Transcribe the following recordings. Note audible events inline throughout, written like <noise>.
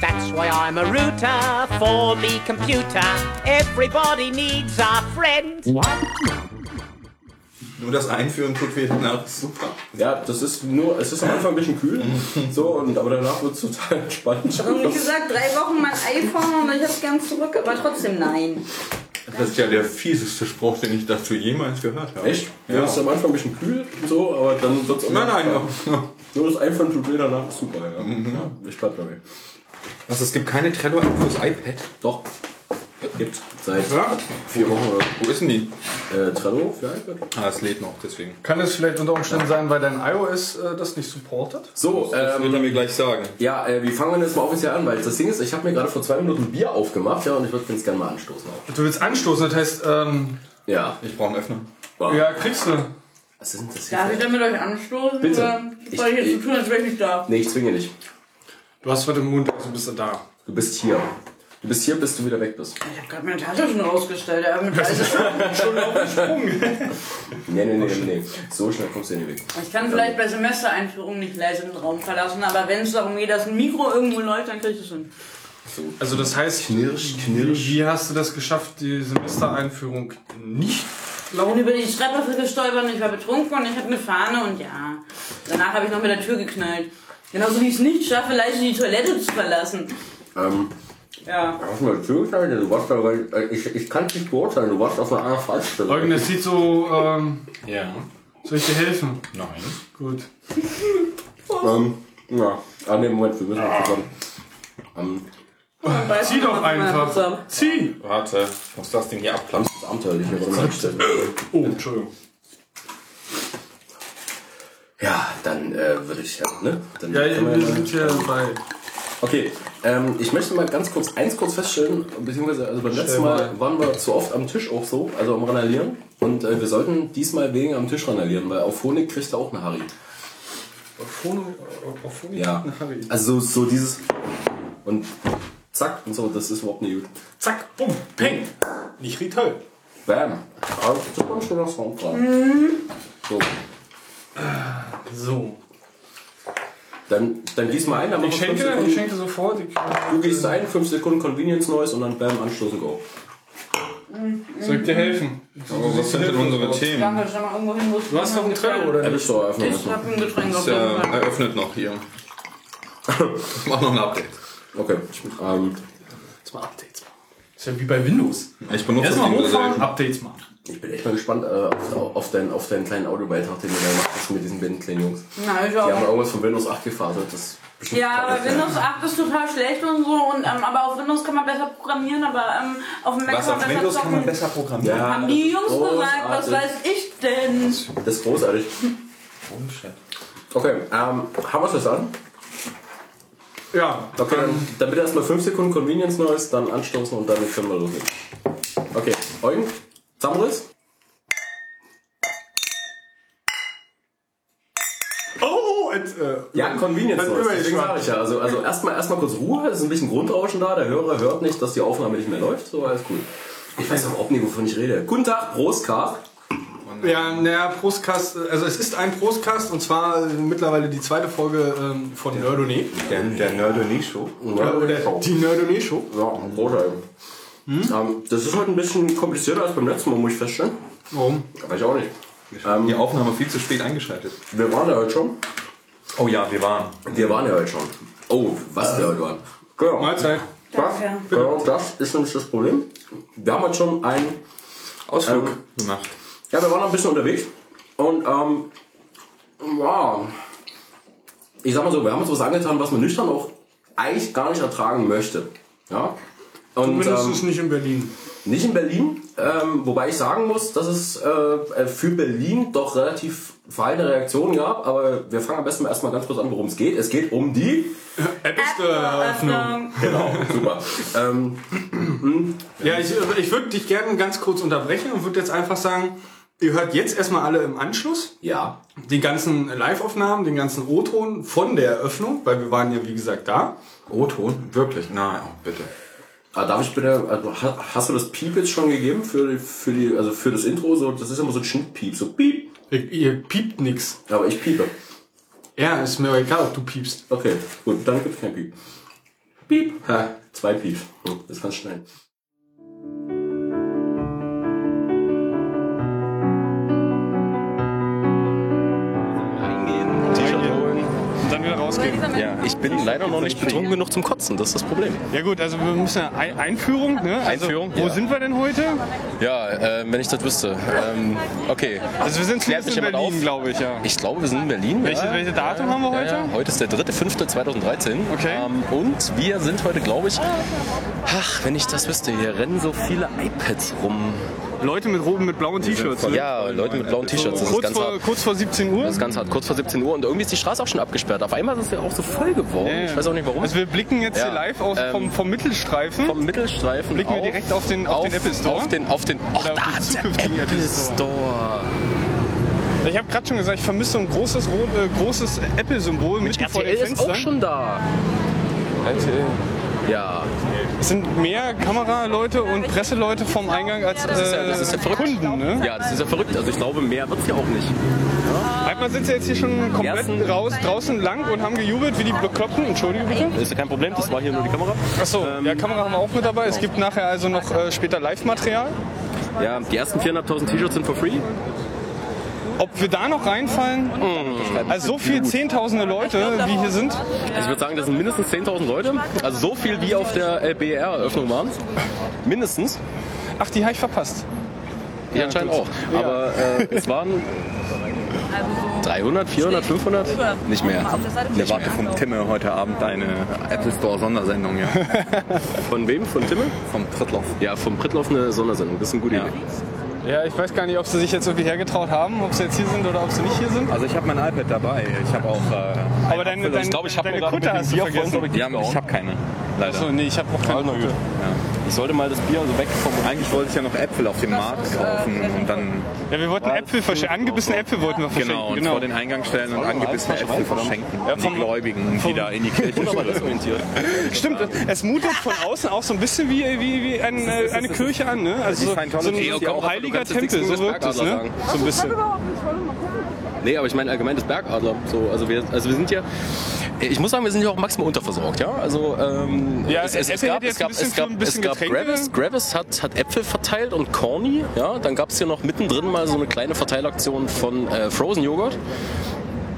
That's why I'm a router for me computer. Everybody needs a friend. Nur das Einführen tut weh danach. Super. Ja, das ist nur, es ist am Anfang ein bisschen kühl, so, und, aber danach wird es total entspannt. Und wie gesagt, drei Wochen mein iPhone und ich hab's gern zurück, aber trotzdem nein. Das ist ja der fieseste Spruch, den ich dazu jemals gehört habe. Echt? Ja. Ja. Es ist am Anfang ein bisschen kühl, so, aber dann wird es Nein, nein, noch. Nur das Einführen tut weh, danach super, ja. ja ich bleib dabei. Also es gibt keine Trello-App fürs iPad. Doch. Gibt's. Seit Ja. vier Wochen oder Wo ist denn die? äh, Trello für iPad. Ah, es lädt noch, deswegen. Kann es vielleicht unter Umständen sein, weil dein iOS äh, das nicht supportet? So, Das wird ähm, er mir gleich sagen. ja, äh, wir fangen jetzt mal offiziell an, weil das Ding ist, ich habe mir gerade vor zwei Minuten ein Bier aufgemacht, ja, und ich würde ganz gerne mal anstoßen auch. Du willst anstoßen, das heißt, ähm, Ja. Ich brauche einen Öffner. Wow. ja, kriegst du. Was ist denn das hier? Darf ich dann mit euch anstoßen? Bitte. Oder soll ich jetzt so tun, als wäre ich nicht da? Nee, ich zwinge dich. Du hast im Mund, also bist du da. Du bist hier. Du bist hier, bis du wieder weg bist. Ich habe gerade meine Tasche schon rausgestellt. Aber mit Tasche Nee, nee, nee, nee, nee. So schnell kommst du nicht weg. ich kann vielleicht bei Semestereinführung nicht leise den Raum verlassen, aber wenn es darum geht, dass ein Mikro irgendwo läuft, dann krieg ich es hin. Also das heißt, Knirsch, wie hast du das geschafft, die Semestereinführung nicht Ich bin über die Treppe gestolpert und ich war betrunken und ich hatte eine Fahne und ja. Danach habe ich noch mit der Tür geknallt. Genauso wie ich es nicht schaffe, leise die Toilette zu verlassen. Ähm, Ja. hast du mal geknallt? Du warst da, weil, äh, ich, ich kann es nicht beurteilen, du warst auf einer anderen Fallstelle. Eugen, das sieht so, ähm, Ja. soll ich dir helfen? Nein. Gut. Ähm, ja, an dem Moment, wir müssen uns zusammen. Ähm, Zieh doch einfach. Zieh! Warte, ich muss das Ding hier abklappen. das ist abenteuerlich. Oh, Entschuldigung. Ja, dann äh, würde ich, ja, ne? Dann Ja, wir sind hier bei. Okay, ähm, ich möchte mal ganz kurz eins kurz feststellen, beziehungsweise also beim letzten Mal waren wir zu oft am Tisch auch so, also am Ranalieren. Und äh, wir sollten diesmal weniger am Tisch ranalieren, weil auf Honig kriegt er auch eine Harry. Auf Ja. Also so, dieses und zack und so, das ist überhaupt nicht gut. Zack, bumm, peng. Nicht Rital. Bam. Aber das ist ein schöner Sound dran. So, So. dann, dann gieß mal ein, dann Ich schenke, ich Sekunden. schenke sofort. Ich, Du gießt ein, 5 Sekunden Convenience Noise und dann bam, anstoßen, go. soll ich dir helfen? Aber was sind denn unsere Themen? Danke, schau mal irgendwo hin, wo Du hast noch ein Trello, oder Ja, nicht? bist du eröffnen Ich hab ein Getränk auf jeden Fall. eröffnet noch hier. Ich <laughs> mach noch ein Update. Okay. Ähm, Jetzt mal Updates machen. ist ja wie bei Windows. Ich benutze Erstmal sehr hochfahren. Updates machen. Ich bin echt mal gespannt äh, auf, auf, deinen, auf deinen kleinen Audiobeitrag, den du da gemacht hast mit diesen beiden kleinen Jungs. Na, ich Die haben auch. irgendwas von Windows 8 gefaselt. Das Ja, aber Windows 8 ist total schlecht und so. Und, ähm, aber auf Windows kann man besser programmieren, aber ähm, auf dem Mac Was kann man besser Windows kann man besser programmieren? Ja, Haben die Jungs gesagt, was großartig. weiß ich denn? Das ist großartig. Okay, ähm, haben wir es an? Ja, Okay, dann, dann bitte erstmal 5 Sekunden Convenience Noise, dann anstoßen und dann können wir loslegen. Okay, Eugen, Samriss? Oh, und, äh, Ja, Convenience Noise, deswegen sage ich ja. Also, also erstmal erstmal kurz Ruhe, es ist ein bisschen Grundrauschen da, der Hörer hört nicht, dass die Aufnahme nicht mehr läuft, so alles cool. Ich weiß überhaupt nicht, wovon ich rede. Guten Tag, Prostkast. Ja, naja, Prostcast, also es ist ein Prostcast und zwar äh, mittlerweile die zweite Folge ähm, von Nerdone. Der, der Nerdonie Show. Ja, oder die Nerdone Show. Ja, großartig. Ähm, das ist heute ein bisschen komplizierter als beim letzten Mal, muss ich feststellen. Warum? Weiß ich auch nicht. Die Aufnahme viel zu spät eingeschaltet. Wir waren ja heute schon. Oh ja, wir waren. Wir waren ja heute schon. Oh, was wir heute waren. Genau. Mahlzeit. Das, Danke. genau, das ist nämlich das Problem. Wir haben heute schon ein. Ausflug Ähm, gemacht. Ja, wir waren noch ein bisschen unterwegs. Und, ähm. Ja. Ich sag mal so, wir haben uns was angetan, was man nüchtern auch eigentlich gar nicht ertragen möchte. Ja. Und, Mindestens ähm, nicht in Berlin. Nicht in Berlin, ähm, wobei ich sagen muss, dass es äh, für Berlin doch relativ verhaltene Reaktionen gab, aber wir fangen am besten erstmal ganz kurz an, worum es geht. Es geht um die... Öffnung. Genau, super. Ähm, Ja, ich, ich würde dich gerne ganz kurz unterbrechen und würde jetzt einfach sagen, ihr hört jetzt erstmal alle im Anschluss ja, die ganzen Live-Aufnahmen, den ganzen O-Ton von der Eröffnung, weil wir waren ja wie gesagt da. O-Ton? Wirklich? Nein, oh, bitte. Darf ich bitte, also, ha- hast du das Piep jetzt schon gegeben für für die, also für das Intro? So, das ist immer so ein Schnittpiep, so Piep. Ihr, ihr piept nix. Aber ich piepe. Ja, ist mir egal, ob du piepst. Okay, gut, dann gibt's kein Piep. Piep. Ha, zwei Pieps. Das kannst du schnell. Rausgehen. Ja, ich bin leider noch nicht betrunken genug zum Kotzen, das ist das Problem. Ja gut, also wir müssen eine Ein- Einführung, ne? Also, Einführung, Wo ja. sind wir denn heute? Ja, äh, wenn ich das wüsste. Ähm, okay. Also wir sind Klärt zumindest in Berlin, glaube ich, ja. Ich glaube, wir sind in Berlin. Welche- ja. welche Datum haben wir heute? Ja, ja. Heute ist der 3.5.2013. Okay. Ähm, und wir sind heute, glaube ich, ach, wenn ich das wüsste, hier rennen so viele iPads rum. Leute mit roten, mit blauen T-Shirts. ne? Ja, Leute mit blauen T-Shirts. Ist Kurz vor, kurz vor 17 Uhr. Das ist ganz hart. Kurz vor 17 Uhr und irgendwie ist die Straße auch schon abgesperrt. Auf einmal ist es ja auch so voll geworden. Ja. Ich weiß auch nicht warum. Also wir blicken jetzt Ja. hier live aus, Ähm, vom, vom Mittelstreifen. vom Mittelstreifen Blicken wir auf, direkt auf den- auf den Apple Store? Auf den, auf den, oh, auf da der Apple Apple Store. Store. ich habe gerade schon gesagt, ich vermisse so ein großes, äh, großes Apple-Symbol mitten vor den RTL ist auch schon da. Ja, Es sind mehr Kameraleute und Presseleute vom Eingang als äh, das ist ja, das ist ja verrückt. Kunden. Ne? Ja, das ist ja verrückt. Also ich glaube, mehr wird es ja auch nicht. Einmal sind sie jetzt hier schon komplett Ersten- raus, draußen lang und haben gejubelt wie die Bekloppten. Entschuldige bitte. Das ist ja kein Problem, das war hier nur die Kamera. Achso, ja, Kamera haben wir auch mit dabei. Es gibt nachher also noch äh, später Live-Material. Ja, die ersten 400.000 T-Shirts sind for free. Ob wir da noch reinfallen? Also so viel Zehntausende Leute, wie hier sind. Also ich würde sagen, das sind mindestens 10.000 Leute. Also so viel wie auf der LBR-Eröffnung waren. Mindestens. Ach, die habe ich verpasst. Die anscheinend auch. Aber äh, es waren 300, 400, 500? Nicht mehr. Ich erwarte vom Timme heute Abend eine Apple Store Sondersendung, ja. <laughs> Von wem? Von Timme? Vom Trittloff. Ja, vom Prittloff eine Sondersendung. Das ist eine gute Ja. Idee. Ja, ich weiß gar nicht, ob sie sich jetzt irgendwie hergetraut haben, ob sie jetzt hier sind oder ob sie nicht hier sind. Also ich habe mein iPad dabei. Ich habe auch. Äh, Aber deine, deine, Ich glaube, ich habe deine Kutte hast du vergessen. ja, ich habe keine. Leider. Achso, nee, ich habe auch keine Kutte. Ich sollte mal das Bier so weg vom Eigentlich wollte ich ja noch Äpfel auf dem Markt kaufen und dann Ja, wir wollten Äpfel verschenken. Angebissene Äpfel wollten wir verschenken. genau, und vor den Eingang stellen und angebissene Äpfel verschenken. Ja, die Gläubigen, die da in die Kirche strömen. Stimmt, es mutet von außen auch so ein bisschen wie, wie, wie ein, äh, eine Kirche an, ne? Also so, so ein, so ein heiliger Tempel, so das wirkt es, ne? So ein bisschen. Nee, aber ich meine allgemein das Bergadler. So, also, wir, also wir sind ja, ich muss sagen, wir sind ja auch maximal unterversorgt. Ja? Also, ähm, Ja, es, es, es gab, es gab, es gab, es gab. Gravis, Gravis hat, hat Äpfel verteilt und Corny. Ja? Dann gab es hier noch mittendrin mal so eine kleine Verteilaktion von äh, Frozen Joghurt.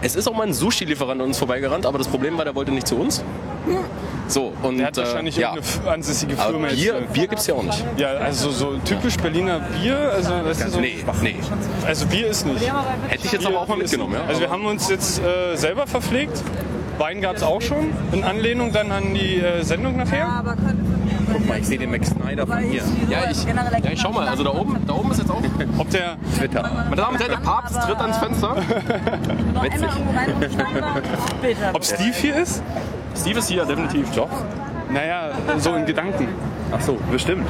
Es ist auch mal ein Sushi-Lieferant an uns vorbeigerannt, aber das Problem war, der wollte nicht zu uns. So, und Der hat wahrscheinlich äh, ja. irgendeine ansässige Aber Firma Bier, jetzt. Bier gibt's ja auch nicht. Ja, also so typisch Berliner Bier. Also, das ist so, Nee, nee. also Bier ist nicht. Hätte ich jetzt aber auch mal mitgenommen. Ja? Also wir haben uns jetzt äh, selber verpflegt. Wein gab es auch schon, in Anlehnung dann an die äh, Sendung nachher. Guck mal, ich sehe den Max Snyder von hier. ja, ich, ja, ich schau mal, also da oben, da oben ist jetzt auch. <laughs> Ob der, Twitter. Meine Damen und Herren, der Papst tritt ans Fenster. Witzig. ob Steve hier ist? Steve ist hier, definitiv. Job. Naja, so in Gedanken. Ach so, bestimmt.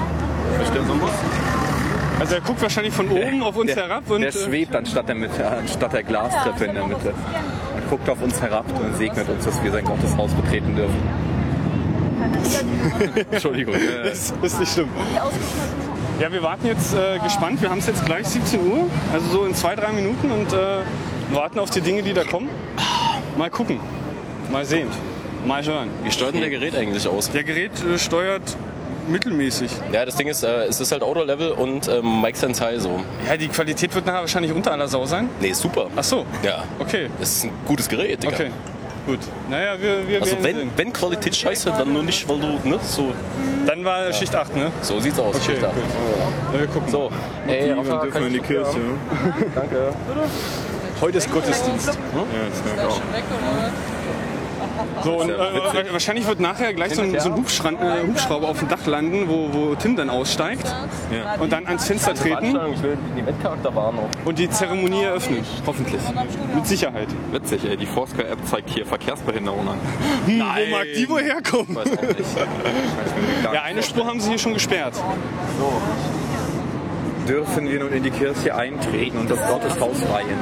Bestimmt so Bus. Also er guckt wahrscheinlich von oben auf uns herab und der äh, schwebt anstatt der, Mitte, anstatt der Glastreppe in der Mitte. Und guckt auf uns herab und segnet uns, dass wir sein Gotteshaus betreten dürfen. <laughs> Entschuldigung. das ist nicht schlimm. Ja, wir warten jetzt äh, gespannt. Wir haben es jetzt gleich 17 Uhr, also so in zwei, drei Minuten und äh, warten auf die Dinge, die da kommen. Mal gucken, mal sehen, mal hören. Wie steuert denn der Gerät eigentlich aus? Der Gerät äh, steuert mittelmäßig. Ja, das Ding ist, äh, es ist halt Auto-Level und ähm, Mike Sensei so. Ja, die Qualität wird nachher wahrscheinlich unter aller Sau sein. Nee, super. Ach so, Ja. okay, Es ist ein gutes Gerät, Digga. okay, gut. Naja, wir, wir Also werden wenn, sehen. wenn Qualität scheiße, dann nur nicht, weil du, ne, so, Dann war Schicht 8, ne? so sieht's aus. Okay, Schicht ab. gut. Na, wir gucken. So, ey, auf Dann dürfen wir in die Kirche. <laughs> Danke. Heute ist Gottesdienst. Ja, das ist ja auch. So, und, äh, witzig. wahrscheinlich wird nachher gleich so ein, so ein Hubschran- äh, Hubschrauber auf dem Dach landen, wo, wo Tim dann aussteigt Ja. und dann ans Fenster treten und die Zeremonie eröffnen. Hoffentlich. Mit Sicherheit. Witzig, ey. Die Foursquare-App zeigt hier Verkehrsbehinderung an. Hm, wo mag die wohl herkommen? Weiß auch nicht. Ja, eine Spur haben sie hier schon gesperrt. Dürfen wir nun in die Kirche eintreten und das Gotteshaus weihen?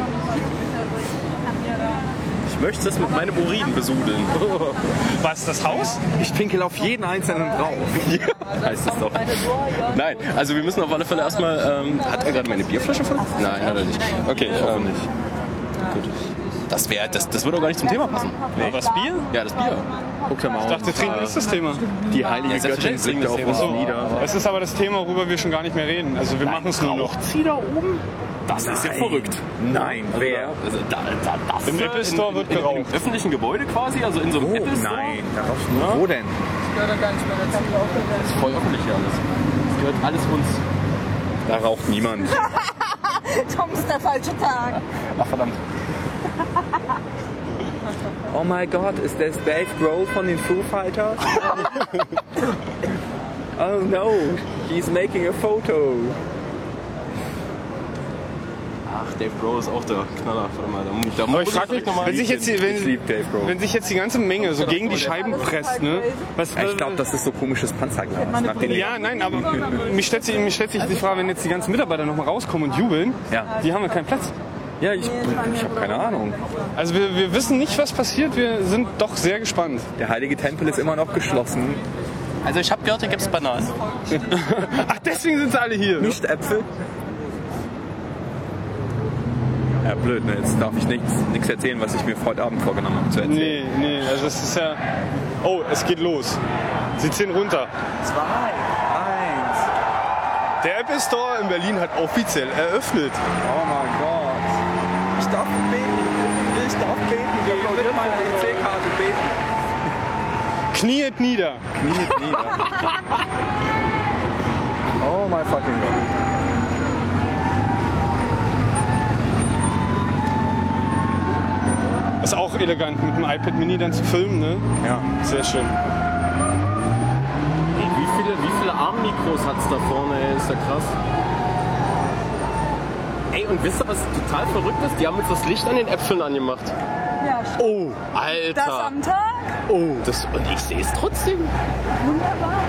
Ich möchte es mit meinem Urin besudeln. <laughs> Was, das Haus? Ich pinkel auf jeden einzelnen drauf. <laughs> heißt es doch. Nein, also wir müssen auf alle Fälle erstmal. Ähm, hat er gerade meine Bierflasche voll? Nein, hat er nicht. Okay, Ich hoffe ähm, nicht. das wäre, das, das würde auch gar nicht zum Thema passen. Aber das Bier? Ja, das Bier. Guck dir mal Ich dachte, trinken ist das Thema. Die heilige Ja, Göttin blickt auf das uns Thema. nieder. Es ist aber das Thema, worüber wir schon gar nicht mehr reden. Also wir machen es nur noch. Da oben? Das ist ja verrückt. Nein, wer? Also da, da, das Im Apple Store wird in, in, geraucht. Im öffentlichen Gebäude quasi, also in so einem Wo? Apple Store. Nein, darauf Wo denn? Das ist voll öffentlich hier alles. Das gehört alles uns. Da raucht niemand. <laughs> Tom ist der falsche Tag. Ach verdammt. Oh mein Gott, ist das Dave Grohl von den Foo Fighters? <laughs> oh no, he's making a photo. Ach, Dave Grohl ist auch der Knaller. Warte mal, da, da Aber ich frage mich, direkt noch mal wenn sich jetzt die, Ich wenn, wenn sich jetzt die ganze Menge so gegen die Scheiben presst, ne? Was, Ich glaube, das ist so komisches Panzerglas. Nach den ja, nein, aber mich stellt, sich, mich stellt sich die Frage, wenn jetzt die ganzen Mitarbeiter noch mal rauskommen und jubeln, Ja. die haben ja keinen Platz. ja, ich, ich habe keine Ahnung. Also wir, wir wissen nicht, was passiert, wir sind doch sehr gespannt. Der heilige Tempel ist immer noch geschlossen. Also ich habe gehört, hier gibt's Bananen. <laughs> Ach, deswegen sind sie alle hier. Nicht Äpfel. Ja, blöd, ne? Jetzt darf ich nichts, nichts erzählen, was ich mir heute Abend vorgenommen habe zu erzählen. Nee, nee, also es ist ja... Oh, es geht los. Sie ziehen runter. Zwei, eins. Der Apple Store in Berlin hat offiziell eröffnet. Oh mein Gott. Ich darf beten. Ich darf beten. Ich habe mit meiner EC-Karte beten. Kniet nieder. Kniet nieder. <laughs> oh my fucking God. Ist auch elegant, mit dem iPad Mini dann zu filmen, ne? Ja. Sehr schön. Wie viele, wie viele Armmikros hat's da vorne, ey? Ist ja krass. Ey, und wisst ihr, was total verrückt ist? Die haben jetzt das Licht an den Äpfeln angemacht. Ja, Oh, das Alter. am Tag. oh. Das, und ich sehe es trotzdem. Wunderbar.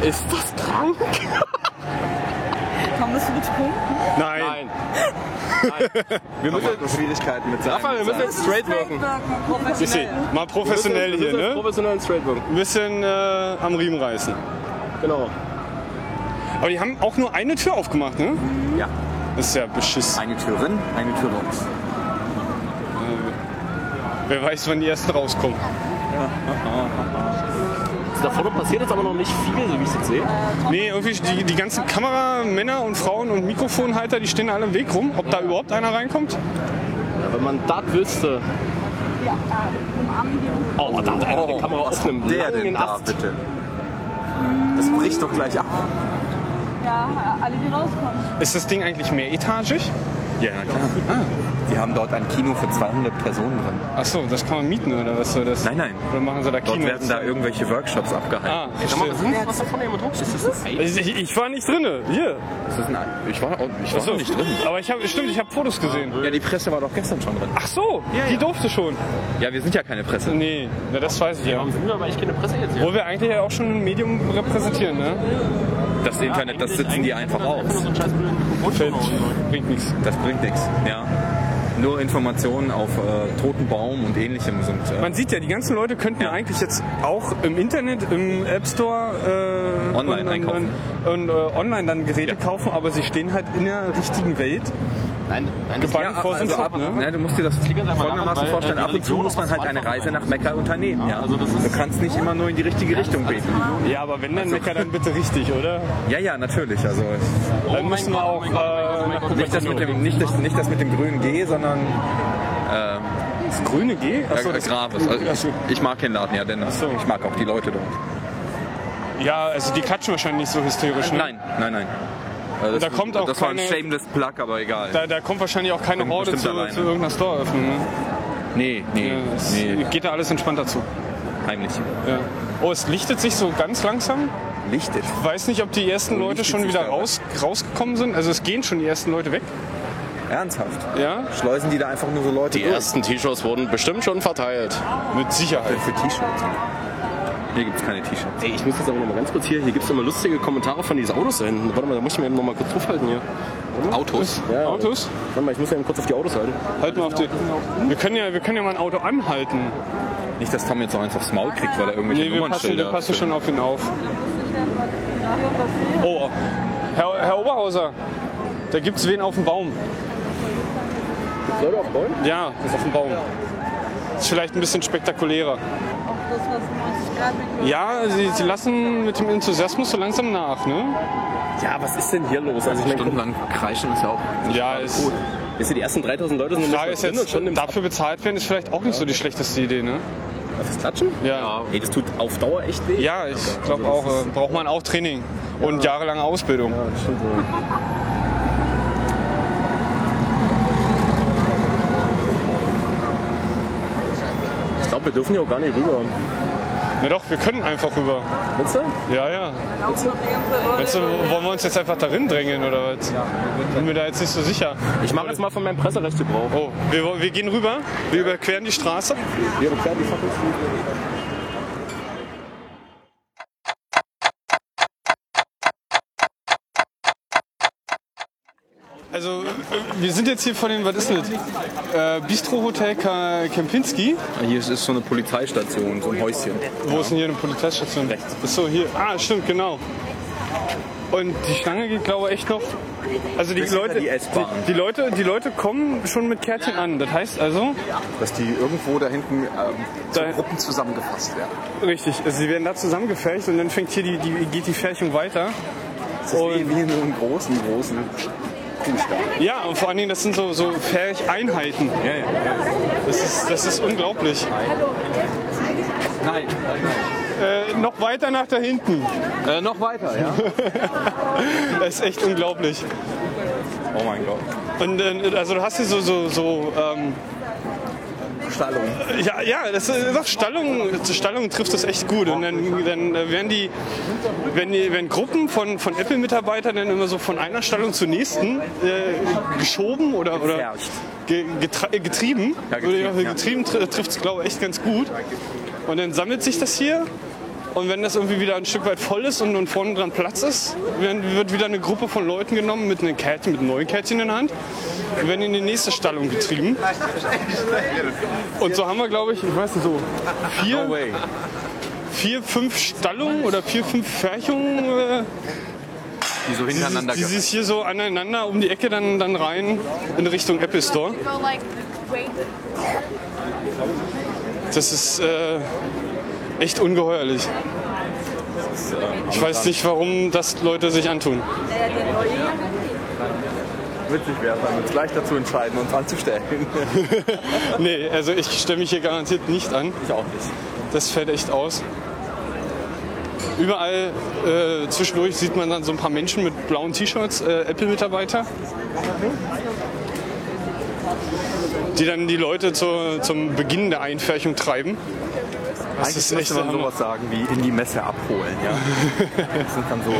Ist das krank? <laughs> Tom, bist du betrunken? Nein. Nein. Wir müssen Schwierigkeiten mit Rafa, wir müssen jetzt straight wirken. Sehe, mal professionell hier, ne? Professionell und straight wirken. Ein bisschen äh, am Riemen reißen. Genau. Aber die haben auch nur eine Tür aufgemacht, ne? Ja. Das ist ja beschiss. Eine Tür rein, eine Tür raus. Wer weiß, wann die ersten rauskommen. Da vorne passiert jetzt aber noch nicht viel, so wie ich es jetzt sehe. Nee, irgendwie die, die ganzen Kameramänner und Frauen und Mikrofonhalter, die stehen da alle im Weg rum. Ob da überhaupt einer reinkommt? Ja, wenn man das wüsste. Oh, da hat einer die Kamera auf einem langen Ast. bitte? Das bricht doch gleich ab. Ja, alle, die rauskommen. Ist das Ding eigentlich mehretagig? Ja, na klar. Die haben dort ein Kino für 200 Personen drin. Achso, das kann man mieten oder was soll das? Nein, nein. Oder machen sie da Dort Kino? werden da irgendwelche Workshops abgehalten. ah, Sag mal, was, was da vorne jemand hoch? Ist das ein Ei? Ich, ich, ich war nicht drinne. Hier. Ist das ein Ei? Ich war, ich war Achso, nicht drin. Aber ich habe, stimmt, ich habe Fotos gesehen. Ja, die Presse war doch gestern schon drin. Ach so, die durfte schon. Ja, wir sind ja keine Presse. Nee, na, das weiß ich ja. Warum sind wir aber eigentlich keine Presse jetzt hier? Wo wir eigentlich ja auch schon ein Medium repräsentieren, ne? Das Internet, das sitzen die einfach aus. Bringt nichts. Das bringt nichts. Ja. Nur Informationen auf äh, toten Baum und ähnlichem sind. Äh, Man sieht ja, die ganzen Leute könnten Ja. eigentlich jetzt auch im Internet, im App Store äh, Online und, einkaufen. und, und äh, online dann Geräte kaufen, aber sie stehen halt in der richtigen Welt. Nein, nein, das Gebannt vor also ab, ne? ja, du musst dir das folgendermaßen vorstellen. äh, Ab und zu muss man halt eine Reise nach Mekka unternehmen. Ja? also das ist- du kannst nicht immer nur in die richtige Richtung beten. Ja, aber wenn dann Mecker, dann bitte richtig, oder? Ja, ja, natürlich. Also Dann müssen wir auch äh, nach nicht das mit dem, nicht das, nicht das mit dem grünen G, sondern das grüne G. Achso, äh, das, Graves. Also Achso. ich, ich mag den Laden ja, denn so. ich mag auch die Leute dort. Ja, also die klatschen wahrscheinlich nicht so hysterisch, ne? Nein, nein, nein. Äh, Das, Da kommt auch das war ein keine- shameless Plug, aber egal. Da, da kommt wahrscheinlich auch keine Horde zu, alleine. zu irgendeiner Store-Öffnung. Ne? Nee, nee, Ja, nee, Geht da alles entspannt dazu. heimlich. Ja. Oh, es lichtet sich so ganz langsam. Lichtet. Ich weiß nicht, ob die ersten Wo Leute schon wieder raus, rausgekommen sind. Also es gehen schon die ersten Leute weg. Ernsthaft. Ja, Schleusen die da einfach nur so Leute Die durch? ersten T-Shirts wurden bestimmt schon verteilt. mit Sicherheit. Für T-Shirts. Hier gibt es keine T-Shirts. Ey, ich muss jetzt aber noch mal ganz kurz hier. Hier gibt es immer lustige Kommentare von diesen Autos da hinten. Warte mal, da muss ich mir eben noch mal kurz draufhalten hier. Autos? Ja, Autos? Warte mal, ich muss ja eben kurz auf die Autos halten. Halt mal auf die. Wir können ja, wir können ja mal ein Auto anhalten. Nicht, dass Tom jetzt so eins aufs Maul kriegt, weil er irgendwelche Nee, wir passen, wir passen schon auf ihn auf. Oh, Herr, Herr Oberhauser, da gibt's wen auf dem Baum. Leute auf Bäumen? Ja, ist auf dem Baum. Ist vielleicht ein bisschen spektakulärer. Das, was 90 Grad mit Ja, sie, sie lassen mit dem Enthusiasmus so langsam nach, ne? Ja, was ist denn hier los? Also ich meine, Stundenlang kreischen ist ja auch. Ja, ist, wisst ihr, die ersten 3000 Leute sind Frage nicht ist jetzt, und schon im dafür bezahlt werden, ist vielleicht auch nicht so die schlechteste Idee, ne? Fürs Klatschen? Ja. Ey, das tut auf Dauer echt weh. Ja, ich glaube auch, äh, braucht man auch Training und jahrelange Ausbildung. Ich glaube, wir dürfen hier auch gar nicht rüber. Na doch, wir können einfach rüber. Willst du? Ja, ja. Weißt du, wollen wir uns jetzt einfach darin drängen oder was? Bin mir da jetzt nicht so sicher. Ich mache jetzt mal von meinem Presserecht Gebrauch. Oh, wir, wir gehen rüber, wir überqueren die Straße. Wir überqueren die Fackel. Also, wir sind jetzt hier vor dem, was ist denn das? Äh, Bistro Hotel Ka- Kempinski. Hier ist so eine Polizeistation, so ein Häuschen. Wo ist denn hier eine Polizeistation? Rechts. Ist so, hier. Ah, stimmt, genau. Und die Schlange geht, glaube ich, echt noch. Also die Bis hinter Leute, die S-Bahn. die, die Leute, die Leute kommen schon mit Kärtchen an. Das heißt also, Dass die irgendwo da hinten ähm, zu Da- Gruppen zusammengefasst werden. richtig, also sie werden da zusammengefercht und dann fängt hier die, die geht die Färchung weiter. Das ist wie, wie in so einem großen, großen Kuhstall. Ja, und vor allen Dingen, das sind so, so Färcheinheiten. Ja, ja. Das ist, das ist unglaublich. Nein. Äh, noch weiter nach da hinten. Äh, noch weiter, ja? <laughs> Das ist echt unglaublich. Oh mein Gott. Und äh, also du hast hier so, so, so ähm, Stallung. ja, ja, das ist doch Stallung, Stallung trifft das echt gut. Und dann, dann äh, werden die, wenn die, werden Gruppen von, von Apple-Mitarbeitern dann immer so von einer Stallung zur nächsten äh, geschoben oder, oder äh, getrieben. Ja, getrieben, ja. getrieben tr trifft es, glaube ich, echt ganz gut. Und dann sammelt sich das hier. Und wenn das irgendwie wieder ein Stück weit voll ist und, und vorne dran Platz ist, werden- wird wieder eine Gruppe von Leuten genommen mit einem Kärtchen, mit einem neuen Kärtchen in der Hand und werden in die nächste Stallung getrieben. Und so haben wir, glaube ich, ich weiß nicht, so vier, vier fünf Stallungen oder vier, fünf Färchungen, äh, Die so hintereinander sich- die sich hier so aneinander um die Ecke dann, dann rein in Richtung Apple Store. Das ist äh, echt ungeheuerlich. Ich weiß nicht, warum das Leute sich antun. Witzig wäre es, uns gleich dazu entscheiden, uns anzustellen. <laughs> Nee, also ich stelle mich hier garantiert nicht an. Ich auch nicht. Das fällt echt aus. Überall äh, zwischendurch sieht man dann so ein paar Menschen mit blauen T-Shirts, äh, Apple-Mitarbeiter, die dann die Leute zur, zum Beginn der Einfärchung treiben. Das Eigentlich ist müsste echt man sowas sagen wie in die Messe abholen. Ja. <laughs> Das sind dann so.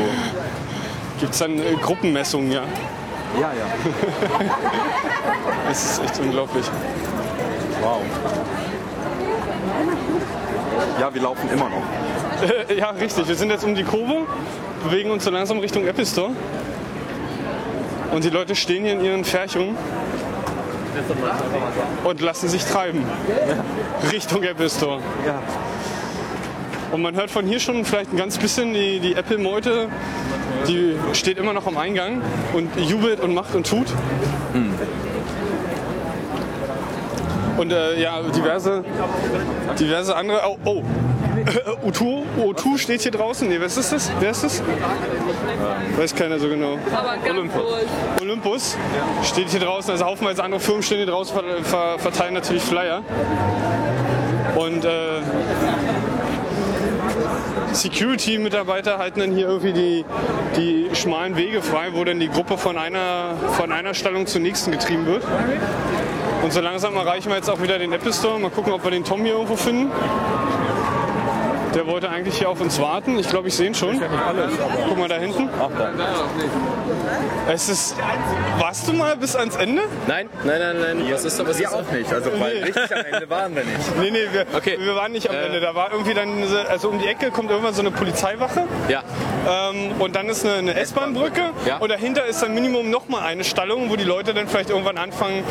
Gibt es dann äh, Gruppenmessungen, ja. Ja, ja. Das ist echt unglaublich. Wow. Ja, wir laufen immer noch. <laughs> Ja, richtig. Wir sind jetzt um die Kurve, bewegen uns so langsam Richtung Apple Store. Und die Leute stehen hier in ihren Färchungen und lassen sich treiben. Richtung Apple Store. Ja. Und man hört von hier schon vielleicht ein ganz bisschen die, die Apple-Meute, die steht immer noch am Eingang und jubelt und macht und tut. Und äh, ja, diverse, diverse andere. Oh, oh. U2, U2 steht hier draußen. Nee, was ist das? Wer ist das? Weiß keiner so genau. Groß. Olympus steht hier draußen. Also haufenweise andere Firmen stehen hier draußen, ver ver verteilen natürlich Flyer. Und äh, Security-Mitarbeiter halten dann hier irgendwie die, die schmalen Wege frei, wo dann die Gruppe von einer, von einer Stallung zur nächsten getrieben wird. Und so langsam erreichen wir jetzt auch wieder den Apple Store. Mal gucken, ob wir den Tom hier irgendwo finden. Der wollte eigentlich hier auf uns warten. Ich glaube, ich sehe ihn schon. Guck mal da hinten. Ach, da. Es ist. Warst du mal bis ans Ende? Nein, nein, nein, nein. Was ist Wir ist da? auch nicht, also weil Nee. richtig am Ende waren wir nicht. Nee, nee, wir, Okay. wir waren nicht am Äh. Ende. Da war irgendwie dann, diese- also um die Ecke kommt irgendwann so eine Polizeiwache Ja. ähm, und dann ist eine, eine S-Bahn-Brücke Ja. und dahinter ist dann Minimum nochmal eine Stallung, wo die Leute dann vielleicht irgendwann anfangen,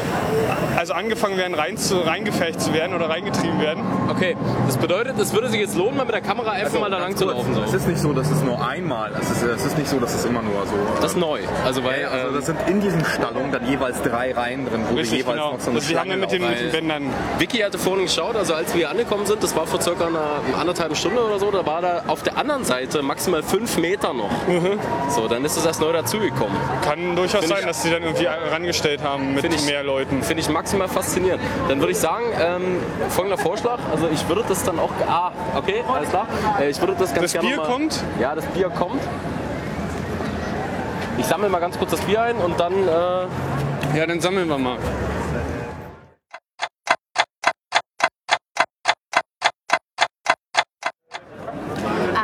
also angefangen werden, rein zu, reingefecht zu werden oder reingetrieben werden. Okay. Das bedeutet, es würde sich jetzt lohnen, mal mit der Kamera einfach mal da lang zu laufen. Es ist nicht so, dass es nur einmal, es ist, es ist nicht so, dass es immer nur so. Das ist neu. Also weil. Ja, also ähm, das sind in diesen Stallungen dann jeweils drei Reihen drin, wo Richtig, jeweils genau. noch so eine Also die haben mit den, mit den Bändern. Vicky hatte vorhin geschaut, also als wir angekommen sind, das war vor circa einer anderthalb Stunde oder so, da war da auf der anderen Seite maximal fünf Meter noch. So, dann ist es erst neu dazugekommen. Kann durchaus Find sein, ich- dass sie dann irgendwie rangestellt haben mit ich- mehr Leuten. Finde ich maximal faszinierend. Dann würde ich sagen, ähm, folgender Vorschlag, also ich würde das dann auch, ah, okay, alles klar. Äh, ich würde das ganz Das gerne Bier mal, kommt? Ja, das Bier kommt. Ich sammle mal ganz kurz das Bier ein und dann, äh, Ja, dann sammeln wir mal.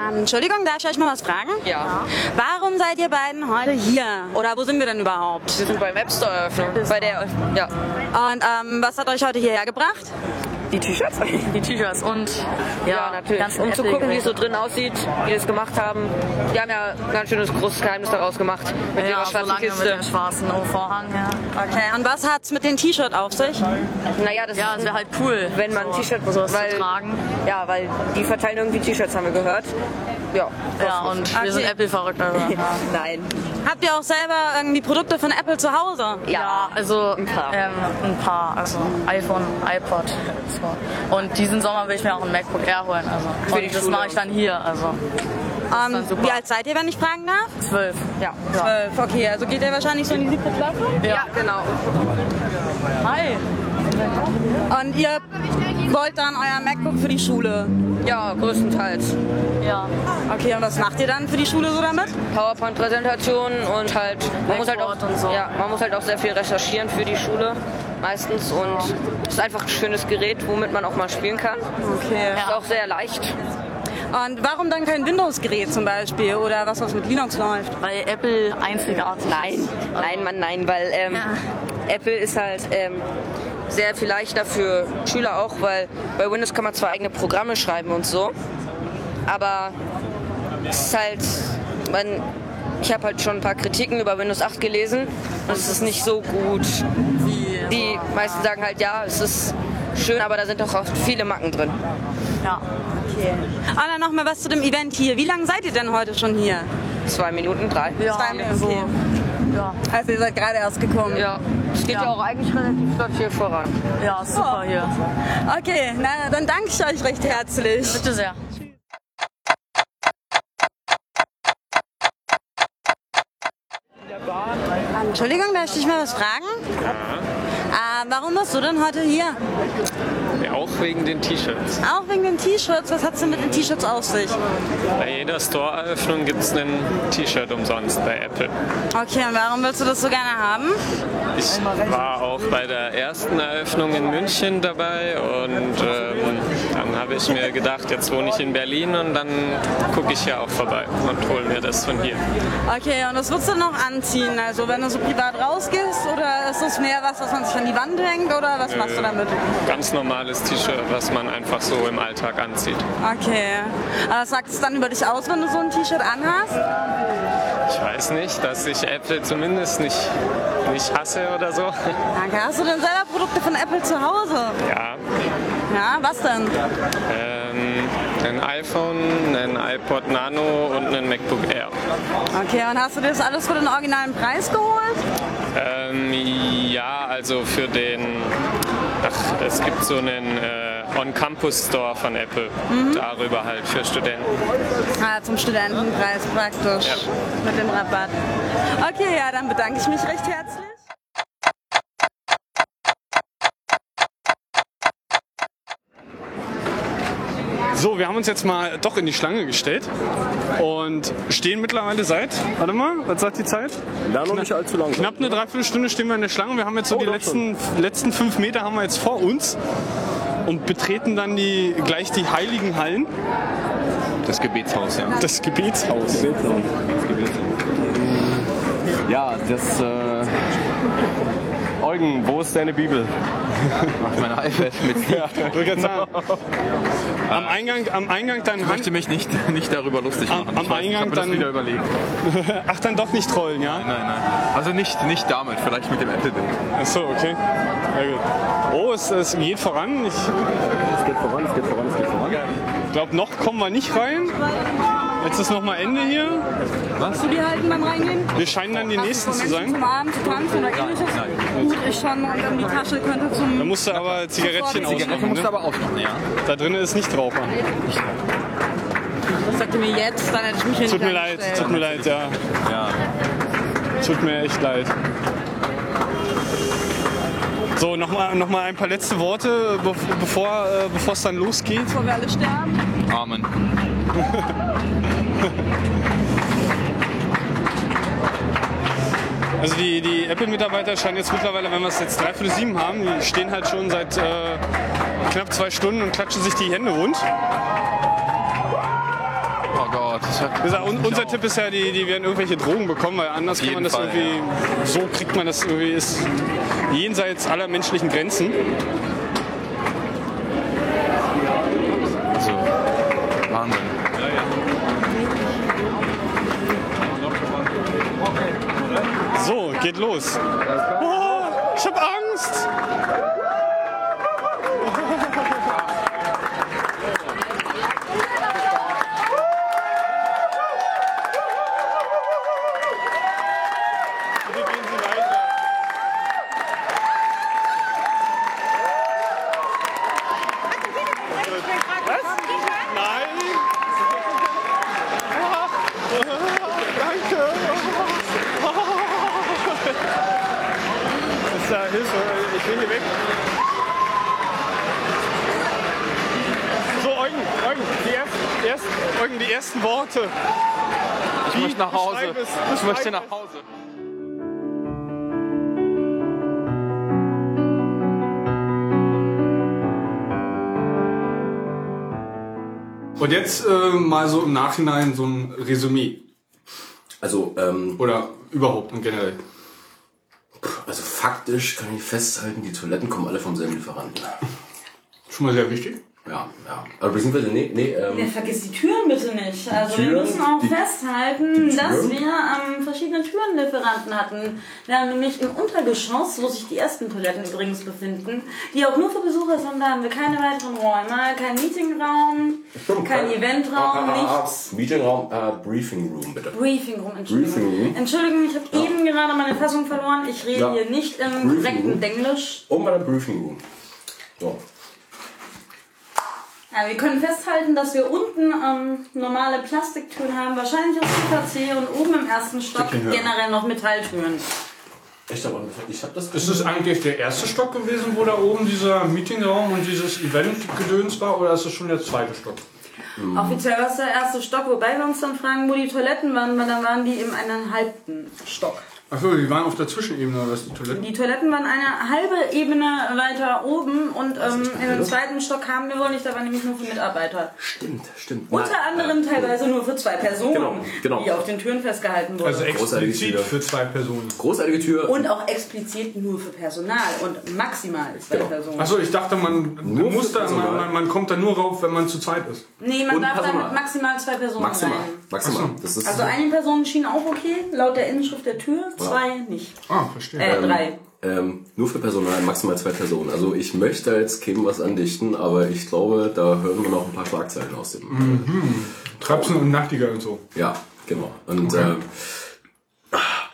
Ähm, Entschuldigung, darf ich euch mal was fragen? Ja. Warum seid ihr beiden heute hier? Oder wo sind wir denn überhaupt? Wir sind beim App Store Eröffnung. Bei der, ja. Und ähm, was hat euch heute hierher gebracht? Die T-Shirts? <laughs> Die T-Shirts und ja, Ja, natürlich. ganz Um zu gucken, wie es so drin aussieht, wie wir es gemacht haben. Die haben ja ein ganz schönes großes Geheimnis daraus gemacht. Mit ja, ihrer so schwarzen lange mit Kiste. dem schwarzen Vorhang, ja. Okay, und was hat's mit dem T-Shirt auf sich? Naja, das Ja, ist es wäre halt cool, wenn man ein so, T-Shirt sowas weil, zu tragen. Ja, weil die verteilen irgendwie T-Shirts, haben wir gehört. Ja. Ja, und wir sind Okay. Apple-verrückt. Also. <laughs> Nein. Habt ihr auch selber irgendwie Produkte von Apple zu Hause? Ja, also ein paar. Ähm, ein paar, also iPhone, iPod. So. Und diesen Sommer will ich mir auch ein MacBook Air holen. Also. Und das Schule. mache ich dann hier. Also Ähm, wie alt seid ihr, wenn ich fragen darf? zwölf. Ja. Zwölf. Okay, also geht ihr wahrscheinlich so in die siebte Klasse? Ja, genau. Hi. Und ihr wollt dann euer MacBook für die Schule? Ja, größtenteils. Ja. Okay, und was macht ihr dann für die Schule so damit? PowerPoint-Präsentationen und halt man muss halt auch so. ja, man muss halt auch sehr viel recherchieren für die Schule meistens und es ist einfach ein schönes Gerät, womit man auch mal spielen kann. Okay. Ist auch sehr leicht. Und warum dann kein Windows-Gerät zum Beispiel oder was, was mit Linux läuft? Weil Apple einzigartig Nein, ist. nein, Mann, nein, weil ähm, Apple ist halt ähm, sehr viel leichter für Schüler auch, weil bei Windows kann man zwar eigene Programme schreiben und so, aber es ist halt, man, ich habe halt schon ein paar Kritiken über Windows 8 gelesen und es ist nicht so gut. Die meisten sagen halt, ja, es ist schön, aber da sind doch auch viele Macken drin. ja. Okay. Und dann noch mal was zu dem Event hier. Wie lange seid ihr denn heute schon hier? Zwei Minuten, drei. Ja, Zwei Minuten. so. Ja, Also ihr seid gerade erst gekommen. Ja, es geht ja. Ja. auch eigentlich relativ flott hier voran. ja, super hier. Okay, na dann danke ich euch recht herzlich. Bitte sehr. Entschuldigung, darf ich dich mal was fragen? Äh, warum bist du denn heute hier? Auch wegen den T-Shirts. Auch wegen den T-Shirts. Was hat's denn mit den T-Shirts auf sich? Bei jeder Store-Eröffnung gibt es ein T-Shirt umsonst bei Apple. Okay, und warum willst du das so gerne haben? Ich war auch bei der ersten Eröffnung in München dabei und ähm, dann habe ich mir gedacht, jetzt wohne ich in Berlin und dann gucke ich hier auch vorbei und hole mir das von hier. Okay, und das würdest du noch anziehen? Also wenn du so privat rausgehst oder ist das mehr was, was man sich an die Wand hängt oder was machst du damit? Ganz normales T-Shirt, was man einfach so im Alltag anzieht. Okay. Aber was sagt es dann über dich aus, wenn du so ein T-Shirt anhast? Ich weiß nicht, dass ich Apple zumindest nicht, nicht hasse oder so. <laughs> Danke. Hast du denn selber Produkte von Apple zu Hause? Ja, Ja, was denn? ähm, ein iPhone, ein iPod Nano und ein MacBook Air. Okay, und hast du dir das alles für den originalen Preis geholt? Ähm, ja, also für den, ach, es gibt so einen äh, On-Campus-Store von Apple, darüber halt für Studenten. Ah, zum Studentenpreis praktisch. Ja. Mit dem Rabatt. Okay, ja, dann bedanke ich mich recht herzlich. So, wir haben uns jetzt mal doch in die Schlange gestellt und stehen mittlerweile seit, warte mal, was sagt die Zeit? Ja, noch nicht allzu lang. Knapp eine Dreiviertelstunde stehen wir in der Schlange. Wir haben jetzt so die letzten, letzten fünf Meter haben wir jetzt vor uns und betreten dann die, gleich die heiligen Hallen. Das Gebetshaus, ja. Das Gebetshaus. Ja, das. Äh, Eugen, wo ist deine Bibel? Ach, mein iPad mit <laughs> Ja, ich wollte gerade sagen. Am Eingang, am Eingang dann Ich möchte mich nicht, nicht darüber lustig Am- machen. am ich weiß, ich Eingang dann- wieder überlegt. <laughs> Ach, dann doch nicht trollen, ja? Nein, nein. Also nicht, nicht damit, vielleicht mit dem Apple-Bild. Achso, okay. Sehr gut. Oh, es, es geht voran. Ich Es geht voran, es geht voran, es geht voran. glaube, noch kommen wir nicht rein. Jetzt ist noch mal Ende hier. Kannst du die halten beim Reingehen? Wir scheinen dann die Hast du Nächsten zu Menschen sein. Zum Abend zu tanzen oder ähnliches? Gut, ich schon. Und dann die Tasche könnte zum... Da musst du aber Zigarettchen Zigaretten ausmachen. musst du Ne? aber ausmachen, ja. Da drin ist Nichtraucher. Das sagte mir jetzt, dann hätte ich mich Tut mir leid, tut mir leid, ja. ja. Tut mir echt leid. So, nochmal noch mal ein paar letzte Worte, be bevor äh, bevor es dann losgeht. Bevor wir alle sterben. Amen. <laughs> Also die, die Apple-Mitarbeiter scheinen jetzt mittlerweile, wenn wir es jetzt dreiviertel sieben haben, die stehen halt schon seit äh, knapp zwei Stunden und klatschen sich die Hände rund. Oh Gott. Das un unser Tipp ist ja, die, die werden irgendwelche Drogen bekommen, weil anders kann man das Fall, irgendwie, so kriegt man das irgendwie, ist jenseits aller menschlichen Grenzen. So, geht los. Oh, ich hab Angst. Bitte gehen Sie weiter. Was? Nein. Danke. Das ist ja Hilfe. Ich will hier weg. So, Eugen, Eugen, die ersten, ersten, Eugen, die ersten Worte. Ich möchte nach Hause. Es, Ich möchte nach. Hause. Und jetzt äh, mal so im Nachhinein so ein Resümee. Also, ähm, Oder überhaupt und generell. also faktisch kann ich festhalten, die Toiletten kommen alle vom selben Lieferanten. Schon mal sehr wichtig. Ja, ja. Aber beziehungsweise, nee, nee, Ja, ähm, vergiss die Türen bitte nicht. Also wir Türen, müssen auch die- festhalten, die dass wir ähm, verschiedene Türenlieferanten hatten. Wir haben nämlich im Untergeschoss, wo sich die ersten Toiletten übrigens befinden, die auch nur für Besucher sind, da haben wir keine weiteren Räume, kein Meetingraum, kein Eventraum, ah, ah, ah, nichts. Meetingraum, äh, Briefing Room, bitte. Briefing Room, Entschuldigung. Briefing Room. Entschuldigung, ich habe eben gerade meine Fassung verloren. Ich rede Ja. hier nicht im korrekten. Englisch. Und bei der Briefing Room. So. Ja, wir können festhalten, dass wir unten ähm, normale Plastiktüren haben, wahrscheinlich aus PVC und oben im ersten Stock generell noch Metalltüren. Echt, aber ich hab das. Ist es eigentlich der erste Stock gewesen, wo da oben dieser Meetingraum und dieses Event-Gedöns war, oder ist es schon der zweite Stock? Offiziell war es der erste Stock, wobei wir uns dann fragen, wo die Toiletten waren, weil dann waren die im eineinhalbten Stock. Achso, die waren auf der Zwischenebene, oder was, die Toiletten? Die Toiletten waren eine halbe Ebene weiter oben und ähm, in dem zweiten Stock haben wir wohl nicht, da waren nämlich nur für Mitarbeiter. Stimmt, stimmt. Unter Nein, anderem äh, teilweise nur für zwei Personen, Genau, genau. die auf den Türen festgehalten wurden. Also explizit für zwei Personen. Großartige Tür. und auch explizit nur für Personal und maximal zwei Genau. Personen. Achso, ich dachte, man Nur muss da, man, man, kommt da nur rauf, wenn man zu zweit ist. Nee, man Und darf Personal. damit maximal zwei Personen Maximal. rein. Maximal. Das ist Also eine Person schien auch okay, laut der Innenschrift der Tür, zwei nicht. Ah, verstehe. Äh, drei. ähm, nur für Personal maximal zwei Personen. Also ich möchte jetzt keinem was andichten, aber ich glaube, da hören wir noch ein paar Schlagzeilen aus dem. Trapsen und Nachtigall und so. Ja, genau. Und äh,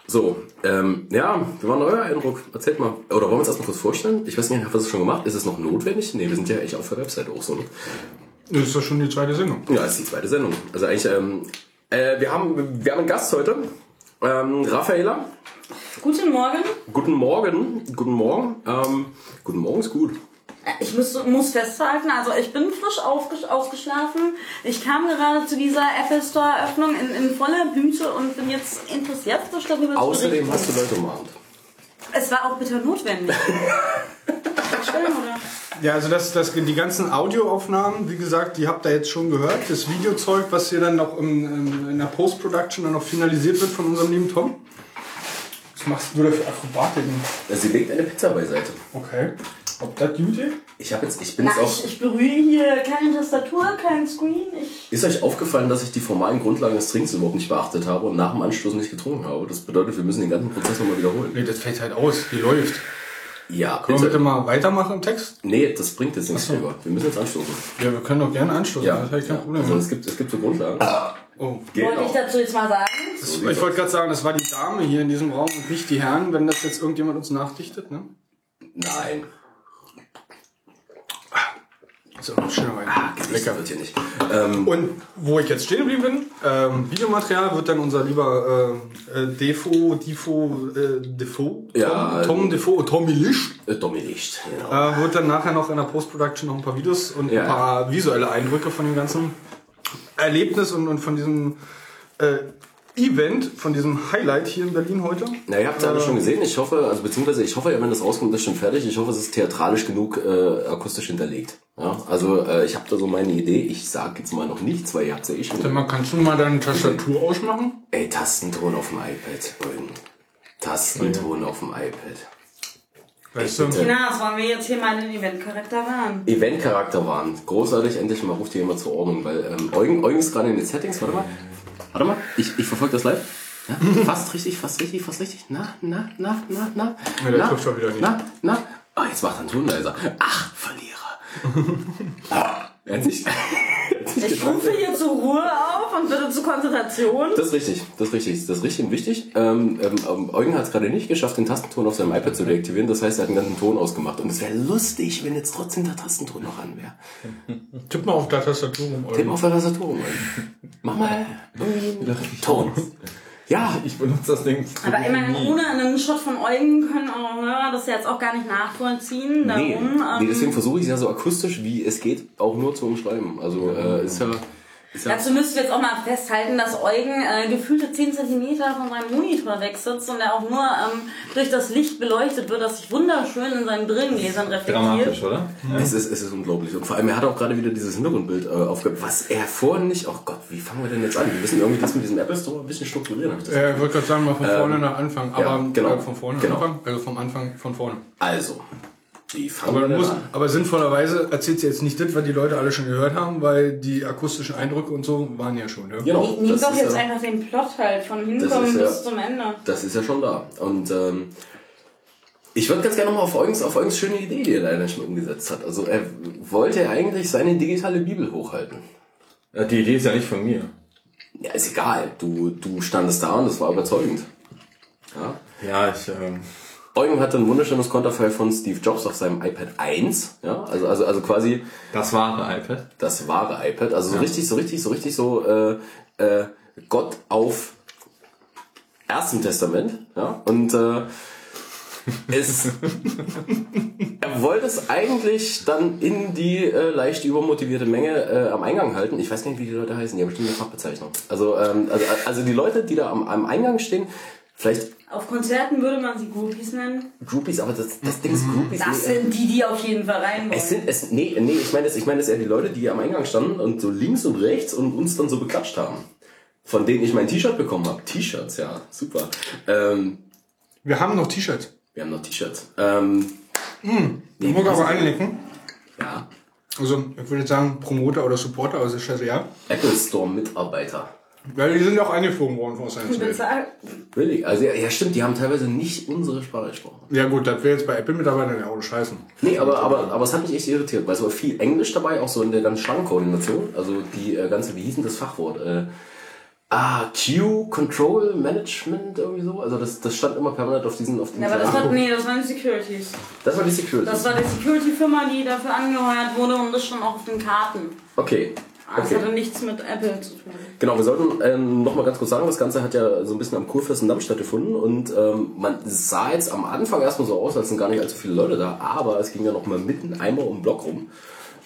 so, ähm, ja, wie war denn euer Eindruck? Erzählt mal. Oder wollen wir uns erstmal kurz vorstellen? Ich weiß nicht, habt ihr das schon gemacht? Ist es noch notwendig? Nee, wir sind ja echt auf der Webseite auch so. Ne? Das ist doch schon die zweite Sendung. Ja, das ist die zweite Sendung. Also eigentlich, ähm, äh, wir haben, wir haben einen Gast heute. Ähm, Raffaela. Guten Morgen. Guten Morgen. Guten Morgen. Ähm, guten Morgen ist gut. Ich muss, muss festhalten, also ich bin frisch aufges- ausgeschlafen. Ich kam gerade zu dieser Apple Store Eröffnung in, in voller Blüte und bin jetzt interessiert, frisch darüber zu Außerdem hast du Leute umarmt. Es war auch bitter notwendig. <laughs> Schön, oder? Ja, also das, das, die ganzen Audioaufnahmen, wie gesagt, die habt ihr jetzt schon gehört. Das Videozeug, was hier dann noch im, in der Post-Production dann noch finalisiert wird von unserem lieben Tom. Was machst du da für Akrobatiken? Sie legt eine Pizza beiseite. Okay. Ob das gut ist? Ich habe jetzt, ich bin Na, jetzt auch. ich, ich berühre hier keine Tastatur, kein Screen. Ich Ist euch aufgefallen, dass ich die formalen Grundlagen des Trinkens überhaupt nicht beachtet habe und nach dem Anstoß nicht getrunken habe? Das bedeutet, wir müssen den ganzen Prozess nochmal wiederholen. Nee, das fällt halt aus. Die läuft. Ja, Können wir bitte bitte. mal weitermachen im Text? Nee, das bringt jetzt nichts drüber. Wir müssen jetzt anstoßen. Ja, wir können doch gerne anstoßen. Ja, Das habe ich kein Problem. also es gibt, es gibt so Grundlagen. Oh. wollte ich Genau. dazu jetzt mal sagen. Das, ich wollte gerade sagen, das war die Dame hier in diesem Raum und nicht die Herren, wenn das jetzt irgendjemand uns nachdichtet, ne? Nein. So, schöner Wein. Lecker wird hier nicht. Ähm, Und wo ich jetzt stehen geblieben bin, ähm, Videomaterial wird dann unser lieber äh, äh, Defo, Defo, äh, Defo, Tom, Ja, Tom Defo, Tommy Licht, äh, Tommy Licht. Genau. äh, wird dann nachher noch in der Post-Production noch ein paar Videos und Ja. ein paar visuelle Eindrücke von dem ganzen Erlebnis und, und von diesem äh, Event, von diesem Highlight hier in Berlin heute. Na, ihr habt es alle schon gesehen. Ich hoffe, also beziehungsweise ich hoffe, ja, wenn das rauskommt, ist schon fertig. Ich hoffe, es ist theatralisch genug äh, akustisch hinterlegt. Ja, also äh, ich habe da so meine Idee. Ich sag jetzt mal noch nichts, weil ihr habt ja eh schon. Sag mal, kannst du mal deine Tastatur ausmachen? Ey, Tastenton auf dem iPad. Eugen. Tastenton auf dem iPad. Weißt du? bitte. Na, das wollen wir jetzt hier mal den Eventcharakter waren. Eventcharakter waren. Großartig, endlich mal ruft ihr jemand zur Ordnung, weil ähm, Eugen, Eugen ist gerade in den Settings. Warte mal. Warte mal, ich, ich verfolge das live. Ja, fast richtig, fast richtig, fast richtig. Na, na, na, na, na. Ja, der na, schon wieder nicht. Na, na. Ah, jetzt macht er Ton leiser. Ach, Verlierer. <laughs> er hat sich, <laughs> er hat sich Ich rufe hier zur Ruhe auf und bitte zur Konzentration. Das ist richtig, das ist richtig, das ist richtig und wichtig. Ähm, ähm, ähm, Eugen hat es gerade nicht geschafft, den Tastenton auf seinem iPad zu deaktivieren. Das heißt, er hat den ganzen Ton ausgemacht. Und es wäre lustig, wenn jetzt trotzdem der Tastenton noch an wäre. <laughs> Tipp mal auf der Tastatur rum. Tipp auf der Tastatur rum. Eugen. Mach mal <laughs> Ton. Ja, Ich benutze das Ding. Aber immerhin ohne einen Shot von Eugen können eure Hörer das jetzt auch gar nicht nachvollziehen. Darum, nee, ähm, nee, deswegen versuche ich es ja so akustisch, wie es geht, auch nur zu umschreiben. Also äh, ist ja... Ja Dazu müsst ihr jetzt auch mal festhalten, dass Eugen äh, gefühlte 10 cm von seinem Monitor wegsitzt und er auch nur ähm, durch das Licht beleuchtet wird, das sich wunderschön in seinen Brillengläsern reflektiert. Dramatisch, oder? Es ist, es ist unglaublich. Und vor allem, er hat auch gerade wieder dieses Hintergrundbild äh, aufgehört, was er vorhin nicht... Oh Gott, wie fangen wir denn jetzt an? Wir müssen irgendwie das mit diesem Apple Store ein bisschen strukturieren. ich Äh, ich wollte gerade sagen, mal von vorne nach Anfang. Aber ja, genau. äh, von vorne Genau. Anfang. Also vom Anfang von vorne. Also, fangen Aber, muss, aber sinnvollerweise erzählt sie jetzt nicht das, was die Leute alle schon gehört haben, weil die akustischen Eindrücke und so waren ja schon. Ne? Genau, das doch jetzt ja- einfach den Plot halt von hinkommen ja- bis zum Ende. Das ist ja schon da. Und ähm, ich würde ganz gerne nochmal auf Eugens, auf Eugens schöne Idee, die er leider schon umgesetzt hat. Also er wollte eigentlich seine digitale Bibel hochhalten. Ja, Die Idee ist ja nicht von mir. Ja, ist egal. Du, du standest da und das war überzeugend. Ja. Ja, ich. Ähm, Eugen hatte ein wunderschönes Konterfei von Steve Jobs auf seinem iPad 1. Ja, also, also, also quasi das wahre iPad. das wahre iPad. Also so richtig, so richtig, so richtig so äh, äh, Gott auf Ersten Testament. Ja, und äh, <laughs> es, er wollte es eigentlich dann in die äh, leicht übermotivierte Menge äh, am Eingang halten. Ich weiß gar nicht, wie die Leute heißen. Die haben bestimmt eine Fachbezeichnung. Also, ähm, also, also die Leute, die da am, am Eingang stehen, vielleicht Auf Konzerten würde man sie Groupies nennen. Groupies, aber das, das Ding ist Groupies. Das nee, sind die, die auf jeden Fall rein wollen. es sind, es, nee, nee, ich meine, das, ich meine, das eher die Leute, die am Eingang standen und so links und rechts und uns dann so beklatscht haben. Von denen ich mein T-Shirt bekommen habe. T-Shirts, ja, super. Ähm, Wir haben noch T-Shirts. wir haben noch T-Shirts. Ähm, Ich muss aber einlenken. ja, Also, ich würde sagen, Promoter oder Supporter, also scheiße, ja. Apple Store Mitarbeiter. Weil die sind ja auch eingeflogen worden von Science. Bezahlt. Willig. Also ja, ja, stimmt, die haben teilweise nicht unsere Sprache gesprochen. Ja gut, das wäre jetzt bei Apple-Mitarbeitern ja auch scheißen. Nee, aber, aber, aber es hat mich echt irritiert, weil es war viel Englisch dabei, auch so in der ganzen Schlangenkoordination. Also die äh, ganze, wie hieß denn das Fachwort? Äh, ah, Q Control Management irgendwie so. Also das, das stand immer permanent auf diesen, auf diesen Ja, aber das war, nee, das waren die Securities. das war die Security. Das war die Security-Firma, die dafür angeheuert wurde und das schon auch auf den Karten. okay. Das Okay. hatte nichts mit Apple zu tun. Genau, wir sollten ähm, noch mal ganz kurz sagen, das Ganze hat ja so ein bisschen am Kurfürsten Damm stattgefunden und ähm, man sah jetzt am Anfang erstmal so aus, als sind gar nicht allzu viele Leute da, aber es ging ja noch mal mitten einmal um den Block rum.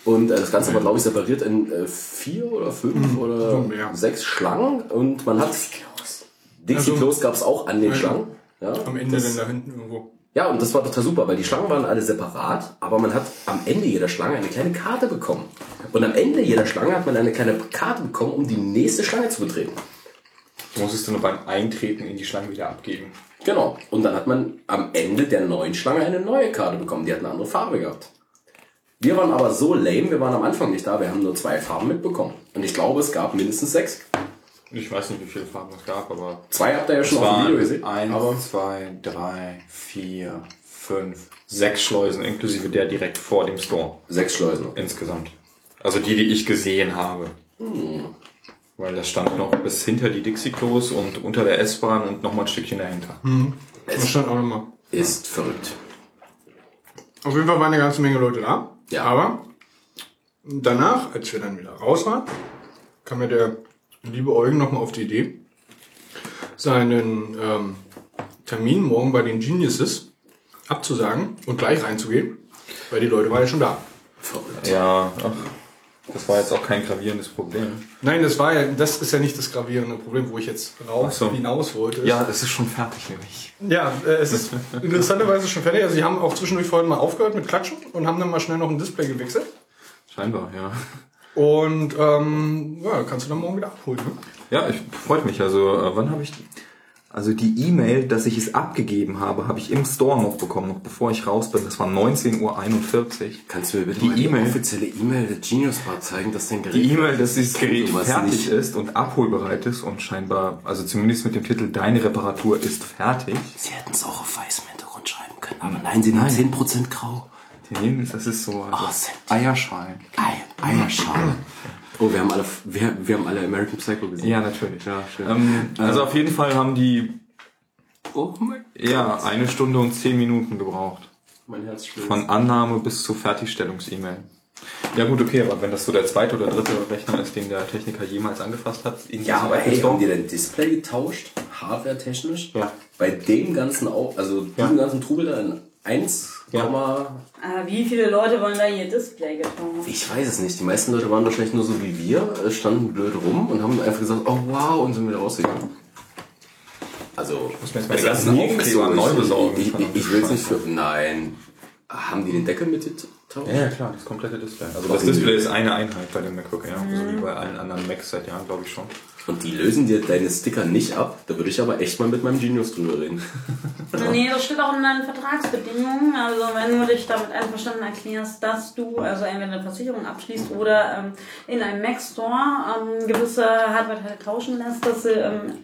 Und äh, das Ganze war, glaube ich, separiert in äh, vier oder fünf oder so mehr. sechs Schlangen und man hat... Dixie Also- Klos gab es auch an den Also, Schlangen. Ja, Am Ende das- dann da hinten irgendwo. Ja, und das war total super, weil die Schlangen waren alle separat, aber man hat am Ende jeder Schlange eine kleine Karte bekommen. Und am Ende jeder Schlange hat man eine kleine Karte bekommen, um die nächste Schlange zu betreten. Du musstest du nur beim Eintreten in die Schlange wieder abgeben. Genau. Und dann hat man am Ende der neuen Schlange eine neue Karte bekommen. Die hat eine andere Farbe gehabt. Wir waren aber so lame, wir waren am Anfang nicht da, wir haben nur zwei Farben mitbekommen. Und ich glaube, es gab mindestens sechs. Ich weiß nicht, wie viele Farben es gab, aber. Zwei habt ihr ja schon Es auf dem Video gesehen. Eins, Aber zwei, drei, vier, fünf, sechs Schleusen, inklusive der direkt vor dem Store. sechs Schleusen. Insgesamt. Also die, die ich gesehen habe. Weil das stand noch bis hinter die Dixie-Klos und unter der S-Bahn und noch mal ein Stückchen dahinter. Das stand auch nochmal. Ist verrückt. Auf jeden Fall waren eine ganze Menge Leute da. Ja. Aber danach, als wir dann wieder raus waren, kam mir der liebe Eugen nochmal auf die Idee, seinen ähm, Termin morgen bei den Geniuses abzusagen und gleich reinzugehen, weil die Leute waren ja schon da. Verrückt. Ja, ach, das war jetzt auch kein gravierendes Problem. Nein, das war ja, das ist ja nicht das gravierende Problem, wo ich jetzt raus so. hinaus wollte. Ja, das ist schon fertig nämlich. Ja, äh, es ist interessanterweise schon fertig. Also sie haben auch zwischendurch vorhin mal aufgehört mit Klatschen und haben dann mal schnell noch ein Display gewechselt. Scheinbar, ja. Und ähm, ja, kannst du dann morgen wieder abholen. Ne? Ja, ich freut mich. Also, äh, wann habe ich. Also die E-Mail, dass ich es abgegeben habe, habe ich im Store noch bekommen, noch bevor ich raus bin. Das war 19.41 Uhr. Kannst du mir bitte Die die E-Mail- offizielle E-Mail der Genius Bar zeigen, dass dein Gerät... Die E-Mail, dass dieses Gerät fertig nicht- ist und abholbereit ist und scheinbar, also zumindest mit dem Titel Deine Reparatur ist fertig. Sie hätten es auch auf weißem Hintergrund schreiben können, aber nein, sie nehmen 10% grau. Nee, Das ist so also Oh. Eierschalen. Ei, Eierschale. <clears throat> Oh, wir haben alle, wir, wir haben alle American Psycho gesehen. Ja, natürlich. Ja, schön. Ähm, also auf jeden Fall haben die oh mein ja eine Stunde und zehn Minuten gebraucht. Mein Herz schlägt. Von Annahme bis zur Fertigstellungs-E-Mail. Ja gut, okay, aber wenn das so der zweite oder dritte Rechner ist, den der Techniker jemals angefasst hat, in Ja, aber hey, haben die denn Display getauscht? Hardware-technisch? Ja. Bei dem ganzen auch, also diesem ganzen Trubel da in 1, Aber wie viele Leute wollen da ihr Display getauscht? ich weiß es nicht. Die meisten Leute waren wahrscheinlich nur so wie wir, äh, standen blöd rum und haben einfach gesagt, oh wow, und sind wieder rausgegangen. Also, muss mir jetzt es ist ganzen Aufkleber neu ich- besorgen. Ich, ich, ich will es nicht für. Nein. Haben die den Deckel mitgetauscht? Ja, ja, klar, das komplette Display. Also das Display ist eine Einheit bei dem MacBook, ja. So wie bei allen anderen Macs seit Jahren, glaube ich schon. Und die lösen dir deine Sticker nicht ab. Da würde ich aber echt mal mit meinem Genius drüber reden. Nee, das steht auch in deinen Vertragsbedingungen. Also wenn du dich damit einverstanden erklärst, dass du also entweder eine Versicherung abschließt oder ähm, in einem Mac Store ähm, gewisse Hardware-Teile tauschen lässt, dass sie ähm,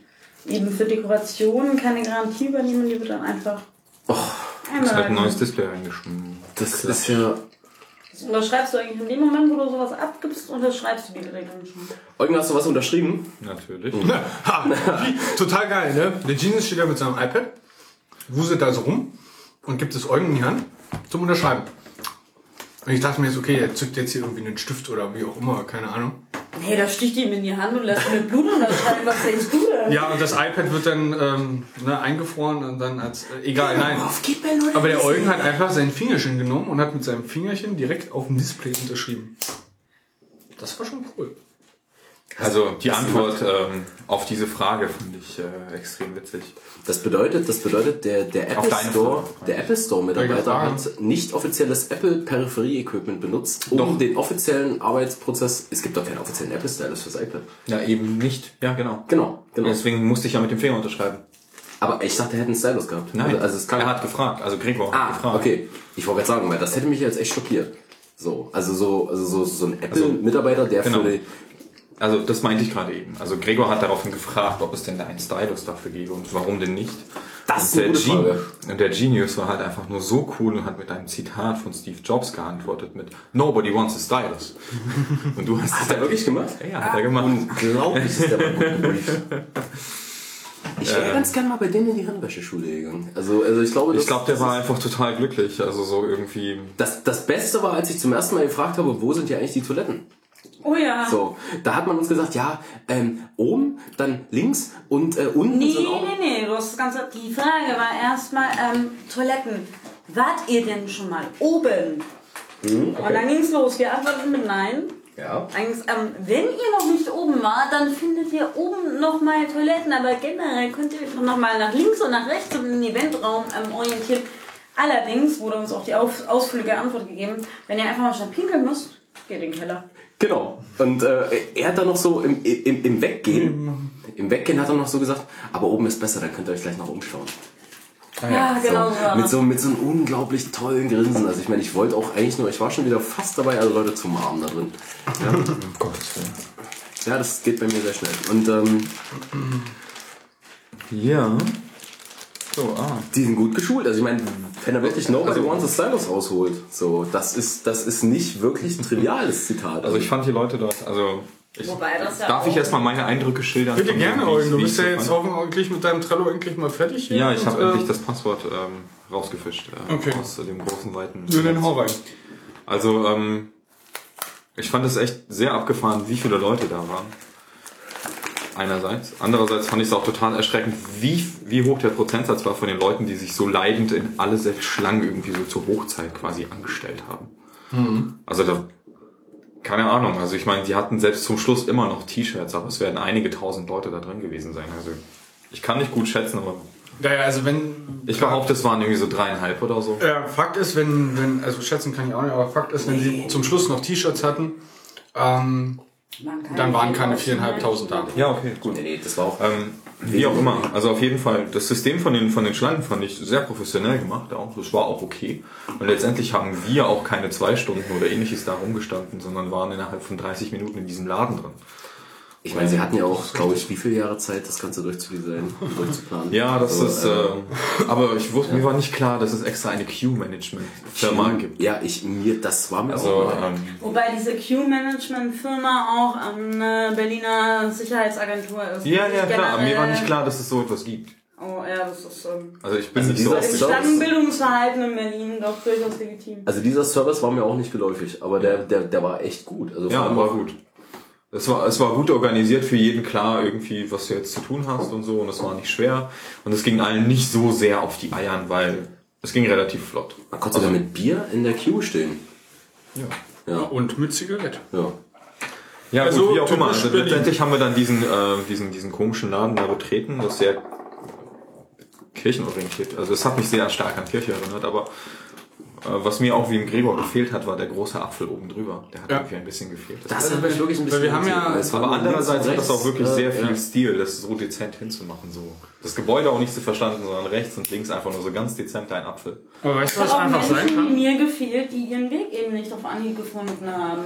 eben für Dekorationen keine Garantie übernehmen, die wird dann einfach Es hat ein neues Display reingeschmissen. Das ist ja. Unterschreibst du eigentlich in dem Moment, wo du sowas abgibst, unterschreibst du die Regelung schon. Eugen, hast du was unterschrieben? Natürlich. <laughs> Ha, wie- total geil, ne? Der Genius steht da mit seinem iPad, wuselt da so rum und gibt es Eugen in die Hand zum Unterschreiben. Und ich dachte mir jetzt, okay, er zückt jetzt hier irgendwie einen Stift oder wie auch immer, keine Ahnung. Nee, da sticht ihm in die Hand und lässt mit Blut unterschreiben. Was denkst du denn? Ja, und das iPad wird dann ähm, ne, eingefroren und dann als. Äh, egal, nein. Auf Kippeln oder Aber der? Eugen hat einfach sein Fingerchen genommen und hat mit seinem Fingerchen direkt auf dem Display unterschrieben. Das war schon cool. Also die Antwort ähm, auf diese Frage finde ich äh, extrem witzig. Das bedeutet, das bedeutet, der, der Apple Store, Frage. der Apple Store Mitarbeiter hat nicht offizielles Apple Peripherie-Equipment benutzt, um Doch. den offiziellen Arbeitsprozess. Es gibt doch keinen offiziellen Apple Stylus fürs iPad. Ja, eben nicht. Ja, genau. Genau, genau. Deswegen musste ich ja mit dem Finger unterschreiben. Aber ich dachte, er hätte einen Stylus gehabt. Nein, Also es kann. er hat gefragt. Also Gregor hat Ah, gefragt. okay. Ich wollte gerade sagen, weil das hätte mich jetzt echt schockiert. So, also so, also so, so ein Apple-Mitarbeiter, der genau. für die, Also das meinte ich gerade eben. Also Gregor hat daraufhin gefragt, ob es denn da einen Stylus dafür gäbe und warum denn nicht. Das ist und eine der, gute Frage. und der Genius war halt einfach nur so cool und hat mit einem Zitat von Steve Jobs geantwortet mit Nobody wants a stylus. <laughs> Und du hast Hat er wirklich gemacht? Ja, hat er gemacht. Unglaublich ist der mal. <laughs> Ich wäre Äh. ganz gerne mal bei denen in die Handwäscheschule gegangen. Also, also ich glaube, Ich glaube, der war ist- einfach total glücklich. Also so irgendwie. Das, das Beste war, als ich zum ersten Mal gefragt habe, wo sind hier eigentlich die Toiletten? Oh ja. So, da hat man uns gesagt, ja, ähm, oben, dann links und äh, unten Nee, sind auch... nee, nee, du hast das Ganze. Die Frage war erstmal ähm, Toiletten. Wart ihr denn schon mal oben? Hm, Und dann ging's los. Wir antworten mit Nein. Ja. Eigentlich, ähm, wenn ihr noch nicht oben wart, dann findet ihr oben nochmal Toiletten, aber generell könnt ihr euch nochmal nach links und nach rechts und in den Eventraum ähm, orientieren. Allerdings wurde uns auch die Auf ausführliche Antwort gegeben, wenn ihr einfach mal schnell pinkeln müsst, geht in den Keller. Genau. Und äh, er hat dann noch so im, im, im Weggehen, im Weggehen hat er noch so gesagt, aber oben ist besser, dann könnt ihr euch gleich noch umschauen. Ja, genau so. Mit so, mit so einem unglaublich tollen Grinsen. Also ich meine, ich wollte auch eigentlich nur, ich war schon wieder fast dabei, alle Leute zu umarmen da drin. Ja, <laughs> Gottes Willen. ja das geht bei mir sehr schnell. Und ähm, Ja. So, ah. die sind gut geschult. Also ich meine, wenn er wirklich Nobody Also- Wants a Stylus rausholt, so, das ist, das ist nicht wirklich ein triviales Zitat. Also ich fand die Leute dort, also ich, Wobei das ja darf ich erstmal meine Eindrücke schildern? Bitte gerne, Eugen. ich- Du bist ja jetzt hoffentlich mit deinem Trello endlich mal fertig hier. Ja, ich habe Und, endlich das Passwort ähm, rausgefischt äh, Okay. aus äh, dem großen, weiten... Nur den rein. Also, ähm, ich fand es echt sehr abgefahren, wie viele Leute da waren. Einerseits. Andererseits fand ich es auch total erschreckend, wie, wie hoch der Prozentsatz war von den Leuten, die sich so leidend in alle sechs Schlangen irgendwie so zur Hochzeit quasi angestellt haben. Mhm. Also da, keine Ahnung, also ich meine, die hatten selbst zum Schluss immer noch T-Shirts, aber es werden einige tausend Leute da drin gewesen sein. Also ich kann nicht gut schätzen, aber Naja, also wenn. ich behaupte, es waren irgendwie so dreieinhalb oder so. Ja, Fakt ist, wenn, wenn, also schätzen kann ich auch nicht, aber Fakt ist, wenn sie zum Schluss noch T-Shirts hatten, ähm, dann waren keine viereinhalbtausend da. Ja, okay, gut. nee, nee, das war auch... Ähm, wie auch immer. Also auf jeden Fall, das System von den, von den Schlangen fand ich sehr professionell gemacht. Auch. Das war auch okay. Und letztendlich haben wir auch keine zwei Stunden oder ähnliches da rumgestanden, sondern waren innerhalb von 30 Minuten in diesem Laden drin. Ich meine, sie hatten ja auch, glaube ich, wie viele Jahre Zeit, das Ganze durchzudesignen, <laughs> durchzuplanen. Ja, das Also, ist, äh, äh, aber ich wusste, mir war nicht klar, dass es extra eine Queue-Management-Firma gibt. Ja, ich, mir, das war mir Also, auch ähm, Wobei diese Q-Management-Firma auch eine Berliner Sicherheitsagentur ist. ja, ja, klar, aber mir war nicht klar, dass es so etwas gibt. Oh ja, das ist ähm, Also ich bin Also nicht so Service- Schlangenbildungsverhalten in Berlin doch durchaus legitim. Also dieser Service war mir auch nicht geläufig, aber der, der, der war echt gut. Also Ja, war gut. Es war, es war gut organisiert für jeden klar irgendwie, was du jetzt zu tun hast und so und es war nicht schwer und es ging allen nicht so sehr auf die Eiern, weil es ging relativ flott. Man konnte sogar mit Bier in der Queue stehen. Ja. Ja, Und mit Zigarette. ja. Ja, Also gut, wie auch typisch immer. Also letztendlich haben wir dann diesen, äh, diesen, diesen komischen Laden da betreten, das sehr kirchenorientiert. Also es hat mich sehr stark an Kirche erinnert, aber was mir auch wie im Gregor gefehlt hat, war der große Apfel oben drüber. Der hat Ja. irgendwie ein bisschen gefehlt. Das hat mich wirklich ein bisschen Weil wir haben ja- aber andererseits hat das auch wirklich sehr äh, viel ja. Stil, das so dezent hinzumachen. So. Das Gebäude auch nicht zu verstanden, sondern rechts und links einfach nur so ganz dezent ein Apfel. Aber weißt du, Es was hat einfach sein Menschen kann? mir gefehlt, die ihren Weg eben nicht auf Anhieb gefunden haben.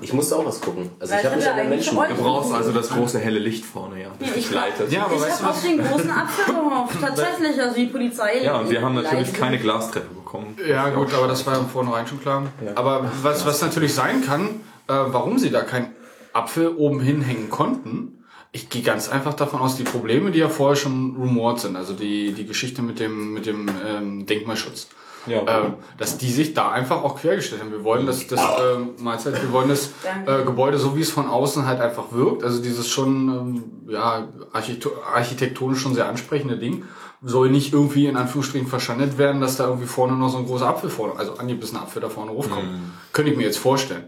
Ich musste auch was gucken. Also Weil ich habe ich mich an den Menschen... Du brauchst also das große helle Licht vorne, ja, das Ja, ich- leitet. Ja, aber ich weißt du habe auf den großen Apfel gehofft, <laughs> tatsächlich, also die Polizei. Ja, und wir haben natürlich keine Glastreppe bekommen. Ja, gut, aber das war ja vornherein schon klar. Aber was, was natürlich sein kann, äh, warum sie da keinen Apfel oben hinhängen konnten, ich gehe ganz einfach davon aus, die Probleme, die ja vorher schon rumort sind, also die, die Geschichte mit dem, mit dem ähm, Denkmalschutz, Ja. ähm, dass die sich da einfach auch quergestellt haben. Wir wollen das, das ähm, Mahlzeit, wir wollen das äh, Gebäude, so wie es von außen halt einfach wirkt, also dieses schon ähm, ja, architekt- architektonisch schon sehr ansprechende Ding, soll nicht irgendwie in Anführungsstrichen verschandelt werden, dass da irgendwie vorne noch so ein großer Apfel vorne, also angebissener Apfel da vorne raufkommt. Könnte ich mir jetzt vorstellen.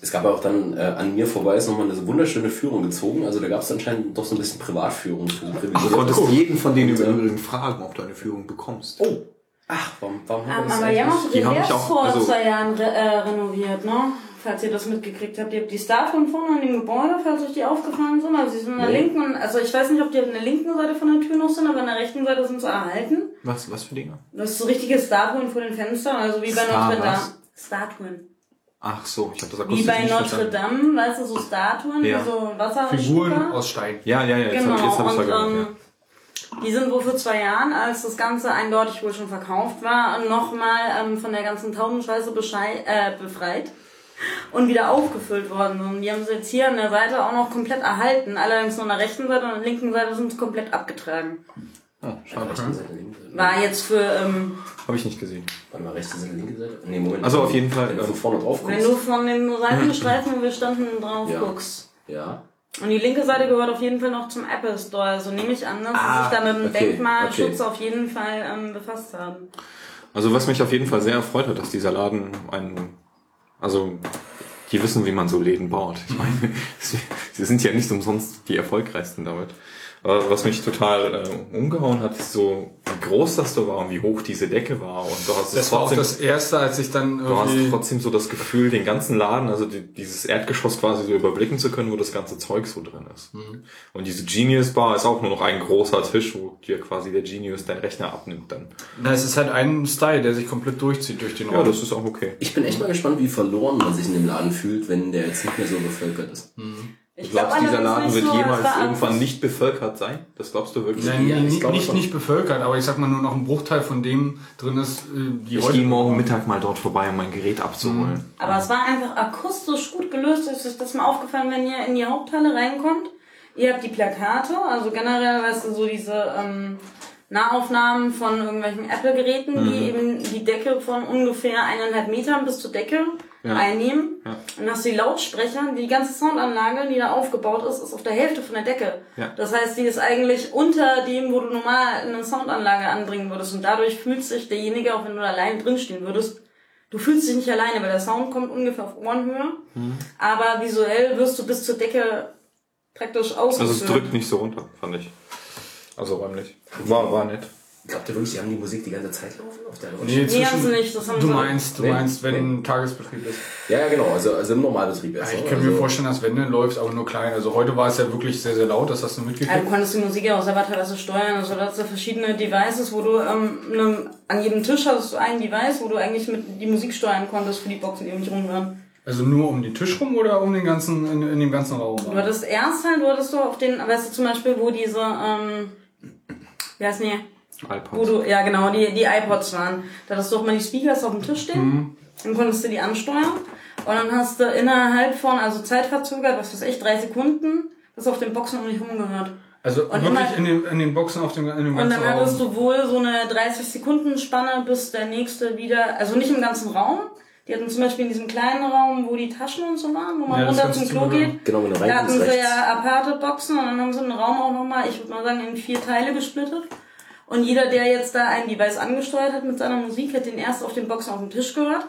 Es gab ja auch dann äh, an mir vorbei ist nochmal eine wunderschöne Führung gezogen. Also da gab es anscheinend doch so ein bisschen Privatführung für Du konntest jeden von denen im äh, Übrigen fragen, ob du eine Führung bekommst. Oh, ach, warum, warum haben wir das aber auch Die haben mich auch- vor also- zwei Jahren re äh, renoviert, ne? Falls ihr das mitgekriegt habt. Ihr habt die Statuen vorne an dem Gebäude, falls euch die aufgefallen sind. Also sie sind an der Nee. linken, und- also ich weiß nicht, ob die an der linken Seite von der Tür noch sind, aber an der rechten Seite sind sie erhalten. Was, was für Dinge? Das ist so richtige Statuen vor den Fenstern, also wie bei Star Notre Dame. was? Statuen. Ach so, ich habe das Wie akustisch bei nicht Notre. Dame, weißt du, so Statuen, Ja. wie so Wasser. Figuren aus Stein. Ja, ja, ja, jetzt Genau, hab ich, jetzt hab verstanden. ähm, die sind wohl vor zwei Jahren, als das Ganze eindeutig wohl schon verkauft war, nochmal ähm, von der ganzen Taubenscheiße äh, befreit und wieder aufgefüllt worden. Und die haben sie jetzt hier an der Seite auch noch komplett erhalten. Allerdings nur an der rechten Seite und an der linken Seite sind sie komplett abgetragen. ja. oh, schade. Rechten Seite, linken Seite. war jetzt für, ähm, Habe ich nicht gesehen. Warte mal, rechte Seite, linke Seite? Nee, Moment. Also auf jeden Fall, Wenn du ähm, von vorne drauf wenn guckst. du von dem Seitenstreifen, wo wir standen, drauf Ja. guckst. Ja. Und die linke Seite gehört auf jeden Fall noch zum Apple Store. Also nehme ich an, dass Ah, sie sich da mit dem okay, Denkmalschutz okay. auf jeden Fall ähm, befasst haben. Also was mich auf jeden Fall sehr erfreut hat, dass dieser Laden einen, also die wissen, wie man so Läden baut. Ich meine, <laughs> sie, sind ja nicht umsonst die erfolgreichsten damit. Aber was mich total äh, umgehauen hat, ist so, wie groß das da war und wie hoch diese Decke war. Und du hast es Das war auch trotzdem- das erste, als ich dann Du hast irgendwie. trotzdem so das Gefühl, den ganzen Laden, also die, dieses Erdgeschoss quasi so überblicken zu können, wo das ganze Zeug so drin ist. Mhm. Und diese Genius Bar ist auch nur noch ein großer Tisch, wo dir quasi der Genius deinen Rechner abnimmt dann. Na, es ist halt ein Style, der sich komplett durchzieht durch den Ja, Raum. das ist auch okay. Ich bin echt mal gespannt, wie verloren man sich in dem Laden fühlt, wenn der jetzt nicht mehr so bevölkert ist. Ich Glaubst du, glaub dieser Laden wird jemals irgendwann nicht bevölkert sein? Das glaubst du wirklich? Nein, Ja, ich nicht, nicht, nicht bevölkert, aber ich sag mal nur noch ein Bruchteil von dem drin ist, äh, die Ich gehe morgen Mittag mal dort vorbei, um mein Gerät abzuholen. Aber es war einfach akustisch gut gelöst. Ist euch das mal aufgefallen, wenn ihr in die Haupthalle reinkommt? Ihr habt die Plakate, also generell, weißt du, so diese ähm, Nahaufnahmen von irgendwelchen Apple-Geräten, Mhm. die eben die Decke von ungefähr eineinhalb Metern bis zur Decke Ja. einnehmen. Ja. Und du die Lautsprecher, die ganze Soundanlage, die da aufgebaut ist, ist auf der Hälfte von der Decke. Ja. Das heißt, die ist eigentlich unter dem, wo du normal eine Soundanlage anbringen würdest. Und dadurch fühlt sich derjenige, auch wenn du allein drinstehen würdest, du fühlst dich nicht alleine, weil der Sound kommt ungefähr auf Ohrenhöhe. Mhm. Aber visuell wirst du bis zur Decke praktisch ausgeführt. Also es drückt nicht so runter, fand ich. Also räumlich. War, war nett. Glaubt ihr wirklich, die haben die Musik die ganze Zeit laufen auf der Nee, Nee, haben sie nicht. Das haben du sie- meinst, du Nee. meinst, wenn ein Tagesbetrieb ist. Ja, ja, genau, also, also im Normalbetrieb erst. Ja, ich ne? kann also, mir vorstellen, dass wenn du läufst, aber nur klein. Also heute war es ja wirklich sehr, sehr laut, das hast du Ja, du mitgekriegt. konntest die Musik ja auch selber teilweise steuern. Also da hast du verschiedene Devices, wo du ähm, ne, an jedem Tisch hast du ein Device, wo du eigentlich mit die Musik steuern konntest für die Boxen, die um dich rum waren. Also nur um den Tisch rum oder um den ganzen, in, in dem ganzen Raum? Du hattest erst halt, du hattest du auf den, weißt du zum Beispiel, wo diese, ähm, wie heißt die? IPods. du, ja genau, die, die iPods waren. Da hattest du auch mal die Speakers auf dem Tisch stehen. Dann konntest du die ansteuern. Und dann hast du innerhalb von, also zeitverzögert, was weiß ich, drei Sekunden, das auf den Boxen um dich rum gehört. Also Und wirklich immer- in den, in den Boxen auf dem, in dem Und ganzen dann hattest Raum. du wohl so eine 30 Sekunden Spanne, bis der nächste wieder, also nicht im ganzen Raum. Die hatten zum Beispiel in diesem kleinen Raum, wo die Taschen und so waren, wo man Ja, runter zum Klo sogar- geht. Genau, wenn du Da hatten sie rechts. ja aparte Boxen und dann haben sie den Raum auch nochmal, ich würde mal sagen, in vier Teile gesplittet. Und jeder, der jetzt da ein Device angesteuert hat mit seiner Musik, hat den erst auf den Boxen auf dem Tisch gehört.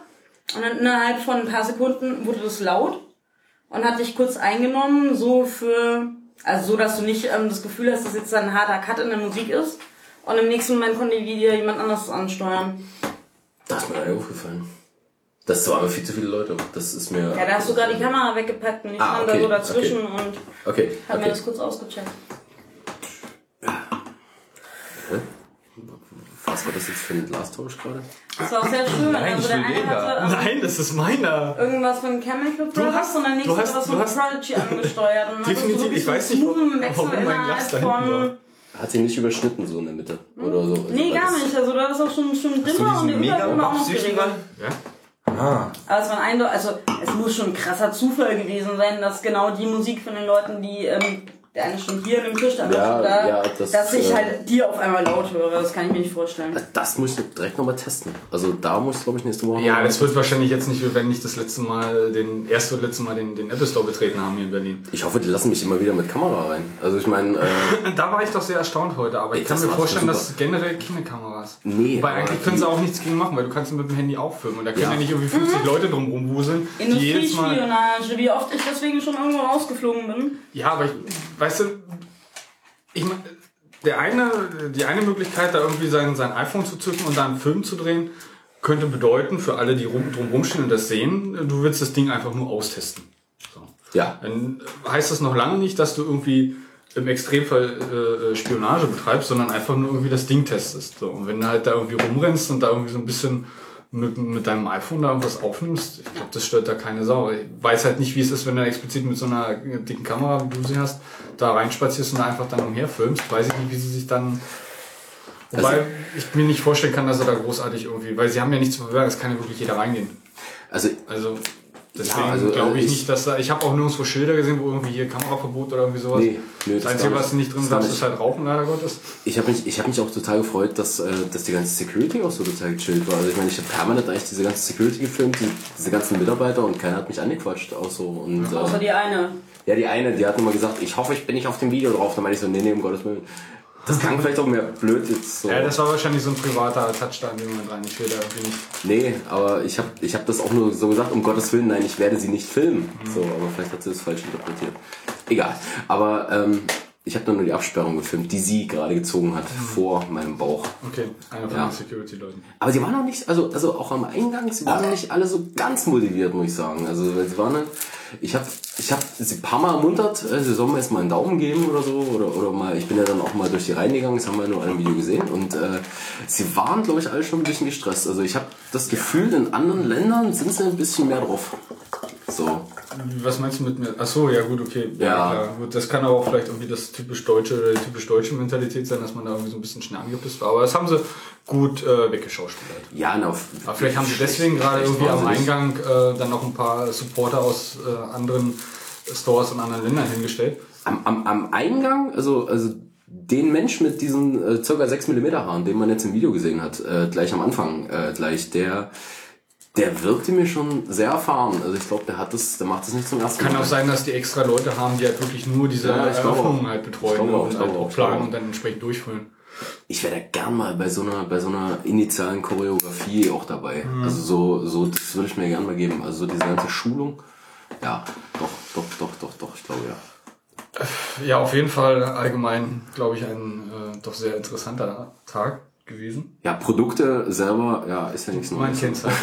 Und dann innerhalb von ein paar Sekunden wurde das laut und hat dich kurz eingenommen, so für, also so, dass du nicht ähm, das Gefühl hast, dass jetzt ein harter Cut in der Musik ist. Und im nächsten Moment konnte wieder jemand anderes ansteuern. Das ist mir nicht aufgefallen. Das sind aber viel zu viele Leute. Das ist mir. Ja, da hast du gerade die Kamera weggepackt und ich Ah, stand okay, da so dazwischen okay. und Okay, hab mir okay. das kurz ausgecheckt. Was war das jetzt für ein Glastausch gerade? Das war auch sehr schön. Nein, also der eine hatte ähm, Nein, das ist meiner. irgendwas von Chemical Brothers hast- und der nächste du hast- hat was von hast- Prodigy angesteuert. Und <laughs> Definitiv, ich weiß nicht, warum mein Glas da hinten war. von... Hat sie nicht überschnitten so in der Mitte? Oder so? Nee, Also, gar nicht. Also da ist auch schon, schon dimmer und der Übergang war auch noch geringer. Ah, Aber es war ein Eindruck, also es muss schon ein krasser Zufall gewesen sein, dass genau die Musik von den Leuten, die, ähm, der eine schon hier an dem Tisch, der andere Ja, schon da, ja, das, dass ich äh, halt die auf einmal laut höre. Das kann ich mir nicht vorstellen. Das muss ich direkt nochmal testen. Also da muss ich, glaube ich, nächste Woche. Ja, das wird wahrscheinlich jetzt nicht, wenn nicht das letzte Mal, den erste oder letzte Mal den, den Apple Store betreten haben hier in Berlin. Ich hoffe, die lassen mich immer wieder mit Kamera rein. Also ich meine, äh, <laughs> Da war ich doch sehr erstaunt heute, aber ich Ey, kann das mir vorstellen, super. dass generell keine Kameras. Nee, aber eigentlich können sie auch nichts gegen machen, weil du kannst mit dem Handy auch filmen und da können ja, Ja. nicht irgendwie 50 Leute drum rumwuseln. Industriespionage, wie oft ich deswegen schon irgendwo rausgeflogen bin. Ja, aber ich, weißt du, ich mein, der eine, die eine Möglichkeit, da irgendwie sein, sein iPhone zu zücken und da einen Film zu drehen, könnte bedeuten, für alle, die rum, drum rumstehen und das sehen, du willst das Ding einfach nur austesten. So. ja, Dann heißt das noch lange nicht, dass du irgendwie im Extremfall äh, Spionage betreibst, sondern einfach nur irgendwie das Ding testest. So. Und wenn du halt da irgendwie rumrennst und da irgendwie so ein bisschen mit, mit deinem iPhone da irgendwas aufnimmst, ich glaube, das stört da keine Sau. Ich weiß halt nicht, wie es ist, wenn du explizit mit so einer dicken Kamera, wie du sie hast, da reinspazierst und da einfach dann umherfilmst. Weiß ich nicht, wie sie sich dann... Wobei Also- ich mir nicht vorstellen kann, dass er da großartig irgendwie... Weil sie haben ja nichts zu verbergen, es kann ja wirklich jeder reingehen. also Also Deswegen Ja, also, glaube ich, ich- nicht, dass da. Ich habe auch nirgendwo Schilder gesehen, wo irgendwie hier Kameraverbot oder irgendwie sowas. Nee, nee, das das Einzige, was nicht. nicht drin sagst, ist halt Rauchen, leider Gottes. Ich habe mich, ich hab mich auch total gefreut, dass, äh, dass die ganze Security auch so total gechillt war. Also ich meine, ich habe permanent eigentlich diese ganze Security gefilmt, die, diese ganzen Mitarbeiter und keiner hat mich angequatscht. Auch so. Und, Außer äh, die eine. Ja, die eine, die hat immer gesagt, ich hoffe, ich bin nicht auf dem Video drauf. Dann meinte ich so, nee, nee, um Gottes Willen. Das klang vielleicht auch mehr blöd jetzt so. Ja, das war wahrscheinlich so ein privater Touchdown, den man rein. Ich will da irgendwie nicht. Nee, aber ich habe ich hab das auch nur so gesagt, um Gottes Willen, nein, ich werde sie nicht filmen. So, aber vielleicht hat sie das falsch interpretiert. Egal. Aber ähm, ich habe nur die Absperrung gefilmt, die sie gerade gezogen hat, vor meinem Bauch. Okay, einer von Ja. den Security-Leuten. Aber sie waren auch nicht, also, also auch am Eingang, sie waren nicht alle so ganz motiviert, muss ich sagen. Also sie waren dann, ich habe ich hab sie ein paar Mal ermuntert, äh, sie sollen mir jetzt mal einen Daumen geben oder so. Oder, oder mal, ich bin ja dann auch mal durch die Reihen gegangen, das haben wir nur in einem Video gesehen. Und äh, sie waren, glaube ich, alle schon ein bisschen gestresst. Also ich habe das Gefühl, in anderen Ländern sind sie ein bisschen mehr drauf. So. Was meinst du mit mir? Achso, ja gut, okay. Ja, Ja. Gut, das kann aber auch vielleicht irgendwie das typisch deutsche oder die typisch deutsche Mentalität sein, dass man da irgendwie so ein bisschen schnell angepisst war. Aber das haben sie gut äh, weggeschauspielert. Ja, na, auf, Aber vielleicht haben sie deswegen gerade irgendwie am wahnsinnig. Eingang äh, dann noch ein paar Supporter aus äh, anderen Stores und anderen Ländern hingestellt. Am, am, am Eingang, also, also den Mensch mit diesen äh, ca. 6 mm Haaren, den man jetzt im Video gesehen hat, äh, gleich am Anfang, äh, gleich, der, der wirkte mir schon sehr erfahren. Also ich glaube, der hat das, der macht das nicht zum ersten Kann Mal. auch sein, dass die extra Leute haben, die halt wirklich nur diese Ja, auch. halt Ich betreuen auch, und ich halt auch auch, planen auch. und dann entsprechend durchführen. Ich wäre da gern mal bei so einer, bei so einer initialen Choreografie auch dabei. Mhm. Also so, so, das würde ich mir gern mal geben. Also so diese ganze Schulung. Ja, doch, doch, doch, doch, doch, ich glaube ja. Ja, auf jeden Fall allgemein, glaube ich, ein äh, doch sehr interessanter Tag gewesen. Ja, Produkte selber, ja, ist ja nichts Man Neues. kennt es halt,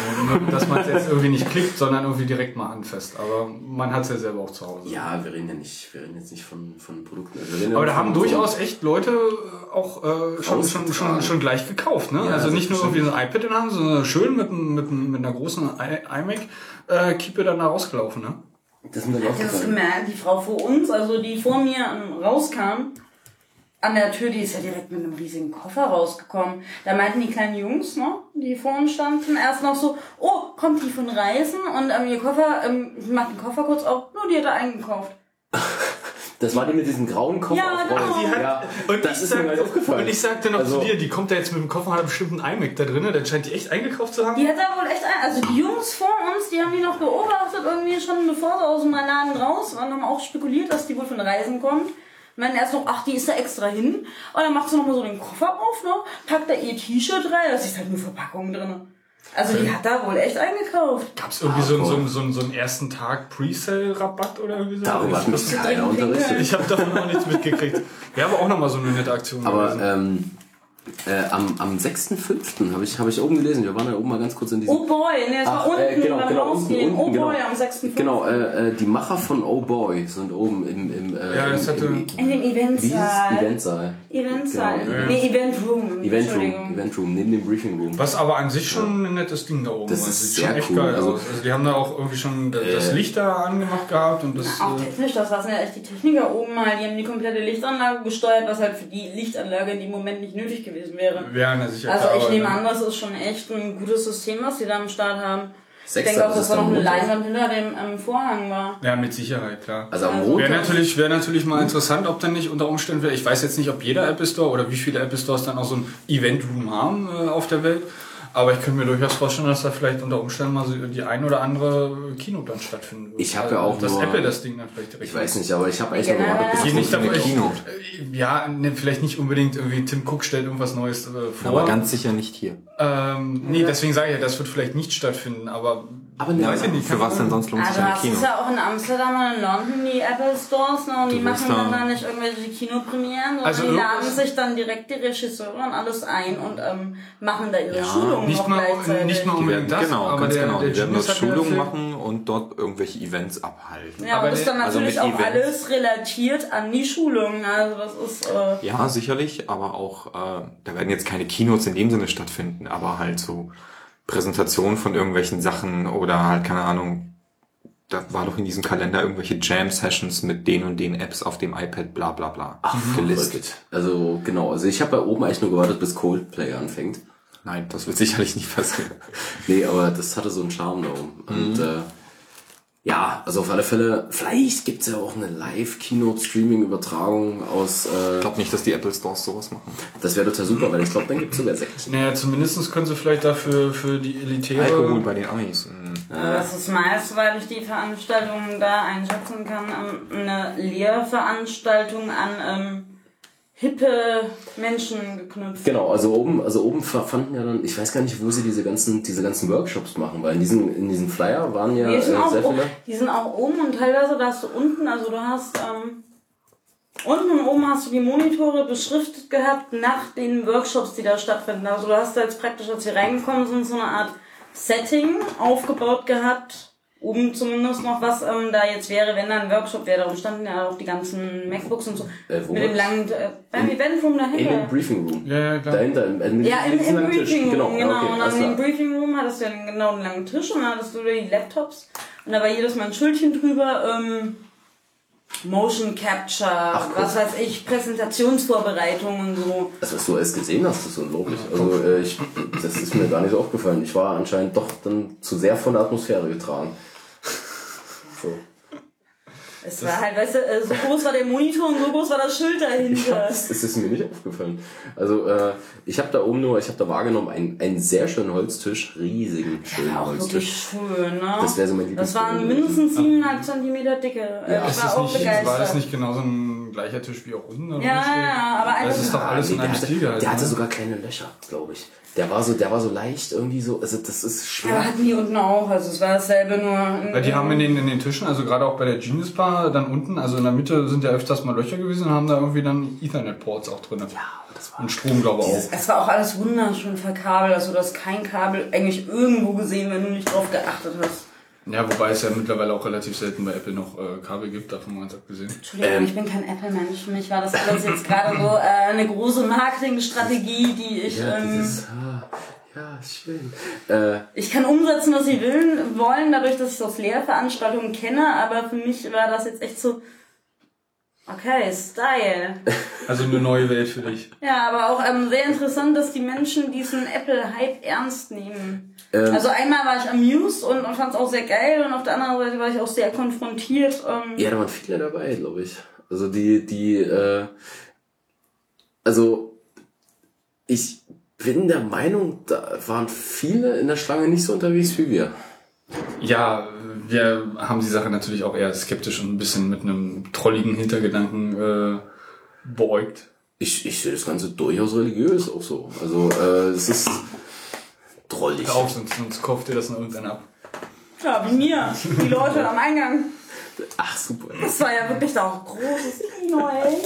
nur, dass man es jetzt irgendwie nicht klickt, sondern irgendwie direkt mal anfasst. Aber man hat es ja selber auch zu Hause. Ja, wir reden ja nicht, wir reden jetzt nicht von, von Produkten. Also wir reden ja Aber da haben so- durchaus echt Leute äh, auch äh, schon, schon, schon, schon gleich gekauft. Ne? Ja, also nicht nur irgendwie so ein iPad in der Hand, sondern schön mit, mit, mit einer großen I- iMac äh, dann da rausgelaufen. Ne? Das Ich hab das gemerkt, die Frau vor uns, also die vor mir ähm, rauskam, an der Tür, die ist ja direkt mit einem riesigen Koffer rausgekommen. Da meinten die kleinen Jungs, ne, die vor uns standen, erst noch so, oh, kommt die von Reisen? Und ähm, ihr Koffer, ähm, macht den Koffer kurz auf, nur die hat er eingekauft. <laughs> Das war die mit diesem grauen Koffer Ja, genau. Die hat- ja, Und das ich ist mir sagte- gleich aufgefallen. Und ich sagte noch Also- zu dir, die kommt da jetzt mit dem Koffer, hat bestimmt einen iMac da drin, dann scheint die echt eingekauft zu haben. Die hat da wohl echt ein, also die Jungs vor uns, die haben die noch beobachtet, irgendwie schon bevor sie aus dem Laden raus waren, haben auch spekuliert, dass die wohl von Reisen kommt. Meinen erst noch, ach, die ist da extra hin. Und dann macht sie noch mal so den Koffer auf, ne? Packt da ihr T-Shirt rein, da ist halt nur Verpackung drin. Also die hat da wohl echt eingekauft. Gab es irgendwie so, einen- so, einen- so, einen- so einen ersten Tag Pre-Sale-Rabatt oder irgendwie so? Darüber hat mich keiner unterrichtet. Ich habe davon auch nichts mitgekriegt. Wäre aber auch nochmal so eine nette Aktion. Aber gewesen. ähm, äh, am, am 6.5. habe ich, hab ich oben gelesen, wir waren ja oben mal ganz kurz in diesem... Oh boy, ne, es war Ach, unten äh, genau, beim genau, unten, Rausgehen. unten, oh genau. boy, am 6.5. Genau, äh, äh, die Macher von Oh Boy sind oben im, im, äh, Ja, das hatte- im, In dem? Eventsaal. Eventsaal. Eventsaal. Genau, ja. Nee, Event Room. Event Room, Entschuldigung. Event Room, neben dem Briefing Room. Was aber an sich schon ein nettes Ding da oben Das war. ist Sieht sehr schon echt cool. geil Also-. Also die haben da auch irgendwie schon das Äh. Licht da angemacht gehabt und das. Auch äh, technisch, das waren ja echt die Techniker oben mal, die haben die komplette Lichtanlage gesteuert, was halt für die Lichtanlage in dem Moment nicht nötig gewesen wäre. Wäre na sicher Also ich nehme an, das ist schon echt ein gutes System, was die da am Start haben. Ich Sechster, denke auch, das dass da noch eine. Leinwand hinter dem ähm, Vorhang war. Ja, mit Sicherheit, klar. Also am Montag... Wäre natürlich, wäre natürlich mal interessant, ob dann nicht unter Umständen, ich weiß jetzt nicht, ob jeder Apple Store oder wie viele Apple Stores dann auch so ein Event Room haben äh, auf der Welt. Aber ich könnte mir durchaus vorstellen, dass da vielleicht unter Umständen mal so die ein oder andere Keynote dann stattfinden wird. Ich habe ja auch Dass nur- Apple das Ding dann vielleicht direkt Ich weiß nicht, aber ich habe eigentlich nur Ja, gewartet, bis nicht davon, Kino. ich, ja, ne, vielleicht nicht unbedingt irgendwie Tim Cook stellt irgendwas Neues äh, vor. Aber ganz sicher nicht hier. ähm, nee, deswegen sage ich ja, das wird vielleicht nicht stattfinden, aber Aber ne, weiß ich nicht. Für was denn sonst lohnt sich Also ein das Kino? ist ja auch in Amsterdam und in London die Apple Stores, ne? Und Du die wirst machen dann da- nicht irgendwelche Kinopremieren, sondern Also die laden sich dann direkt die Regisseure und alles ein und ähm, machen da ihre Ja, Schulungen nicht mal, gleichzeitig. nicht mal Die werden, unbedingt das, genau, aber ganz der, genau. der Die werden dort Schulungen machen und dort irgendwelche Events abhalten. Ja, aber das ist dann also natürlich mit auch Events. alles relatiert an die Schulungen. Also das ist äh, Ja, sicherlich, aber auch, äh, da werden jetzt keine Keynotes in dem Sinne stattfinden, aber halt so Präsentationen von irgendwelchen Sachen oder halt, keine Ahnung, da war doch in diesem Kalender irgendwelche Jam-Sessions mit den und den Apps auf dem iPad, bla bla bla. Ach, gelistet. Also genau, also ich habe bei oben eigentlich nur gewartet, bis Coldplay anfängt. Nein, das wird sicherlich nicht passieren. Nee, aber das hatte so einen Charme da oben. Und Mhm. äh, Ja, also auf alle Fälle, vielleicht gibt's ja auch eine Live-Keynote-Streaming-Übertragung aus. Äh, Ich glaube nicht, dass die Apple Stores sowas machen. das wäre total super, weil ich glaube, dann gibt's sogar Sekt. Naja, zumindest können sie vielleicht dafür für die elitäre... Alkohol bei den Amis. Mhm. Das ist meist, weil ich die Veranstaltungen da einschätzen kann, ähm, eine Lehrveranstaltung an ähm, hippe Menschen geknüpft. Genau, also oben, also oben fanden ja dann, ich weiß gar nicht, wo sie diese ganzen, diese ganzen Workshops machen, weil in diesen, in diesen Flyer waren ja Die äh, sehr viele. die sind auch oben und teilweise da hast du unten, also du hast ähm, unten und oben hast du die Monitore beschriftet gehabt nach den Workshops, die da stattfinden. Also du hast da jetzt praktisch, als wir reingekommen sind, so eine Art Setting aufgebaut gehabt. Oben zumindest noch, was ähm, da jetzt wäre, wenn da ein Workshop wäre. Darum standen ja auch die ganzen MacBooks und so. Äh, mit dem langen, äh, beim Eventroom In dahinter. dem Briefing Room. Ja, ja, klar. Dahinter, im, im, Ja, im, im langen Tisch. Briefing Room, genau. okay, und dem klar. Briefing Room hattest du ja genau einen langen Tisch und dann hattest du da die Laptops und da war jedes Mal ein Schildchen drüber, ähm, Motion Capture, was weiß ich, Präsentationsvorbereitung und so. Das, was du alles gesehen hast, ist unglaublich. Also äh, ich, das ist mir gar nicht so aufgefallen. Ich war anscheinend doch dann zu sehr von der Atmosphäre getragen. So. Es war halt, weißt du, äh, so groß war der Monitor und so groß war das Schild dahinter. Das ist mir nicht aufgefallen. Also äh, ich habe da oben nur, ich habe da wahrgenommen, einen, einen sehr schönen Holztisch, riesigen schönen Auch wirklich Holztisch. schön, ne? Das wäre so mein Das waren mindestens 7,5 Zentimeter dicke. Äh, Ja. ich Ist war das auch nicht, begeistert. war das nicht genau so ein gleicher Tisch wie auch unten? Ja, ja, aber Das einfach- ist doch alles in der einem hatte, Stil gehalten. Der hatte ne? sogar kleine Löcher, glaube ich. Der war so, der war so leicht irgendwie so, also das ist schwer. Aber hatten die unten auch, also es war dasselbe nur. Weil die haben in den, in den Tischen, also gerade auch bei der Genius Bar, dann unten, also in der Mitte sind ja öfters mal Löcher gewesen und haben da irgendwie dann Ethernet-Ports auch drin. Ja, das war Und Strom, glaube ich, auch. Es war auch alles wunderschön verkabelt, also du hast kein Kabel eigentlich irgendwo gesehen, wenn du nicht drauf geachtet hast. Ja, wobei es ja mittlerweile auch relativ selten bei Apple noch äh, Kabel gibt, davon mal ganz abgesehen. Entschuldigung, Ähm. ich bin kein Apple-Mensch. Für mich war das alles jetzt gerade so äh, eine große Marketingstrategie, die ich. Ja, ähm, dieses, ah, ja, schön. Äh, ich kann umsetzen, was sie will, wollen, dadurch, dass ich das Lehrveranstaltungen kenne, aber für mich war das jetzt echt so. Okay, Style. Also eine neue Welt für dich. Ja, aber auch ähm, sehr interessant, dass die Menschen diesen Apple-Hype ernst nehmen. Ähm. also einmal war ich amused und, und fand es auch sehr geil und auf der anderen Seite war ich auch sehr konfrontiert. Ähm, ja, da waren viele dabei, glaube ich. Also die, die, äh, also ich bin der Meinung, da waren viele in der Schlange nicht so unterwegs wie wir. Ja, wir haben die Sache natürlich auch eher skeptisch und ein bisschen mit einem trolligen Hintergedanken äh, beäugt. Ich, ich sehe das Ganze durchaus religiös auch so. Also äh, es ist drollig. Hör auf, sonst, sonst kauft ihr das noch irgendwann ab. ja, wie mir. Die Leute am Eingang. Ach super. Das war ja wirklich auch großes Kino, ey.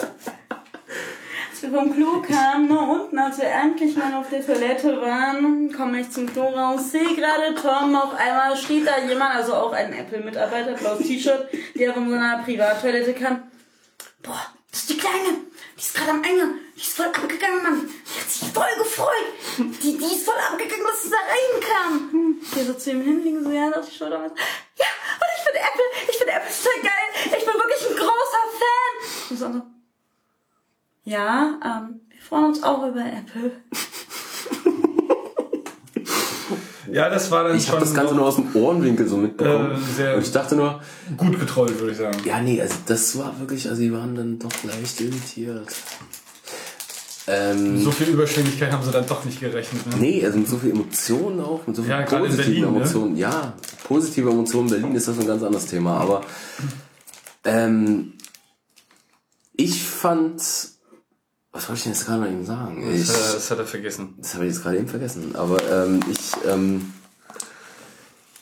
Vom Klo kamen, ne, unten, als wir endlich mal auf der Toilette waren, komme ich zum Klo raus, sehe gerade Tom, auf einmal steht da jemand, also auch ein Apple-Mitarbeiter, blaues T-Shirt, der von so einer Privattoilette kam. Boah, das ist die Kleine, die ist gerade am Eingang, die ist voll abgegangen, Mann. Die hat sich voll gefreut. Die, die ist voll abgegangen, dass sie da reinkam. Hm. Ich gehe so zu ihm hin, liege so, ja, die Schulter. und so, Ja, und ich finde Apple, ich finde Apple total geil. Ich bin wirklich ein großer Fan. Und so ja, ähm, wir freuen uns auch über Apple. Ja, das war dann Ich habe das Ganze nur aus dem Ohrenwinkel so mitbekommen. Äh, sehr Und ich dachte nur, gut getrollt, würde ich sagen. ja nee, also das war wirklich, also die waren dann doch leicht irritiert. Ähm, So viel Überschwinglichkeit haben sie dann doch nicht gerechnet. Ne? Nee, also mit so viel Emotionen auch, mit so viel Ja, gerade in positiven Berlin, ne? Emotionen. Ja, positive Emotionen in Berlin ist das ein ganz anderes Thema. Aber ähm, ich fand, was wollte ich denn jetzt gerade noch eben sagen? Ich, Das, hat er, das hat er vergessen. das habe ich jetzt gerade eben vergessen. Aber ähm, ich, ähm,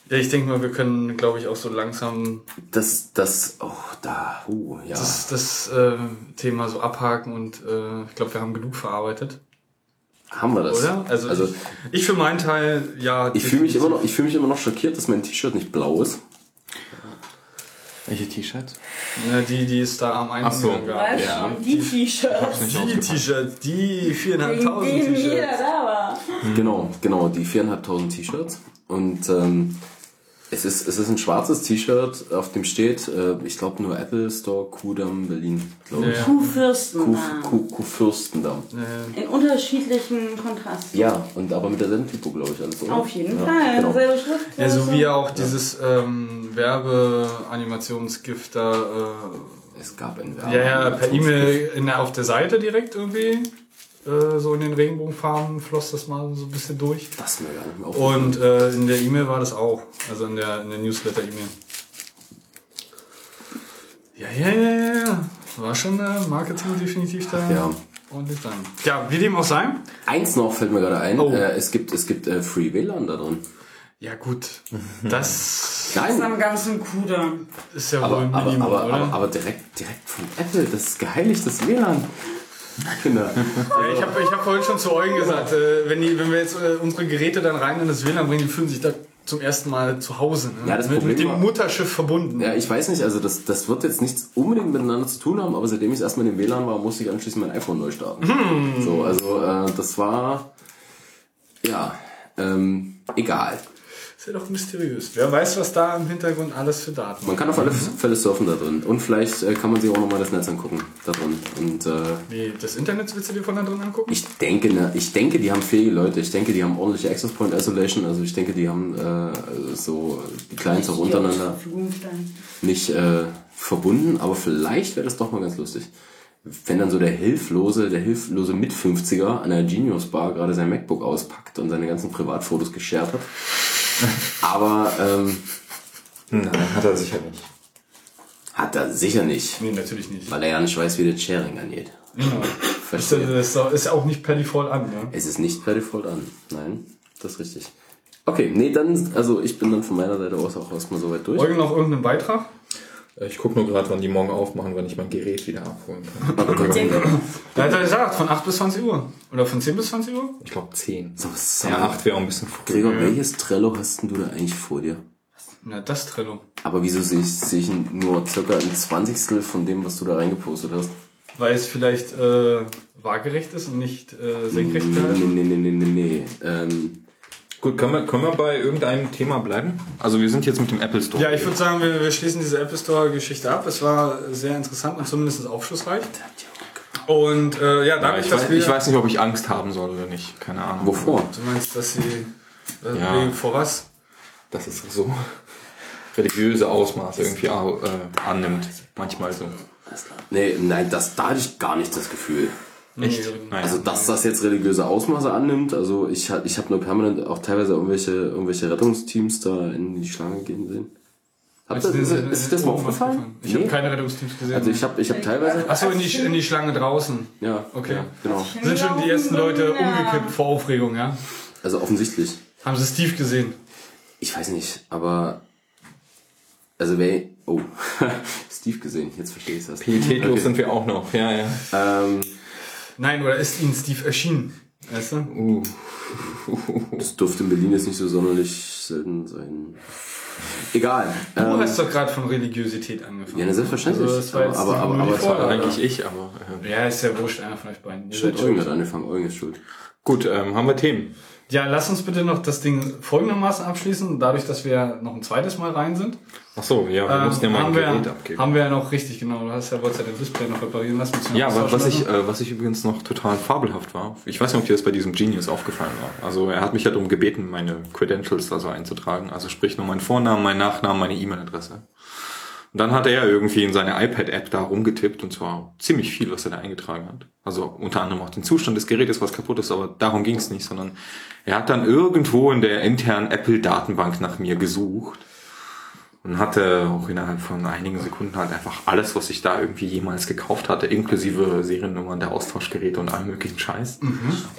Ja, ich denke mal, wir können, glaube ich, auch so langsam das, das, oh, da, uh, ja. das, das äh, Thema so abhaken und äh, ich glaube, wir haben genug verarbeitet. haben wir das? Oder? Also, also ich, ich für meinen Teil, ja. ich fühle mich immer noch, ich fühle mich immer noch schockiert, dass mein T-Shirt nicht blau ist. Welche T-Shirts? Ja, die, die es da am Eingang so. gab. Ja. die T-Shirts. Die T-Shirts, die Wegen viereinhalbtausend dem jeder T-Shirts. da war. Genau, genau, die viereinhalbtausend T-Shirts. Und ähm, Es ist, es ist ein schwarzes T-Shirt, auf dem steht, äh, ich glaube nur Apple Store Kudamm Berlin, glaube ich. Ja. Kuhfürstendamm. Kuh, Kuh, Kuh Fürstendamm. In unterschiedlichen Kontrasten. Ja, und aber mit derselben Typo, glaube ich, alles, oder? Auf jeden ja, Fall. Genau. Selbe Schrift. Ja, so wie auch dieses ähm, Werbeanimationsgift da. Äh, Es gab ein ja, ja, per E-Mail der- auf der Seite direkt irgendwie. Äh, so in den Regenbogenfarben floss das mal so ein bisschen durch. Das ist mir gar nicht mehr. Und äh, in der E-Mail war das auch. Also in der, in der Newsletter-E-Mail. Ja, ja, ja, ja, ja. War schon äh, Marketing definitiv da. Ja. Ordentlich dran. Ja, wie dem auch sei. Eins noch fällt mir gerade ein. Oh. Äh, es gibt, es gibt äh, Free WLAN da drin. Ja, gut. Das <laughs> Das ist Nein. am ganzen Kudamm. ist ja Aber, wohl ein aber, Minimum, aber, oder? aber, aber direkt, direkt von Apple, das ist geheiligtes WLAN. Kinder. Ja, ich habe ich hab vorhin schon zu Eugen gesagt, äh, wenn, die, wenn wir jetzt äh, unsere Geräte dann rein in das WLAN bringen, die fühlen sich da zum ersten Mal zu Hause. Ne? Ja, das mit, Problem mit dem Mutterschiff verbunden. Ja, ich weiß nicht, also das, das wird jetzt nichts unbedingt miteinander zu tun haben, aber seitdem ich erstmal in dem WLAN war, musste ich anschließend mein iPhone neu starten. Hm. So, also äh, das war ja ähm, egal. Ist ja doch mysteriös. Wer weiß, was da im Hintergrund alles für Daten Man kann auf alle Fälle surfen da drin. Und vielleicht äh, kann man sich auch nochmal das Netz angucken da drin. Und äh, Wie, das Internet willst du dir von da drin angucken? ich denke, ne, ich denke, die haben fähige Leute. Ich denke, die haben ordentliche Access Point Isolation. Also ich denke, die haben äh, so die Clients auch untereinander nicht äh, verbunden. Aber vielleicht wäre das doch mal ganz lustig. Wenn dann so der hilflose, der hilflose Mit-50er an der Genius Bar gerade sein MacBook auspackt und seine ganzen Privatfotos geshared hat. Aber ähm, Nein, hat er sicher nicht. hat er sicher nicht. Nee, natürlich nicht. Weil er ja nicht weiß, wie der Sharing angeht. Genau. Das ist, das ist auch- nicht per Default an, ne? Es ist nicht per Default an. Nein, das ist richtig. Okay, nee, dann, also ich bin dann von meiner Seite aus auch erstmal soweit durch. Eugen noch irgendeinen Beitrag? Äh, Ich gucke nur gerade, wann die morgen aufmachen, wenn ich mein Gerät wieder abholen kann. Da hat er gesagt, von 8 bis 20 Uhr. Oder von 10 bis 20 Uhr? Ich glaube 10. So, so. Ja, 8 wäre auch ein bisschen früh. Gregor, welches Trello hast denn du da eigentlich vor dir? Na, das Trello. Aber wieso sehe ich, sehe ich nur circa ein Zwanzigstel von dem, was du da reingepostet hast? Weil es vielleicht äh, waagerecht ist und nicht äh, senkrecht Nee, gehalten. nee, nee, nee, nee, nee. Ähm, Gut, können wir, können wir bei irgendeinem Thema bleiben? Also wir sind jetzt mit dem Apple Store. Ja, ich würde sagen, wir, wir schließen diese Apple Store-Geschichte ab. Es war sehr interessant und zumindest aufschlussreich. Und äh, ja, Ja, dadurch, ich, dass weiß, wir... ich weiß nicht, ob ich Angst haben soll oder nicht. Keine Ahnung. wovor? Du meinst, dass sie... Äh, Ja. vor was? Dass es so <laughs> religiöse Ausmaße irgendwie äh, annimmt. Manchmal so. Nee, nein, das, da hatte ich gar nicht das Gefühl. Echt? Nein. Also, dass das jetzt religiöse Ausmaße annimmt, also ich, ich habe nur permanent auch teilweise irgendwelche, irgendwelche Rettungsteams da in die Schlange gehen sehen. Habt ihr, Meinst ist, ist, ist das mal aufgefallen? Ich habe Nee. keine Rettungsteams gesehen. Also ich habe ich hab teilweise... Achso, in die, in die Schlange draußen. Ja, Okay. ja, genau. Sind schon die ersten Leute umgekippt vor Aufregung, ja? Also offensichtlich. Haben sie Steve gesehen? Ich weiß nicht, aber... Also wer... Oh, <laughs> Steve gesehen, jetzt verstehe ich das. Pietätlos Okay. sind wir auch noch. Ja, ja. Ähm, Nein, oder ist ihnen Steve erschienen? Weißt du? Uh. das dürfte in Berlin jetzt nicht so sonderlich selten sein. Egal. Du Ähm, hast doch gerade von Religiosität angefangen. ja, selbstverständlich. Also, das war jetzt aber, aber, aber, aber es war. Eigentlich ich, aber... Äh. Ja, ist ja wurscht, einer von euch beiden. Stimmt, Eugen schuld. hat angefangen, Eugen ist schuld. Gut, ähm, haben wir Themen. Ja, lass uns bitte noch das Ding folgendermaßen abschließen, dadurch, dass wir noch ein zweites Mal rein sind. Ach so, ja, wir ähm, mussten ja mal ein haben, Gerät wir, abgeben. haben wir ja noch richtig, genau. Du hast ja wolltest ja den Display noch reparieren lassen. Ja, was austauschen ich, äh, was ich übrigens noch total fabelhaft war, ich weiß nicht, ob dir das bei diesem Genius aufgefallen war. Also er hat mich ja darum gebeten, meine Credentials da so einzutragen. Also sprich nur meinen Vornamen, meinen Nachnamen, meine E-Mail-Adresse. Und dann hat er irgendwie in seine iPad-App da rumgetippt und zwar ziemlich viel, was er da eingetragen hat. Also unter anderem auch den Zustand des Gerätes, was kaputt ist, aber darum ging es nicht, sondern er hat dann irgendwo in der internen Apple-Datenbank nach mir gesucht und hatte auch innerhalb von einigen Sekunden halt einfach alles, was ich da irgendwie jemals gekauft hatte, inklusive Seriennummern der Austauschgeräte und allem möglichen Scheiß.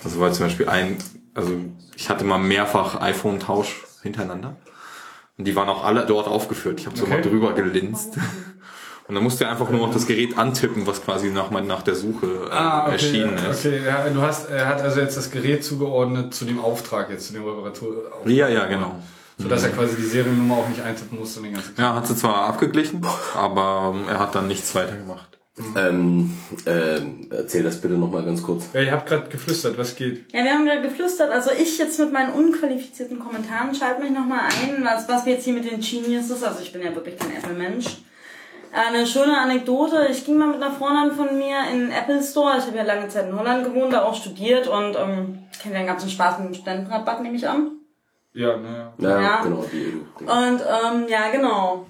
Also weil zum Beispiel ein, also ich hatte mal mehrfach iPhone-Tausch hintereinander und die waren auch alle dort aufgeführt. Ich habe so Okay. mal drüber gelinst. <laughs> Und dann musste er einfach nur noch das Gerät antippen, was quasi nach, nach der Suche äh, Ah, okay, erschienen ist. Okay, ja, du hast, er hat also jetzt das Gerät zugeordnet zu dem Auftrag jetzt, zu dem Reparatur. Ja, ja, genau. Sodass er quasi die Seriennummer auch nicht eintippen musste den ganzen Ja, hat sie zwar abgeglichen, aber ähm, er hat dann nichts weiter gemacht. Ähm, ähm, erzähl das bitte nochmal ganz kurz. Ja, ihr habt gerade geflüstert, was geht? Ja, wir haben gerade geflüstert. Also ich jetzt mit meinen unqualifizierten Kommentaren schalte mich nochmal ein, was, was wir jetzt hier mit den Geniuses, also ich bin ja wirklich kein Apple-Mensch. Eine schöne Anekdote. Ich ging mal mit einer Freundin von mir in den Apple Store. Ich habe ja lange Zeit in Holland gewohnt, da auch studiert und ähm, kenne den ganzen Spaß mit dem Studentenrabatt, nehme ich an. Ja, naja. Ja, Ja. genau. Die, Und ähm, ja, genau.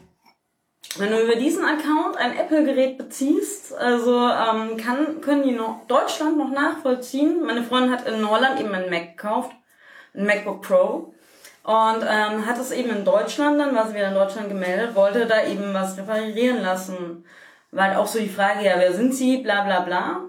Wenn du über diesen Account ein Apple-Gerät beziehst, also ähm, kann, können die noch Deutschland noch nachvollziehen. Meine Freundin hat in Holland eben einen Mac gekauft, ein MacBook Pro. Und ähm, hat es eben in Deutschland, dann war sie wieder in Deutschland gemeldet, wollte da eben was reparieren lassen. Weil auch so die Frage, ja, wer sind sie, bla bla bla.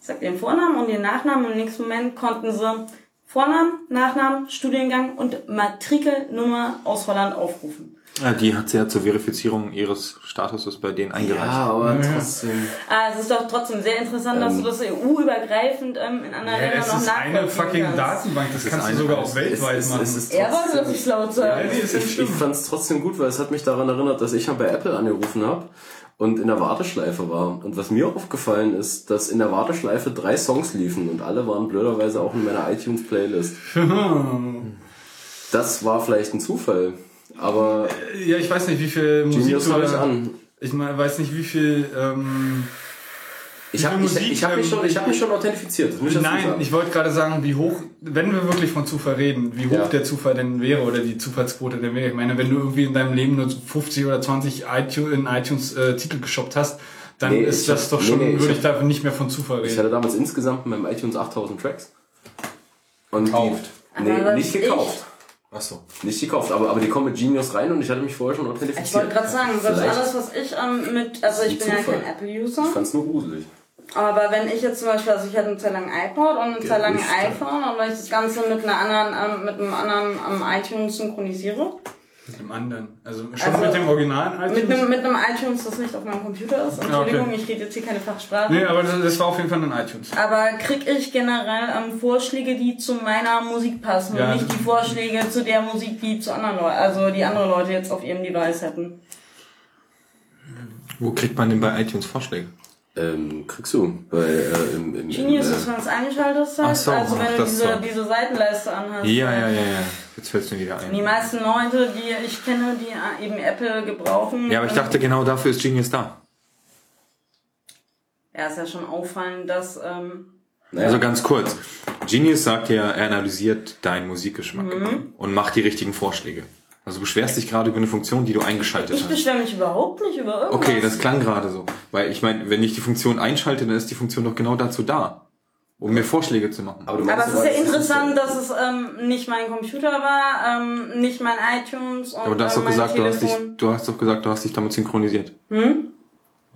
Sagt ihren Vornamen und ihren Nachnamen im nächsten Moment konnten sie Vornamen, Nachnamen, Studiengang und Matrikelnummer aus Holland aufrufen. Ja, die hat sie ja zur Verifizierung ihres Statuses bei denen eingereicht. Ja, aber trotzdem. Ah, es ist doch trotzdem sehr interessant, dass du das EU-übergreifend ähm, in anderen Ja, Ländern es noch ist eine nachvollziehen fucking kannst. Datenbank, das ist kannst du sogar auch es- weltweit es, machen. es ist Er wollte, dass ich laut sage. nee, es ist Ich, ich fand es trotzdem gut, weil es hat mich daran erinnert, dass ich mal bei Apple angerufen habe und in der Warteschleife war. Und was mir aufgefallen ist, dass in der Warteschleife drei Songs liefen und alle waren blöderweise auch in meiner iTunes-Playlist. <laughs> Das war vielleicht ein Zufall, aber Ja, ich weiß nicht, wie viel Musik du habe ich an. Ich mein, weiß nicht, wie viel. Ähm, Ich habe ich, Musik, ich hab mich, ähm, schon, ich hab mich schon authentifiziert. Ich nein, ich wollte gerade sagen, wie hoch, wenn wir wirklich von Zufall reden, wie hoch Ja. der Zufall denn wäre oder die Zufallsquote denn wäre. Ich meine, wenn du irgendwie in deinem Leben nur so 50 oder 20 iTunes, in iTunes äh, Titel geshoppt hast, dann Nee, ist ich das hab- doch nee, schon, nee, ich würde ich hab- da nicht mehr von Zufall Ich reden. hatte damals insgesamt in meinem iTunes 8000 Tracks. Und Gekauft. Nee, nicht ich- gekauft. Ach so. Nicht gekauft, aber, aber die kommen mit Genius rein und ich hatte mich vorher schon authentifiziert. Ich wollte gerade sagen, selbst alles, was ich ähm, mit, also ich bin ist ja ein kein Zufall. Apple-User, Ich fand's nur gruselig. aber wenn ich jetzt zum Beispiel, also ich hatte eine Zeit lang iPod und eine Zeit lang Gerüchte. iPhone und wenn ich das Ganze mit einer anderen, ähm, mit einem anderen ähm, iTunes synchronisiere, Mit dem anderen. Also schon Also, mit dem originalen iTunes. mit einem, mit einem iTunes, das nicht auf meinem Computer ist, Entschuldigung, ich rede jetzt hier keine Fachsprache. nee, aber das, das war auf jeden Fall ein iTunes. Aber krieg ich generell ähm, Vorschläge, die zu meiner Musik passen Ja. und nicht die Vorschläge zu der Musik, die zu anderen Leuten, also die andere Leute jetzt auf ihrem Device hätten. Wo kriegt man denn bei iTunes Vorschläge? Ähm, kriegst du. Bei, äh, im, im, Genius im, ist, wenn es eingeschaltet ist, Ach so, also wenn ach, du diese, so. diese Seitenleiste anhast. Ja, ja, ja, ja. Jetzt fällt es mir wieder Die ein. meisten Leute, die ich kenne, die eben Apple gebrauchen. Ja, aber ich ähm, dachte, genau dafür ist Genius da. Ja, ist ja schon auffallend, dass. Ähm, Also ganz kurz. Genius sagt ja, er analysiert deinen Musikgeschmack Mhm. und macht die richtigen Vorschläge. Also du beschwerst dich gerade über eine Funktion, die du eingeschaltet ich hast. beschwere mich überhaupt nicht über irgendwas. Okay, das klang gerade so. Weil ich meine, wenn ich die Funktion einschalte, dann ist die Funktion doch genau dazu da, um mir Vorschläge zu machen. aber du aber meinst, es ist ja interessant, dass es ähm, nicht mein Computer war, ähm, nicht mein iTunes und Aber du hast äh, doch mein gesagt, du hast dich, Telefon. du hast doch gesagt, du hast dich damit synchronisiert. Hm?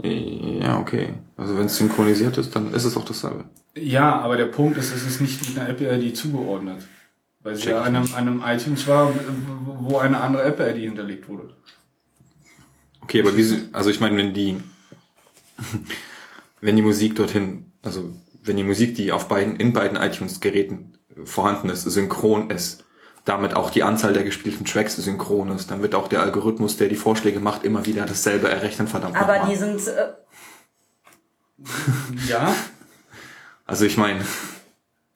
Ja, okay. Also wenn es synchronisiert ist, dann ist es auch dasselbe. Ja, aber der Punkt ist, es ist nicht mit einer Apple-ID zugeordnet. Weil sie Check ja einem, einem iTunes war, wo eine andere Apple-ID hinterlegt wurde. Okay, aber wie, also ich meine, wenn die, <laughs> wenn die Musik dorthin, also wenn die Musik, die auf beiden, in beiden iTunes-Geräten vorhanden ist, synchron ist, damit auch die Anzahl der gespielten Tracks synchron ist, dann wird auch der Algorithmus, der die Vorschläge macht, immer wieder dasselbe errechnen, verdammt Aber die sind. Äh, Ja, Also ich meine,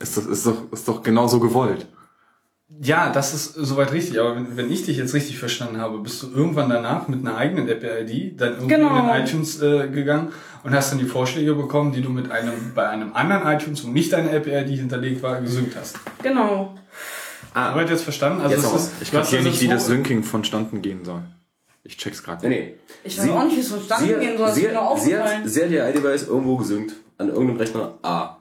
ist das ist doch, ist doch genauso gewollt. Ja, das ist soweit richtig. Aber wenn, wenn ich dich jetzt richtig verstanden habe, bist du irgendwann danach mit einer eigenen Apple-ID dann irgendwie Genau. in den iTunes äh, gegangen und hast dann die Vorschläge bekommen, die du mit einem bei einem anderen iTunes, wo nicht deine Apple-ID hinterlegt war, gesynkt hast. genau. Ah, Soweit jetzt verstanden? Also Jetzt ist, Ich hast kapiere also nicht, wie das Syncing vonstatten gehen soll. Ich check's gerade. nee, nee. Ich weiß auch nicht, wie es verstanden Sie, gehen soll. Sie, sie, aufgefallen. hat, sie hat ihr iDevice irgendwo gesynkt. An irgendeinem Rechner A.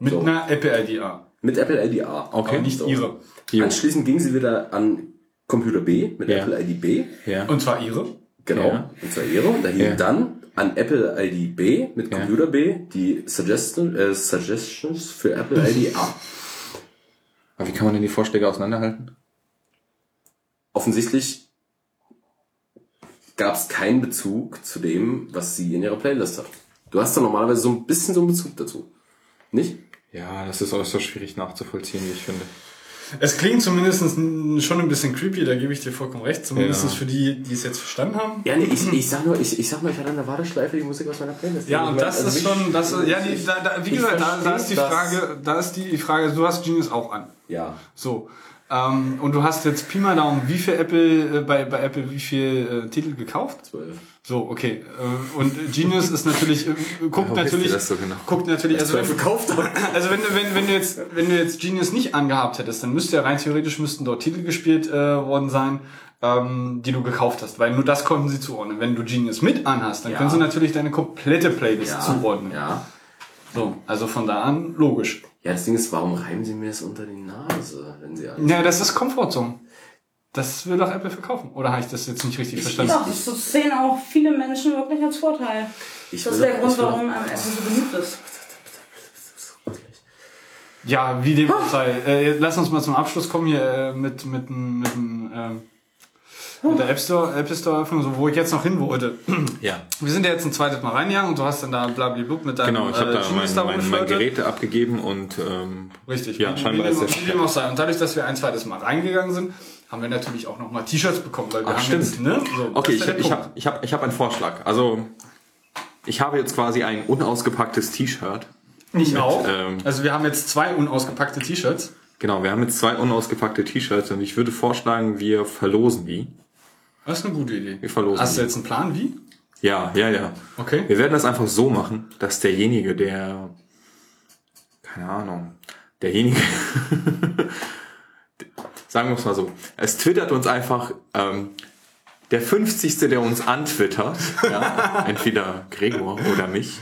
mit so. einer Apple-ID A. Mit Apple ID A. Okay. Aber nicht So. ihre. Jo. Anschließend ging sie wieder an Computer B mit Ja. Apple ID B. Ja. Und zwar ihre. Genau. Ja. Und zwar ihre. Und da hing Ja. dann an Apple ID B mit Ja. Computer B die Suggestion, äh, Suggestions für Apple ID A. <laughs> Aber wie kann man denn die Vorschläge auseinanderhalten? Offensichtlich gab es keinen Bezug zu dem, was sie in ihrer Playlist hat. Du hast da normalerweise so ein bisschen so einen Bezug dazu. Nicht? Ja, das ist äußerst schwierig nachzuvollziehen, wie ich finde. Es klingt zumindest schon ein bisschen creepy, da gebe ich dir vollkommen recht. Zumindest Ja. für die, die es jetzt verstanden haben. Ja, nee, ich, ich sag nur, ich, ich sag nur, ich hatte an der Warteschleife die Musik aus meiner Playlist. Ja, Ich und das also ist schon, das ist, ja, die, da, da, wie gesagt, da, da ist die Frage, da ist die Frage, du hast Genius auch an. Ja. So. Ähm, und du hast jetzt Pi mal Daumen, wie viel Apple, äh, bei, bei Apple, wie viel äh, Titel gekauft? Zwölf. So, okay. Äh, und Genius ist natürlich, äh, <laughs> guckt natürlich, so genau? guckt natürlich, also wenn, verkauft <laughs> also wenn, du- wenn, wenn du jetzt, wenn du jetzt Genius nicht angehabt hättest, dann müsste ja rein theoretisch müssten dort Titel gespielt äh, worden sein, ähm, die du gekauft hast, weil nur das konnten sie zuordnen. Wenn du Genius mit anhast, dann Ja. können sie natürlich deine komplette Playlist Ja, zuordnen. ja. So, also von da an logisch. Ja, das Ding ist, warum reiben sie mir das unter die Nase, wenn sie alles... Ja, das ist Comfortzone. Das will doch Apple verkaufen. Oder habe ich das jetzt nicht richtig verstanden? Doch, das sehen auch viele Menschen wirklich als Vorteil. Ich das ist der Grund, ich warum ähm, Apple so beliebt ist. Ja, wie dem auch sei. Äh, lass uns mal zum Abschluss kommen hier äh, mit mit dem- mit, dem, ähm, mit der App Store Apple Store Öffnung, so wo ich jetzt noch hin wollte. <clears throat> Ja. Wir sind ja jetzt ein zweites Mal reingegangen und du hast dann da blablablub mit deinem Genau, ich habe äh, da mein, mein, mein. Geräte abgegeben und ähm, Richtig. Ja, scheinbar ist der wie dem auch sei. Und dadurch, dass wir ein zweites Mal reingegangen sind, haben wir natürlich auch noch mal T-Shirts bekommen, weil wir Ach, haben stimmt. jetzt, ne? So, Okay, ich, ich habe ich hab, ich hab einen Vorschlag. Also, ich habe jetzt quasi ein unausgepacktes T-Shirt. Ich auch. ähm, also wir haben jetzt zwei unausgepackte T-Shirts. Genau, wir haben jetzt zwei unausgepackte T-Shirts und ich würde vorschlagen, wir verlosen die. Das ist eine gute Idee. Wir verlosen Hast du jetzt einen Plan, wie? Ja, ja, ja. Okay. Wir werden das einfach so machen, dass derjenige, der, keine Ahnung, derjenige, <laughs> sagen wir es mal so, es twittert uns einfach, ähm, der 50. der uns antwittert, ja, <laughs> entweder Gregor oder mich,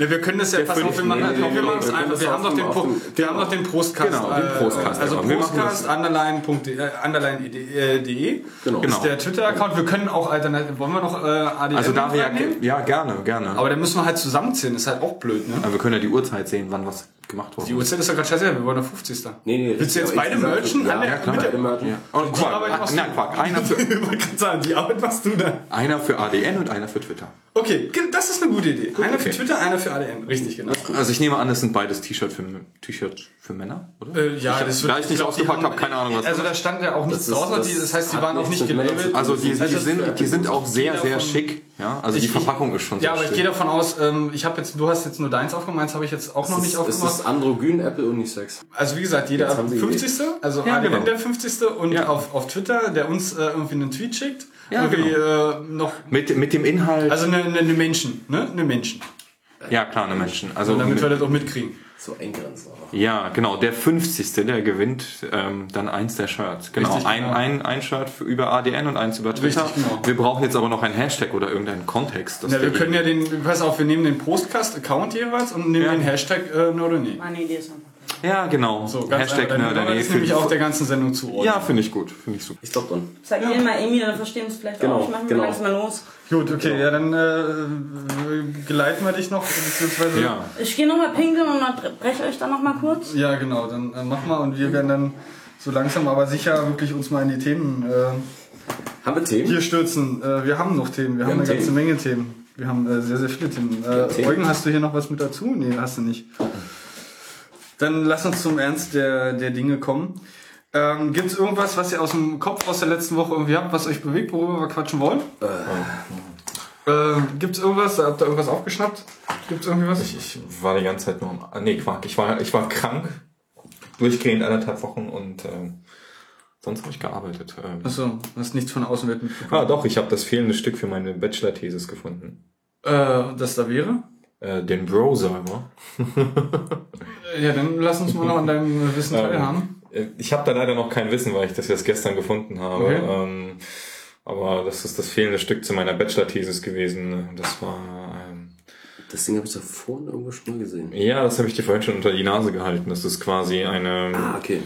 Ja, wir können das ja, pass auf, wir machen, nee, wir machen es einfach. Wir haben doch dem- den, Pro, wir haben den Prostcast. Genau, den Prostcast, Also Prostcast, underline.de, äh, underline.de Genau. ist der Twitter-Account. Wir können auch alternativ, wollen wir noch äh, ADM also da wir ja, ja, gerne, gerne. Aber dann müssen wir halt zusammenzählen, ist halt auch blöd, ne? Aber wir können ja die Uhrzeit sehen, wann was gemacht wurde. Die Uhrzeit ist ja gerade scheiße, wir wollen der 50. Nee, nee, Willst du jetzt beide merchen? Ja, ja, klar. Beide merchen. Ja. Und Quark. Quark, einer <laughs> für, Ich sagen, die Arbeit machst du dann. einer für ADN und einer für Twitter. Okay, das ist eine gute Idee. Einer für okay. Twitter, einer für ADM. Richtig, genau. Also ich nehme an, das sind beides T-Shirt für, T-Shirt für Männer, oder? Äh, ja, ich, das wird, da ich nicht die ausgepackt habe, keine Ahnung was. Also da stand ja auch nichts Das draußen, das die- das heißt, die waren auch nicht gelabelt. also die, die, Also sind, die sind auch sehr, sehr von- schick. Ja, also die Ich- Verpackung ist schon Ja, aber ich gehe davon aus, ähm, ich habe jetzt, du hast jetzt nur deins aufgemacht, meins habe ich jetzt auch noch Es nicht ist, es aufgemacht. ist androgyn Apple Unisex. Also wie gesagt, jeder Jetzt haben sie 50. Also Ja, ADM genau. der 50. und auf Twitter, der uns äh, irgendwie einen Tweet schickt. Ja, irgendwie äh, noch, Mit, mit dem Inhalt. also eine, eine, eine Menschen, ne? Eine Menschen. ja, klar, eine Menschen. Also damit mit, wir das auch mitkriegen. So eingrenzen. ja, genau. Der 50. der gewinnt ähm, dann eins der Shirts. Genau. Richtig, ein, genau. ein, ein Shirt für, über ADN und eins über Twitter. Richtig, genau. Wir brauchen jetzt aber noch einen Hashtag oder irgendeinen Kontext. Ja, wir können ja den, pass auf, wir nehmen den Postcast-Account jeweils und nehmen Ja. den Hashtag äh, Nordonee. Meine Idee ist einfach. Ja, genau. So, ganz Hashtag einfach. Dann Nerdernähe ist nämlich auch der ganzen Sendung zuordnen. Ja, finde ich gut. Finde ich super. Ich glaub dann. Zeig mir mal Amy, dann verstehen wir es vielleicht Genau, auch. Ich mach mir genau. langsam mal los. Gut, okay, ja, dann äh, geleiten wir dich noch, beziehungsweise... Ja. Ich gehe nochmal pinkeln und dann breche euch dann nochmal kurz. Ja, genau, dann äh, mach mal und wir werden dann so langsam aber sicher wirklich uns mal in die Themen äh, Haben wir Themen? hier stürzen. Äh, wir haben noch Themen, wir, haben haben eine ganze Themen. Menge Themen. Wir haben äh, sehr, sehr viele Themen. Äh, Themen. Eugen, hast du hier noch was mit dazu? Nee, hast du nicht. Dann lass uns zum Ernst der, der Dinge kommen. Ähm, Gibt es irgendwas, was ihr aus dem Kopf aus der letzten Woche irgendwie habt, was euch bewegt, worüber wir quatschen wollen? Äh, Gibt es irgendwas? Habt ihr irgendwas aufgeschnappt? Gibt es irgendwie was? Ich, ich war die ganze Zeit nur am. ah, Nee, Quark. Ich war, ich war krank. Durchgehend anderthalb Wochen und ähm, sonst habe ich gearbeitet. Ähm, Achso, hast nichts von Außenwelt mitbekommen. ah, doch, ich habe das fehlende Stück für meine Bachelor-Thesis gefunden. Äh, das da wäre? Äh, den Bro-Server. Äh, Ja, dann lass uns mal noch an deinem Wissen Ähm, teilhaben. Äh, Ich habe da leider noch kein Wissen, weil ich das erst gestern gefunden habe. Okay. Ähm, aber das ist das fehlende Stück zu meiner Bachelor-Thesis gewesen. Das war. Ähm, Das Ding habe ich da vorhin irgendwo schon mal gesehen. ja, das habe ich dir vorhin schon unter die Nase gehalten. Das ist quasi eine. Ah, okay.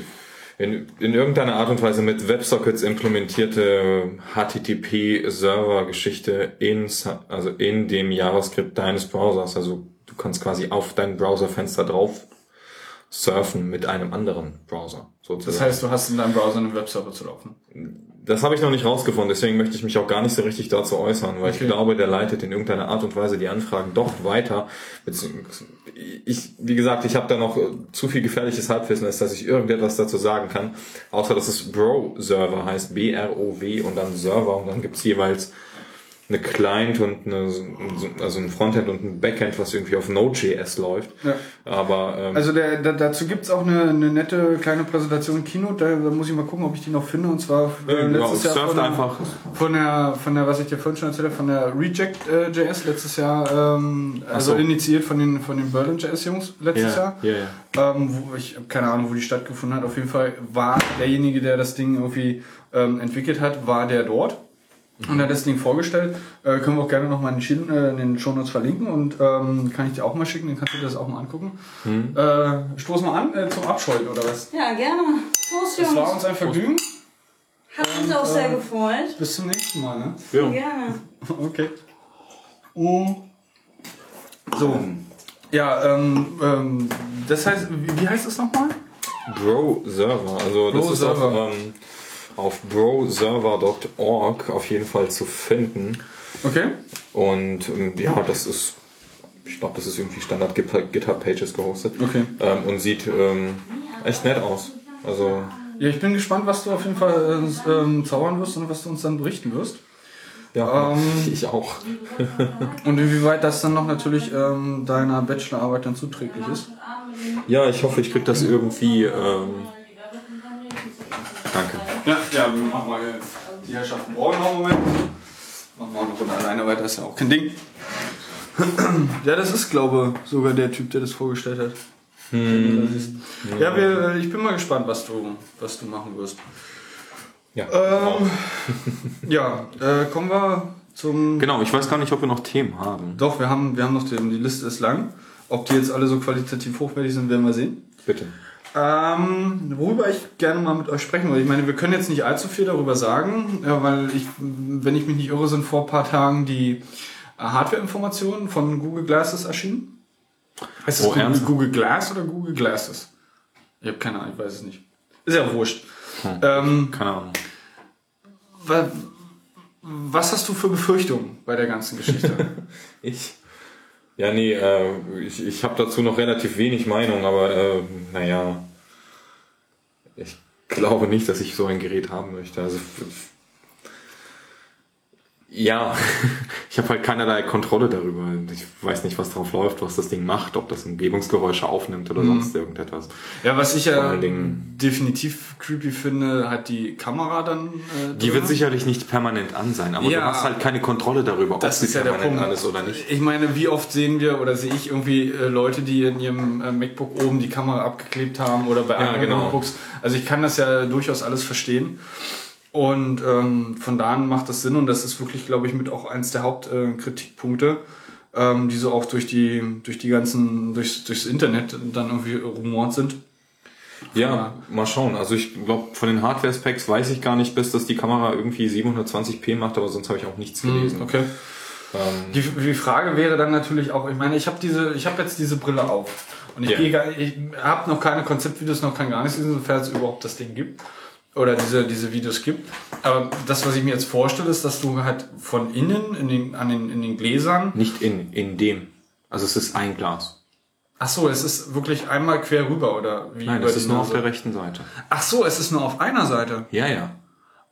In, in irgendeiner Art und Weise mit WebSockets implementierte HTTP-Server-Geschichte in, also in dem JavaScript deines Browsers. Also du kannst quasi auf dein Browserfenster drauf surfen mit einem anderen Browser. Sozusagen. Das heißt, du hast in deinem Browser einen Webserver zu laufen. Das habe ich noch nicht rausgefunden, deswegen möchte ich mich auch gar nicht so richtig dazu äußern, weil Okay. ich glaube, der leitet in irgendeiner Art und Weise die Anfragen doch weiter. Ich, wie gesagt, ich habe da noch äh, zu viel gefährliches Halbwissen, als dass ich irgendetwas dazu sagen kann, außer dass es Bro-Server heißt, B-R-O-W und dann Server und dann gibt's jeweils eine Client und eine, also ein Frontend und ein Backend, was irgendwie auf Node.js läuft. Ja. Aber ähm, Also der, da, dazu gibt's auch eine, eine nette kleine Präsentation im Kino. Da, da muss ich mal gucken, ob ich die noch finde. Und zwar äh, Ja, genau, letztes Jahr von, der- einfach. von der, von der, was ich dir vorhin schon erzählt habe, von der Reject.js letztes Jahr, ähm, also so. initiiert von den, von den Berlin JS Jungs letztes ja, Jahr. ja, ja. Ähm, wo ich keine Ahnung, wo die stattgefunden hat. Auf jeden Fall war derjenige, der das Ding irgendwie ähm, entwickelt hat, war der dort und hat das Ding vorgestellt. Äh, können wir auch gerne nochmal in den, Schienen- äh, in den Shownotes verlinken und ähm, kann ich dir auch mal schicken, dann kannst du dir das auch mal angucken. Hm. Äh, stoß mal an äh, zum Abscheuten oder was? Ja, gerne. Prost, Das Jungs. war uns ein Vergnügen. Hat uns auch sehr äh, gefreut. Bis zum nächsten Mal. Ne? Gerne. <laughs> Okay. Mm. So. Ja, ähm, ähm, das heißt, wie, wie heißt das nochmal? Bro-Server. Also das ist auf, Bro-Server. ähm, auf broserver.org auf jeden Fall zu finden. Okay. Und ähm, ja, das ist, ich glaube, das ist irgendwie Standard GitHub Pages gehostet. Okay. Ähm, und sieht ähm, echt nett aus. Also Ja, ich bin gespannt, was du auf jeden Fall äh, ähm, zaubern wirst und was du uns dann berichten wirst. ja, Ähm, <laughs> ich auch. <laughs> Und inwieweit das dann noch natürlich deiner Bachelorarbeit dann zuträglich ist. Ja, ich hoffe, ich krieg das irgendwie. Danke. Ja, wir machen mal die Herrschaften brauchen noch einen Moment. Machen wir auch eine Runde alleine weiter, ist ja auch kein Ding. <clears throat> Ja, das ist, glaube ich, sogar der Typ, der das vorgestellt hat. Ja, wir, ich bin mal gespannt, was du, was du machen wirst. Ja. Ähm, <laughs> ja, äh, kommen wir zum. Genau, ich weiß gar nicht, ob wir noch Themen haben. Doch, wir haben, wir haben noch die, die Liste ist lang. Ob die jetzt alle so qualitativ hochwertig sind, werden wir sehen. Bitte. Ähm, worüber ich gerne mal mit euch sprechen würde. Ich meine, wir können jetzt nicht allzu viel darüber sagen, ja, weil ich, wenn ich mich nicht irre, sind vor ein paar Tagen die äh, Hardware-Informationen von Google Glasses erschienen. Heißt das Oh, Google? Google Glass oder Google Glasses? Ich habe keine Ahnung, ich weiß es nicht. Ist ja wurscht. Hm. Ähm, Keine Ahnung. wa- was hast du für Befürchtungen bei der ganzen Geschichte? <laughs> Ich? Ja, nee, äh, ich, ich habe dazu noch relativ wenig Meinung, aber äh, naja, ich glaube nicht, dass ich so ein Gerät haben möchte. Also ja, <laughs> ich habe halt keinerlei Kontrolle darüber. Ich weiß nicht, was drauf läuft, was das Ding macht, ob das Umgebungsgeräusche aufnimmt oder Mhm. sonst irgendetwas. ja, was ich ja Dingen- definitiv creepy finde, hat die Kamera dann. Äh, Die wird sicherlich nicht permanent an sein, aber Ja. du hast halt keine Kontrolle darüber, ob Das sie ist ja der permanent Punkt. an ist oder nicht. Ich meine, wie oft sehen wir oder sehe ich irgendwie äh, Leute, die in ihrem äh, MacBook oben die Kamera abgeklebt haben oder bei Ja, anderen genau. Notebooks. Also ich kann das ja durchaus alles verstehen. Und ähm, von da an macht das Sinn und das ist wirklich, glaube ich, mit auch eins der Hauptkritikpunkte, äh, ähm, die so auch durch die, durch die ganzen, durchs, durchs Internet dann irgendwie rumort sind. Ja, mal schauen. Also ich glaube, von den Hardware-Specs weiß ich gar nicht, bis dass die Kamera irgendwie 720p macht, aber sonst habe ich auch nichts gelesen. Hm, Okay. Ähm, Die, die Frage wäre dann natürlich auch, ich meine, ich habe diese, ich habe jetzt diese Brille auf und ich Ja. gehe gar, ich habe noch keine Konzeptvideos, noch kann gar nichts sehen, sofern es überhaupt das Ding gibt oder diese diese Videos gibt. Aber das, was ich mir jetzt vorstelle, ist, dass du halt von innen in den an den in den Gläsern. nicht in, in dem. Also es ist ein Glas. Ach so, es ist wirklich einmal quer rüber oder wie? Nein, es ist nur auf Nase? der rechten Seite. Ach so, es ist nur auf einer Seite. Ja, ja.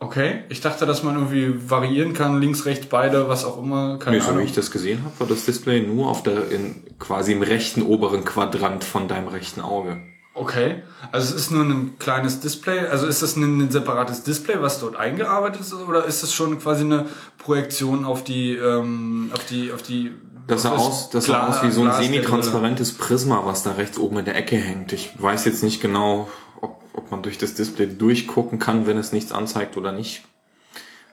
Okay, ich dachte, dass man irgendwie variieren kann, links, rechts, beide, was auch immer. Keine Nee, so Ahnung. wie ich das gesehen habe, war das Display nur auf der, in, quasi im rechten oberen Quadrant von deinem rechten Auge. Okay, also es ist nur ein kleines Display, also ist das ein, ein separates Display, was dort eingearbeitet ist, oder ist das schon quasi eine Projektion auf die, ähm, auf die, auf die... Das sah aus, das sah aus wie so ein semi-transparentes Prisma, was da rechts oben in der Ecke hängt. Ich weiß jetzt nicht genau, ob, ob man durch das Display durchgucken kann, wenn es nichts anzeigt oder nicht.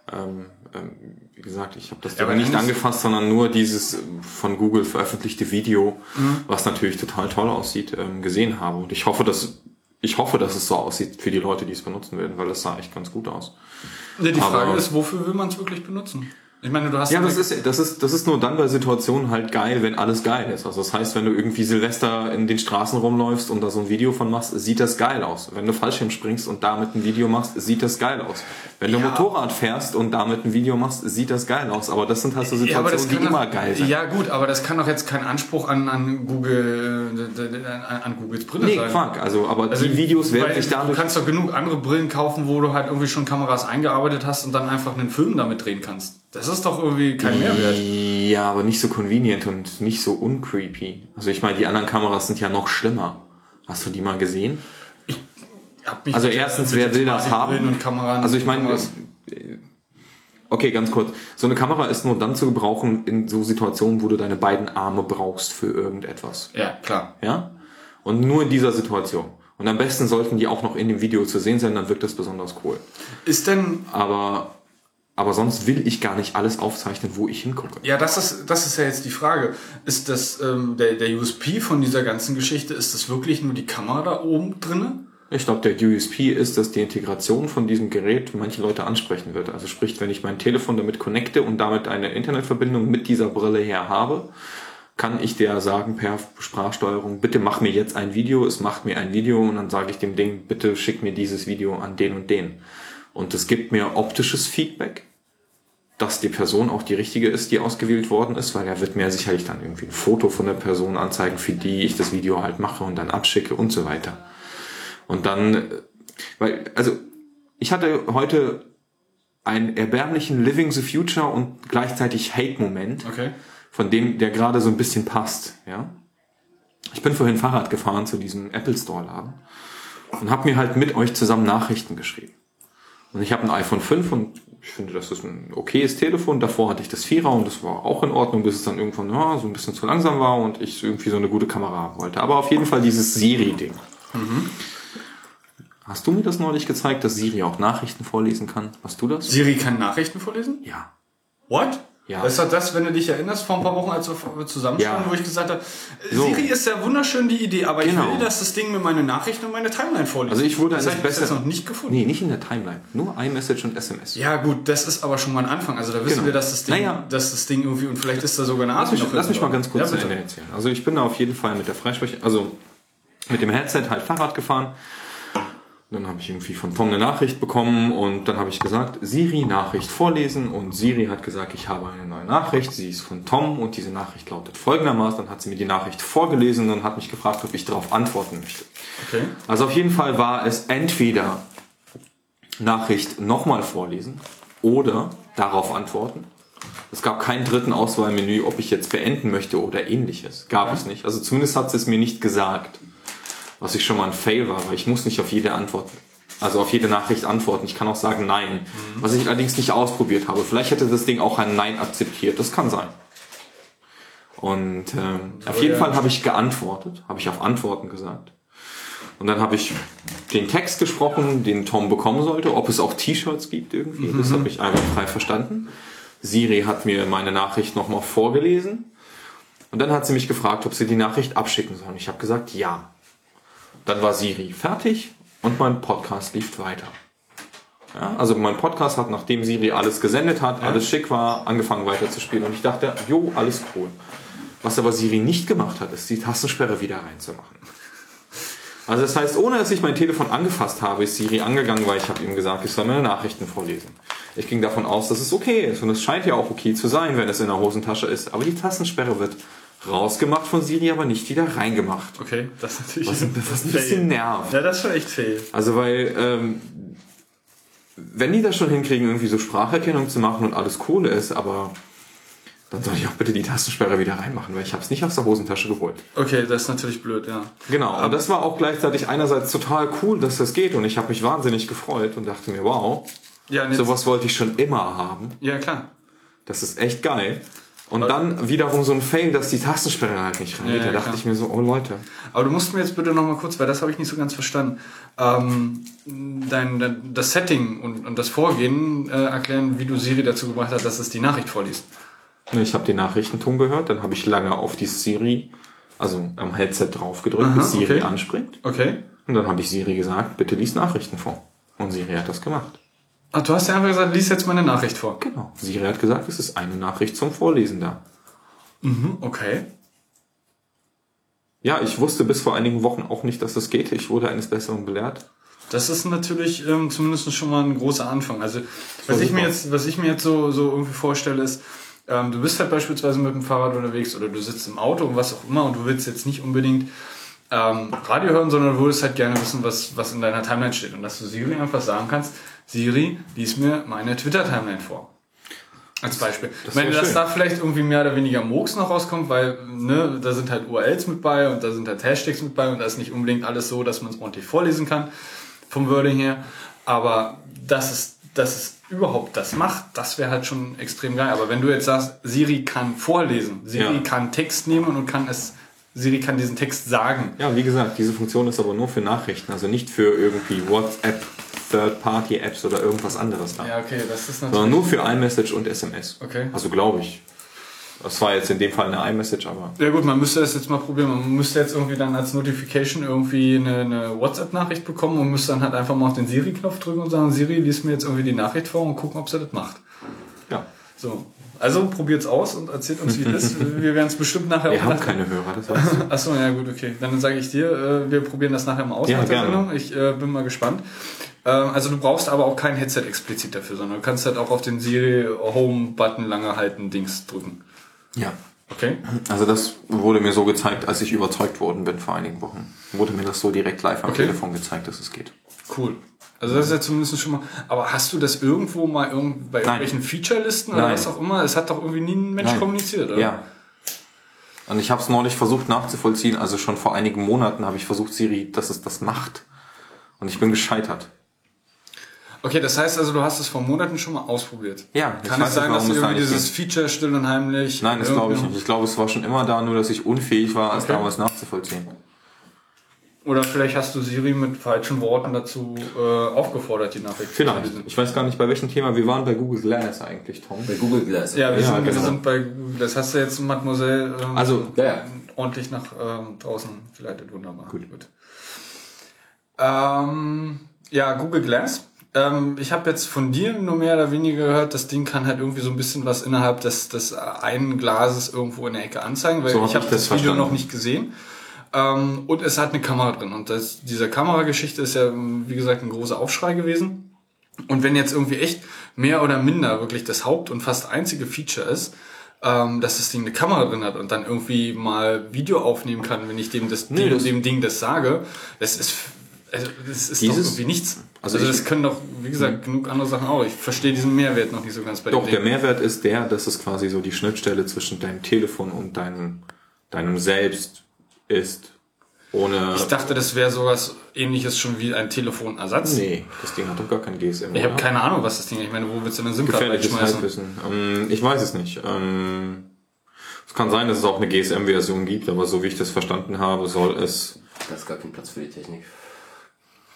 Ähm, ähm, wie gesagt, ich habe das Ja, aber aber nicht angefasst, sondern nur dieses von Google veröffentlichte Video, Mhm. was natürlich total toll aussieht, ähm, gesehen habe. Und ich hoffe, dass ich hoffe, dass es so aussieht für die Leute, die es benutzen werden, weil das sah echt ganz gut aus. Ja, die Aber- Frage ist, wofür will man es wirklich benutzen? Ich meine, du hast Ja, das ist, das ist, das ist nur dann bei Situationen halt geil, wenn alles geil ist. Also das heißt, wenn du irgendwie Silvester in den Straßen rumläufst und da so ein Video von machst, sieht das geil aus. Wenn du Fallschirm springst und damit ein Video machst, sieht das geil aus. Wenn du Ja. Motorrad fährst und damit ein Video machst, sieht das geil aus. Aber das sind halt so Ja, Situationen, das die kann immer doch- geil sind. Ja, gut, aber das kann doch jetzt kein Anspruch an, an Google, äh, an, an Googles Brille Nee, sein. Fuck. Also, aber die Videos werden sich Du dadurch... kannst doch genug andere Brillen kaufen, wo du halt irgendwie schon Kameras eingearbeitet hast und dann einfach einen Film damit drehen kannst. Das ist doch irgendwie kein Mehrwert. Ja, aber nicht so convenient und nicht so uncreepy. Also ich meine, die anderen Kameras sind ja noch schlimmer. Hast du die mal gesehen? Hab mich Also erstens, wer will das haben? Kameran, Also ich meine, Kameras. okay, ganz kurz. So eine Kamera ist nur dann zu gebrauchen in so Situationen, wo du deine beiden Arme brauchst für irgendetwas. Ja, klar. Ja? Und nur in dieser Situation. Und am besten sollten die auch noch in dem Video zu sehen sein, dann wirkt das besonders cool. Ist denn, Aber, aber sonst will ich gar nicht alles aufzeichnen, wo ich hingucke. ja, das ist, das ist ja jetzt die Frage. Ist das, ähm, der, der USP von dieser ganzen Geschichte, ist das wirklich nur die Kamera da oben drinne? Ich glaube, der USP ist, dass die Integration von diesem Gerät manche Leute ansprechen wird. Also sprich, wenn ich mein Telefon damit connecte und damit eine Internetverbindung mit dieser Brille her habe, kann ich der sagen per Sprachsteuerung, bitte mach mir jetzt ein Video, es macht mir ein Video und dann sage ich dem Ding, bitte schick mir dieses Video an den und den. Und es gibt mir optisches Feedback, dass die Person auch die richtige ist, die ausgewählt worden ist, weil er wird mir sicherlich dann irgendwie ein Foto von der Person anzeigen, für die ich das Video halt mache und dann abschicke und so weiter. Und dann, äh, weil, also, ich hatte heute einen erbärmlichen Living the Future und gleichzeitig Hate-Moment, Okay. von dem der gerade so ein bisschen passt, ja. Ich bin vorhin Fahrrad gefahren zu diesem Apple Store Laden und habe mir halt mit euch zusammen Nachrichten geschrieben. Und ich habe ein iPhone 5 und ich finde, das ist ein okayes Telefon. Davor hatte ich das Vierer und das war auch in Ordnung, bis es dann irgendwann ja, so ein bisschen zu langsam war und ich irgendwie so eine gute Kamera haben wollte. Aber auf jeden Fall dieses Siri-Ding. Hast du mir das neulich gezeigt, dass Siri auch Nachrichten vorlesen kann? Hast du das? Siri kann Nachrichten vorlesen? Ja. What? Ja. Das ist doch das, wenn du dich erinnerst, vor ein paar Wochen, als wir zusammenstanden, Ja. wo ich gesagt habe, So. Siri ist ja wunderschön die Idee, aber Genau. ich will, dass das Ding mir meine Nachrichten und meine Timeline vorliest. Also ich wurde das jetzt Besseren- noch nicht gefunden. Nee, nicht in der Timeline. Nur iMessage und SMS. Ja gut, das ist aber schon mal ein Anfang. Also da wissen Genau. wir, dass das Ding, Naja. dass das Ding irgendwie und vielleicht ist da sogar eine Lass Art mich, lass mich mal ganz kurz ja, erzählen. Also ich bin da auf jeden Fall mit der Freisprech, also mit dem Headset halt Fahrrad gefahren. Dann habe ich irgendwie von Tom eine Nachricht bekommen und dann habe ich gesagt, Siri Nachricht vorlesen und Siri hat gesagt, ich habe eine neue Nachricht, sie ist von Tom und diese Nachricht lautet folgendermaßen. Dann hat sie mir die Nachricht vorgelesen und hat mich gefragt, ob ich darauf antworten möchte. Okay. Also auf jeden Fall war es entweder Nachricht nochmal vorlesen oder darauf antworten. Es gab keinen dritten Auswahlmenü, ob ich jetzt beenden möchte oder ähnliches. Gab es nicht. Also zumindest hat sie es mir nicht gesagt. Was ich schon mal ein Fail war, weil ich muss nicht auf jede Antwort, also auf jede Nachricht antworten. Ich kann auch sagen Nein. Was ich allerdings nicht ausprobiert habe. Vielleicht hätte das Ding auch ein Nein akzeptiert. Das kann sein. Und ähm, auf jeden ja. Fall habe ich geantwortet, habe ich auf Antworten gesagt. Und dann habe ich den Text gesprochen, den Tom bekommen sollte, ob es auch T-Shirts gibt irgendwie. Das habe ich einfach frei verstanden. Siri hat mir meine Nachricht nochmal vorgelesen. Und dann hat sie mich gefragt, ob sie die Nachricht abschicken soll. Und ich habe gesagt, ja. Dann war Siri fertig und mein Podcast lief weiter. Ja, also mein Podcast hat, nachdem Siri alles gesendet hat, alles schick war, angefangen weiterzuspielen. Und ich dachte, jo, alles cool. Was aber Siri nicht gemacht hat, ist die Tastensperre wieder reinzumachen. Also das heißt, ohne dass ich mein Telefon angefasst habe, ist Siri angegangen, weil ich habe ihm gesagt, ich soll meine Nachrichten vorlesen. Ich ging davon aus, dass es okay ist und es scheint ja auch okay zu sein, wenn es in der Hosentasche ist. Aber die Tastensperre wird rausgemacht von Siri, aber nicht wieder reingemacht. Okay, das ist natürlich Was, was ein bisschen nervt. Ja, das ist schon echt fail. Also weil, ähm, wenn die das schon hinkriegen, irgendwie so Spracherkennung zu machen und alles cool ist, aber dann soll ich auch bitte die Tastensperre wieder reinmachen, weil ich habe es nicht aus der Hosentasche geholt. Okay, das ist natürlich blöd, ja. Genau, und das war auch gleichzeitig einerseits total cool, dass das geht und ich habe mich wahnsinnig gefreut und dachte mir, wow, Ja, sowas wollte ich schon immer haben. Ja, klar. Das ist echt geil. Und dann wiederum so ein Fail, dass die Tastensperre halt nicht reingeht. Ja, da dachte klar. ich mir so, oh Leute. Aber du musst mir jetzt bitte noch mal kurz, weil das habe ich nicht so ganz verstanden, ähm, dein, dein, das Setting und, und das Vorgehen äh, erklären, wie du Siri dazu gebracht hast, dass es die Nachricht vorliest. Ich habe den Nachrichtenton gehört, dann habe ich lange auf die Siri, also am Headset drauf gedrückt, Aha, bis Siri okay. anspringt. Okay. Und dann habe ich Siri gesagt, bitte lies Nachrichten vor. Und Siri hat das gemacht. Ach, du hast ja einfach gesagt, lies jetzt meine Nachricht vor. Genau. Siri hat gesagt, es ist eine Nachricht zum Vorlesen da. Mhm, okay. Ja, ich wusste bis vor einigen Wochen auch nicht, dass das geht. Ich wurde eines Besseren belehrt. Das ist natürlich ähm, zumindest schon mal ein großer Anfang. Also was ich mir jetzt, was ich mir jetzt so, so irgendwie vorstelle, ist, ähm, du bist halt beispielsweise mit dem Fahrrad unterwegs oder du sitzt im Auto und was auch immer und du willst jetzt nicht unbedingt ähm, Radio hören, sondern du würdest halt gerne wissen, was, was in deiner Timeline steht. Und dass du Siri einfach sagen kannst, Siri, lies mir meine Twitter-Timeline vor. Als Beispiel. Das Wenn wär das schön. da vielleicht irgendwie mehr oder weniger Murks noch rauskommt, weil ne, da sind halt URLs mit bei und da sind halt Hashtags mit bei und da ist nicht unbedingt alles so, dass man es ordentlich vorlesen kann vom Wording her. Aber dass es, dass es überhaupt das macht, das wäre halt schon extrem geil. Aber wenn du jetzt sagst, Siri kann vorlesen, Siri Ja. kann Text nehmen und kann es, Siri kann diesen Text sagen. Ja, wie gesagt, diese Funktion ist aber nur für Nachrichten, also nicht für irgendwie WhatsApp, Third-Party-Apps oder irgendwas anderes da. Ja, okay, das ist Sondern natürlich. nur für iMessage und SMS. Okay. Also glaube ich. Das war jetzt in dem Fall eine iMessage, aber Ja gut, man müsste das jetzt mal probieren. Man müsste jetzt irgendwie dann als Notification irgendwie eine, eine WhatsApp-Nachricht bekommen und müsste dann halt einfach mal auf den Siri-Knopf drücken und sagen, Siri, lies mir jetzt irgendwie die Nachricht vor und gucken, ob sie das macht. ja. So. Also probiert's aus und erzählt uns, wie es ist. <laughs> Wir werden es bestimmt nachher Wir auch haben keine Hörer, das weißt du. <laughs> Achso, ja gut, okay. Dann sage ich dir, äh, wir probieren das nachher mal aus Ja, nach der gerne. Sendung. Ich äh, bin mal gespannt. Ähm, also du brauchst aber auch kein Headset explizit dafür, sondern du kannst halt auch auf den Siri Home-Button lange halten, Dings drücken. Ja. Okay. Also das wurde mir so gezeigt, als ich überzeugt worden bin vor einigen Wochen. Wurde mir das so direkt live am Okay. Telefon gezeigt, dass es geht. Cool. Also das ist ja zumindest schon mal. Aber hast du das irgendwo mal irgend, bei irgendwelchen Feature-Listen oder Nein. was auch immer? Es hat doch irgendwie nie ein Mensch Nein. kommuniziert, oder? Ja. Und ich habe es neulich versucht nachzuvollziehen, also schon vor einigen Monaten habe ich versucht, Siri, dass es das macht. Und ich bin gescheitert. Okay, das heißt also, du hast es vor Monaten schon mal ausprobiert. Ja, Kann es sein, dass es da irgendwie dieses Feature still und heimlich. Nein, das glaube ich nicht. Ich glaube, es war schon immer da, nur dass ich unfähig war, es Okay. damals nachzuvollziehen. Oder vielleicht hast du Siri mit falschen Worten dazu äh, aufgefordert, die Nachricht zu Vielleicht. lesen. Ich weiß gar nicht, bei welchem Thema. Wir waren bei Google Glass eigentlich, Tom. Bei Google Glass. Ja, wir, Ja, sind, wir genau. sind bei Google. Das hast du jetzt, Mademoiselle, ähm, Also, Ja, ja. ordentlich nach ähm, draußen geleitet. Wunderbar. Gut. Ähm, ja, Google Glass. Ähm, ich habe jetzt von dir nur mehr oder weniger gehört, das Ding kann halt irgendwie so ein bisschen was innerhalb des, des einen Glases irgendwo in der Ecke anzeigen, weil So hab ich habe ich das, das Video noch nicht gesehen. Ähm, und es hat eine Kamera drin. Und das, diese Kamerageschichte ist ja, wie gesagt, ein großer Aufschrei gewesen. Und wenn jetzt irgendwie echt mehr oder minder wirklich das Haupt- und fast einzige Feature ist, ähm, dass das Ding eine Kamera drin hat und dann irgendwie mal Video aufnehmen kann, wenn ich dem das, Nee, dem, das- dem Ding das sage, das ist, also das ist doch Dieses- irgendwie nichts. Also Also, das können doch, wie gesagt, genug andere Sachen auch. Ich verstehe diesen Mehrwert noch nicht so ganz bei Doch, dem der. Mehrwert ist der, dass es quasi so die Schnittstelle zwischen deinem Telefon und deinem, deinem Selbst ist. Ohne. Ich dachte, das wäre sowas ähnliches schon wie ein Telefonersatz. Nee, das Ding hat doch gar kein GSM. Ich habe keine Ahnung, was das Ding ist. Ich meine, wo willst du eine SIM-Karte Gefährliches reinschmeißen? Ähm, ich weiß es nicht. Ähm, es kann sein, dass es auch eine GSM-Version gibt, aber so wie ich das verstanden habe, soll es. Da ist gar kein Platz für die Technik.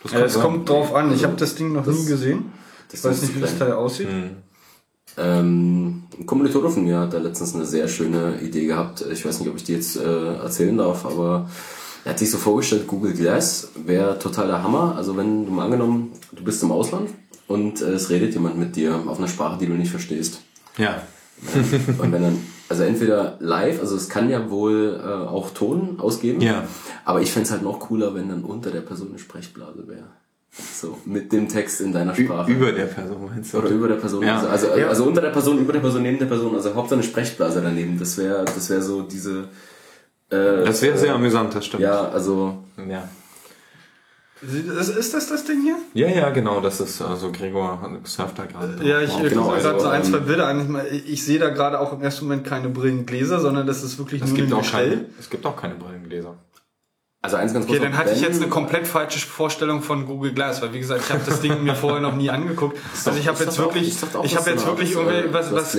Das Ja, kann es kommt drauf an. Ich habe das Ding noch nie gesehen. Ich das weiß nicht, wie das. Teil aussieht. Ähm, ein Kommilitone von mir hat da letztens eine sehr schöne Idee gehabt. Ich weiß nicht, ob ich die jetzt äh, erzählen darf, aber er hat sich so vorgestellt, Google Glass wäre total der Hammer. Also wenn du mal angenommen, du bist im Ausland und äh, es redet jemand mit dir auf einer Sprache, die du nicht verstehst. Ja. Und wenn dann, <laughs> also entweder live, also es kann ja wohl äh, auch Ton ausgeben, Ja. aber ich fänd's halt noch cooler, wenn dann unter der Person eine Sprechblase wäre. So, mit dem Text in deiner Sprache. Über der Person meinst du? Oder über der Person, Ja. also, also, Ja. also unter der Person, über der Person, neben der Person, also Hauptsache eine Sprechblase daneben. Das wäre das wäre so diese. Äh, Das wäre sehr amüsant, das stimmt. Ja, also. Ja. Ist, das das Ding hier? Ja, ja, genau, das ist, also Gregor surft da gerade. Ja, ich genau, gucke mir gerade also, so ein, ähm, zwei Bilder an. Ich, ich sehe da gerade auch im ersten Moment keine Brillengläser, sondern das ist wirklich es nur gibt, ein auch Gestell. keine, es gibt auch keine Brillengläser. Also eins ganz Okay, kurz dann noch, hatte ich jetzt eine komplett falsche Vorstellung von Google Glass, weil wie gesagt, ich habe das Ding mir vorher noch nie angeguckt. Also ich habe jetzt wirklich, ich habe jetzt wirklich irgendwie äh, was, was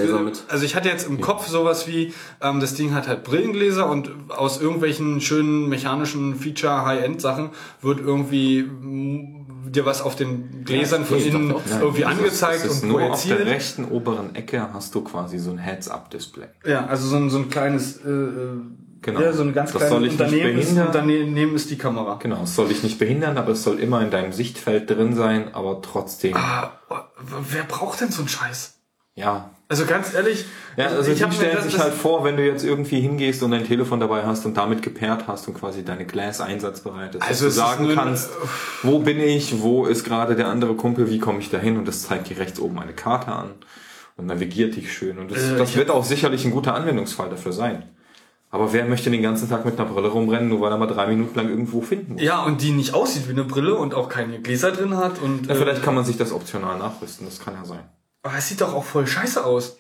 also ich hatte jetzt im Kopf sowas wie, ähm, das Ding hat halt Brillengläser und aus irgendwelchen schönen mechanischen Feature High-End Sachen wird irgendwie mm, dir was auf den Gläsern von innen irgendwie angezeigt und nur auf der projiziert. rechten oberen Ecke hast du quasi so ein Heads-Up-Display. Ja, also so ein, so ein kleines äh, äh, Genau. Ja, so ein ganz das kleines soll ich nicht Unternehmen ist, behindern. Unternehmen ist die Kamera. Genau, es soll dich nicht behindern, aber es soll immer in deinem Sichtfeld drin sein, aber trotzdem. Ah, oh, wer braucht denn so einen Scheiß? Ja. Also ganz ehrlich, Ja, also ich stellen das- sich halt vor, wenn du jetzt irgendwie hingehst und dein Telefon dabei hast und damit gepaart hast und quasi deine Glass einsatzbereit ist, Also dass du sagen kannst, wo bin ich, wo ist gerade der andere Kumpel, wie komme ich da hin und das zeigt dir rechts oben eine Karte an und navigiert dich schön und das, Äh, das ich wird auch sicherlich ein guter Anwendungsfall dafür sein. Aber wer möchte den ganzen Tag mit einer Brille rumrennen, nur weil er mal drei Minuten lang irgendwo finden muss? Ja, und die nicht aussieht wie eine Brille und auch keine Gläser drin hat und Ja, vielleicht äh, kann man sich das optional nachrüsten, das kann ja sein. Aber es sieht doch auch voll scheiße aus.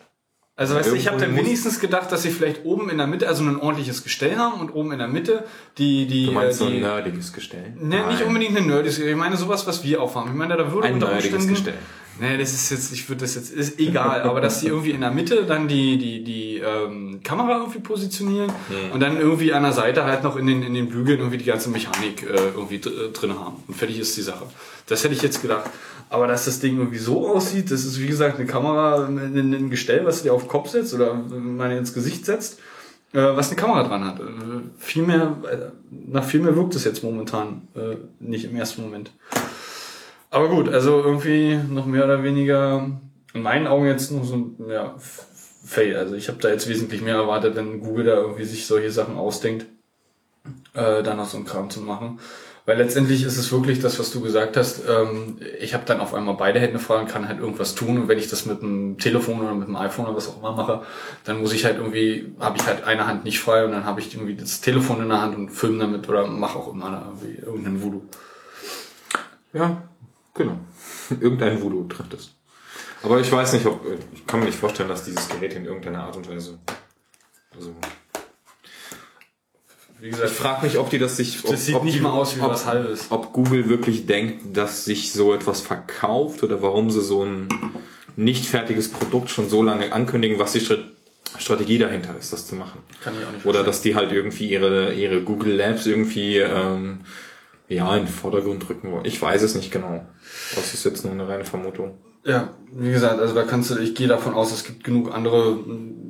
Also weißt du, ich habe dann wenigstens gedacht, dass sie vielleicht oben in der Mitte, also ein ordentliches Gestell haben und oben in der Mitte die die Du meinst äh, so die, ein nerdiges Gestell? Ne, nicht Nein. unbedingt eine Nerdiges. Ich meine sowas, was wir aufhaben. Ich meine, da würde Ein unter Umständen- Gestell. Nee, das ist jetzt, ich würde das jetzt, ist egal, aber dass sie irgendwie in der Mitte dann die, die, die ähm, Kamera irgendwie positionieren Hm. und dann irgendwie an der Seite halt noch in den, in den Bügeln irgendwie die ganze Mechanik äh, irgendwie äh, drin haben. Und fertig ist die Sache. Das hätte ich jetzt gedacht. Aber dass das Ding irgendwie so aussieht, das ist wie gesagt eine Kamera, ein, ein Gestell, was du dir auf den Kopf setzt oder mal ins Gesicht setzt, äh, was eine Kamera dran hat. Äh, viel mehr, äh, nach viel mehr wirkt es jetzt momentan äh, nicht im ersten Moment. Aber gut, also irgendwie noch mehr oder weniger in meinen Augen jetzt noch so ein ja, Fail. Also ich habe da jetzt wesentlich mehr erwartet, wenn Google da irgendwie sich solche Sachen ausdenkt, äh, da noch so einen Kram zu machen. Weil letztendlich ist es wirklich das, was du gesagt hast. Ähm, ich habe dann auf einmal beide Hände frei und kann halt irgendwas tun. Und wenn ich das mit einem Telefon oder mit einem iPhone oder was auch immer mache, dann muss ich halt irgendwie, habe ich halt eine Hand nicht frei und dann habe ich irgendwie das Telefon in der Hand und filme damit oder mache auch immer irgendwie irgendeinen Voodoo. Ja, genau. <laughs> Irgendein Voodoo trifft es. Aber ich weiß nicht, ob, ich kann mir nicht vorstellen, dass dieses Gerät in irgendeiner Art und Weise, also, Wie gesagt, ich frage mich, ob die das sich, ob, Das sieht ob nicht die, mal aus wie ob, was Halbes. Ob Google wirklich denkt, dass sich so etwas verkauft oder warum sie so ein nicht fertiges Produkt schon so lange ankündigen, was die Strat- Strategie dahinter ist, das zu machen. Kann ich auch nicht Oder dass die halt irgendwie ihre, ihre Google Labs irgendwie ähm, ja, in den Vordergrund drücken wollen. Ich weiß es nicht genau. Das ist jetzt nur eine reine Vermutung. Ja, wie gesagt, also da kannst du, ich gehe davon aus, es gibt genug andere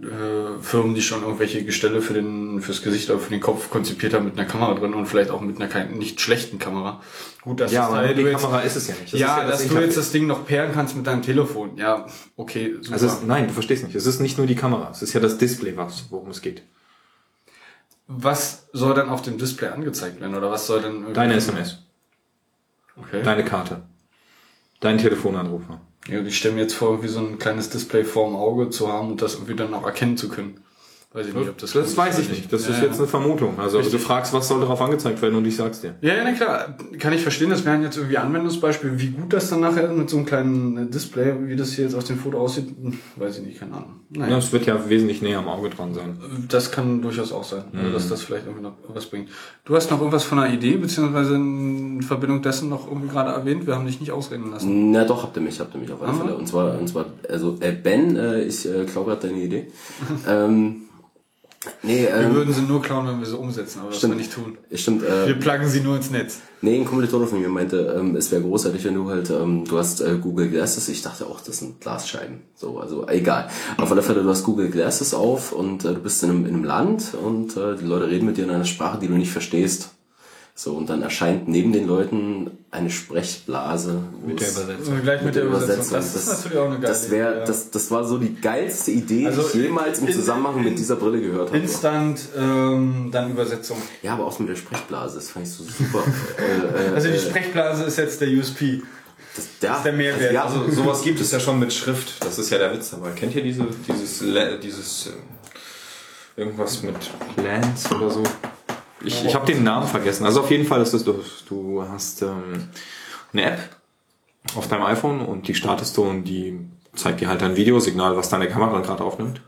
äh, Firmen, die schon irgendwelche Gestelle für den, fürs Gesicht oder für den Kopf konzipiert haben mit einer Kamera drin und vielleicht auch mit einer kein, nicht schlechten Kamera. Gut, dass Ja, das aber Teil die du jetzt, Kamera ist es ja nicht. Das ja, ist ja das dass du Interface. jetzt das Ding noch pairen kannst mit deinem Telefon. Ja, okay, super. Also es, nein, du verstehst nicht. Es ist nicht nur die Kamera, es ist ja das Display, was, worum es geht. was soll dann auf dem Display angezeigt werden oder was soll dann Deine SMS, Okay. deine Karte, dein Telefonanrufer. Ja, ich stelle mir jetzt vor, irgendwie so ein kleines Display vorm Auge zu haben und das irgendwie dann auch erkennen zu können. Weiß ich nicht, ob das Das gut weiß ist ich nicht. Das Ja, ist ja. jetzt eine Vermutung. Also Richtig. du fragst, was soll darauf angezeigt werden und ich sag's dir. Ja, ja, na klar. Kann ich verstehen. Das wären jetzt irgendwie Anwendungsbeispiele. Wie gut das dann nachher mit so einem kleinen äh, Display, wie das hier jetzt auf dem Foto aussieht, hm, weiß ich nicht, keine Ahnung. Ja, Naja, es wird ja wesentlich näher am Auge dran sein. das kann durchaus auch sein, also, Mhm. dass das vielleicht irgendwie noch was bringt. Du hast noch irgendwas von einer Idee, beziehungsweise in Verbindung dessen noch irgendwie gerade erwähnt. Wir haben dich nicht ausreden lassen. Na doch, habt ihr mich, habt ihr mich auf alle Ah. Fälle. Und zwar, und zwar, also äh, Ben, äh, ich äh, glaube gerade deine Idee. <laughs> ähm, nee, Wir ähm, würden sie nur klauen, wenn wir sie umsetzen, aber das Stimmt. wir nicht tun. stimmt. Äh, Wir pluggen sie nur ins Netz. Nee, ein Kommilitone von mir meinte, ähm, es wäre großartig, wenn du halt, ähm, du hast äh, Google Glasses. Ich dachte auch, das sind Glasscheiben. So, also egal. Auf alle Fälle, du hast Google Glasses auf und äh, du bist in einem, in einem Land und äh, die Leute reden mit dir in einer Sprache, die du nicht verstehst. So, und dann erscheint neben den Leuten eine Sprechblase. Mit der Übersetzung. Und gleich mit der Übersetzung. Das ist natürlich auch eine geile das, wär, Idee, ja. das, das war so die geilste Idee, Also die ich jemals im in- Zusammenhang in- mit dieser Brille gehört habe. Instant, ähm, dann Übersetzung. Ja, aber auch mit der Sprechblase, das fand ich so super. <laughs> äh, äh, Also die äh, Sprechblase ist jetzt der USP. das, ja, ist der Mehrwert. Ja, Also sowas gibt es ja schon mit Schrift. Das ist ja der Witz dabei. Kennt ihr diese, dieses, dieses äh, irgendwas mit Lens oder so? Ich, ich habe den Namen vergessen. Also auf jeden Fall ist es, du, du hast ähm, eine App auf deinem iPhone und die startest du und die zeigt dir halt ein Videosignal, was deine Kamera gerade aufnimmt.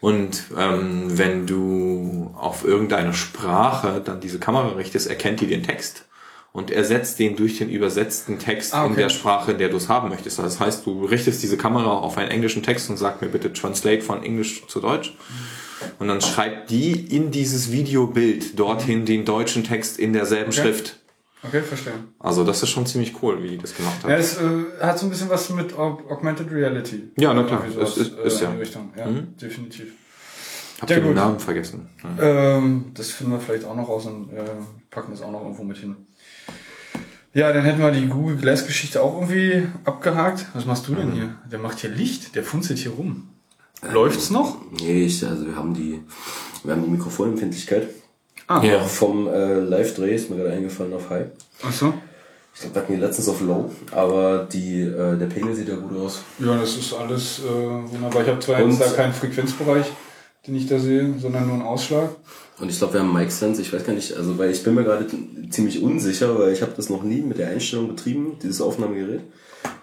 Und ähm, wenn du auf irgendeine Sprache dann diese Kamera richtest, erkennt die den Text und ersetzt den durch den übersetzten Text Ah, okay. in der Sprache, in der du es haben möchtest. Das heißt, du richtest diese Kamera auf einen englischen Text und sag mir bitte Translate von Englisch zu Deutsch. Und dann schreibt die in dieses Videobild dorthin den deutschen Text in derselben Okay. Schrift. Okay, verstehe. Also das ist schon ziemlich cool, wie die das gemacht haben. Ja, es äh, hat so ein bisschen was mit Aug- Augmented Reality. Ja, na klar. Sowas, ist- äh, ist in ja. Richtung. Ja, Mhm. definitiv. Habt Ja, ihr den gut. Namen vergessen? Ähm, das finden wir vielleicht auch noch raus und äh, packen das auch noch irgendwo mit hin. Ja, dann hätten wir die Google Glass Geschichte auch irgendwie abgehakt. Was machst du denn hier? Der macht hier Licht, der funzelt hier rum. Läuft's noch? Nee, ich, also wir haben die, wir haben die Mikrofonempfindlichkeit. Ah. Ja. Vom äh, Live-Dreh ist mir gerade eingefallen auf High. Ach so. Ich glaube, wir hatten die letztens auf Low, aber die, äh, der Pegel sieht ja gut aus. Ja, das ist alles äh, wunderbar. Ich habe zwar Und- jetzt da keinen Frequenzbereich, den ich da sehe, sondern nur einen Ausschlag. Und ich glaube, wir haben Mic Sense, ich weiß gar nicht, also weil ich bin mir gerade ziemlich unsicher, weil ich habe das noch nie mit der Einstellung betrieben, dieses Aufnahmegerät.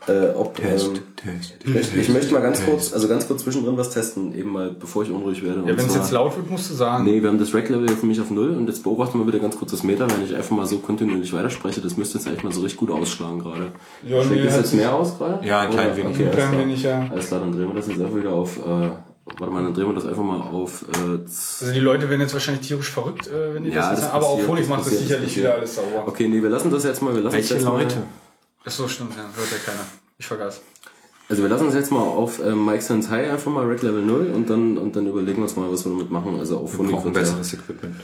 Äh, ob, Test, ähm, Test, ich, möchte, ich möchte mal ganz Test. kurz, also ganz kurz zwischendrin was testen, eben mal, bevor ich unruhig werde. Ja, wenn es jetzt laut wird, musst du sagen. Nee, wir haben das Rack-Level für mich auf Null und jetzt beobachten wir wieder ganz kurz das Meter, wenn ich einfach mal so kontinuierlich weiterspreche. Das müsste jetzt eigentlich mal so richtig gut ausschlagen gerade. Ja, Schlägt nee, das jetzt mehr aus gerade? Ja, ein klein Oder- wenig. Okay, Ein alles klein klar. wenig, ja. Alles klar, dann drehen wir das jetzt einfach wieder auf, äh, warte mal, dann drehen wir das einfach mal auf, äh, Also die Leute werden jetzt wahrscheinlich tierisch verrückt, äh, wenn die Ja, das, das sagen. Aber auf passiert, Honig das macht das passiert, sicherlich das wieder passiert. alles sauber. Okay, nee, wir lassen das jetzt mal, wir lassen Welche das jetzt Leute? Mal, Ach so, stimmt, ja, hört ja keiner. Ich vergaß. also wir lassen uns jetzt mal auf äh, Mic Sense High einfach mal Rack Level 0 und dann, und dann überlegen wir uns mal, was wir damit machen. Also auf Wir Honig brauchen ja- besseres Equipment.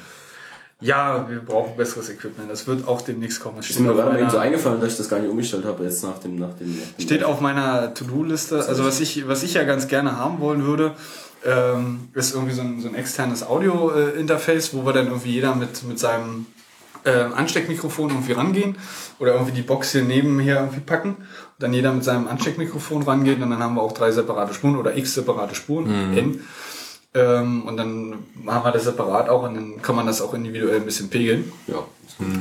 Ja, wir brauchen besseres Equipment. Das wird auch demnächst kommen. Es Ist mir gerade mal eben so eingefallen, dass ich das gar nicht umgestellt habe, jetzt nach dem, nach dem, nach dem Steht auf meiner To-Do-Liste. Also was ich, was ich ja ganz gerne haben wollen würde, ähm, ist irgendwie so ein, so ein externes Audio-Interface, wo wir dann irgendwie jeder mit, mit seinem äh, Ansteckmikrofon irgendwie rangehen oder irgendwie die Box hier nebenher irgendwie packen und dann jeder mit seinem Ansteckmikrofon rangeht und dann haben wir auch drei separate Spuren oder x separate Spuren, n. Ähm, und dann haben wir das separat auch und dann kann man das auch individuell ein bisschen pegeln. Ja.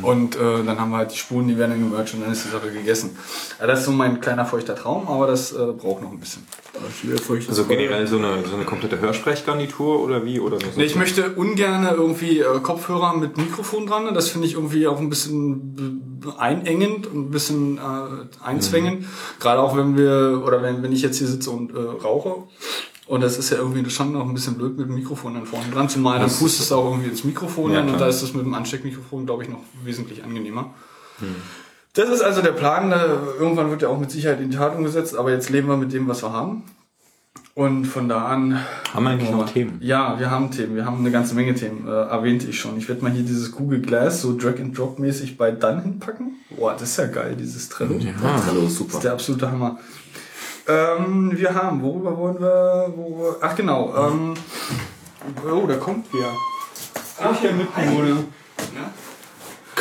Und äh, dann haben wir halt die Spuren, die werden dann gemerged und dann ist die Sache gegessen. Ja, das ist so mein kleiner feuchter Traum, aber das äh, braucht noch ein bisschen. Also generell so eine, so eine komplette Hörsprechgarnitur oder wie? Oder so Nee, ich möchte ungern irgendwie äh, Kopfhörer mit Mikrofon dran. Das finde ich irgendwie auch ein bisschen einengend und ein bisschen äh, einzwängend. Gerade auch wenn wir, oder wenn, wenn ich jetzt hier sitze und äh, rauche. Und das ist ja irgendwie schon noch ein bisschen blöd mit dem Mikrofon dann vorne dran. Zumal dann pustest du auch irgendwie ins Mikrofon Ja, und da ist das mit dem Ansteckmikrofon, glaube ich, noch wesentlich angenehmer. Das ist also der Plan. Irgendwann wird ja auch mit Sicherheit in die Tat umgesetzt, aber jetzt leben wir mit dem, was wir haben. Und von da an. Haben wir eigentlich noch Themen? Ja, wir haben Themen. Wir haben eine ganze Menge Themen. Äh, erwähnte ich schon. Ich werde mal hier dieses Google Glass so Drag-and-Drop-mäßig bei dann hinpacken. Boah, das ist ja geil, dieses Trello. Ja, Trello ist super. Das ist der absolute Hammer. Ähm, wir haben, worüber wollen wir, wo, ach genau, ähm, oh, da kommt wer. Ach, der Mitbewohner.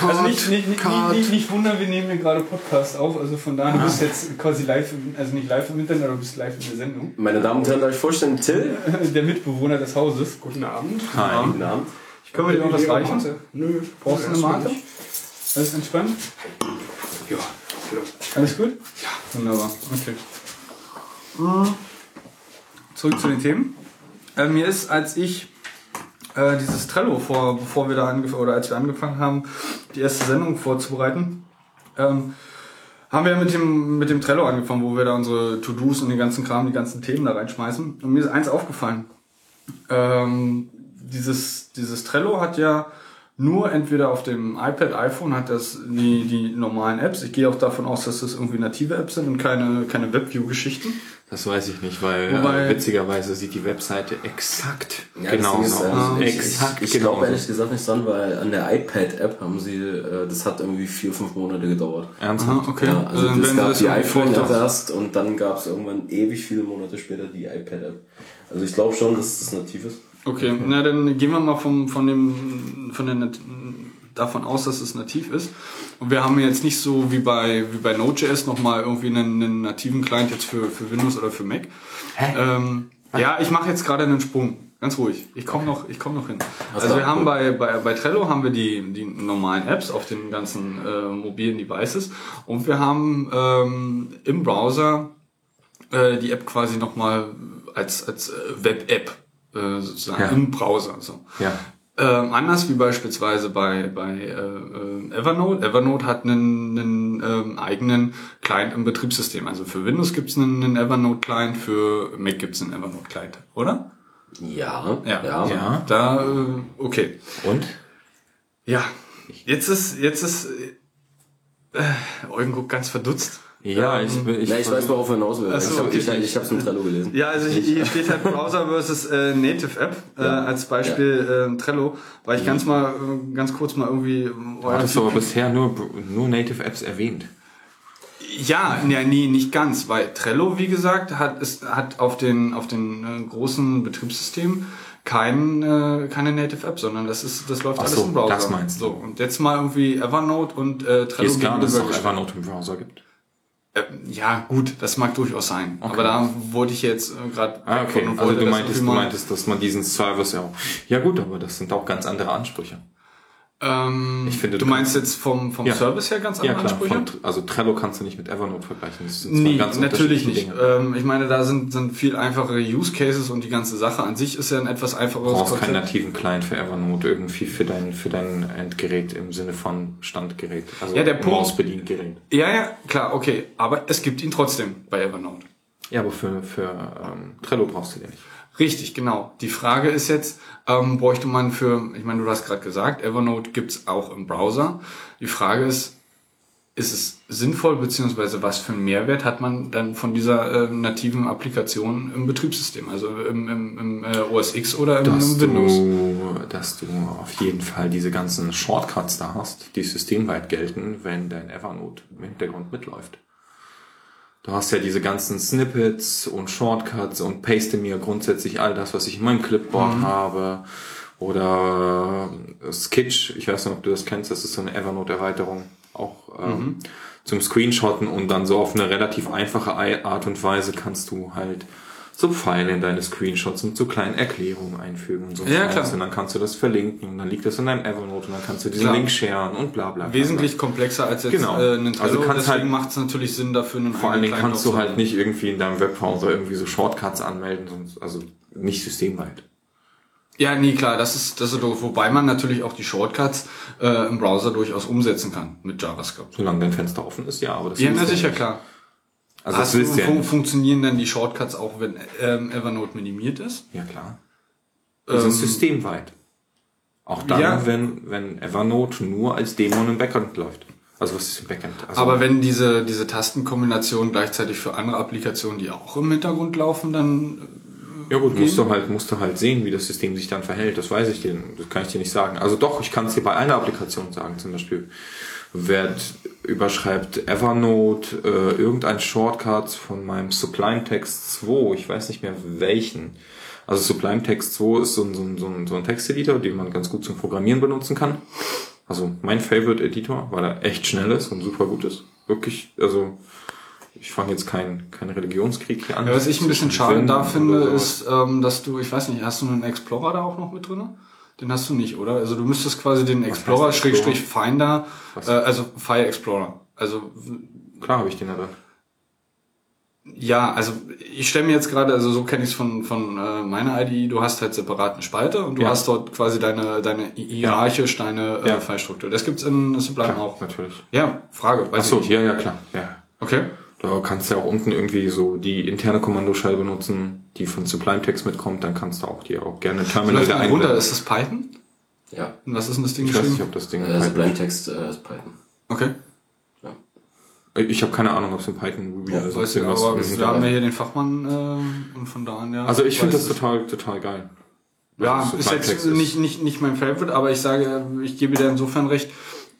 Also nicht, nicht, nicht, nicht, nicht, nicht wundern, wir nehmen hier gerade Podcast auf, also von daher, du bist jetzt quasi live, im- also nicht live im Internet, aber du bist live in der Sendung. Meine Damen und Herren, darf ich vorstellen, Till? <laughs> Der Mitbewohner des Hauses. Guten Abend. Hi. Guten Abend. Können wir dir noch was reichen? Mate? Nö. Brauchst du eine Mate? Alles entspannt? Ja. Alles gut? Ja. Wunderbar. Okay. Zurück zu den Themen. Äh, mir ist, als ich äh, dieses Trello vor, bevor wir da angefangen oder als wir angefangen haben, die erste Sendung vorzubereiten, ähm, haben wir mit dem, mit dem Trello angefangen, wo wir da unsere To-Dos und den ganzen Kram, die ganzen Themen da reinschmeißen. Und mir ist eins aufgefallen. Ähm, dieses, dieses Trello hat ja nur entweder auf dem iPad, iPhone hat das die, die normalen Apps. Ich gehe auch davon aus, dass das irgendwie native Apps sind und keine, keine WebView-Geschichten. Das weiß ich nicht, weil Wobei- äh, witzigerweise sieht die Webseite exakt Ja, genau ist, also so. ich, Exakt ich, ich glaube ehrlich gesagt nicht dran, weil an der iPad-App haben sie, äh, das hat irgendwie vier, fünf Monate gedauert. Ernsthaft? Aha, okay. Ja, also dann das gab das die iPhone-App erst und dann gab es irgendwann ewig viele Monate später die iPad-App. Also ich glaube schon, dass das nativ ist. Okay, na dann gehen wir mal vom, von dem, von der, davon aus, dass es nativ ist. Und wir haben jetzt nicht so wie bei, wie bei Node.js nochmal irgendwie einen, einen nativen Client jetzt für, für Windows oder für Mac. Ähm, ja, ich mache jetzt gerade einen Sprung. Ganz ruhig. Ich komme noch, ich komme noch hin. Was Also wir haben bei, bei, bei Trello haben wir die, die normalen Apps auf den ganzen äh, mobilen Devices und wir haben ähm, im Browser äh, die App quasi nochmal als, als äh, Web-App äh, sozusagen Ja. im Browser. So. Ja. Ähm, anders wie beispielsweise bei, bei äh, äh, Evernote. Evernote hat einen, einen ähm, eigenen Client im Betriebssystem. Also für Windows gibt's einen, einen Evernote-Client, für Mac gibt's einen Evernote-Client, oder? Ja, Ja. ja. Ja. Da, äh, okay. Und? Ja, jetzt ist, jetzt ist, äh, Eugen guckt ganz verdutzt. Ja, ich, Ähm, ich, Na, ich weiß, worauf er hinaus will. So, ich habe ich, ich hab's im Trello gelesen. Ja, also hier hier steht halt Browser versus äh, Native App äh, als Beispiel äh, Trello, weil ich ganz mal äh, ganz kurz mal irgendwie äh, Du hattest aber bisher nur, nur Native Apps erwähnt. Ja, ja, nee, nicht ganz, weil Trello, wie gesagt, hat ist, hat auf den auf den äh, großen Betriebssystemen kein, äh, keine Native App, sondern das ist das läuft Ach alles so, im Browser. das meinst du. So und jetzt mal irgendwie Evernote und äh, Trello Ist klar, dass es auch. Evernote im Browser gibt. Äh, ja, gut, das mag durchaus sein. Aber da wollte ich jetzt äh, gerade Ah, okay. Also du meintest, du meintest, dass man diesen Service ja auch. Ja gut, aber das sind auch ganz andere Ansprüche. Ähm, Ich finde, du du meinst jetzt vom, vom Ja. Service her ganz Ja andere klar, Ansprüche? von, also Trello kannst du nicht mit Evernote vergleichen. Das sind Nee, ganz natürlich nicht. Ähm, ich meine, da sind, sind viel einfachere Use Cases und die ganze Sache an sich ist ja ein etwas Du einfacheres brauchst keinen Konzept. nativen Client für Evernote irgendwie für dein, für dein Endgerät im Sinne von Standgerät. Also Ja, der Punkt- Mausbediengerät. Ja, ja, klar, okay. Aber es gibt ihn trotzdem bei Evernote. Ja, aber für, für ähm, Trello brauchst du den nicht. Richtig, genau. Die Frage ist jetzt, ähm, bräuchte man für, ich meine, du hast gerade gesagt, Evernote gibt's auch im Browser. Die Frage ist, ist es sinnvoll, beziehungsweise was für einen Mehrwert hat man dann von dieser äh, nativen Applikation im Betriebssystem, also im, im, im äh, OS X oder im, dass im Windows? Du, dass du auf jeden Fall diese ganzen Shortcuts da hast, die systemweit gelten, wenn dein Evernote im Hintergrund mitläuft. Du hast ja diese ganzen Snippets und Shortcuts und paste mir grundsätzlich all das, was ich in meinem Clipboard Mhm. habe. Oder äh, Skitch, ich weiß nicht, ob du das kennst, das ist so eine Evernote-Erweiterung, auch ähm, Mhm. zum Screenshotten und dann so auf eine relativ einfache Ei- Art und Weise kannst du halt so Pfeile in deine Screenshots und so kleine Erklärungen einfügen und so. Ja, klar. Und dann kannst du das verlinken und dann liegt das in deinem Evernote und dann kannst du diesen Klar. Link sharen und bla bla bla. Wesentlich komplexer als jetzt Genau. äh, ein Trello. Also kannst Deswegen halt- macht es natürlich Sinn, dafür einen Vor allen Dingen kannst du halt nicht irgendwie in deinem Webbrowser irgendwie so Shortcuts anmelden, sonst, also nicht systemweit. Ja, nee, klar, das ist, das ist doof. Wobei man natürlich auch die Shortcuts äh, im Browser durchaus umsetzen kann mit JavaScript. Solange dein Fenster offen ist, ja, aber das Ja, na du sicher, klar. Also Hast das du, ja fun nicht. funktionieren dann die Shortcuts auch, wenn ähm, Evernote minimiert ist? Ja, klar. Das ist Ähm, systemweit. Auch dann, Ja. wenn, wenn Evernote nur als Dämon im Backend läuft. Also was ist im Backend? Also, Aber wenn diese, diese Tastenkombination gleichzeitig für andere Applikationen, die auch im Hintergrund laufen, dann Ja gut, musst du halt, musst du halt sehen, wie das System sich dann verhält. Das weiß ich dir, das kann ich dir nicht sagen. Also doch, ich kann es dir bei einer Applikation sagen. Zum Beispiel wird überschreibt Evernote äh, irgendein Shortcut von meinem Sublime Text 2. Ich weiß nicht mehr welchen. Also Sublime Text 2 ist so ein, so ein, so ein, so ein Texteditor, den man ganz gut zum Programmieren benutzen kann. Also mein Favorite Editor, weil er echt schnell ist und super gut ist. Wirklich, also ich fange jetzt keinen keinen Religionskrieg hier an. Ja, was ich ein bisschen schade da finde, ist, ähm, dass du, ich weiß nicht, hast du einen Explorer da auch noch mit drin? Den hast du nicht, oder? Also du müsstest quasi den Explorer? Schrägstrich Finder, äh, also Fire Explorer. Also Klar habe ich den drin. ja, also ich stelle mir jetzt gerade, also so kenne ich es von, von äh, meiner IDE, du hast halt separat eine Spalte und du Ja. hast dort quasi deine, deine hierarchisch deine äh, Ja. File-Struktur. Das gibt's in Sublime Klar, auch. natürlich. Ja, Frage. Weiß ich nicht. ja, ja, klar. Ja. Okay. Da kannst du ja auch unten irgendwie so die interne Kommandoscheibe benutzen, die von Sublime Text mitkommt, dann kannst du auch die auch gerne Terminal wieder mal runter, einblenden. ist das Python? Ja. Und was ist denn das Ding Ich weiß nicht, ob das Ding Äh, Python Sublime Text äh, ist Python. Okay. Ich habe keine Ahnung, ob es in Python, Ruby oder Weiß sonst irgendwas aber ist. wir haben ja hier den Fachmann äh, und von da an ja. Also ich finde das total, total geil. Ja, ist Sublime jetzt ist- nicht, nicht, nicht mein Favorite, aber ich sage, ich gebe dir insofern recht,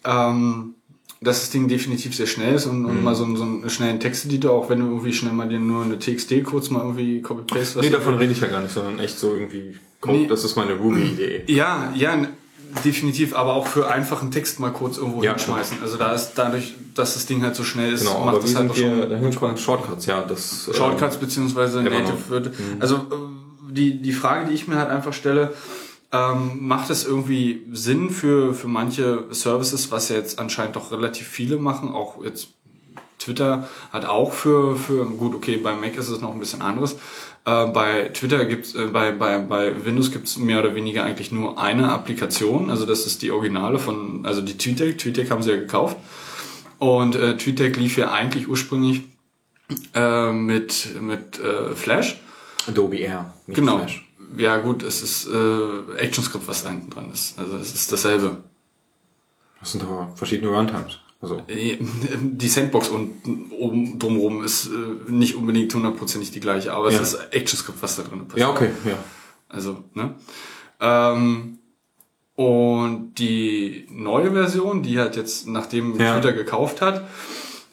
ähm, dass das Ding definitiv sehr schnell ist und, Mhm. und mal so, einen- so einen schnellen Texteditor, auch wenn du irgendwie schnell mal dir nur eine TXT kurz mal irgendwie copy-paste. Nee, davon rede ich ja gar nicht, sondern echt so irgendwie, Code, Nee. das ist meine Ruby-Idee. Ja, ja, definitiv, aber auch für einfachen Text mal kurz irgendwo Ja, hinschmeißen. Also da ist dadurch, dass das Ding halt so schnell ist, Genau, macht aber das halt auch schon gekommen? Shortcuts, ja, das... äh, Shortcuts beziehungsweise Evernote. Native wird. Also äh, die, die Frage, die ich mir halt einfach stelle, ähm, macht es irgendwie Sinn für, für manche Services, was ja jetzt anscheinend doch relativ viele machen, auch jetzt Twitter hat auch für, für gut, okay, bei Mac ist es noch ein bisschen anderes. Äh, bei Twitter gibt's äh, bei, bei, bei Windows gibt's mehr oder weniger eigentlich nur eine Applikation, also das ist die Originale von, also die TweetDeck, TweetDeck haben sie ja gekauft. Und äh, TweetDeck lief ja eigentlich ursprünglich äh, mit, mit äh, Flash. Adobe Air, nicht genau. Flash. Ja gut, es ist äh, ActionScript, was da hinten dran ist. Also es ist dasselbe. Das sind aber verschiedene Runtimes. Also. Die Sandbox und oben drumherum ist äh, nicht unbedingt hundertprozentig die gleiche, aber Ja. es ist ActionScript, was da drin passiert. Ja, okay, ja. Also, ne? Ähm, und die neue Version, die halt jetzt, nachdem Ja. Twitter gekauft hat,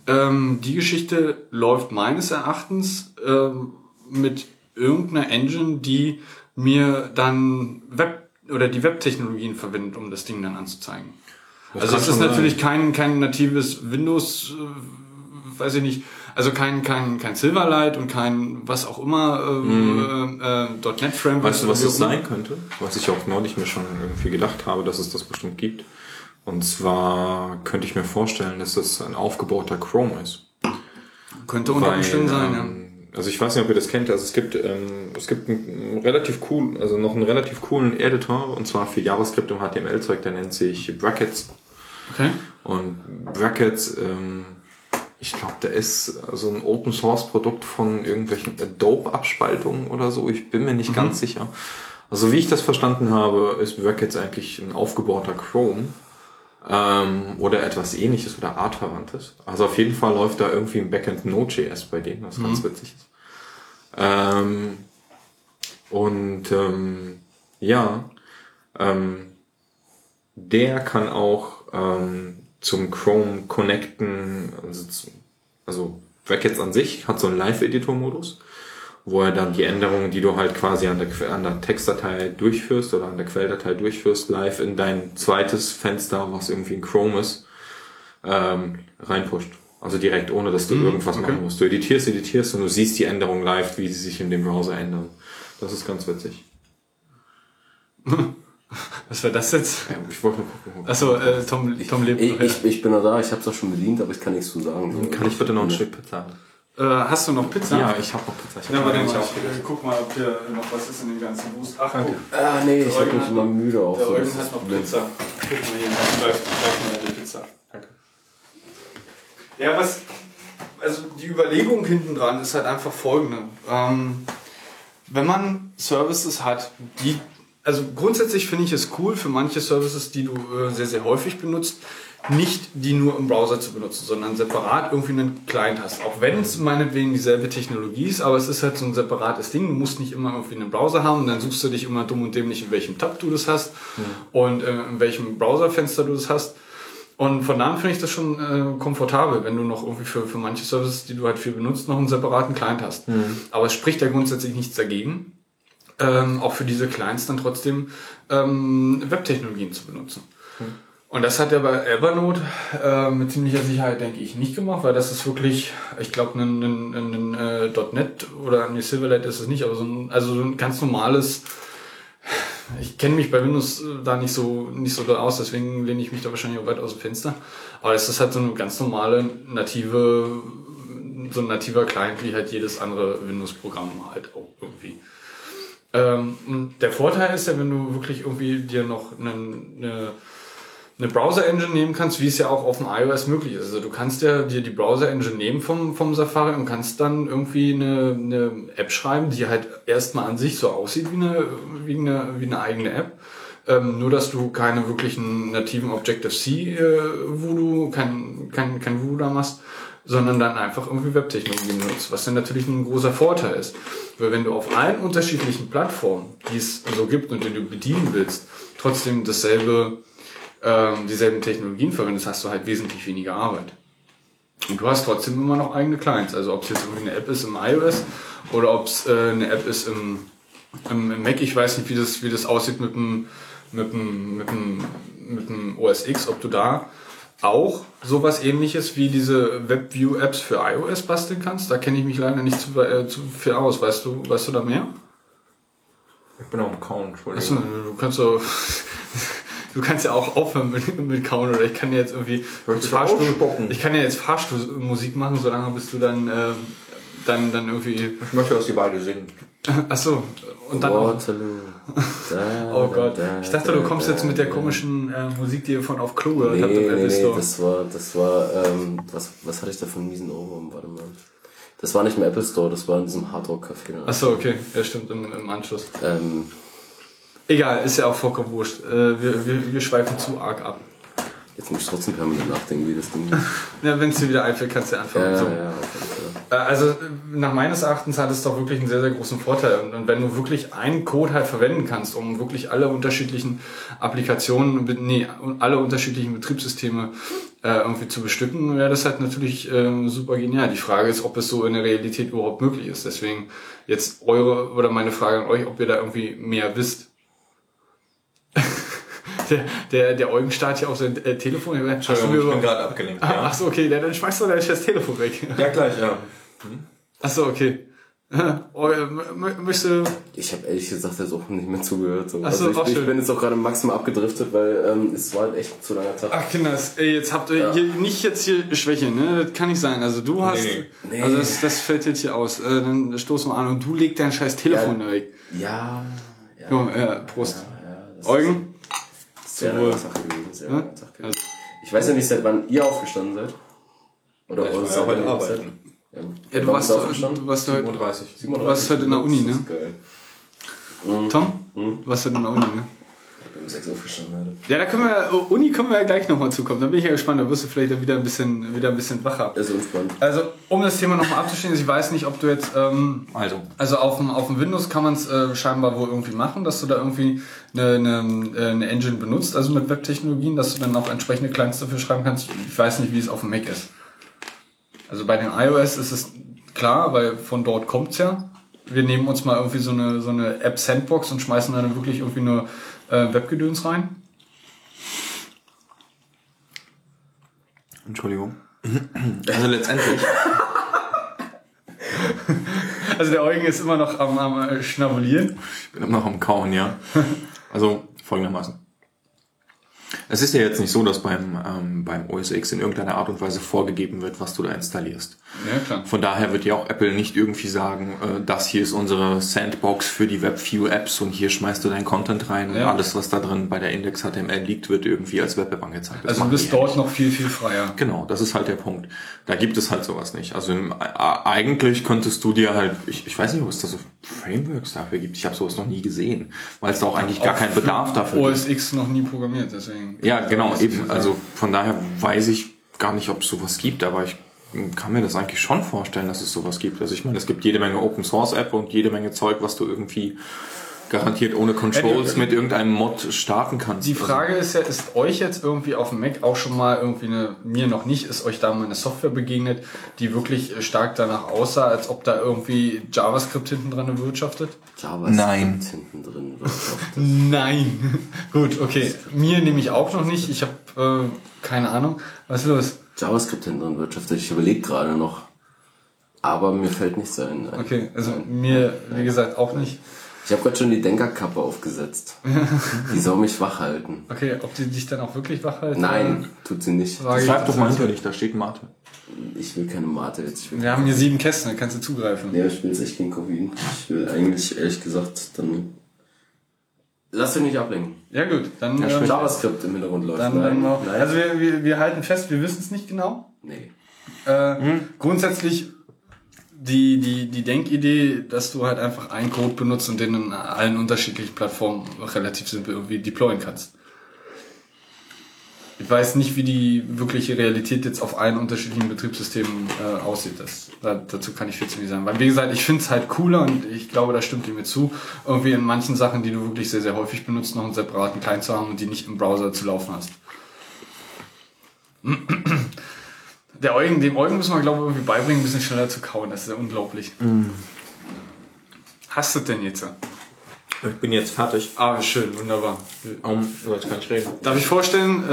ähm, die Geschichte läuft meines Erachtens ähm, mit irgendeiner Engine, die mir dann Web oder die Webtechnologien verwendet, um das Ding dann anzuzeigen. Das also es ist natürlich sein. kein, kein natives Windows, äh, weiß ich nicht, also kein, kein, kein Silverlight und kein was auch immer ähm, äh, äh, .NET Framework. Mhm. Weißt du, was immer. sein könnte? Was ich auch neulich mir schon irgendwie gedacht habe, dass es das bestimmt gibt. Und zwar könnte ich mir vorstellen, dass das ein aufgebauter Chrome ist. Könnte unter Umständen sein, ja. Also ich weiß nicht, ob ihr das kennt. Also es gibt ähm, es gibt einen relativ cool, also noch einen relativ coolen Editor und zwar für JavaScript und HTML-Zeug. Der nennt sich Brackets. Okay. Und Brackets, ähm, ich glaube, der ist so ein Open Source Produkt von irgendwelchen Adobe Abspaltungen oder so. Ich bin mir nicht Mhm. ganz sicher. Also wie ich das verstanden habe, ist Brackets eigentlich ein aufgebauter Chrome ähm, oder etwas ähnliches oder artverwandtes. Also auf jeden Fall läuft da irgendwie im Backend Node.js bei denen, was ganz Mhm. witzig ist. Ähm, und ähm, ja, ähm, der kann auch ähm, zum Chrome connecten, also, zu, also Brackets an sich hat so einen Live-Editor-Modus, wo er dann die Änderungen, die du halt quasi an der, an der Textdatei durchführst oder an der Quelldatei durchführst, live in dein zweites Fenster, was irgendwie in Chrome ist, ähm, reinpusht. Also direkt, ohne dass du Mhm, irgendwas okay. machen musst. Du editierst, editierst und du siehst die Änderungen live, wie sie sich in dem Browser ändern. Das ist ganz witzig. <laughs> Was war das jetzt? ich wollte nur gucken. Achso, äh, Tom, Tom lebt Ich, noch. ja. ich, ich bin noch da, ich habe es auch schon bedient, aber ich kann nichts zu sagen. Kann ich bitte noch ein Stück Pizza haben? Äh, hast du noch Pizza? Ja, ich habe noch Pizza. Ich hab Ja, Pizza. ich, äh, guck mal, ob der noch was ist in dem ganzen Boost. Ach, guck. Ah, nee, Der ich hab Eugen mich immer noch- müde auch Der Eugen hat noch. Pizza. Guck mal hier, greif, greif mal die Pizza. Danke. Ja, was, also die Überlegung hinten dran ist halt einfach folgende. Ähm, wenn man Services hat, die, also grundsätzlich finde ich es cool für manche Services, die du äh, sehr, sehr häufig benutzt, nicht die nur im Browser zu benutzen, sondern separat irgendwie einen Client hast. Auch wenn es meinetwegen dieselbe Technologie ist, aber es ist halt so ein separates Ding. Du musst nicht immer irgendwie einen Browser haben und dann suchst du dich immer dumm und dämlich, in welchem Tab du das hast und äh, in welchem Browserfenster du das hast. Und von da an finde ich das schon äh, komfortabel, wenn du noch irgendwie für, für manche Services, die du halt viel benutzt, noch einen separaten Client hast. Mhm. Aber es spricht ja grundsätzlich nichts dagegen, ähm, auch für diese Clients dann trotzdem ähm, Webtechnologien zu benutzen. Und das hat er bei Evernote äh, mit ziemlicher Sicherheit, denke ich, nicht gemacht, weil das ist wirklich, ich glaube, ein, ein, ein, ein äh, .NET oder ein Silverlight ist es nicht, aber so ein, also so ein ganz normales, ich kenne mich bei Windows äh, da nicht so nicht so doll aus, deswegen lehne ich mich da wahrscheinlich auch weit aus dem Fenster. Aber es ist halt so eine ganz normale native, so ein nativer Client wie halt jedes andere Windows-Programm halt auch irgendwie. Ähm, der Vorteil ist ja, wenn du wirklich irgendwie dir noch einen, eine, eine Browser-Engine nehmen kannst, wie es ja auch auf dem iOS möglich ist. Also du kannst ja dir die Browser-Engine nehmen vom, vom Safari und kannst dann irgendwie eine, eine App schreiben, die halt erstmal an sich so aussieht wie eine, wie eine, wie eine eigene App. Ähm, nur, dass du keine wirklichen nativen Objective-C äh, Voodoo, kein, kein, kein Voodoo da machst, sondern dann einfach irgendwie Webtechnologien nutzt, was dann natürlich ein großer Vorteil ist. Weil wenn du auf allen unterschiedlichen Plattformen, die es so gibt und die du bedienen willst, trotzdem dasselbe, ähm, dieselben Technologien verwendest, hast du halt wesentlich weniger Arbeit. Und du hast trotzdem immer noch eigene Clients. Also ob es jetzt irgendwie eine App ist im iOS oder ob es äh, eine App ist im, im, im Mac. Ich weiß nicht, wie das, wie das aussieht mit dem, mit dem, mit dem, mit dem OS X, ob du da auch sowas ähnliches wie diese WebView-Apps für iOS basteln kannst. Da kenne ich mich leider nicht zu, äh, zu viel aus. Weißt du, weißt du da mehr? Ich bin auf dem Count, Achso, Entschuldigung. du kannst so. <laughs> Du kannst ja auch aufhören mit, mit Kauen oder ich kann ja jetzt irgendwie Fahrstuhl, ich kann ja jetzt Fahrstuhlmusik machen, solange bis du dann äh, dann dann irgendwie. Ich möchte, dass die beide singen. Achso, und dann auch. Waterloo. Da, <laughs> Oh Gott, da, ich dachte, du kommst da, jetzt mit der komischen äh, Musik, die ihr von auf Klo gehört Nee, habt im nee, Apple nee, Store. das war, das war, ähm, was, was hatte ich da für einen miesen Ohrwurm? Warte mal. Das war nicht im Apple Store, das war in diesem Hardrock-Café. ne? Achso, okay, ja stimmt, im, im Anschluss. Ähm, Egal, ist ja auch vollkommen wurscht. Äh, wir, wir, wir schweifen zu arg ab. Jetzt muss ich trotzdem permanent nachdenken, wie das Ding ist. <laughs> Ja, wenn es dir wieder einfällt, kannst du anfangen. Ja, so. ja, okay, Äh, Also nach meines Erachtens hat es doch wirklich einen sehr, sehr großen Vorteil. Und, wenn du wirklich einen Code halt verwenden kannst, um wirklich alle unterschiedlichen Applikationen, nee, alle unterschiedlichen Betriebssysteme äh, irgendwie zu bestücken, wäre das halt natürlich ähm, super genial. Die Frage ist, ob es so in der Realität überhaupt möglich ist. Deswegen jetzt eure oder meine Frage an euch, ob ihr da irgendwie mehr wisst. Der, der, der Eugen startet ja auf sein äh, Telefon. Entschuldigung, ich bin gerade abgelenkt. Ah, Ja. Ach so, okay, dann dann schmeißt du dein scheiß Telefon weg. ja, gleich, ja. Ach so, okay. <laughs> Oh, äh, Möchte. Ich habe ehrlich gesagt jetzt auch nicht mehr zugehört. So. Ach so, also auch ich, ich bin jetzt auch gerade maximal abgedriftet, weil ähm, es war halt echt zu langer Tag. Ach Kinders, ey, jetzt habt ihr Ja. hier nicht jetzt hier Schwäche, ne? Das kann nicht sein. Also du hast. Nee. Also das, das fällt jetzt hier aus. Äh, dann stoßen wir an und du legst dein scheiß Telefon da weg. Ja, ja. Jo, ja, Prost. das Eugen? Sehr Zum Wohl. lange Tag gewesen. Sehr Ja? Tag gewesen. Ich weiß ja nicht, seit wann ihr aufgestanden seid. Oder Ja, war ja heute arbeiten. seid. Ja, Ja, du warst, aufgestanden? du warst heute. 37. Du warst heute in der Uni, ne? Das ist geil. Mhm. Tom? Du warst heute in der Uni, ne? Um 6 Uhr aufgestanden heute. Ja, da können wir, oh, Uni können wir ja gleich nochmal zukommen. Da bin ich ja gespannt, da wirst du vielleicht wieder ein bisschen, wieder ein bisschen wacher. Also entspannt. Also, um das Thema nochmal abzuschließen, ich weiß nicht, ob du jetzt, ähm, Also, also auf dem, auf dem Windows kann man es äh, scheinbar wohl irgendwie machen, dass du da irgendwie eine, eine, äh, eine Engine benutzt, also mit Webtechnologien, dass du dann auch entsprechende Clients dafür schreiben kannst. Ich weiß nicht, wie es auf dem Mac ist. Also bei den iOS ist es klar, weil von dort kommt's ja. Wir nehmen uns mal irgendwie so eine, so eine App-Sandbox und schmeißen dann wirklich irgendwie nur äh, Webgedöns rein. Entschuldigung. <clears throat> Also letztendlich. <laughs> Also der Eugen ist immer noch am, am äh, Schnabulieren. Ich bin immer noch am Kauen, ja. Also folgendermaßen. Es ist ja jetzt nicht so, dass beim, ähm, beim OS X in irgendeiner Art und Weise vorgegeben wird, was du da installierst. Ja, klar. Von daher wird ja auch Apple nicht irgendwie sagen, äh, das hier ist unsere Sandbox für die WebView-Apps und hier schmeißt du dein Content rein und Ja. alles, was da drin bei der Index HTML liegt, wird irgendwie als Web-App angezeigt. Das Also du bist dort noch viel, viel freier. Genau, das ist halt der Punkt. Da gibt es halt sowas nicht. Also im, äh, eigentlich könntest du dir halt, ich, ich weiß nicht, ob es da so Frameworks dafür gibt. Ich habe sowas noch nie gesehen, weil es da auch eigentlich gar keinen Bedarf dafür gibt. OS X noch nie programmiert, deswegen. Ja, genau, Das ist eben. so. Also von daher weiß ich gar nicht, ob es sowas gibt, aber ich kann mir das eigentlich schon vorstellen, dass es sowas gibt. Also ich meine, es gibt jede Menge Open Source App und jede Menge Zeug, was du irgendwie garantiert ohne Controls Ja, mit irgendeinem Mod starten kannst. Die Also- Frage ist ja, ist euch jetzt irgendwie auf dem Mac auch schon mal irgendwie eine, mir noch nicht, ist euch da mal eine Software begegnet, die wirklich stark danach aussah, als ob da irgendwie JavaScript hinten dran wirtschaftet? JavaScript Nein. hinten drin. wirtschaftet. <laughs> Nein. Gut, okay. Mir nämlich auch noch nicht. Ich habe äh, keine Ahnung. Was ist los? JavaScript hinten drin wirtschaftet. Ich überlege gerade noch. Aber mir fällt nichts ein. Nein. Okay, also Nein. mir, wie gesagt, auch nicht. Ich habe gerade schon die Denkerkappe aufgesetzt. <laughs> die soll mich wach halten. Okay, ob die dich dann auch wirklich wach halten? Nein, tut sie nicht. Schreib doch mal hinter dich, da steht Mate. Ich will keine Mate jetzt. Wir haben hier sieben Kästen, da kannst du zugreifen. Nee, ich will jetzt echt gegen Koffein. Ich will eigentlich, ehrlich gesagt, dann... Lass dich nicht ablenken. Ja gut, dann, Ja, äh, JavaScript im Hintergrund läuft. dann, dann noch. nein. Also wir, wir, wir halten fest, wir wissen es nicht genau. nee. Äh, Grundsätzlich die, die, die Denkidee, dass du halt einfach einen Code benutzt und den in allen unterschiedlichen Plattformen relativ simpel irgendwie deployen kannst. Ich weiß nicht, wie die wirkliche Realität jetzt auf allen unterschiedlichen Betriebssystemen äh, aussieht. Das, da, dazu kann ich viel zu wenig sagen. Weil, wie gesagt, ich finde es halt cooler und ich glaube, da stimmt ihr mir zu, irgendwie in manchen Sachen, die du wirklich sehr, sehr häufig benutzt, noch einen separaten Client zu haben und die nicht im Browser zu laufen hast. Der Eugen, dem Eugen müssen wir, glaube ich, irgendwie beibringen, ein bisschen schneller zu kauen. Das ist ja unglaublich. Hast du denn jetzt? Ich bin jetzt fertig. Ah, schön, wunderbar. Um, jetzt kann ich reden. Darf ich vorstellen,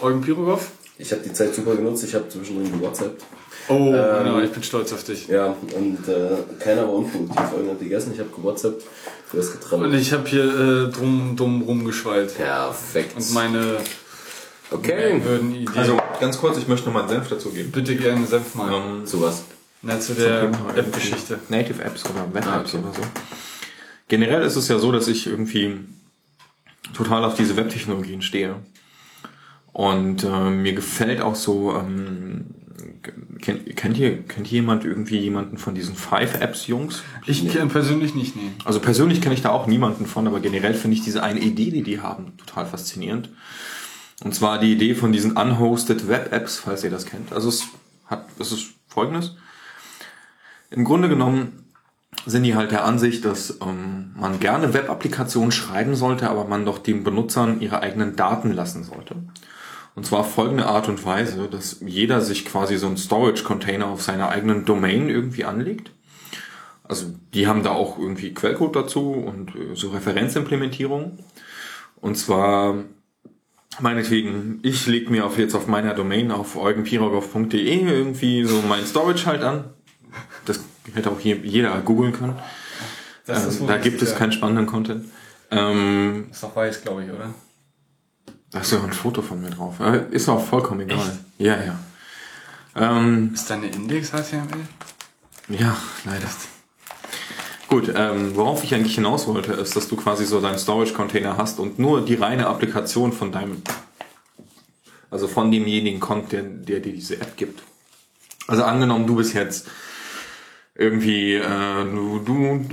äh, Eugen Pirogov? Ich habe die Zeit super genutzt. Ich habe zwischendrin gewhatsappt. Oh, Ähm, genau, ich bin stolz auf dich. Ja, und äh, keiner war unproduktiv. Irgendwer hat gegessen. Ich habe gewhatsappt. Du hast Und getrammelt. ich habe hier äh, drum, drum rumgeschwallt. Perfekt. Und meine okay. Also ganz kurz, ich möchte nochmal einen Senf dazu geben. bitte gerne Senf mal. Ähm, Zu was? Na, zu der App-Geschichte. Native Apps oder Web Ah, Apps okay. oder so. Generell ist es ja so, dass ich irgendwie total auf diese Webtechnologien stehe. Und äh, mir gefällt auch so, ähm, kennt, kennt ihr kennt jemand irgendwie jemanden von diesen Five Apps Jungs? Ich kenn persönlich nicht, nee. Also persönlich kenne ich da auch niemanden von, aber generell finde ich diese eine Idee, die die haben, total faszinierend. Und zwar die Idee von diesen unhosted Web-Apps, falls ihr das kennt. Also es hat, es ist folgendes. Im Grunde genommen sind die halt der Ansicht, dass ähm, man gerne Web-Applikationen schreiben sollte, aber man doch den Benutzern ihre eigenen Daten lassen sollte. Und zwar folgende Art und Weise, dass jeder sich quasi so einen Storage-Container auf seiner eigenen Domain irgendwie anlegt. Also die haben da auch irgendwie Quellcode dazu und äh, so Referenzimplementierung. Und zwar meinetwegen, ich lege mir auf jetzt auf meiner Domain auf eugenpirogov.de irgendwie so mein Storage halt an. Das hätte auch hier jeder googeln können. Das ähm, da gibt es ja. keinen spannenden Content. Ähm, Ist doch weiß, glaube ich, oder? da ist ja auch ein Foto von mir drauf. Äh, Ist auch vollkommen egal. Ja, ja. Ähm, Ist da eine Index-HTML? Ja, leider. Gut, ähm, worauf ich eigentlich hinaus wollte, ist, dass du quasi so deinen Storage-Container hast und nur die reine Applikation von deinem, also von demjenigen kommt, der, der dir diese App gibt. Also angenommen, du bist jetzt irgendwie, äh, du, du,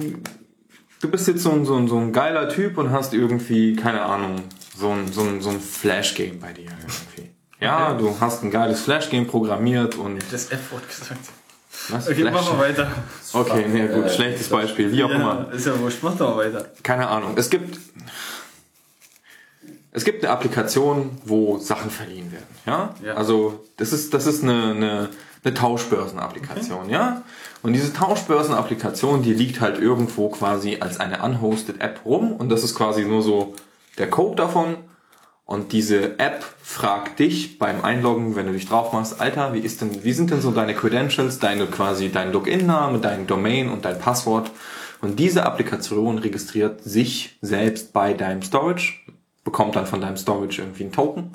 du bist jetzt so ein, so, ein, so ein geiler Typ und hast irgendwie, keine Ahnung, so ein, so ein, so ein Flash-Game bei dir irgendwie. Ja, Okay. du hast ein geiles Flash-Game programmiert und... Das F-Wort gesagt. Was? Okay, Flash? machen wir weiter. Okay, nee, gut, Äh, schlechtes Beispiel, wie auch ja, immer. Ist ja wurscht, mach doch mal weiter. Keine Ahnung. Es gibt, es gibt eine Applikation, wo Sachen verliehen werden. Ja? Ja. Also, das ist, das ist eine, eine, eine Tauschbörsenapplikation, ja? Und diese Tauschbörsenapplikation, die liegt halt irgendwo quasi als eine unhosted App rum und das ist quasi nur so der Code davon. Und diese App fragt dich beim Einloggen, wenn du dich drauf machst, Alter, wie ist denn, wie sind denn so deine Credentials, deine quasi dein Login-Name, dein Domain und dein Passwort? Und diese Applikation registriert sich selbst bei deinem Storage, bekommt dann von deinem Storage irgendwie einen Token.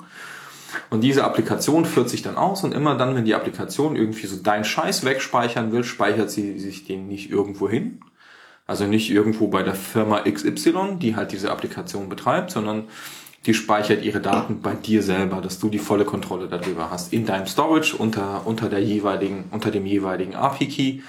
Und diese Applikation führt sich dann aus und immer dann, wenn die Applikation irgendwie so deinen Scheiß wegspeichern will, speichert sie sich den nicht irgendwo hin. Also nicht irgendwo bei der Firma XY, die halt diese Applikation betreibt, sondern die speichert ihre Daten bei dir selber, dass du die volle Kontrolle darüber hast. In deinem Storage unter, unter der jeweiligen, unter dem jeweiligen API-Key,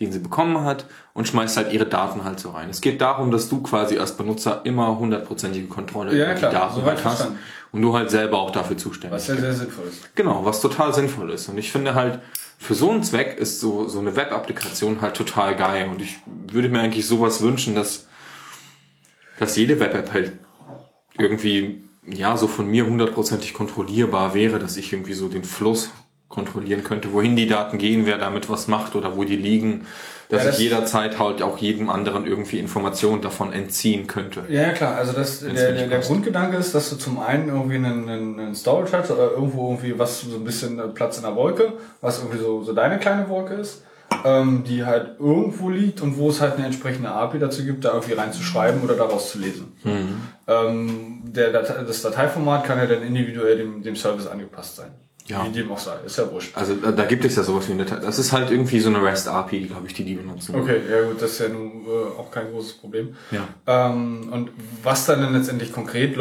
den sie bekommen hat und schmeißt halt ihre Daten halt so rein. Es geht darum, dass du quasi als Benutzer immer hundertprozentige Kontrolle Ja, über klar, die Daten soweit halt hast und du halt selber auch dafür zuständig Was ja sehr sinnvoll ist. Genau, was total sinnvoll ist. Und ich finde halt, für so einen Zweck ist so, so eine Web-Applikation halt total geil. Und ich würde mir eigentlich sowas wünschen, dass, dass jede Web-App halt irgendwie, ja, so von mir hundertprozentig kontrollierbar wäre, dass ich irgendwie so den Fluss kontrollieren könnte, wohin die Daten gehen, wer damit was macht oder wo die liegen, dass Ja, das- ich jederzeit halt auch jedem anderen irgendwie Informationen davon entziehen könnte. Ja, klar. Also das, der, der, der. Grundgedanke ist, dass du zum einen irgendwie einen, einen, einen Storage hast oder irgendwo irgendwie was so ein bisschen äh, Platz in der Wolke, was irgendwie so, so deine kleine Wolke ist, ähm, die halt irgendwo liegt und wo es halt eine entsprechende API dazu gibt, da irgendwie reinzuschreiben oder daraus zu lesen. Mhm. Ähm, der Datei, das Dateiformat kann ja dann individuell dem, dem Service angepasst sein. Ja. Wie dem auch sei. Ist ja wurscht. Also da, da gibt es ja sowas wie eine, das ist halt irgendwie so eine REST-API, glaube ich, die die benutzen. Okay, ja gut, das ist ja nun äh, auch kein großes Problem. Ja. Ähm, und was dann, dann letztendlich konkret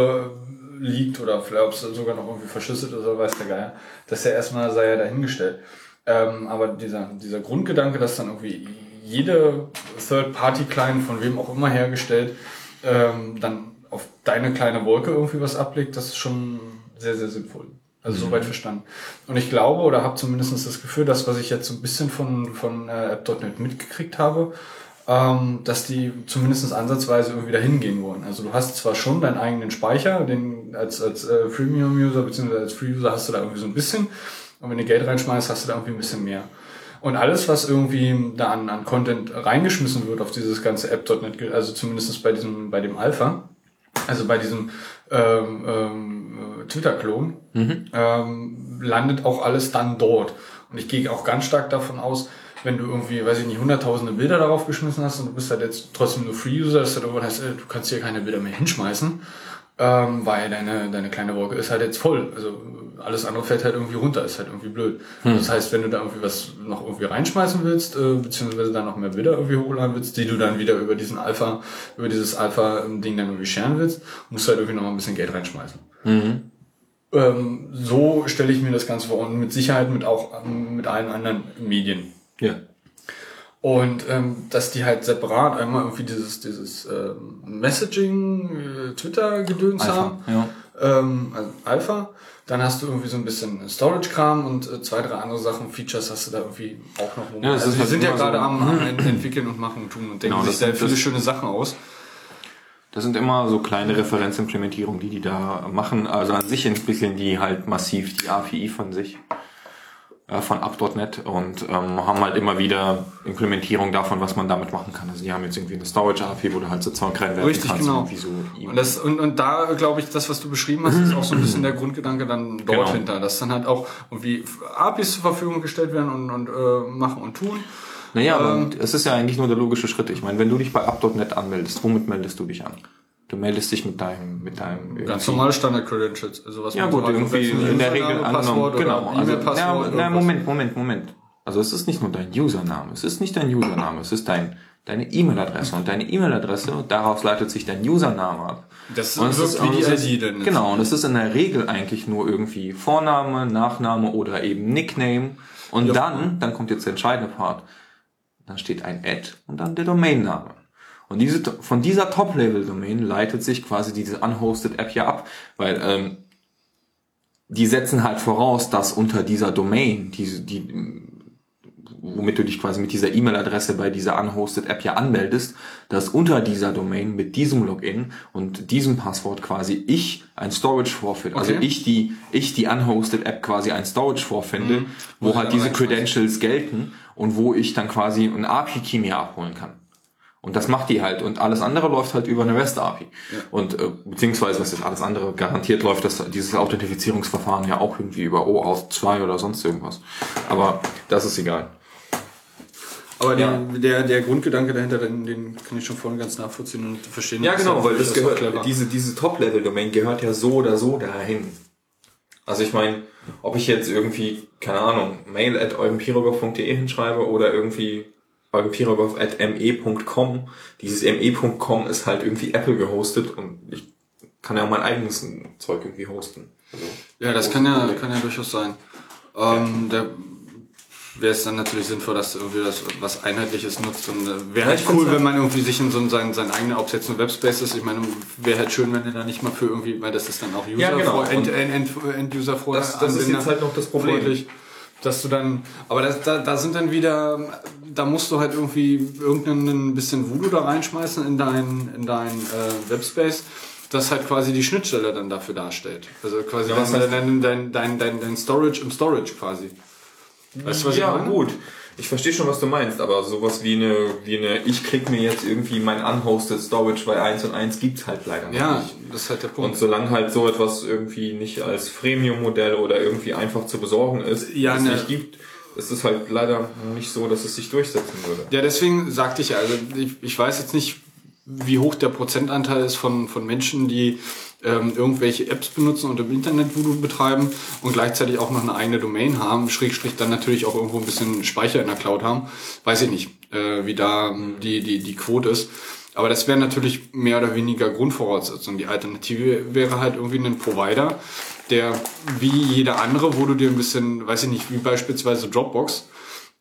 liegt oder vielleicht ob es sogar noch irgendwie verschlüsselt ist oder weiß der Geier, das ja erstmal sei ja dahingestellt. Ähm, aber dieser, dieser Grundgedanke, dass dann irgendwie jede Third-Party-Client von wem auch immer hergestellt, ähm, dann auf deine kleine Wolke irgendwie was ablegt, das ist schon sehr, sehr sinnvoll. Also Mhm. soweit verstanden. Und ich glaube oder habe zumindest das Gefühl, dass was ich jetzt so ein bisschen von, von äh, App.NET mitgekriegt habe, ähm, dass die zumindest ansatzweise irgendwie dahin gehen wollen. Also du hast zwar schon deinen eigenen Speicher, den als, als äh, Freemium-User bzw. als Free-User hast du da irgendwie so ein bisschen. Und wenn du Geld reinschmeißt, hast du da irgendwie ein bisschen mehr. Und alles, was irgendwie da an, an Content reingeschmissen wird auf dieses ganze App.NET, also zumindest bei diesem, bei dem Alpha, also bei diesem ähm, ähm, äh, Twitter-Klon, ähm, landet auch alles dann dort. Und ich gehe auch ganz stark davon aus, wenn du irgendwie, weiß ich nicht, hunderttausende Bilder darauf geschmissen hast und du bist halt jetzt trotzdem nur Free-User, dass du irgendwann heißt, äh, du kannst hier keine Bilder mehr hinschmeißen, ähm, weil deine, deine kleine Wolke ist halt jetzt voll. Also alles andere fällt halt irgendwie runter, ist halt irgendwie blöd. Hm. Das heißt, wenn du da irgendwie was noch irgendwie reinschmeißen willst, äh, beziehungsweise dann noch mehr Bilder irgendwie hochladen willst, die du dann wieder über diesen Alpha, über dieses Alpha-Ding dann irgendwie scheren willst, musst du halt irgendwie noch mal ein bisschen Geld reinschmeißen. Mhm. Ähm, so stelle ich mir das Ganze vor und mit Sicherheit mit auch ähm, mit allen anderen Medien. Ja. Und ähm, dass die halt separat einmal irgendwie dieses, dieses ähm, Messaging, äh, Twitter-Gedöns haben. ja. ähm, also Alpha. Dann hast du irgendwie so ein bisschen Storage-Kram und äh, zwei, drei andere Sachen, Features hast du da irgendwie auch noch. Ja, also die halt sind ja immer so- gerade am, am ent- <clears throat> entwickeln und machen und tun und denken Genau, sich sind- viele schöne Sachen aus. Das sind immer so kleine Referenzimplementierungen, die die da machen. Also an sich entwickeln die halt massiv die API von sich, von up.net und ähm, haben halt immer wieder Implementierung davon, was man damit machen kann. Also die haben jetzt irgendwie eine Storage-API, wo du halt so Zeug reinwerfen Richtig, kannst. genau. So Und, das, und, und da glaube ich, das, was du beschrieben hast, ist auch so ein bisschen der Grundgedanke dann dort Genau. hinter, dass dann halt auch irgendwie APIs zur Verfügung gestellt werden und, und äh, machen und tun. Naja, aber Ähm, es ist ja eigentlich nur der logische Schritt. Ich meine, wenn du dich bei up.net anmeldest, womit meldest du dich an? Du meldest dich mit deinem, mit deinem Ganz normale Standard-Credentials. Also was Ja man gut, irgendwie in der Regel angenommen, genau. Also, na, na. Moment, Moment, Moment. Also es ist nicht nur dein Username, es ist nicht dein Username, es ist dein deine E-Mail-Adresse und deine E-Mail-Adresse, daraus leitet sich dein Username ab. Das Und wirkt wie die ist- ID denn. Genau, und es ist in der Regel eigentlich nur irgendwie Vorname, Nachname oder eben Nickname. Und Ja. dann, dann kommt jetzt der entscheidende Part. Dann steht ein Ad und dann der Domainname. Und diese, von dieser Top-Level-Domain leitet sich quasi diese unhosted App ja ab, weil ähm, die setzen halt voraus, dass unter dieser Domain, diese, die, womit du dich quasi mit dieser E-Mail-Adresse bei dieser unhosted App ja anmeldest, dass unter dieser Domain mit diesem Login und diesem Passwort quasi ich ein Storage vorfinde. Also Okay. ich die, ich die unhosted App quasi ein Storage vorfinde, Mhm. wo Wo halt diese. Credentials gelten und wo ich dann quasi ein API-Key mir abholen kann. Und das macht die halt. Und alles andere läuft halt über eine REST-API. Und äh, beziehungsweise, was ist alles andere? Garantiert läuft das dieses Authentifizierungsverfahren ja auch irgendwie über OAuth 2 oder sonst irgendwas. Aber das ist egal. Aber den, der, der Grundgedanke dahinter, den, den kann ich schon und ganz nachvollziehen und verstehen. Ja, genau, weil das gehört, diese, diese Top-Level-Domain gehört ja so oder so dahin. Also ich meine, ob ich jetzt irgendwie, keine Ahnung, mail at hinschreibe oder irgendwie eulenpirogov at me.com, dieses me.com ist halt irgendwie Apple gehostet und ich kann ja auch mein eigenes Zeug irgendwie hosten. Also, Ja, das kann ja, kann ja durchaus sein. Ähm, da wäre es dann natürlich sinnvoll, dass irgendwie das was Einheitliches nutzt und äh, wäre Ja, halt cool, wenn man irgendwie sich in so sein, sein eigener, ob es jetzt ein Webspace ist, ich meine, wäre halt schön, wenn er da nicht mal für irgendwie, weil das ist dann auch User Ja, genau. End, End, End, End-User vor Das- das ist jetzt halt noch das Problem. freundlich, Dass du dann, aber das, da, da sind dann wieder, da musst du halt irgendwie irgendein bisschen Voodoo da reinschmeißen in dein, in dein äh, Webspace, das halt quasi die Schnittstelle dann dafür darstellt. Also quasi Ja, was dein, dein, dein, dein, dein Storage im Storage quasi. Weißt du, was ja, ich meine? gut. Ich verstehe schon, was du meinst, aber sowas wie eine, wie eine, ich krieg mir jetzt irgendwie mein unhosted Storage, weil 1 und 1 gibt's halt leider noch Ja, nicht. das ist halt der Punkt. Und solange halt so etwas irgendwie nicht als Freemium-Modell oder irgendwie einfach zu besorgen ist, Ja, es ne. nicht gibt, ist es halt leider nicht so, dass es sich durchsetzen würde. Ja, deswegen sagte ich ja, also ich, ich weiß jetzt nicht, wie hoch der Prozentanteil ist von, von Menschen, die ähm, irgendwelche Apps benutzen und im Internet Voodoo betreiben und gleichzeitig auch noch eine eigene Domain haben, Schrägstrich dann natürlich auch irgendwo ein bisschen Speicher in der Cloud haben. Weiß ich nicht, äh, wie da die, die, die Quote ist. Aber das wäre natürlich mehr oder weniger Grundvoraussetzung. Die Alternative wäre halt irgendwie ein Provider, der wie jeder andere, wo du dir ein bisschen, weiß ich nicht, wie beispielsweise Dropbox,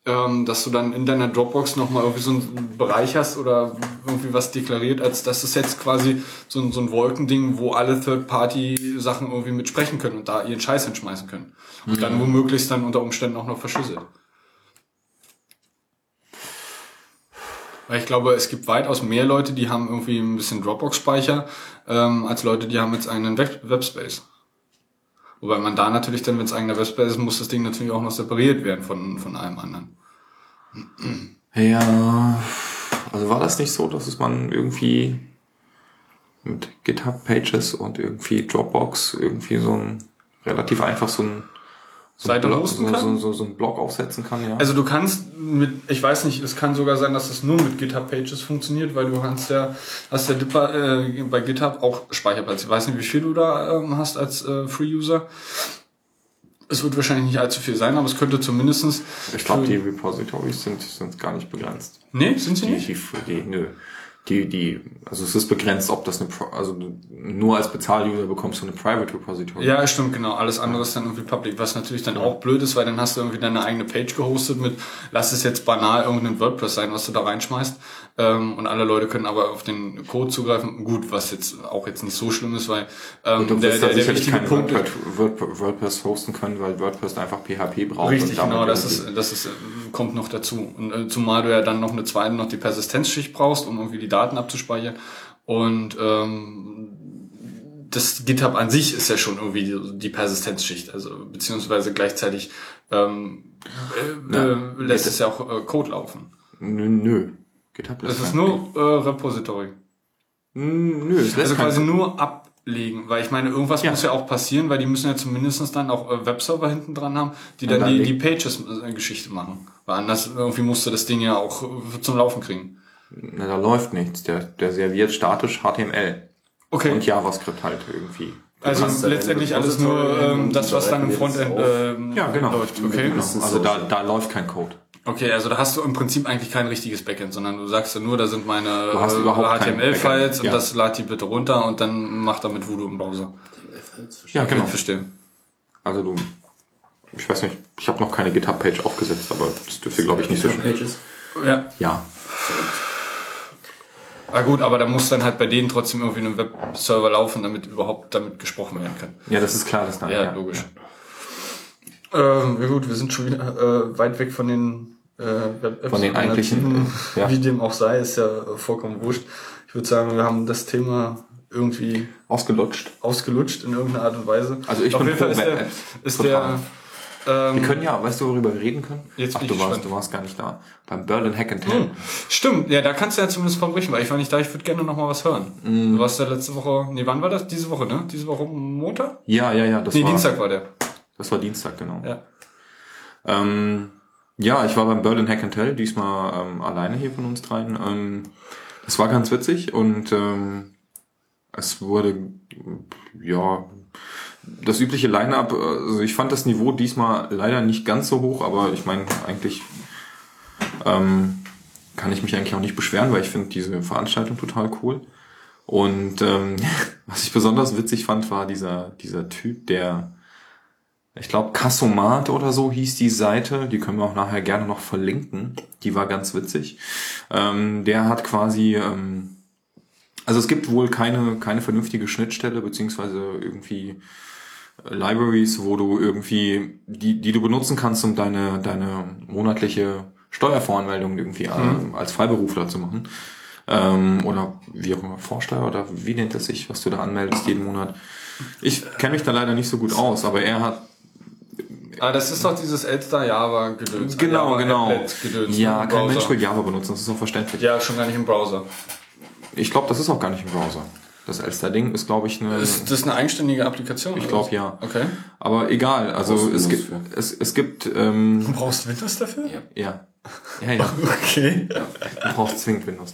ähm, dass du dann in deiner Dropbox nochmal irgendwie so einen Bereich hast oder irgendwie was deklariert, als dass es jetzt quasi so ein, so ein Wolkending, wo alle Third-Party-Sachen irgendwie mitsprechen können und da ihren Scheiß hinschmeißen können. Und dann womöglich dann unter Umständen auch noch verschlüsselt. Weil ich glaube, es gibt weitaus mehr Leute, die haben irgendwie ein bisschen Dropbox-Speicher, ähm, als Leute, die haben jetzt einen Web Webspace. Wobei man da natürlich dann, wenn es eigener Webspace ist, muss das Ding natürlich auch noch separiert werden von, von allem anderen. Ja, also war das nicht so, dass es man irgendwie mit GitHub Pages und irgendwie Dropbox irgendwie so ein relativ einfach so ein so Seite Blog, hosten so, kann? so, so, so ein Blog aufsetzen kann, ja. Also du kannst mit, ich weiß nicht, es kann sogar sein, dass es nur mit GitHub Pages funktioniert, weil du kannst ja, hast ja Dipper, äh, bei GitHub auch Speicherplatz. Ich weiß nicht, wie viel du da ähm, hast als äh, Free-User. Es wird wahrscheinlich nicht allzu viel sein, aber es könnte zumindestens. Ich glaube, die Repositories sind, sind gar nicht begrenzt. Nee, sind sie die, nicht? Die, die, nö. Die, die, also es ist begrenzt, ob das eine, Pro- also du- nur als Bezahluser bekommst du eine Private Repository. Ja, stimmt, genau. Alles andere ist dann irgendwie public, was natürlich dann auch blöd ist, weil dann hast du irgendwie deine eigene Page gehostet mit, lass es jetzt banal irgendein WordPress sein, was du da reinschmeißt. Ähm, und alle Leute können aber auf den Code zugreifen. Gut, was jetzt auch jetzt nicht so schlimm ist, weil ähm, der, der, der sicherlich wichtige Punkt ist, WordPress, Word- WordPress hosten können, weil WordPress einfach PHP braucht. Richtig, genau, das ist, das ist, äh, kommt noch dazu. Und äh, zumal du ja dann noch eine zweite, noch die Persistenzschicht brauchst, um irgendwie die Daten abzuspeichern. Und ähm, das GitHub an sich ist ja schon irgendwie die, die Persistenzschicht, also beziehungsweise gleichzeitig ähm, äh, Ja. äh, lässt es ja auch äh, Code laufen. Nö, nö. GitHub Das lässt ist nur äh, Repository. Nö, es lässt Also quasi nur ablegen, weil ich meine, irgendwas Ja. muss ja auch passieren, weil die müssen ja zumindest dann auch äh, Webserver hinten dran haben, die dann, dann die, die Pages-Geschichte machen. Weil anders irgendwie musst du das Ding ja auch äh, zum Laufen kriegen. Na, da läuft nichts. Der, der serviert statisch HTML. Okay. Und JavaScript halt irgendwie. Also letztendlich alles nur ähm, das, was dann im Frontend ähm, Ja, genau. läuft. Okay. Genau. Also da, da läuft kein Code. Okay, also da hast du im Prinzip eigentlich kein richtiges Backend, sondern du sagst ja nur, da sind meine äh, HTML-Files Backend, und ja. das lad die bitte runter und dann mach damit Voodoo im Browser. Ja, genau. Ich verstehe. Also du, ich weiß nicht, ich habe noch keine GitHub-Page aufgesetzt, aber das dürfte, glaube ich, nicht so schnell. Pages. Ja. Ja. Ah gut, aber da muss dann halt bei denen trotzdem irgendwie ein Webserver laufen, damit überhaupt damit gesprochen werden kann. Ja, das ist klar, das dann. Ja, logisch. Ähm, ja gut, wir sind schon wieder äh, weit weg von den äh. Von den eigentlichen, <laughs> ja. Wie dem auch sei, ist ja vollkommen wurscht. Ich würde sagen, wir haben das Thema irgendwie Ausgelutscht. ausgelutscht in irgendeiner Art und Weise. Also ich Auf bin jeden Fall ist der, ist der ähm, Wir können ja, weißt du, worüber wir reden können? Jetzt Ach, du warst, gespannt. du warst gar nicht da. Beim Berlin Hack and Tell. Hm, Stimmt, ja, da kannst du ja zumindest von berichten, weil ich war nicht da, ich würde gerne noch mal was hören. Hm. Du warst ja letzte Woche, nee, wann war das? Diese Woche, ne? Diese Woche Montag? Ja, ja, ja. Das nee, war, Dienstag war der. Das war Dienstag, genau. Ja. Ähm, ja, ich war beim Berlin Hack and Tell, diesmal ähm, alleine hier von uns dreien. Ähm, das war ganz witzig und ähm, es wurde, ja, das übliche Line-Up, also ich fand das Niveau diesmal leider nicht ganz so hoch, aber ich meine, eigentlich ähm, kann ich mich eigentlich auch nicht beschweren, weil ich finde diese Veranstaltung total cool. Und ähm, <laughs> was ich besonders witzig fand, war dieser, dieser Typ, der ich glaube, Kassomat oder so hieß die Seite. Die können wir auch nachher gerne noch verlinken. Die war ganz witzig. Ähm, der hat quasi, ähm, also es gibt wohl keine, keine vernünftige Schnittstelle, beziehungsweise irgendwie äh, Libraries, wo du irgendwie, die, die du benutzen kannst, um deine, deine monatliche Steuervoranmeldung irgendwie Mhm. äh, als Freiberufler zu machen. Ähm, oder wie auch immer, Vorsteuer oder wie nennt es sich, was du da anmeldest jeden Monat. Ich kenne mich da leider nicht so gut aus, aber er hat Ah, das ist doch dieses Elster Java Gedöns. Genau, Java genau. Gedöns Ja, kein. Mensch will Java benutzen, das ist auch verständlich. Ja, schon gar nicht im Browser. Ich glaube, das ist auch gar nicht im Browser. Das Elster-Ding ist, glaube ich, eine... Ist das eine eigenständige Applikation? ich glaube, ja. Okay. Aber egal, also es gibt, es, es gibt, ähm, Du brauchst Windows dafür? Ja. ja. Ja, <laughs> ja. Okay. Du brauchst zwingend Windows.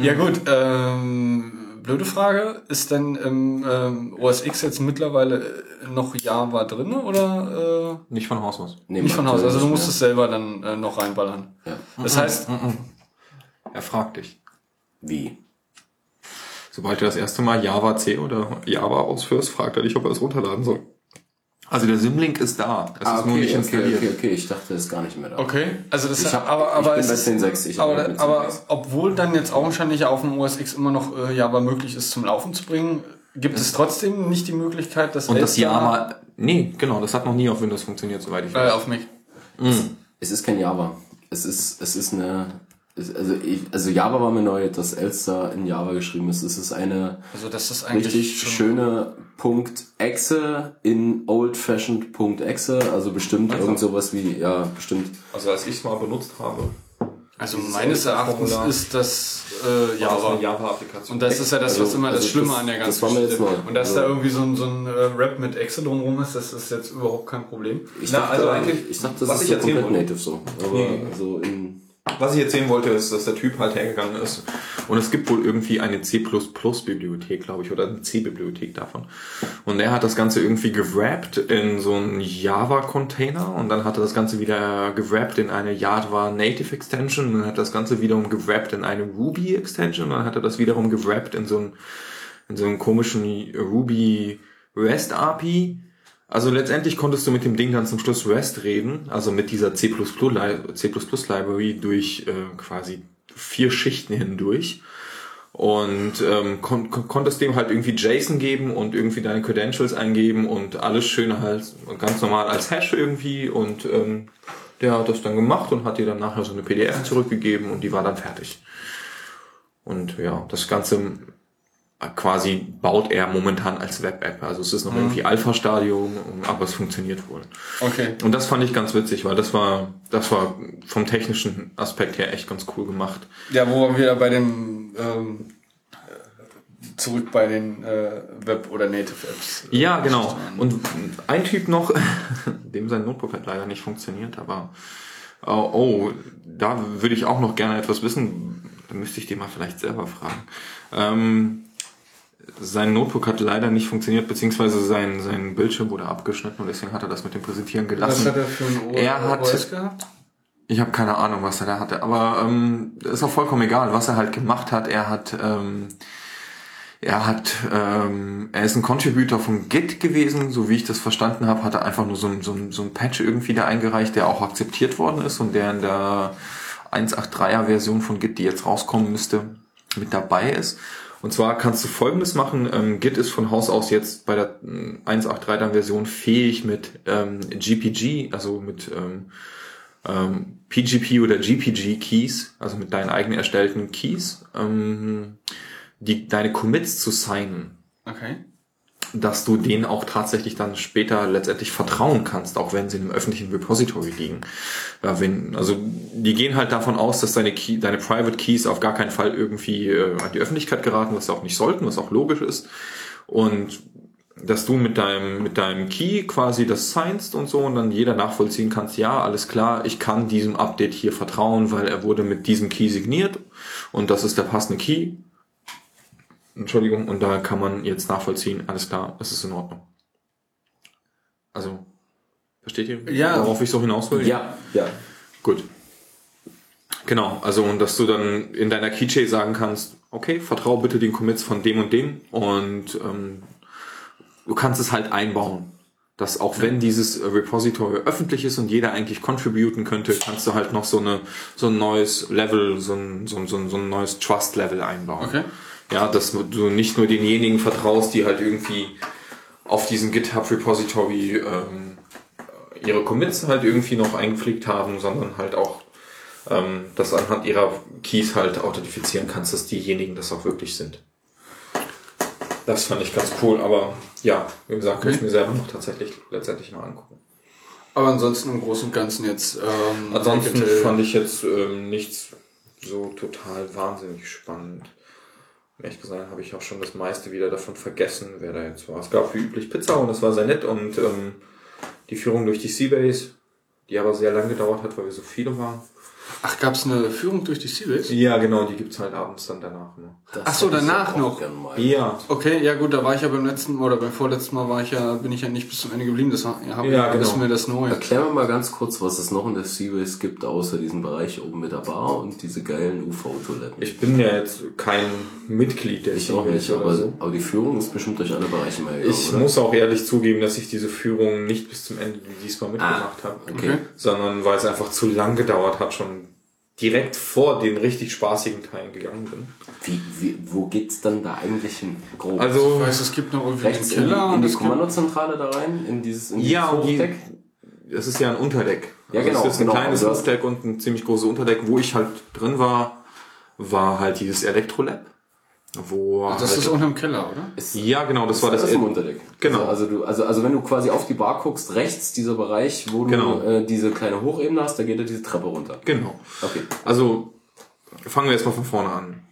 Ja gut, ähm, blöde Frage. Ist denn im ähm, OS X jetzt mittlerweile äh, noch Java drin oder äh, Nicht von Haus aus. Nee, nicht von Haus? aktuell Also du musst es selber dann äh, noch reinballern. Ja. Das heißt, Er fragt dich. Wie? Sobald du das erste Mal Java C oder Java ausführst, fragt er dich, ob er es runterladen soll. Also der Symlink ist da. Es Ah, ist nur okay, nicht okay, installiert. okay, okay, ich dachte, es ist gar nicht mehr da. okay, also das Ich hab- aber ich aber bin es bei ist- 10.6, ich aber, mit aber 10.6. obwohl dann jetzt augenscheinlich auf dem OS X immer noch äh, Java möglich ist zum Laufen zu bringen, gibt es trotzdem nicht die Möglichkeit, dass Und das Java, nee, genau, das hat noch nie auf Windows funktioniert, soweit ich äh, weiß. auf mich. Es ist kein Java. Es ist, es ist eine, also, ich, also Java war mir neu, dass Elster in Java geschrieben ist. Es ist eine Also das ist eigentlich richtig schöne Punkt .exe in old-fashioned Punkt .exe, also bestimmt irgend sowas wie, ja, bestimmt. Also als ich es mal benutzt habe. Also meines Erachtens ist das äh, Java. Java-Applikation. Und das ist ja das, was Also- immer das also Schlimme das- an der das ganzen war mir jetzt Geschichte. neu. Und dass Also- da irgendwie so ein, so ein äh, Rap mit Excel drumherum ist, das ist jetzt überhaupt kein Problem. Ich Na, dachte, also eigentlich, ich dachte, das was ist ich so komplett native so. Aber Nee. so in, Was ich erzählen wollte, ist, dass der Typ halt hergegangen ist und es gibt wohl irgendwie eine C++-Bibliothek, glaube ich, oder eine C-Bibliothek davon. Und er hat das Ganze irgendwie gewrappt in so einen Java-Container und dann hat er das Ganze wieder gewrappt in eine Java Native Extension und dann hat das Ganze wiederum gewrappt in eine Ruby Extension und dann hat er das wiederum gewrappt in so einen, in so einen komischen Ruby REST API. Also letztendlich konntest du mit dem Ding dann zum Schluss REST reden, also mit dieser C++ Li- C++ Library durch äh, quasi vier Schichten hindurch und ähm, kon konntest dem halt irgendwie JSON geben und irgendwie deine Credentials eingeben und alles schön halt ganz normal als Hash irgendwie und ähm, der hat das dann gemacht und hat dir dann nachher so eine PDF zurückgegeben und die war dann fertig. Und ja, das Ganze quasi baut er momentan als Web-App. Also es ist noch Mhm. irgendwie Alpha-Stadium, aber es funktioniert wohl. Okay. Und das fand ich ganz witzig, weil das war, das war vom technischen Aspekt her echt ganz cool gemacht. Ja, wo wir wieder bei dem ähm, äh, zurück bei den äh, Web- oder Native-Apps. äh, Ja, genau. Und ein Typ noch, <laughs> dem sein Notebook hat leider nicht funktioniert, aber oh, oh da würde ich auch noch gerne etwas wissen. Da müsste ich den mal vielleicht selber fragen. Ähm, sein Notebook hat leider nicht funktioniert, beziehungsweise sein, sein Bildschirm wurde abgeschnitten und deswegen hat er das mit dem Präsentieren gelassen. Was hat er für ein O- Er hat, OS gehabt? ich habe keine Ahnung, was er da hatte, aber ähm, ist auch vollkommen egal, was er halt gemacht hat. Er hat, ähm, er hat, ähm, er ist ein Contributor von Git gewesen, so wie ich das verstanden habe, hat er einfach nur so ein, so ein, so ein Patch irgendwie da eingereicht, der auch akzeptiert worden ist und der in der 1.8.3er Version von Git, die jetzt rauskommen müsste, mit dabei ist. Und zwar kannst du folgendes machen, ähm, Git ist von Haus aus jetzt bei der ähm, 1.8.3er Version fähig mit ähm, GPG, also mit ähm, ähm, PGP oder GPG Keys, also mit deinen eigenen erstellten Keys, ähm, die, deine Commits zu signen Okay. Dass du denen auch tatsächlich dann später letztendlich vertrauen kannst, auch wenn sie in einem öffentlichen Repository liegen. Ja, wenn, also die gehen halt davon aus, dass deine, Key, deine Private Keys auf gar keinen Fall irgendwie äh, an die Öffentlichkeit geraten, was sie auch nicht sollten, was auch logisch ist. Und dass du mit deinem, mit deinem Key quasi das signst und so und dann jeder nachvollziehen kannst, ja, alles klar, ich kann diesem Update hier vertrauen, weil er wurde mit diesem Key signiert und das ist der passende Key. Entschuldigung, und da kann man jetzt nachvollziehen, alles klar, es ist in Ordnung. Also, versteht ihr, Ja. worauf ich so hinaus will? Ja, ja. Gut. Genau, also und dass du dann in deiner Keychain sagen kannst, okay, vertrau bitte den Commits von dem und dem und ähm, du kannst es halt einbauen. Dass auch wenn dieses Repository öffentlich ist und jeder eigentlich contributen könnte, kannst du halt noch so eine so ein neues Level, so ein, so ein, so ein, so ein neues Trust-Level einbauen. Okay. Ja, dass du nicht nur denjenigen vertraust, die halt irgendwie auf diesem GitHub Repository ähm, ihre Commits halt irgendwie noch eingepflegt haben, sondern halt auch ähm, das anhand ihrer Keys halt authentifizieren kannst, dass diejenigen das auch wirklich sind. Das fand ich ganz cool, aber ja, wie gesagt, muss ich mir selber noch tatsächlich letztendlich noch angucken. Aber ansonsten im Großen und Ganzen jetzt. Ähm, Ansonsten fand ich jetzt ähm, nichts so total wahnsinnig spannend. Ehrlich gesagt habe ich auch schon das meiste wieder davon vergessen, wer da jetzt war. Es gab wie üblich Pizza und das war sehr nett und ähm, die Führung durch die Seabase, die aber sehr lang gedauert hat, weil wir so viele waren. Ach, gab es eine Führung durch die Seabase? Ja, genau, die gibt's halt abends dann danach. Ne? Ach so, danach noch. Ja. Okay, ja gut, da war ich ja beim letzten oder beim vorletzten Mal war ich ja, bin ich ja nicht bis zum Ende geblieben. Das war, ja, hab Ja, ich, genau. ist mir das neu. Erklär mir mal ganz kurz, was es noch in der Seabase gibt, außer diesem Bereich oben mit der Bar und diese geilen UV-Toiletten. Ich bin ja jetzt kein Mitglied der Ich auch nicht, aber, so. aber die Führung ist bestimmt durch alle Bereiche mal gegangen, Ich oder? muss auch ehrlich zugeben, dass ich diese Führung nicht bis zum Ende diesmal mitgemacht Ah, habe. okay. Sondern weil es einfach zu lang gedauert hat, schon direkt vor den richtig spaßigen Teilen gegangen bin. Wie, wie, wo geht's dann da eigentlich hin? Grob? Also- Ich weiß, es gibt noch irgendwie einen in die, Keller in und die es gibt- Kommandozentrale da rein, in dieses, in Ja, dieses und die, Hochdeck? das ist ja ein Unterdeck. Ja, Also genau, Es ist ein genau, kleines also- Hochdeck und ein ziemlich großes Unterdeck. Wo ich halt drin war, war halt dieses Elektrolab. Wo Ach, das halt ist unten im Keller, oder? Ja, genau, das war das, ist im Unterdeck. Genau. Also, also, du, also, also wenn du quasi auf die Bar guckst, rechts dieser Bereich, wo du Genau. äh, diese kleine Hochebene hast, da geht ja diese Treppe runter. Genau. Okay. Also, fangen wir jetzt mal von vorne an.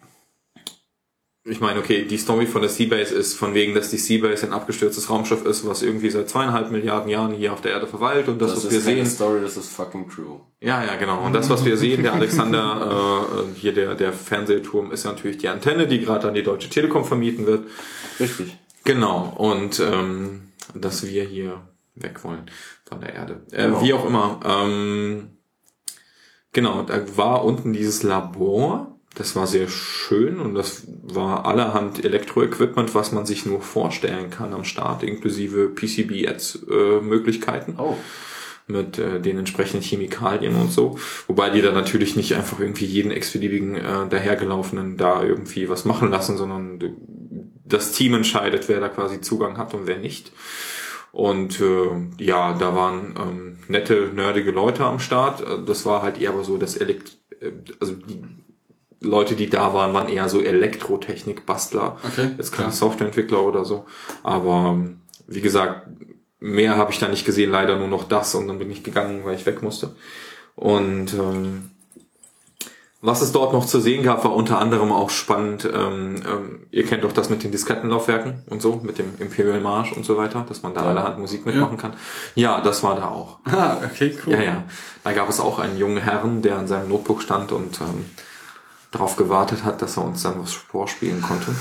Ich meine, okay, die Story von der Seabase ist von wegen, dass die Seabase ein abgestürztes Raumschiff ist, was irgendwie seit zweieinhalb Milliarden Jahren hier auf der Erde verweilt und das, Das, was ist wir sehen. Story, das ist fucking true. Ja, ja, genau. Und das, was wir sehen, der Alexander, <laughs> äh, hier der, der Fernsehturm, ist ja natürlich die Antenne, die gerade an die Deutsche Telekom vermieten wird. Richtig. Genau. Und ähm, dass wir hier weg wollen von der Erde. Äh, Genau. Wie auch immer. Ähm, genau, da war unten dieses Labor. Das war sehr schön und das war allerhand Elektroequipment, was man sich nur vorstellen kann am Start, inklusive PCB-Ads-Möglichkeiten. Oh. mit äh, den entsprechenden Chemikalien und so. Wobei die dann natürlich nicht einfach irgendwie jeden x-beliebigen äh, dahergelaufenen da irgendwie was machen lassen, sondern das Team entscheidet, wer da quasi Zugang hat und wer nicht. Und äh, ja, da waren ähm, nette, nerdige Leute am Start. Äh, Das war halt eher so das Elekt äh, also die Leute, die da waren, waren eher so Elektrotechnik-Bastler. Okay, Jetzt keine klar. Softwareentwickler oder so. Aber wie gesagt, mehr habe ich da nicht gesehen, leider nur noch das und dann bin ich gegangen, weil ich weg musste. Und ähm, was es dort noch zu sehen gab, war unter anderem auch spannend. Ähm, ähm, ihr kennt doch das mit den Diskettenlaufwerken und so, mit dem Imperial Marsch und so weiter, dass man da allerhand Musik mitmachen kann. Ja, das war da auch. Ah, okay, cool. Ja, ja. Da gab es auch einen jungen Herrn, der an seinem Notebook stand und ähm, darauf gewartet hat, dass er uns dann was vorspielen konnte.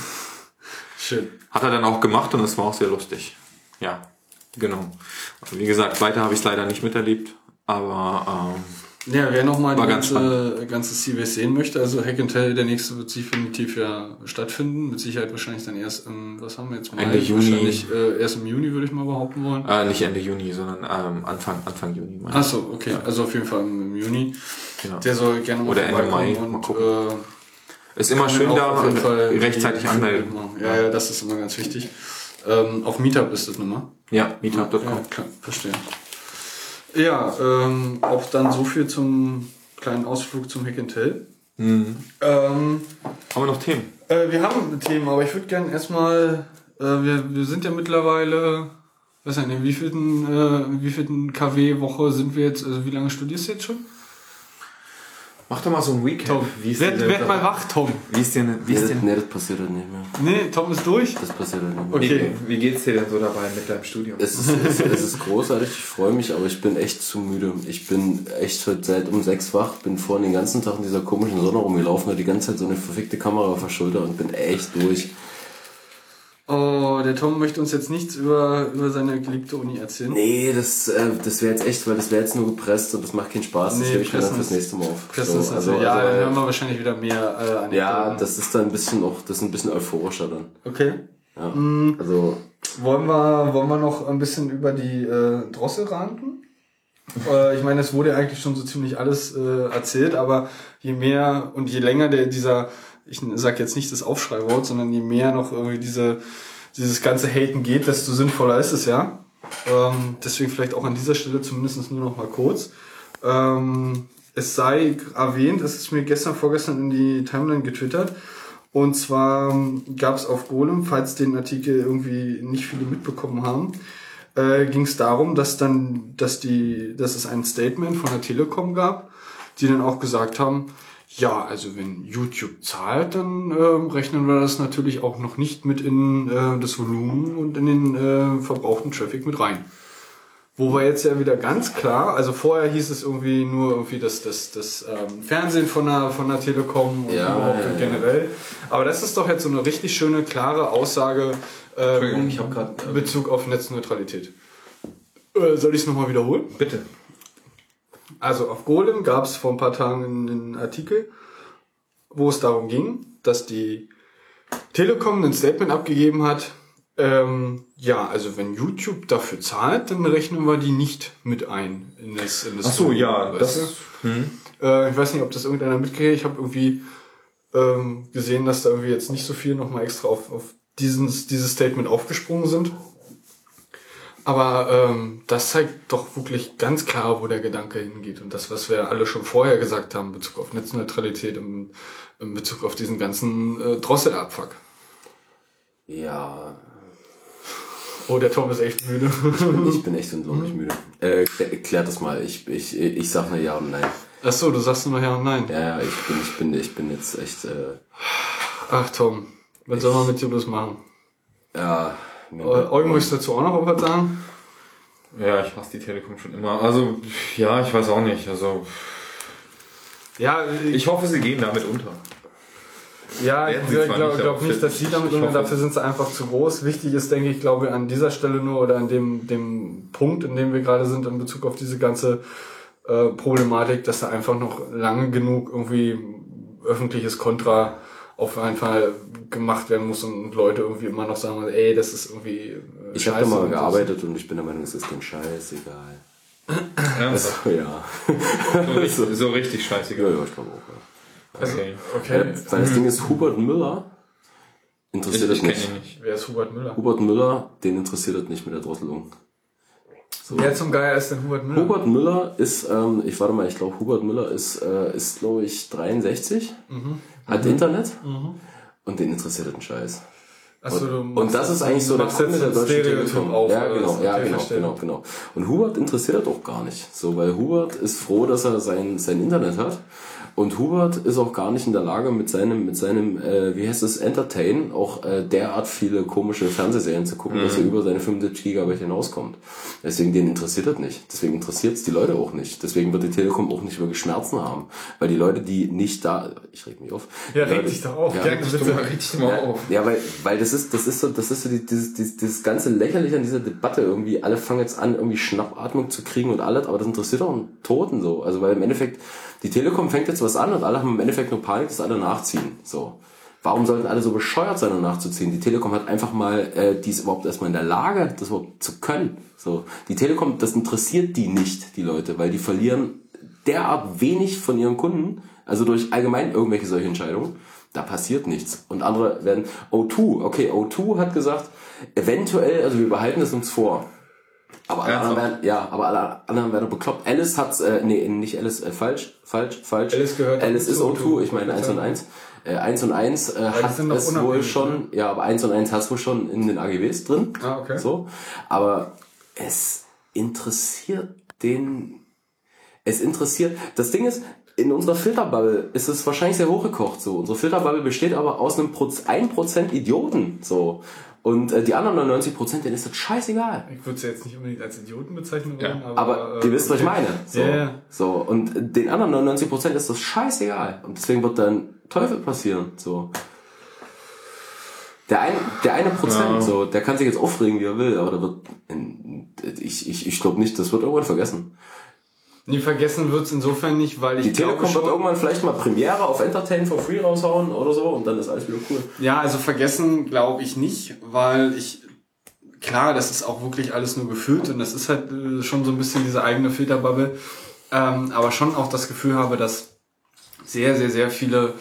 Schön. Hat er dann auch gemacht und es war auch sehr lustig. Ja, genau. Wie gesagt, weiter habe ich es leider nicht miterlebt, aber ähm, Ja, wer nochmal die ganze, ganze CWS sehen möchte, also Hack and Tell, der nächste wird definitiv ja stattfinden. Mit Sicherheit wahrscheinlich dann erst im, was haben wir jetzt? Mai? Ende Juni. Wahrscheinlich äh, erst im Juni, würde ich mal behaupten wollen. äh, nicht Ende Juni, sondern ähm, Anfang Anfang Juni. Ach so, okay. Also auf jeden Fall im Juni. Ja. Der soll gerne mal Oder Ende Mai, vorbeikommen mal und, gucken. äh, Ist immer schön da auf jeden Fall rechtzeitig anmelden. Ja, ja, das ist immer ganz wichtig. Ähm, auf Meetup ist das Nummer. Ja, meetup.com. Ja, klar, verstehe. Ja, ähm, auch dann so viel zum kleinen Ausflug zum Hack and Tell. Mhm. Ähm, haben wir noch Themen? Äh, wir haben Themen, aber ich würde gerne erstmal, äh, wir, wir sind ja mittlerweile, weiß nicht, in wievielten, äh, wievielten KW-Woche sind wir jetzt, also wie lange studierst du jetzt schon? Mach doch mal so ein Recap. Tom, Wie ist werd, denn- werd mal wach, Tom. Wie ist denn, wie Nee, ist das, denn, nee, das passiert halt nicht mehr. Nee, Tom ist durch. Das passiert halt nicht mehr. Okay. wie, wie geht's dir denn so dabei mit deinem Studium? Es ist, es, es ist großartig, ich freue mich, aber ich bin echt zu müde. Ich bin echt heute seit um sechs wach, bin vorhin den ganzen Tag in dieser komischen Sonne rumgelaufen, hatte die ganze Zeit so eine verfickte Kamera auf der Schulter und bin echt durch. Oh, der Tom möchte uns jetzt nichts über, über seine geliebte Uni erzählen. Nee, das, äh, das wäre jetzt echt, weil das wäre jetzt nur gepresst und das macht keinen Spaß. Das Nee, hebe ich mir dann fürs nächste Mal auf. Pressen ist also, ja, also, dann hören wir wahrscheinlich wieder mehr äh, Anekdoten. ja, das ist dann ein bisschen auch, das ist ein bisschen euphorischer dann. Okay. Ja. Mm. Also, Wollen wir, wollen wir noch ein bisschen über die äh, Drossel ranten? äh, ich meine, es wurde ja eigentlich schon so ziemlich alles äh, erzählt, aber je mehr und je länger der dieser, ich sag jetzt nicht das Aufschreiwort, sondern je mehr noch irgendwie diese, dieses ganze Haten geht, desto sinnvoller ist es ja. Ähm, deswegen vielleicht auch an dieser Stelle zumindest nur noch mal kurz. Ähm, es sei erwähnt, es ist mir gestern, vorgestern in die Timeline getwittert. Und zwar gab es auf Golem, falls den Artikel irgendwie nicht viele mitbekommen haben, äh, ging es darum, dass dann, dass die, dass es ein Statement von der Telekom gab, die dann auch gesagt haben, ja, also wenn YouTube zahlt, dann ähm, rechnen wir das natürlich auch noch nicht mit in äh, das Volumen und in den äh, verbrauchten Traffic mit rein. Wo wir jetzt ja wieder ganz klar, also vorher hieß es irgendwie nur irgendwie das, das, das ähm, Fernsehen von der, von der Telekom und Ja, überhaupt ja, ja. generell. Aber das ist doch jetzt so eine richtig schöne, klare Aussage ähm, in Bezug auf Netzneutralität. Äh, soll ich es nochmal wiederholen? Bitte. Also auf Golem gab es vor ein paar Tagen einen Artikel, wo es darum ging, dass die Telekom ein Statement abgegeben hat, ähm, ja, also wenn YouTube dafür zahlt, dann rechnen wir die nicht mit ein in das, in das Ach so, ja, das ist. Hm. Äh, ich weiß nicht, ob das irgendeiner mitgekriegt. Ich habe irgendwie ähm, gesehen, dass da irgendwie jetzt nicht so viel nochmal extra auf, auf dieses, dieses Statement aufgesprungen sind. Aber ähm, das zeigt doch wirklich ganz klar, wo der Gedanke hingeht. Und das, was wir alle schon vorher gesagt haben in Bezug auf Netzneutralität, in, in Bezug auf diesen ganzen äh, Drosselabfuck. ja, Oh, der Tom ist echt müde. ich bin echt <laughs> unglaublich müde. Äh, klär, klär das mal. Ich, ich, ich sag nur Ja und Nein. Ach so, du sagst nur ja und nein. Ja, ja, ich bin, ich bin, ich bin jetzt echt, äh, Ach Tom, was soll man mit dir bloß machen? ja. Äh, Eugen, möchtest du dazu auch noch was sagen? Ja, ich hasse die Telekom schon immer. Also, ja, ich weiß auch nicht. Also, Ja, ich hoffe, sie gehen damit unter. Ja, ich Werden sie glaube glaub, nicht, glaub aber nicht, dass sie damit ich hoffe- dafür sind sie einfach zu groß. Wichtig ist, denke ich, glaube an dieser Stelle nur oder an dem, dem Punkt, in dem wir gerade sind in Bezug auf diese ganze äh, Problematik, dass da einfach noch lange genug irgendwie öffentliches Kontra auf jeden Fall gemacht werden muss und Leute irgendwie immer noch sagen, ey, das ist irgendwie äh, Ich habe da mal und gearbeitet und ich bin der Meinung, es ist den Scheiß egal. Ernsthaft? <laughs> Also, ja. So richtig, so richtig scheiße. Ja, ja, ich glaube auch. Ja. Okay. Okay. Äh, weil das Ding ist, Hubert Müller interessiert Ich, das ich kenne nicht. ihn nicht. Wer ist Hubert Müller? Hubert Müller, den interessiert das nicht mit der Drosselung. So. Wer zum Geier ist denn Hubert Müller? Hubert Müller ist, ähm, ich warte mal, ich glaube, Hubert Müller ist, äh, ist glaube ich, 63, hat Internet und den interessiert das ein Scheiß. Achso, du und, und das ist eigentlich so du der Kunde der ein deutschen Telekom. auf, ja, genau, ja, Okay, genau, verstehe. genau, genau. Und Hubert interessiert das auch gar nicht. So, weil Hubert ist froh, dass er sein, sein Internet hat. Und Hubert ist auch gar nicht in der Lage, mit seinem, mit seinem, äh, wie heißt es, Entertain, auch äh, derart viele komische Fernsehserien zu gucken, dass er über seine 75 Gigabyte hinauskommt. Deswegen, den interessiert das nicht. Deswegen interessiert es die Leute auch nicht. Deswegen wird die Telekom auch nicht wirklich Schmerzen haben. Weil die Leute, die nicht da, ich reg mich auf. Ja, reg dich doch auf. Ja. Richtig bitte. mal, Ja, auf. ja, weil, weil das ist, das ist so, das ist so die, dieses, dieses, dieses ganze lächerliche an dieser Debatte irgendwie. Alle fangen jetzt an, irgendwie Schnappatmung zu kriegen und alles, aber das interessiert auch einen Toten so. Also, weil im Endeffekt, die Telekom fängt jetzt was an und alle haben im Endeffekt nur Panik, dass alle nachziehen. So. Warum sollten alle so bescheuert sein, um nachzuziehen? Die Telekom hat einfach mal, äh, die ist überhaupt erstmal in der Lage, das überhaupt zu können. So. Die Telekom, das interessiert die nicht, die Leute, weil die verlieren derart wenig von ihren Kunden, also durch allgemein irgendwelche solche Entscheidungen, da passiert nichts. Und andere werden, O2, okay, O2 hat gesagt, eventuell, also wir behalten es uns vor. Aber alle anderen werden, ja, aber alle anderen werden bekloppt. Alice hat, äh, nee, nicht Alice, äh, falsch, falsch, falsch. Alice gehört Alice ist zu O2, O2, ich meine 1 und 1. Äh, 1 und 1 äh, hat es wohl unabhängig, schon, ja, aber 1 und 1 hast du schon in den AGBs drin. Ah, okay. So. Aber es interessiert den, es interessiert, das Ding ist, in unserer Filterbubble ist es wahrscheinlich sehr hochgekocht so. Unsere Filterbubble besteht aber aus einem Proz 1% Idioten so. Und äh, die anderen 99%, denen ist das scheißegal. Ich würde sie jetzt nicht unbedingt als Idioten bezeichnen Ja. wollen, aber... Aber äh, ihr wisst, was ich meine. So, Ja, ja. so. Und den anderen 99% ist das scheißegal. Und deswegen wird dann Teufel passieren. So. Der, ein, der eine Prozent, so, der kann sich jetzt aufregen, wie er will, aber da wird, ich, ich, ich glaube nicht, das wird irgendwann vergessen. Nie vergessen wird's insofern nicht, weil ich Die glaube Telekom wird schon- irgendwann vielleicht mal Premiere auf Entertain for Free raushauen oder so und dann ist alles wieder cool. Ja, also vergessen glaube ich nicht, weil ich klar, das ist auch wirklich alles nur gefühlt und das ist halt äh, schon so ein bisschen diese eigene Filterbubble, ähm, aber schon auch das Gefühl habe, dass sehr, sehr, sehr viele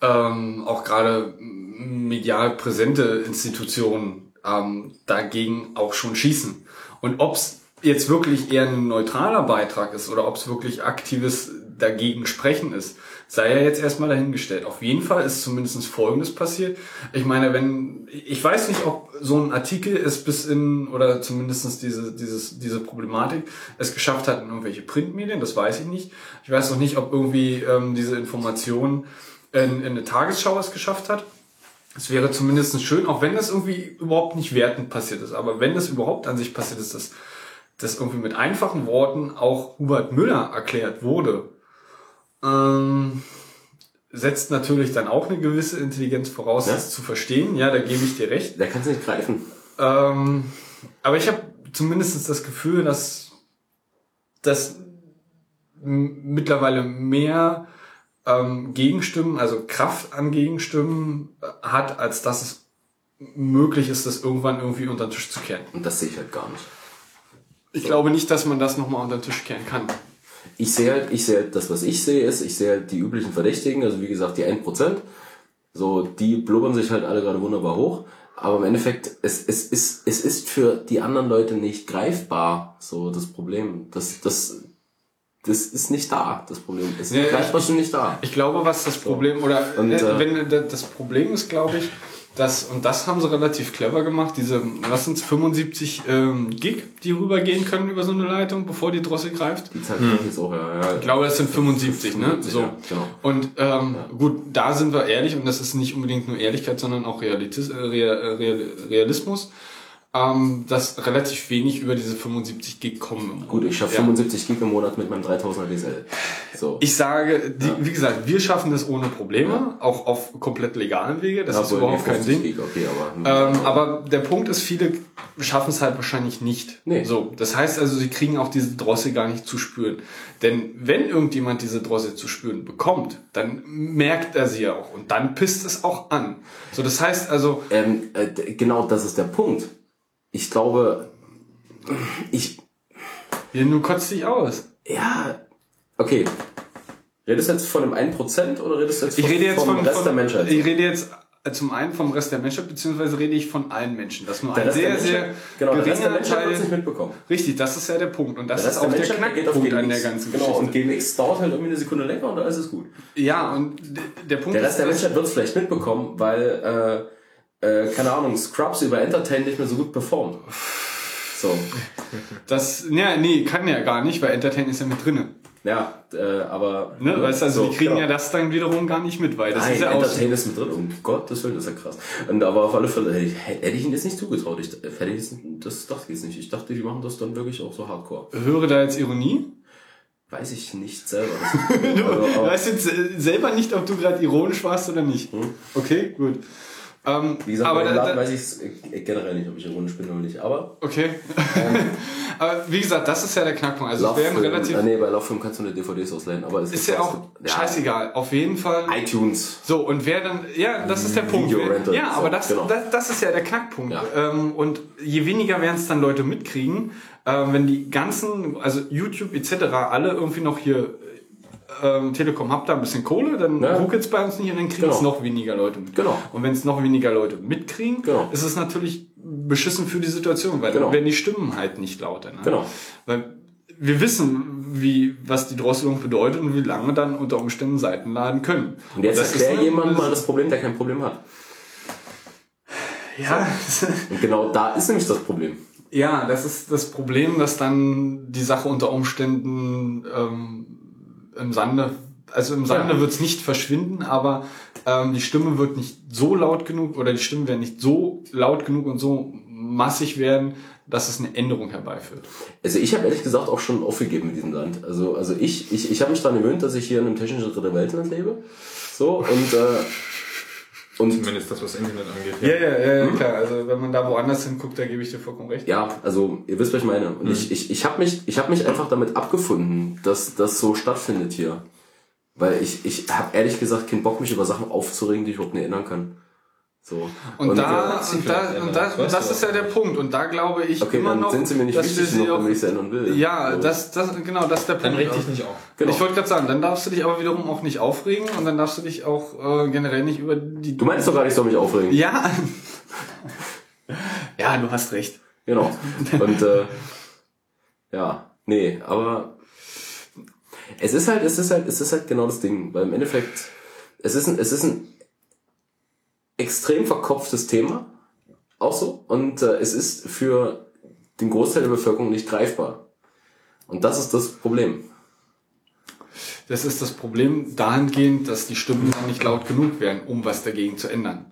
ähm, auch gerade medial präsente Institutionen ähm, dagegen auch schon schießen. Und ob's jetzt wirklich eher ein neutraler Beitrag ist oder ob es wirklich aktives dagegen sprechen ist, sei ja jetzt erstmal dahingestellt. Auf jeden Fall ist zumindest Folgendes passiert. Ich meine, wenn, ich weiß nicht, ob so ein Artikel es bis in, oder zumindest diese, dieses, diese Problematik es geschafft hat in irgendwelche Printmedien, das weiß ich nicht. Ich weiß noch nicht, ob irgendwie ähm, diese Information in, in eine Tagesschau es geschafft hat. Es wäre zumindest schön, auch wenn das irgendwie überhaupt nicht wertend passiert ist, aber wenn das überhaupt an sich passiert ist, dass das irgendwie mit einfachen Worten auch Hubert Müller erklärt wurde, ähm, setzt natürlich dann auch eine gewisse Intelligenz voraus, Ja. das zu verstehen. Ja, da gebe ich dir recht. Der kann es nicht greifen. Ähm, aber ich habe zumindest das Gefühl, dass das mittlerweile mehr ähm, Gegenstimmen, also Kraft an Gegenstimmen äh, hat, als dass es möglich ist, das irgendwann irgendwie unter den Tisch zu kehren. Und das sehe ich halt gar nicht. Ich glaube nicht, dass man das nochmal unter den Tisch kehren kann. Ich sehe halt, ich sehe halt, das, was ich sehe, ist, ich sehe halt die üblichen Verdächtigen, also wie gesagt, die 1%. So, die blubbern sich halt alle gerade wunderbar hoch. Aber im Endeffekt, es, es, ist, es ist für die anderen Leute nicht greifbar, so das Problem. Das, das, das ist nicht da, das Problem. Es ist Ja, greifbar ich- schon nicht da. Ich glaube, was das Problem oder Und, äh, äh, wenn das Problem ist, glaube ich, dass und das haben sie relativ clever gemacht. Diese, was sind's, 75 ähm, Gig, die rübergehen können über so eine Leitung, bevor die Drossel greift. Die Zahl hm. jetzt auch, ja, ja. Ich glaube, das sind 75, ne? 75, So. ja, genau. Und ähm, gut, da sind wir ehrlich und das ist nicht unbedingt nur Ehrlichkeit, sondern auch Realitis, äh, Real, Real, Realismus, ähm, dass relativ wenig über diese 75 Gig kommen. Gut, ich schaffe Ja. 75 Gig im Monat mit meinem 3000er DSL. So. Ich sage, die, wie gesagt, wir schaffen das ohne Probleme, auch auf komplett legalen Wege. Das ist überhaupt kein 50 Ding. Gig, okay, aber, Ähm, aber der Punkt ist, viele schaffen es halt wahrscheinlich nicht. Nee. So, das heißt also, sie kriegen auch diese Drossel gar nicht zu spüren. Denn wenn irgendjemand diese Drossel zu spüren bekommt, dann merkt er sie auch und dann pisst es auch an. So, das heißt also, Ähm, äh, genau das ist der Punkt. Ich glaube, ich, Ja, du kotzt dich aus. Ja, okay. Redest du jetzt von dem 1% oder redest du jetzt Ich von, rede jetzt vom von, Rest von der Menschheit? Ich rede jetzt äh, zum einen vom Rest der Menschheit, beziehungsweise rede ich von allen Menschen. Das nur Der ein Rest der sehr, sehr genau, der Rest der geringer Menschheit Teil. nicht mitbekommen. Richtig, das ist ja der Punkt. Und das Der ist auch der der Knackpunkt an der ganzen Genau, Geschichte. und GMX dauert halt irgendwie eine Sekunde länger und alles ist gut. Ja, und der Punkt Der Rest der ist, Menschheit wird es vielleicht mitbekommen, weil, äh, äh, keine Ahnung, Scrubs über Entertain nicht mehr so gut performt. So. das, ja, nee, kann ja gar nicht, weil Entertain ist ja mit drinnen. Ja, äh, aber. Ne? Weißt du, also so, die kriegen genau. ja das dann wiederum gar nicht mit, weil das Nein, ist ja auch. Entertain ist mit drin, um Gottes Willen, das ist ja krass. Und aber auf alle Fälle hätte ich, hätte ich ihn jetzt nicht zugetraut. Ich, hätte ich das dachte ich jetzt nicht. Ich dachte, die machen das dann wirklich auch so hardcore. Höre da jetzt Ironie? Weiß ich nicht selber. <laughs> Du Also, weißt jetzt äh, selber nicht, ob du gerade ironisch warst oder nicht. Okay, gut. Ähm, Wie gesagt, aber bei dem Laden da, weiß ich es generell nicht, ob ich ironisch bin oder nicht. Aber okay. <laughs> aber wie gesagt, das ist ja der Knackpunkt. Also es Love wären Film, relativ. äh, nee, bei Love Film kannst du eine DVDs ausleihen. Aber es ist ja auch scheißegal. Auf jeden Fall. iTunes. So, und wer dann, ja, das ist der Punkt. Wer-. Ja, aber das, genau. das, das ist ja der Knackpunkt. Ähm, und je weniger werden es dann Leute mitkriegen, äh, wenn die ganzen, also YouTube etc. alle irgendwie noch hier ähm, Telekom habt da ein bisschen Kohle, dann Ja. ruckelt's bei uns nicht und dann kriegen es Genau. noch weniger Leute mit. Genau. Und wenn es noch weniger Leute mitkriegen, Genau. ist es natürlich beschissen für die Situation, weil Genau. dann werden die Stimmen halt nicht lauter. Ne? Genau. Weil wir wissen, wie, was die Drosselung bedeutet und wie lange dann unter Umständen Seiten laden können. Und jetzt erklär ne- jemandem das- mal das Problem, der kein Problem hat. Ja, Und genau da ist nämlich das Problem. ja, das ist das Problem, dass dann die Sache unter Umständen ähm, im Sande, also im Sande Ja. wird es nicht verschwinden, aber ähm, die Stimme wird nicht so laut genug oder die Stimmen werden nicht so laut genug und so massig werden, dass es eine Änderung herbeiführt. Also ich habe ehrlich gesagt auch schon aufgegeben mit diesem Land. Also, also ich, ich, ich habe mich daran gewöhnt, dass ich hier in einem technischen dritte Weltland lebe. So, und, äh, und Zumindest das, was Internet angeht. Ja, ja, ja, ja klar. Also wenn man da woanders hinguckt, da gebe ich dir vollkommen recht. ja, also ihr wisst, was ich meine. Und ich, ich, ich habe mich, ich hab mich einfach damit abgefunden, dass das so stattfindet hier. Weil ich, ich habe ehrlich gesagt keinen Bock, mich über Sachen aufzuregen, die ich überhaupt nicht erinnern kann. So. Und, da, äh, und, da, und, da, und das ist ja der Punkt. Und da glaube ich Okay, immer dann noch, sind sie mir nicht dass wichtig genug, auch, damit ich sie ändern will. Ja, So. das, das, genau, das ist der Punkt. Dann reg dich nicht auf. Genau. Ich wollte gerade sagen, dann darfst du dich aber wiederum auch nicht aufregen und dann darfst du dich auch äh, generell nicht über die. Du meinst doch gar nicht, ich soll mich aufregen. Ja. <laughs> ja, du hast recht. Genau. Und äh, ja, nee, aber es ist halt, es ist halt, es ist halt genau das Ding, weil im Endeffekt, es ist ein, es ist ein extrem verkopftes Thema, auch so, und äh, es ist für den Großteil der Bevölkerung nicht greifbar. Und das ist das Problem. Das ist das Problem dahingehend, dass die Stimmen dann nicht laut genug werden, um was dagegen zu ändern.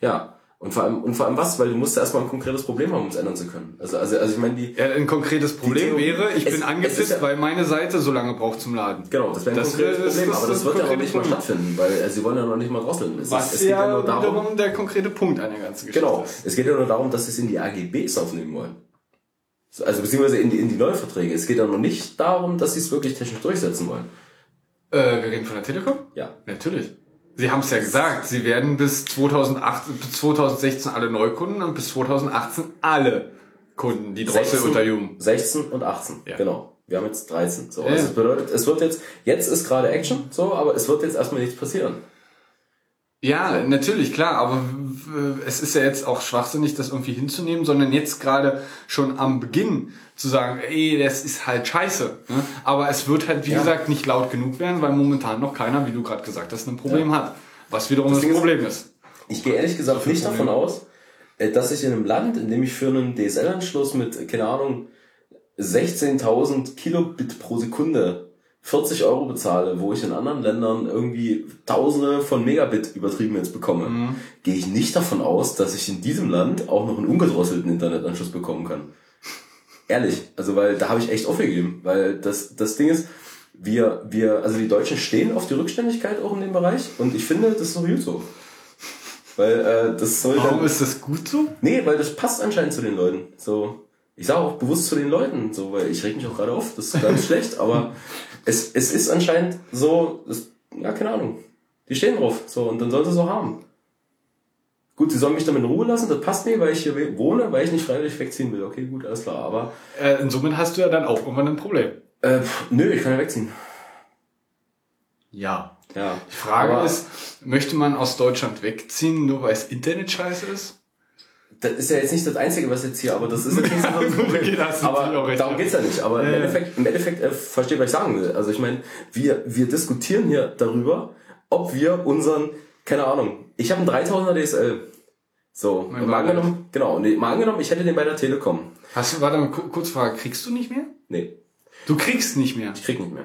Ja. Und vor allem, und vor allem was? Weil du musst ja erstmal ein konkretes Problem haben, um es ändern zu können. Also, also, also ich meine, die. Ja, ein konkretes Problem Theorie- wäre, ich es- bin angepisst, ja- weil meine Seite so lange braucht zum Laden. Genau, das wäre ein Das konkretes wäre- Problem, das aber das wird ja noch nicht mal konkrete stattfinden, weil äh, sie wollen ja noch nicht mal drosseln. Es, Was ist, es geht ja, ja nur darum, wiederum der konkrete Punkt an der ganzen Geschichte genau, ist. es geht ja nur darum, dass sie es in die AGBs aufnehmen wollen. So, Also beziehungsweise in die, in die Neuverträge. Es geht ja noch nicht darum, dass sie es wirklich technisch durchsetzen wollen. Äh, wir reden von der Telekom? Ja. Natürlich. Sie haben es ja gesagt, sie werden bis 2008, bis 2016 alle Neukunden und bis 2018 alle Kunden, die Drossel 16, unterjubeln. 16 und 18, Ja. genau. Wir haben jetzt 13. So. Ja. Also das bedeutet, es wird jetzt, jetzt ist gerade Action, so, aber es wird jetzt erstmal nichts passieren. Ja, natürlich, klar, aber es ist ja jetzt auch schwachsinnig, das irgendwie hinzunehmen, sondern jetzt gerade schon am Beginn zu sagen, ey, das ist halt scheiße. Ne? Aber es wird halt, wie Ja. gesagt, nicht laut genug werden, weil momentan noch keiner, wie du gerade gesagt hast, ein Problem hat. Was wiederum das, ist- Problem ist. Ich gehe ehrlich gesagt nicht davon aus, äh, dass ich in einem Land, in dem ich für einen DSL-Anschluss mit, äh, keine Ahnung, 16.000 Kilobit pro Sekunde 40 Euro bezahle, wo ich in anderen Ländern irgendwie Tausende von Megabit übertrieben jetzt bekomme, Mhm. gehe ich nicht davon aus, dass ich in diesem Land auch noch einen ungedrosselten Internetanschluss bekommen kann. Ehrlich, also weil da habe ich echt aufgegeben, weil das, das Ding ist, wir, wir, also die Deutschen stehen auf die Rückständigkeit auch in dem Bereich und ich finde, das ist so gut so. Weil äh, das soll Warum dann, ist das gut so? Nee, weil das passt anscheinend zu den Leuten. So, ich sage auch bewusst zu den Leuten, so, weil ich reg mich auch gerade auf, das ist nicht <laughs> schlecht, aber es, es ist anscheinend so, das, ja, keine Ahnung. Die stehen drauf, so, und dann sollen sie so haben. Gut, sie sollen mich damit in Ruhe lassen, das passt mir, weil ich hier wohne, weil ich nicht freiwillig wegziehen will. Okay, gut, alles klar, aber... Äh, somit hast du ja dann auch irgendwann ein Problem. Äh, nö, ich kann ja wegziehen. Ja. Ja. Die Frage Aber- ist, möchte man aus Deutschland wegziehen, nur weil das Internet scheiße ist? Das ist ja jetzt nicht das Einzige, was jetzt hier, aber das ist jetzt nicht so das <laughs> Problem. Okay, da hast du natürlich auch aber darum ja. geht's ja nicht. Aber im Ja, ja. Endeffekt, im Endeffekt äh, verstehe, was ich sagen will. Also ich meine, wir, wir diskutieren hier darüber, ob wir unseren, keine Ahnung, ich habe einen 3000er DSL. So, Mein mal angenommen, genau, nee, mal angenommen, ich hätte den bei der Telekom. Hast du, warte mal, ku- kurz Frage, kriegst du nicht mehr? Nee, Du kriegst nicht mehr. ich krieg nicht mehr.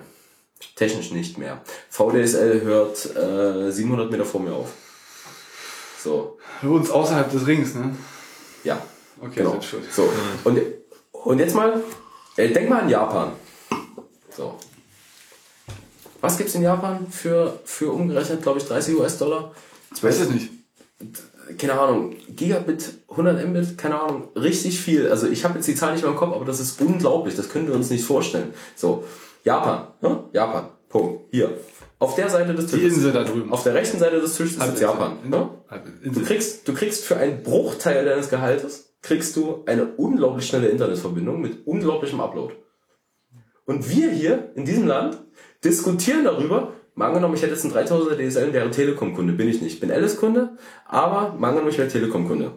Technisch nicht mehr. VDSL hört äh, 700 Meter vor mir auf. So, uns außerhalb des Rings, ne? Okay, Genau. schuld. So. Und, und jetzt mal, äh, denk mal an Japan. So. Was gibt's in Japan für, für umgerechnet, glaube ich, 30 US-Dollar? Ich weiß es nicht. Keine Ahnung, Gigabit, 100 Mbit, keine Ahnung, richtig viel. Also ich habe jetzt die Zahl nicht mehr im Kopf, aber das ist unglaublich, das können wir uns nicht vorstellen. So, Japan, ne? Japan, Punkt, hier. Auf der Seite des Die Tisches. Insel da drüben. Auf der rechten Seite des Tisches ist. Japan. Ne? Du kriegst, du kriegst für einen Bruchteil deines Gehaltes, kriegst du eine unglaublich schnelle Internetverbindung mit unglaublichem Upload. Und wir hier in diesem Land diskutieren darüber, mal angenommen, ich hätte jetzt einen 3000er DSL wäre Telekom-Kunde, bin ich nicht. Bin Alice-Kunde, aber mal angenommen, ich wäre Telekom-Kunde.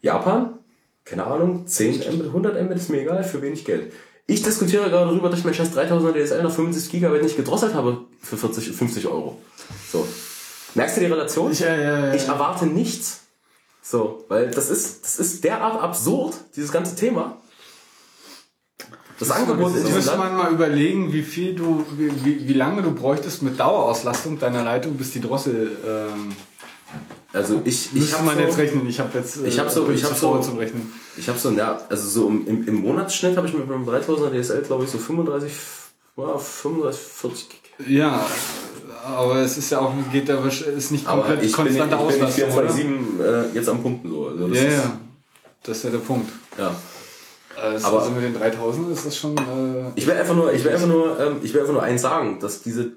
Japan, keine Ahnung, 10 Mbit, 100 Mbit ist mir egal, für wenig Geld. Ich diskutiere gerade darüber, dass ich mein scheiß 3000er DSL nach 75 Gigabit nicht gedrosselt habe für 40, 50 Euro. So. Merkst du die Relation? Ich, ja, ja, ich erwarte nichts. So, weil das ist, das ist derart absurd, dieses ganze Thema. Das Angebot in Jetzt diesem Land. man mal überlegen, wie viel du, wie, wie, wie lange du bräuchtest mit Dauerauslastung deiner Leitung, bis die Drossel. Ähm, Also ich, ich habe man so, jetzt rechnen. Ich habe jetzt. äh, Ich hab so- bin ich zu hab faul so- zum Rechnen. ich habe so, ja, also so im, im, im Monatsschnitt habe ich mit meinem 3000er DSL, glaube ich, so 35, ja, 35, 40 Gig. Ja, aber es ist ja auch geht da ist nicht Aber komplett ich bin, ich konstante bin nicht Auslastung, oder? 24-7 äh, jetzt am Pumpen so. Also das Ja, ist, ja. Das ist ja der Punkt. ja. Also, Aber- also mit den 3000 ist das schon. Äh, Ich will einfach nur, ich will einfach nur, ähm, ich will einfach nur eins sagen, dass diese,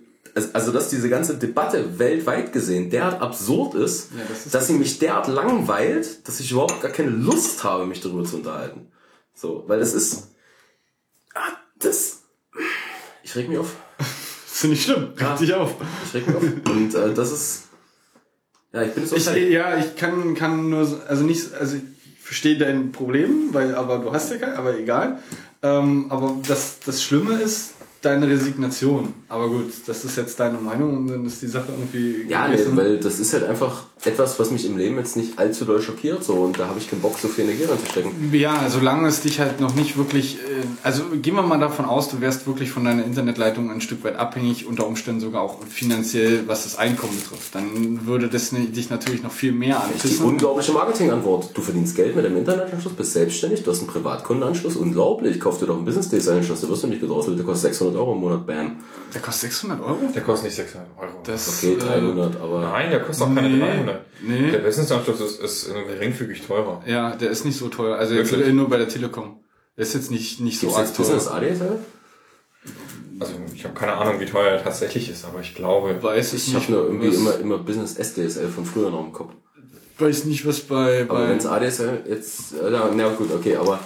also dass diese ganze Debatte weltweit gesehen derart absurd ist, Ja, das ist dass sie mich derart langweilt, dass ich überhaupt gar keine Lust habe, mich darüber zu unterhalten. So, weil das ist, ah, das, ich reg mich auf. Ist nicht schlimm. Ja. Regt dich auf. Ich reg mich auf. Und äh, das ist, ja, ich bin so Ich, ja, ich kann, kann nur, so- also nicht, also ich verstehe dein Problem, weil, aber du hast ja kein, aber egal. Ähm, aber das, das Schlimme ist deine Resignation. Aber gut, das ist jetzt deine Meinung und dann ist die Sache irgendwie. Ja, nee, weil das ist halt einfach etwas, was mich im Leben jetzt nicht allzu doll schockiert, so, und da habe ich keinen Bock, so viel Energie reinzustecken. Ja, solange es dich halt noch nicht wirklich, äh, also gehen wir mal davon aus, du wärst wirklich von deiner Internetleitung ein Stück weit abhängig, unter Umständen sogar auch finanziell, was das Einkommen betrifft. Dann würde das dich natürlich noch viel mehr Die anpissen. unglaubliche Marketingantwort. Du verdienst Geld mit deinem Internetanschluss, bist selbstständig, du hast einen Privatkundenanschluss, unglaublich. Kauf dir doch einen Business Days Anschluss, der wirst du nicht gedrosselt, der kostet 600 Euro im Monat, bam. Der kostet 600 Euro? Der kostet nicht 600 Euro. Das, Okay, äh, 300, aber. Nein, der kostet auch keine Nee. 300. Nee. Der Businessanschluss ist, ist geringfügig teurer. Ja, der ist nicht so teuer. Also jetzt Wirklich? nur bei der Telekom. Der ist jetzt nicht, nicht so Gibt's arg jetzt teuer. Business ADSL? Also ich habe keine Ahnung, wie teuer er tatsächlich ist, aber ich glaube, Weiß es Ich nicht. habe nur irgendwie immer, immer Business SDSL von früher noch im Kopf. weiß nicht, was bei, Aber bei wenn es ADSL jetzt, äh, ja, na gut, okay, aber,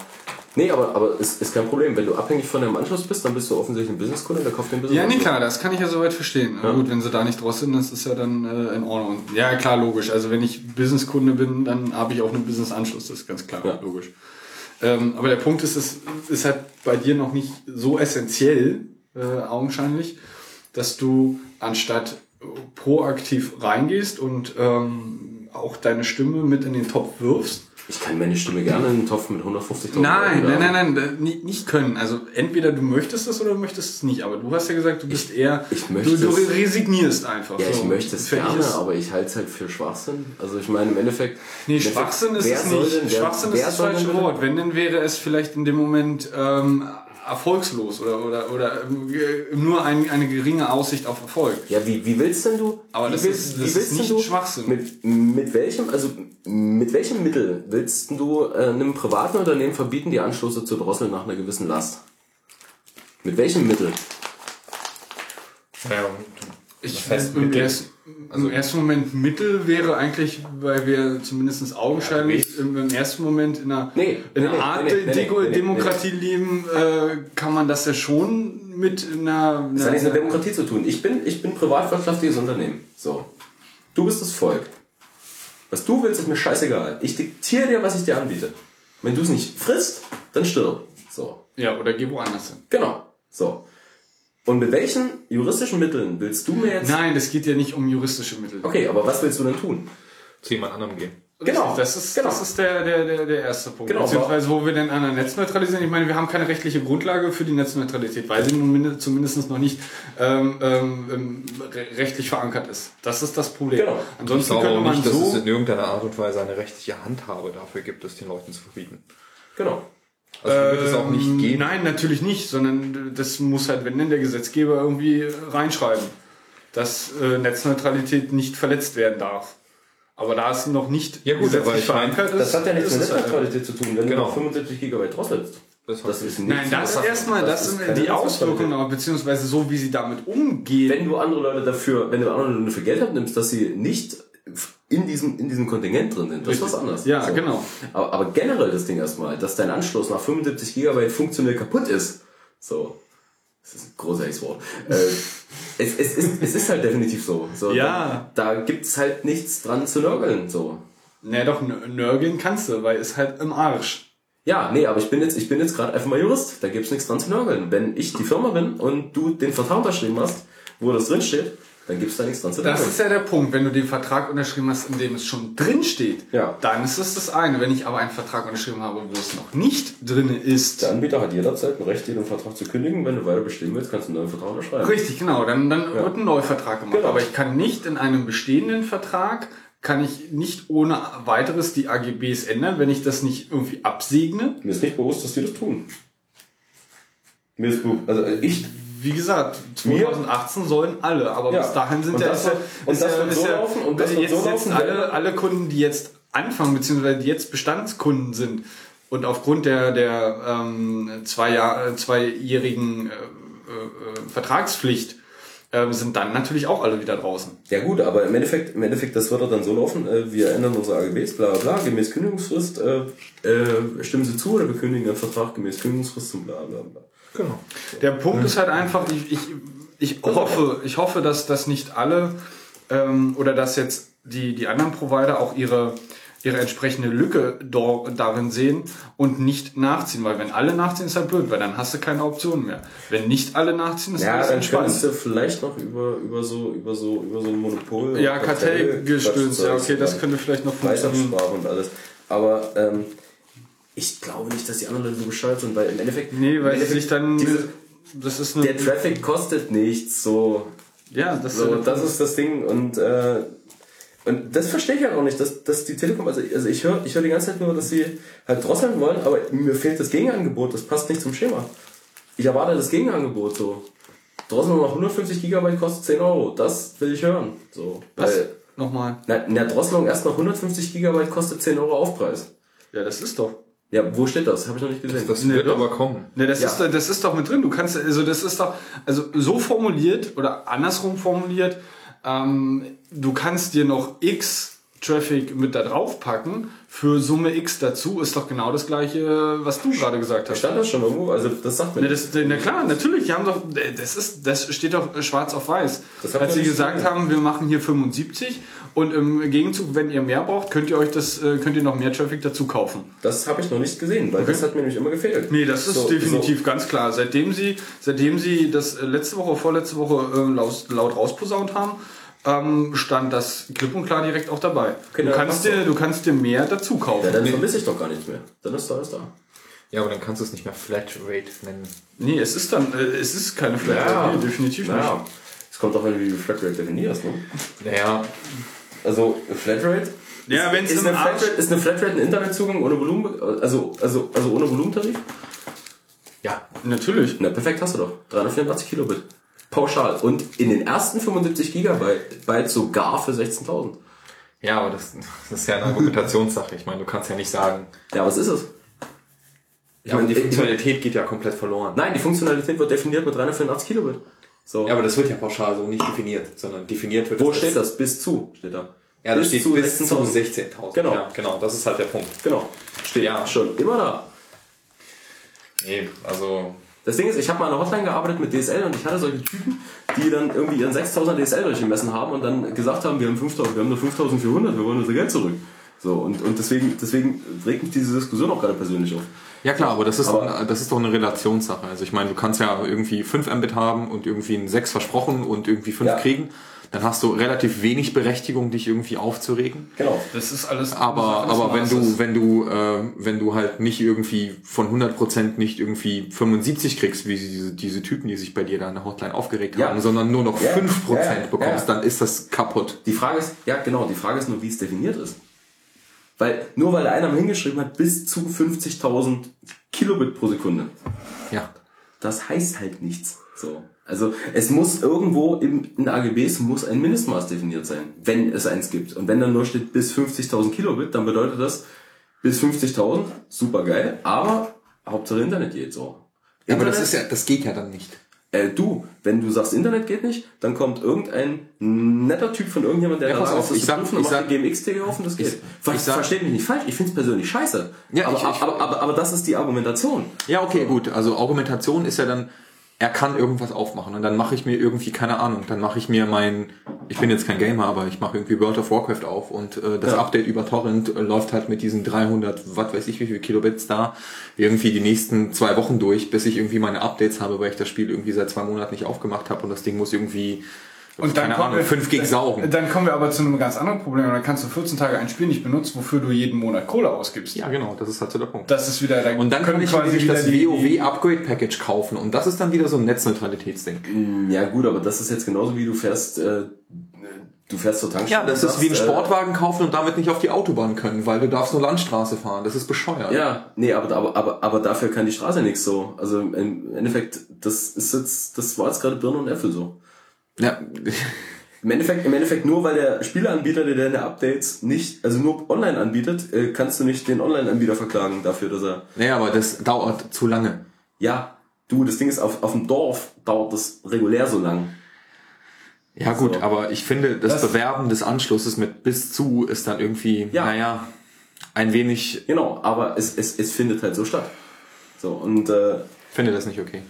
nee, aber, aber ist, ist kein Problem. Wenn du abhängig von deinem Anschluss bist, dann bist du offensichtlich ein Businesskunde, der kauft den Business. Ja, nee, klar, das kann ich ja soweit verstehen. Ja. Gut, wenn sie da nicht draus sind, das ist ja dann äh, in Ordnung. Ja, klar, logisch. Also wenn ich Businesskunde bin, dann habe ich auch einen Business-Anschluss, das ist ganz klar, Ja. logisch. Ähm, aber der Punkt ist, es ist halt bei dir noch nicht so essentiell, äh, augenscheinlich, dass du anstatt proaktiv reingehst und ähm, auch deine Stimme mit in den Topf wirfst, Ich kann meine Stimme gerne in den Topf mit 150.000 Nein, Euro nein, werfen. nein, nein, nicht, können. Also entweder du möchtest es oder du möchtest es nicht. Aber du hast ja gesagt, du bist eher, ich möchte du, du es. resignierst einfach. Ja, ich So. möchte es gerne, ist- aber ich halte es halt für Schwachsinn. Also ich meine, im Endeffekt... Nee, Schwachsinn ist es wer nicht. denn- wer- Schwachsinn wer ist das soll falsche Wort. Wenn, dann wäre es vielleicht in dem Moment ähm, erfolgslos oder, oder, oder ähm, ge- nur ein, eine geringe Aussicht auf Erfolg. Ja, wie, wie willst denn du... Aber das willst, ist- wie das willst ist nicht du, Schwachsinn. Mit, mit welchem, also mit welchem Mittel willst du äh, einem privaten Unternehmen verbieten, die Anschlüsse zu drosseln nach einer gewissen Last? Mit welchem Mittel? naja, Ich heißt, mit mit dem- Also im ersten Moment Mittel wäre eigentlich, weil wir zumindest augenscheinlich im, im ersten Moment in einer, Nee, in einer nee, Art nee, Deko- Demokratie leben, äh, kann man das ja schon mit einer... Das hat nichts mit Demokratie zu tun. Ich bin, ich bin privatwirtschaftliches Unternehmen. So. Du bist das Volk. Was du willst, ist mir scheißegal. Ich diktiere dir, was ich dir anbiete. Wenn du es nicht frisst, dann stirb. So. Ja, oder geh woanders hin. Genau. So. Und mit welchen juristischen Mitteln willst du mir jetzt... Nein, es geht ja nicht um juristische Mittel. Okay, aber was willst du denn tun? Zu jemand anderem gehen. Genau. Das ist, Genau. das ist der, der, der, der erste Punkt. Genau. Beziehungsweise, wo wir denn an der Netzneutralität, ich meine, wir haben keine rechtliche Grundlage für die Netzneutralität, weil sie nun minde- zumindest noch nicht ähm, ähm, ähm, re- rechtlich verankert ist. Das ist das Problem. Genau. Ich Ansonsten glaube könnte auch man nicht, dass es so... in irgendeiner Art und Weise eine rechtliche Handhabe dafür gibt, es den Leuten zu verbieten. Genau. Also wird es auch nicht Ähm, gehen. Nein, natürlich nicht, sondern das muss halt, wenn denn der Gesetzgeber irgendwie reinschreiben, dass äh, Netzneutralität nicht verletzt werden darf. Aber da es noch nicht Ja gut, gesetzlich verankert ist, Das hat ja nichts ist mit halt- Netzneutralität zu tun, wenn Genau. du noch 75 GB drosselst. Das Das ist nichts Nein, das mit- erstmal, das, ist sind keine die Auswirkungen, beziehungsweise so, wie sie damit umgehen. Wenn du andere Leute dafür, wenn du andere Leute für Geld abnimmst, dass sie nicht in diesem, in diesem Kontingent drin sind, das ist was anderes. Ja, genau. Aber, aber generell das Ding erstmal, dass dein Anschluss nach 75 GB funktionell kaputt ist, so, das ist ein großartiges Wort. Äh, <laughs> es, es, ist, es ist halt definitiv so. so Ja. Da, da gibt's halt nichts dran zu nörgeln, so. Na doch, nörgeln kannst du, weil es halt im Arsch. Ja, nee, aber ich bin jetzt, ich bin jetzt gerade einfach mal Jurist. Da gibt's nichts dran zu nörgeln. Wenn ich die Firma bin und du den Vertrag unterschrieben hast, wo das drin steht, dann gibt's da nichts dran zu nörgeln. Das ist ja der Punkt. Wenn du den Vertrag unterschrieben hast, in dem es schon drin steht, Ja. dann ist das das eine. Wenn ich aber einen Vertrag unterschrieben habe, wo es noch nicht drin ist, Der Anbieter hat jederzeit ein Recht, dir den Vertrag zu kündigen. Wenn du weiter bestehen willst, kannst du einen neuen Vertrag unterschreiben. Richtig, genau. Dann, dann wird ein Neuvertrag gemacht. Genau. Aber ich kann nicht in einem bestehenden Vertrag, kann ich nicht ohne weiteres die AGBs ändern, wenn ich das nicht irgendwie absegne. Mir ist nicht bewusst, dass die das tun. Mir ist bewusst, also ich, Wie gesagt, Mir- 2018 sollen alle, aber Ja. bis dahin sind Und ja, das ja, und das ja, wird ist so ja, laufen, und das wird jetzt, so laufen, alle, alle Kunden, die jetzt anfangen, beziehungsweise die jetzt Bestandskunden sind und aufgrund der, der ähm, zwei Jahr, äh, zweijährigen äh, äh, Vertragspflicht äh, sind dann natürlich auch alle wieder draußen. ja gut, aber im Endeffekt, im Endeffekt, das wird dann so laufen, äh, wir ändern unsere AGBs, bla bla bla, gemäß Kündigungsfrist, äh, äh, stimmen Sie zu oder wir kündigen den Vertrag gemäß Kündigungsfrist und bla bla bla. Genau. Der Punkt ist halt einfach, ich, ich, ich hoffe, ich hoffe, dass das nicht alle ähm, oder dass jetzt die, die anderen Provider auch ihre, ihre entsprechende Lücke darin sehen und nicht nachziehen, weil wenn alle nachziehen, ist halt blöd, weil dann hast du keine Option mehr. Wenn nicht alle nachziehen, ist Ja, alles dann entspannt. könntest du vielleicht noch über, über so, über so, über so ein Monopol. Ja, Kartellgestöns, ja, okay, das könnte vielleicht noch funktionieren. Und alles. Aber, ähm, ich glaube nicht, dass die anderen Leute so bescheuert sind, weil im Endeffekt. Nee, weil Endeffekt sich dann, Diese, das ist der Traffic kostet nichts, so. ja, das ist So, der das ist das Ding und, äh, und das verstehe ich halt auch nicht, dass, dass die Telekom, also, also ich höre ich hör die ganze Zeit nur, dass sie halt drosseln wollen, aber mir fehlt das Gegenangebot, das passt nicht zum Schema. Ich erwarte das Gegenangebot so. Drosseln noch 150 Gigabyte kostet 10 Euro, das will ich hören. So, Was? weil, Nochmal. na, in der Drosselung erst noch 150 Gigabyte kostet 10 Euro Aufpreis. Ja, das ist doch. Ja, wo steht das? Habe ich noch nicht gesehen. Das Nee, wird doch. aber kommen. Ne, das, Ja. ist, das ist doch mit drin. Du kannst, also das ist doch, also so formuliert oder andersrum formuliert, ähm, du kannst dir noch X Traffic mit da drauf packen für Summe X dazu, ist doch genau das gleiche, was du gerade gesagt hast. Stand das schon irgendwo? Also das sagt mir Ne, nichts. das, na klar, natürlich, die haben doch, das ist, das steht doch schwarz auf weiß. Das Als sie gesagt gesehen. haben, wir machen hier 75 und im Gegenzug, wenn ihr mehr braucht, könnt ihr euch das, äh, könnt ihr noch mehr Traffic dazu kaufen. Das habe ich noch nicht gesehen, weil das hat mir nämlich immer gefehlt. Nee, das ist So- definitiv ganz klar. Seitdem sie, seitdem sie das äh, letzte Woche, vorletzte Woche äh, laut, laut rausposaunt haben, ähm, stand das klipp und klar direkt auch dabei. Okay, du, kannst dir, du kannst dir mehr dazu So. kaufen. Ja, dann vermisse ich doch gar nichts mehr. Dann ist alles da. Ja, aber dann kannst du es nicht mehr Flatrate nennen. Nee, es ist dann, äh, es ist keine Flatrate. Nee, definitiv Naja. Es kommt auch an, wie du Flatrate definierst, ne? Naja, Also, Flatrate. Ja, ist- wenn's ist, eine Flatrate, ist eine Flatrate ein Internetzugang ohne Volumen, also, also, also ohne Volumentarif? ja. Natürlich. Na, perfekt hast du doch. 384 Kilobit. Pauschal. Und in den ersten 75 Gigabyte Byte sogar für 16.000. Ja, aber das, das ist ja eine Argumentationssache. Ich meine, du kannst ja nicht sagen. Ja, was ist es? Ich Ja, meine, die Funktionalität geht ja komplett verloren. Nein, die Funktionalität wird definiert mit 384 Kilobit. So. Ja, aber das wird ja pauschal so nicht definiert, sondern definiert wird Wo es steht das? Bis zu, steht da. Ja, da bis steht zu bis zu 16.000. 16.000. Genau. Ja, genau, das ist halt der Punkt. Genau. Steht Ja. schon immer da. Nee, also Das Ding ist, ich habe mal an einer Hotline gearbeitet mit DSL und ich hatte solche Typen, die dann irgendwie ihren 6000er DSL durchgemessen haben und dann gesagt haben, wir haben 5000, wir haben nur 5400, wir wollen unser Geld zurück. So, und, und deswegen, deswegen regt mich diese Diskussion auch gerade persönlich auf. Ja klar, aber das ist, Aber- doch, das ist doch eine Relationssache. Also ich meine, du kannst ja irgendwie 5 Mbit haben und irgendwie ein 6 versprochen und irgendwie 5 Ja. kriegen. Dann hast du relativ wenig Berechtigung, dich irgendwie aufzuregen. Genau. Das ist alles. Aber, alles aber wenn du, wenn du, äh, wenn du halt nicht irgendwie von 100% nicht irgendwie 75 kriegst, wie diese, diese Typen, die sich bei dir da in der Hotline aufgeregt Ja. haben, sondern nur noch Ja, 5% ja, ja, bekommst, dann ist das kaputt. Die Frage ist, ja genau, die Frage ist nur, wie es definiert ist. Weil, nur weil einer mal hingeschrieben hat, bis zu 50.000 Kilobit pro Sekunde. Ja. Das heißt halt nichts. So. Also, es muss irgendwo im, in AGBs muss ein Mindestmaß definiert sein, wenn es eins gibt. Und wenn dann nur steht bis 50.000 Kilobit, dann bedeutet das bis 50.000, super geil, aber Hauptsache Internet geht so. Ja, aber das ist ja, das geht ja dann nicht. äh, du, wenn du sagst, Internet geht nicht, dann kommt irgendein netter Typ von irgendjemandem, der Ja, pass ist, auf, das ich sag- prüfen ich sag- die GMX-TV auf und das geht. Ich sag- Versteht mich nicht falsch, ich find's persönlich scheiße. Ja, aber, ich- ich- aber, aber, aber das ist die Argumentation. Ja, okay, gut. Also Argumentation ist ja dann, er kann irgendwas aufmachen und dann mache ich mir irgendwie, keine Ahnung, dann mache ich mir mein, ich bin jetzt kein Gamer, aber ich mache irgendwie World of Warcraft auf und äh, das Ja. Update über Torrent äh, läuft halt mit diesen 300, was weiß ich wie viele Kilobits da, irgendwie die nächsten zwei Wochen durch, bis ich irgendwie meine Updates habe, weil ich das Spiel irgendwie seit zwei Monaten nicht aufgemacht habe und das Ding muss irgendwie, Und dann keine kommen Ahnung, wir- 5 Gig saugen. Dann kommen wir aber zu einem ganz anderen Problem. Dann kannst du 14 Tage ein Spiel nicht benutzen, wofür du jeden Monat Kohle ausgibst. Ja, genau, das ist halt so der Punkt. Das ist wieder dann Und dann kann können ich quasi das WoW Upgrade Package kaufen und das ist dann wieder so ein Netzneutralitätsding. Ja gut, aber das ist jetzt genauso wie du fährst, äh, du fährst zur Tankstelle. Ja, das ist wie ein sagst, äh, Sportwagen kaufen und damit nicht auf die Autobahn können, weil du darfst nur Landstraße fahren. Das ist bescheuert. Ja, nee, aber, aber, aber, aber dafür kann die Straße nichts so. Also im Endeffekt, das ist jetzt, das war jetzt gerade Birne und Äpfel so. Ja. <laughs> Im Endeffekt, im Endeffekt nur weil der Spieleanbieter, der deine Updates nicht, also nur online anbietet, äh, kannst du nicht den Online-Anbieter verklagen dafür, dass er. Nee, aber das dauert zu lange. Ja, du, das Ding ist, auf, auf dem Dorf dauert das regulär so lang. Ja gut, So. aber ich finde, das, Das- Bewerben des Anschlusses mit bis zu ist dann irgendwie, Ja. naja, ein wenig, Genau, aber es, es, es findet halt so statt. So, und äh, finde das nicht okay.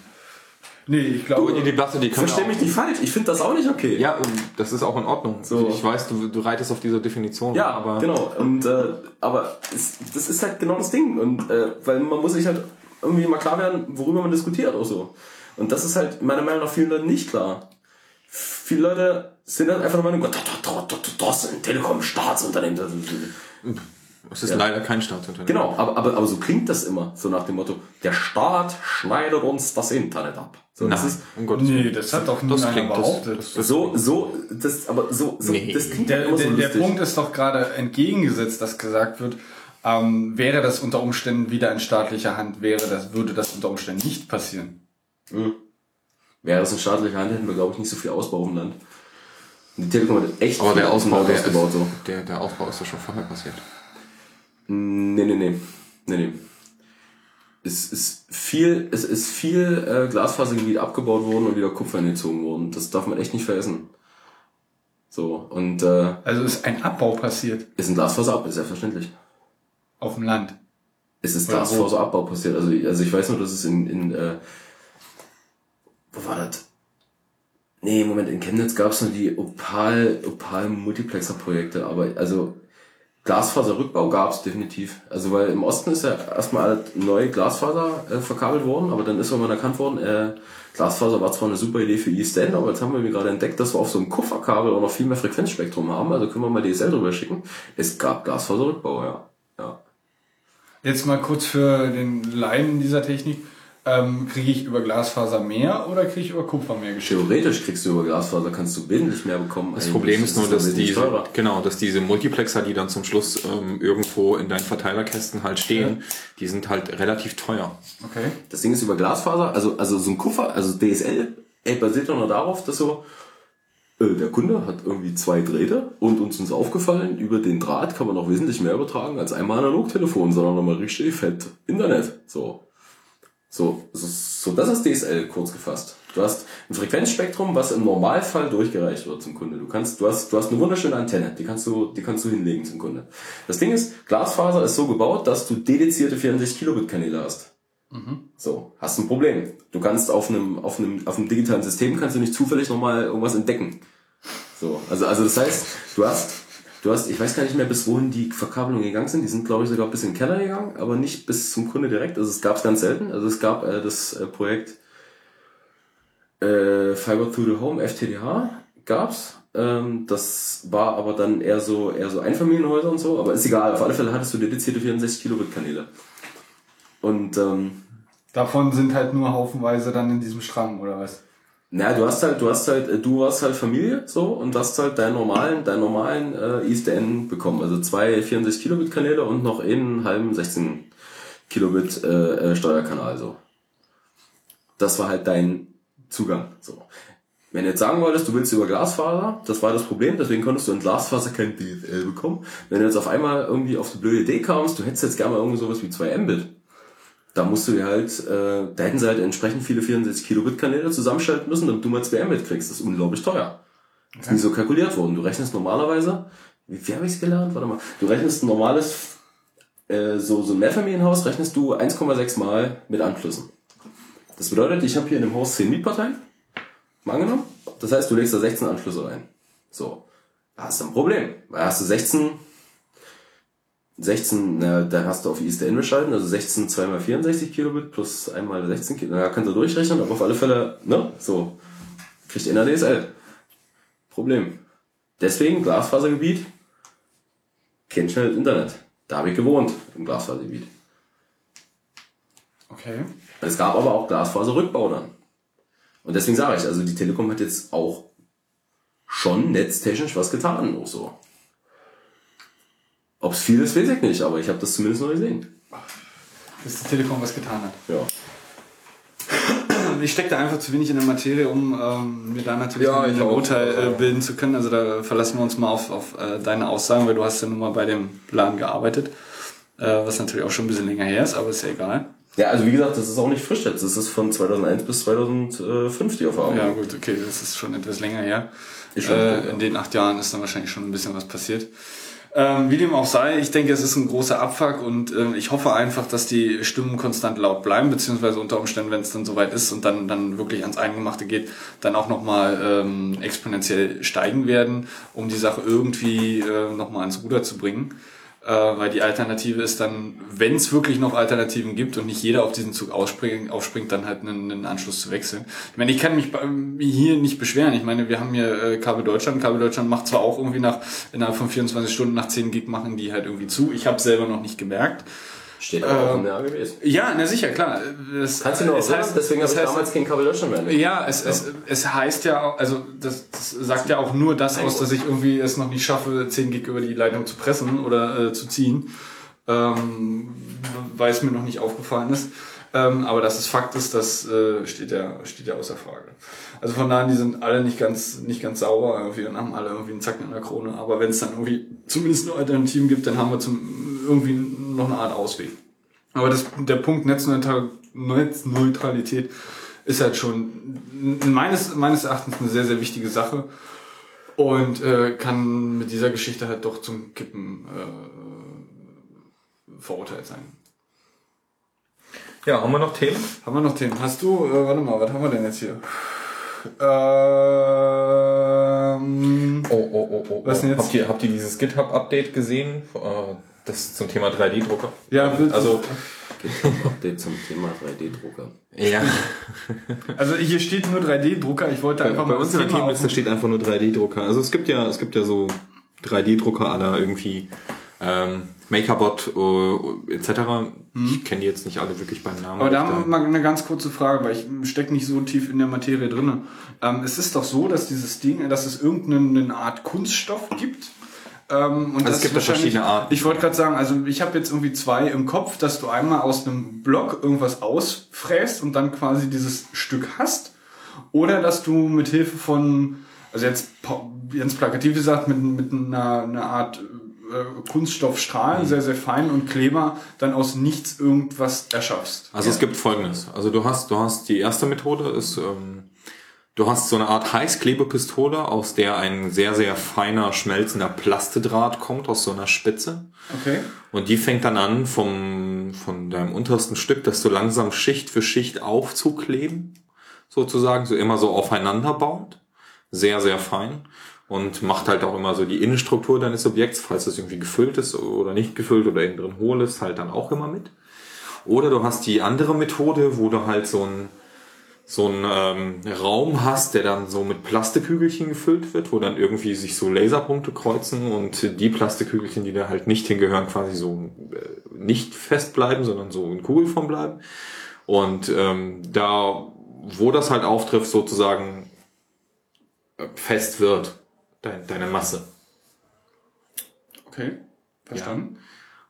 Nee, ich Du, glaube. die Debatte, die können versteh mich nicht falsch, ich finde das auch nicht okay. Ja, das ist auch in Ordnung. So. Ich weiß, du, du reitest auf diese Definition. Ja, aber genau. Und äh, aber es, das ist halt genau das Ding. Und äh, weil man muss sich halt irgendwie mal klar werden, worüber man diskutiert auch so. Und das ist halt meiner Meinung nach vielen Leuten nicht klar. Viele Leute sind halt einfach der Meinung, das ist ein Telekom-Staatsunternehmen. Das ist- es ist Ja. leider kein Staatsunternehmen. Genau, aber, aber, aber so klingt das immer, so nach dem Motto, der Staat schneidet uns das Internet ab. So, das Nein, ist, um Gottes Nee, Willen. das hat doch das klingt, das, behauptet. das, das, so, so, das, aber so, so Nee. das klingt Der, immer so der, der lustig. Punkt ist doch gerade entgegengesetzt, dass gesagt wird, ähm, wäre das unter Umständen wieder in staatlicher Hand, wäre das, würde das unter Umständen nicht passieren. Wäre das in staatlicher Hand, hätten wir, glaube ich, nicht so viel Ausbau dem Land. Und die Telekom hat echt aber viel der Ausbau, der, ist, ausgebaut. So. der, der Ausbau ist ja schon vorher passiert. Nee, nee, nee. Nee, nee. Es ist viel, es ist viel äh, Glasfasergebiet abgebaut worden und wieder Kupfer hingezogen worden. Das darf man echt nicht vergessen. So, und äh, Also ist ein Abbau passiert ist ein Glasfaserabbau, ist selbstverständlich. auf dem Land. Es ist Oder? Glasfaserabbau passiert. Also, also ich weiß nur, dass es in, in äh, wo war das? Nee, Moment, in Chemnitz gab es nur die Opal, Opal Multiplexer Projekte, aber also Glasfaserrückbau gab es definitiv. Also weil im Osten ist ja erstmal neu Glasfaser äh, verkabelt worden, aber dann ist irgendwann erkannt worden, äh, Glasfaser war zwar eine super Idee für EastEnd, aber jetzt haben wir gerade entdeckt, dass wir auf so einem Kupferkabel auch noch viel mehr Frequenzspektrum haben, also können wir mal DSL drüber schicken. Es gab Glasfaserrückbau, ja. ja. Jetzt mal kurz für den Laien dieser Technik. Ähm, kriege ich über Glasfaser mehr oder kriege ich über Kupfer mehr geschickt? Theoretisch kriegst du über Glasfaser, kannst du wesentlich mehr bekommen. Das Problem ist nur, dass diese, teurer. genau, dass diese Multiplexer, die dann zum Schluss ähm, irgendwo in deinen Verteilerkästen halt stehen, die sind halt relativ teuer. Okay. Das Ding ist über Glasfaser, also, also so ein Kupfer, also DSL, ey, basiert doch nur darauf, dass so, äh, der Kunde hat irgendwie zwei Drähte und uns ist aufgefallen, über den Draht kann man noch wesentlich mehr übertragen als einmal Analogtelefon, sondern nochmal richtig fett Internet. So. So, so, so das ist DSL kurz gefasst. Du hast ein Frequenzspektrum, was im Normalfall durchgereicht wird zum Kunde. Du kannst, du hast, du hast eine wunderschöne Antenne, die kannst du, die kannst du hinlegen zum Kunde. Das Ding ist, Glasfaser ist so gebaut, dass du dedizierte 64 Kilobit Kanäle hast. So, hast ein Problem. Du kannst auf einem, auf einem, auf einem digitalen System kannst du nicht zufällig nochmal irgendwas entdecken. So, also, also das heißt, du hast, du hast, ich weiß gar nicht mehr, bis wohin die Verkabelungen gegangen sind. Die sind, glaube ich, sogar bis in den Keller gegangen, aber nicht bis zum Kunde direkt. Also es gab es ganz selten. Also es gab äh, das äh, Projekt äh, Fiber to the Home, FTTH, gab's. Ähm, das war aber dann eher so, eher so Einfamilienhäuser und so, aber ist egal. Auf alle Fälle hattest du dedizierte 64 Kilobit Kanäle. Und ähm, Davon sind halt nur haufenweise dann in diesem Strang, oder was? Na, du hast halt, du hast halt, äh, du warst halt Familie so und hast halt deinen normalen, deinen normalen äh, ISDN bekommen. Also zwei 64 Kilobit Kanäle und noch einen halben 16 Kilobit äh, äh, Steuerkanal so. Das war halt dein Zugang. So. Wenn du jetzt sagen wolltest, du willst über Glasfaser, das war das Problem, deswegen konntest du in Glasfaser kein DSL bekommen. Wenn du jetzt auf einmal irgendwie auf die blöde Idee kamst, du hättest jetzt gerne mal irgendwie sowas wie 2 Mbit, da musst du dir halt, äh, da hätten sie halt entsprechend viele 64 Kilobit Kanäle zusammenschalten müssen, damit du mal 2 Mbit kriegst. Das ist unglaublich teuer. Das ist nie so kalkuliert worden. Du rechnest normalerweise, wie, wie habe ich es gelernt? Warte mal. Du rechnest ein normales, äh, so, so ein Mehrfamilienhaus, rechnest du 1,6 Mal mit Anschlüssen. Das bedeutet, ich habe hier in dem Haus 10 Mietparteien, mal angenommen. Das heißt, du legst da 16 Anschlüsse rein. So. Da hast du ein Problem. Weil hast du 16, 16, na, dann hast du auf ISDN geschalten, also 16 2 x 64 Kilobit plus einmal 16 Kilobit. Da kannst du durchrechnen, aber auf alle Fälle, ne, so. Kriegt einer DSL. Problem. Deswegen Glasfasergebiet, kennt schnell das Internet. Da habe ich gewohnt, im Glasfasergebiet. Okay. Es gab aber auch Glasfaserrückbau dann. Und deswegen sage ich, also die Telekom hat jetzt auch schon netztechnisch was getan, auch so. Ob es viel ist, weiß ich nicht, aber ich habe das zumindest noch gesehen. Dass die Telekom was getan hat. Ja. Ich stecke da einfach zu wenig in der Materie, um ähm, mir da natürlich Ja, ein ich. Urteil äh, bilden zu können. Also da verlassen wir uns mal auf, auf äh, deine Aussagen, weil du hast ja nun mal bei dem Plan gearbeitet. Äh, was natürlich auch schon ein bisschen länger her ist, aber ist ja egal. Ja, also wie gesagt, das ist auch nicht frisch jetzt. Das ist von 2001 bis 2005 die Erfahrung. Ja gut, okay, das ist schon etwas länger her. Schon äh, in den acht Jahren ist dann wahrscheinlich schon ein bisschen was passiert. Ähm, wie dem auch sei, ich denke, es ist ein großer Abfuck und ähm, ich hoffe einfach, dass die Stimmen konstant laut bleiben, beziehungsweise unter Umständen, wenn es dann soweit ist und dann, dann wirklich ans Eingemachte geht, dann auch nochmal ähm, exponentiell steigen werden, um die Sache irgendwie äh, nochmal ans Ruder zu bringen. Äh, weil die Alternative ist dann, wenn es wirklich noch Alternativen gibt und nicht jeder auf diesen Zug ausspringt, aufspringt, dann halt einen, einen Anschluss zu wechseln. Ich meine, ich kann mich hier nicht beschweren. Ich meine, wir haben hier äh, Kabel Deutschland. Kabel Deutschland macht zwar auch irgendwie nach innerhalb von 24 Stunden nach 10 Gig machen die halt irgendwie zu. Ich habe selber noch nicht gemerkt. Steht auch Ähm, in der AGBs. Ja, na sicher, klar. Das, Kannst du noch es heißt- Deswegen habe ich heißt- damals kein Kabel Deutschland mehr. ja, es, Es, es heißt ja auch, also das, das sagt ja auch nur das aus, dass ich irgendwie es noch nicht schaffe, 10 Gig über die Leitung zu pressen oder äh, zu ziehen, ähm, weil es mir noch nicht aufgefallen ist. Ähm, aber dass es Fakt ist, das äh, steht ja steht ja außer Frage. Also von daher, die sind alle nicht ganz nicht ganz sauber irgendwie und haben alle irgendwie einen Zacken in der Krone. Aber wenn es dann irgendwie zumindest nur Alternativen gibt, dann haben wir zum irgendwie noch eine Art Ausweg. Aber das, der Punkt Netzneutral, Netzneutralität ist halt schon meines, meines Erachtens eine sehr, sehr wichtige Sache und äh, kann mit dieser Geschichte halt doch zum Kippen äh, verurteilt sein. Ja, haben wir noch Themen? Haben wir noch Themen? Hast du, äh, warte mal, was haben wir denn jetzt hier? Ähm, Oh, oh, oh, oh. Was denn jetzt? Habt ihr, habt ihr dieses GitHub-Update gesehen? Äh, Das zum Thema 3D-Drucker? Ja, also Update zum Thema 3D-Drucker. Ja. <laughs> Also hier steht nur 3D-Drucker. Ich wollte Bei, einfach bei mal uns das in der Themenliste steht einfach nur 3D-Drucker. Also es gibt ja, es gibt ja so 3D-Drucker aller irgendwie ähm, Makerbot äh, etc. Ich kenne die jetzt nicht alle wirklich beim Namen. Aber da haben wir mal eine ganz kurze Frage, weil ich stecke nicht so tief in der Materie drin. Ähm, es ist doch so, dass dieses Ding, dass es irgendeine Art Kunststoff gibt. Ähm, und Also es das gibt da verschiedene Arten. Ich wollte gerade sagen, also ich habe jetzt irgendwie zwei im Kopf, dass du einmal aus einem Block irgendwas ausfräst und dann quasi dieses Stück hast. Oder dass du mit Hilfe von, also jetzt ganz plakativ gesagt, mit, mit einer, einer Art äh, Kunststoffstrahlen, Mhm. sehr, sehr fein und Kleber, dann aus nichts irgendwas erschaffst. Also es gibt folgendes. Also du hast, du hast die erste Methode ist, ähm, Du hast so eine Art Heißklebepistole, aus der ein sehr, sehr feiner, schmelzender Plastedraht kommt, aus so einer Spitze. Okay. Und die fängt dann an, vom, von deinem untersten Stück, das du langsam Schicht für Schicht aufzukleben, sozusagen, so immer so aufeinander baut. Sehr, sehr fein. Und macht halt auch immer so die Innenstruktur deines Objekts, falls es irgendwie gefüllt ist oder nicht gefüllt oder innen drin hohl ist, halt dann auch immer mit. Oder du hast die andere Methode, wo du halt so ein so einen ähm, Raum hast, der dann so mit Plastikhügelchen gefüllt wird, wo dann irgendwie sich so Laserpunkte kreuzen und die Plastikhügelchen, die da halt nicht hingehören, quasi so äh, nicht fest bleiben, sondern so in Kugelform bleiben. Und ähm, da, wo das halt auftrifft, sozusagen äh, fest wird, dein, deine Masse. Okay, verstanden.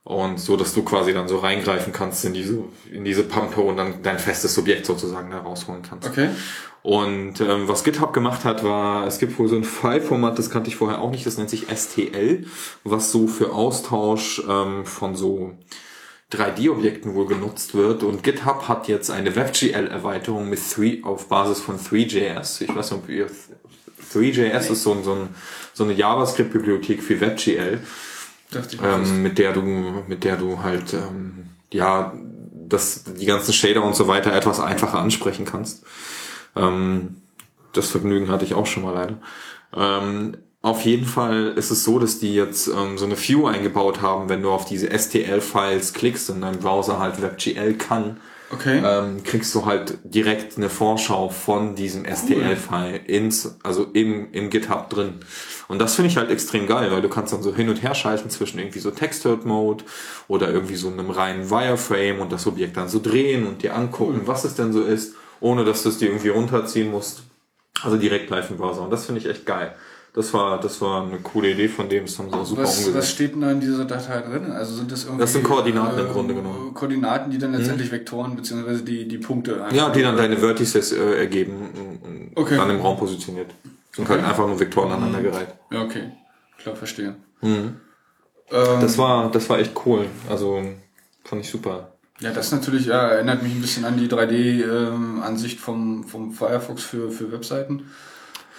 Und so, dass du quasi dann so reingreifen kannst in diese, in diese Pampe und dann dein festes Subjekt sozusagen da rausholen kannst. Okay. Und ähm, was GitHub gemacht hat, war, es gibt wohl so ein File-Format, das kannte ich vorher auch nicht, das nennt sich STL, was so für Austausch ähm, von so 3D-Objekten wohl genutzt wird. Und GitHub hat jetzt eine WebGL-Erweiterung mit 3, auf Basis von 3JS. Ich weiß nicht, ob ihr 3JS ist so, ein, so, ein, so eine JavaScript-Bibliothek für WebGL ähm, mit der du, mit der du halt ähm, ja das die ganzen Shader und so weiter etwas einfacher ansprechen kannst. Ähm, das Vergnügen hatte ich auch schon mal leider. Ähm, auf jeden Fall ist es so, dass die jetzt ähm, so eine View eingebaut haben, wenn du auf diese STL-Files klickst und dein Browser halt WebGL kann, Okay. ähm, kriegst du halt direkt eine Vorschau von diesem STL-File ins, also im, im GitHub drin. Und das finde ich halt extrem geil, weil du kannst dann so hin und her schalten zwischen irgendwie so Text-Hurt-Mode oder irgendwie so einem reinen Wireframe und das Objekt dann so drehen und dir angucken, was es denn so ist, ohne dass du es dir irgendwie runterziehen musst. Also direkt live im Browser. Und das finde ich echt geil. Das war, das war eine coole Idee von dem, das haben sie auch super Was, umgesetzt. was steht denn da in dieser Datei drin? Also sind das irgendwie. Das sind Koordinaten im ähm, Grunde genommen. Koordinaten, die dann letztendlich Vektoren beziehungsweise die, die Punkte Ja, die dann deine Vertices äh, ergeben und Okay. dann im Raum positioniert. Sind halt einfach nur Vektoren aneinandergereiht. Ja, okay. Klar, verstehe. Mhm. Ähm, Das war, das war echt cool. Also fand ich super. Ja, das natürlich ja, erinnert mich ein bisschen an die 3D-Ansicht vom, vom Firefox für, für Webseiten.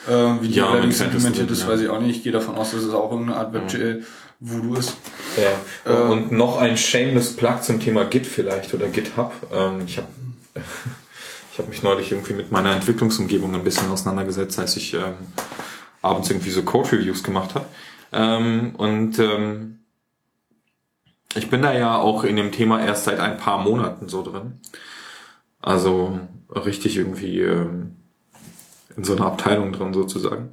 Ähm, wie die Ja, allerdings implementiert ist, weiß ich auch nicht. Ich gehe davon aus, dass es auch irgendeine Art WebGL Voodoo ist. Ja. und noch ein shameless Plug zum Thema Git vielleicht oder GitHub. Ähm, ich habe <laughs> ich hab mich neulich irgendwie mit meiner Entwicklungsumgebung ein bisschen auseinandergesetzt, als ich ähm, abends irgendwie so Code-Reviews gemacht habe. Ähm, und ähm, ich bin da ja auch in dem Thema erst seit ein paar Monaten so drin. Also richtig irgendwie ähm, in so einer Abteilung drin sozusagen.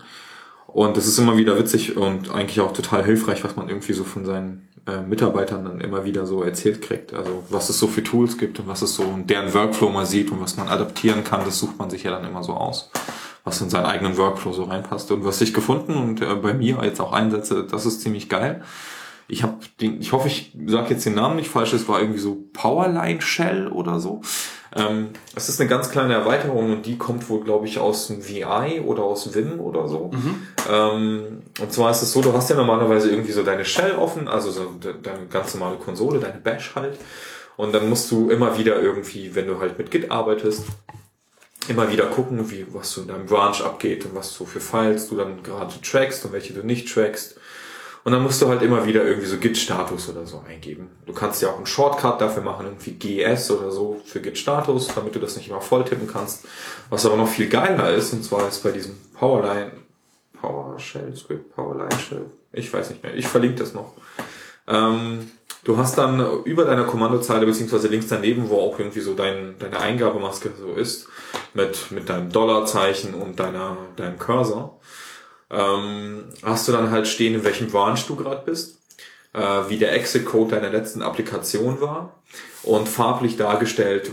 Und es ist immer wieder witzig und eigentlich auch total hilfreich, was man irgendwie so von seinen äh, Mitarbeitern dann immer wieder so erzählt kriegt. Also was es so für Tools gibt und was es so in deren Workflow mal sieht und was man adaptieren kann, das sucht man sich ja dann immer so aus, was in seinen eigenen Workflow so reinpasst. Und was ich gefunden und äh, bei mir jetzt auch einsetze, das ist ziemlich geil. Ich habe den, ich hoffe, ich sage jetzt den Namen nicht falsch, es war irgendwie so Powerline Shell oder so. Ähm, es ist eine ganz kleine Erweiterung und die kommt wohl, glaube ich, aus dem VI oder aus Vim oder so. Ähm, und zwar ist es so, du hast ja normalerweise irgendwie so deine Shell offen, also so de- deine ganz normale Konsole, deine Bash halt. Und dann musst du immer wieder irgendwie, wenn du halt mit Git arbeitest, immer wieder gucken, wie, was so in deinem Branch abgeht und was so für Files du dann gerade trackst und welche du nicht trackst. Und dann musst du halt immer wieder irgendwie so Git-Status oder so eingeben. Du kannst ja auch einen Shortcut dafür machen, irgendwie GS oder so für Git-Status, damit du das nicht immer voll tippen kannst. Was aber noch viel geiler ist, und zwar ist bei diesem Powerline, PowerShell Script, Powerline Shell, ich weiß nicht mehr, ich verlinke das noch. Ähm, du hast dann über deiner Kommandozeile beziehungsweise links daneben, wo auch irgendwie so dein, deine Eingabemaske so ist, mit, mit deinem Dollarzeichen und deiner, deinem Cursor, ähm, hast du dann halt stehen, in welchem Branch du gerade bist, äh, wie der Exit-Code deiner letzten Applikation war und farblich dargestellt,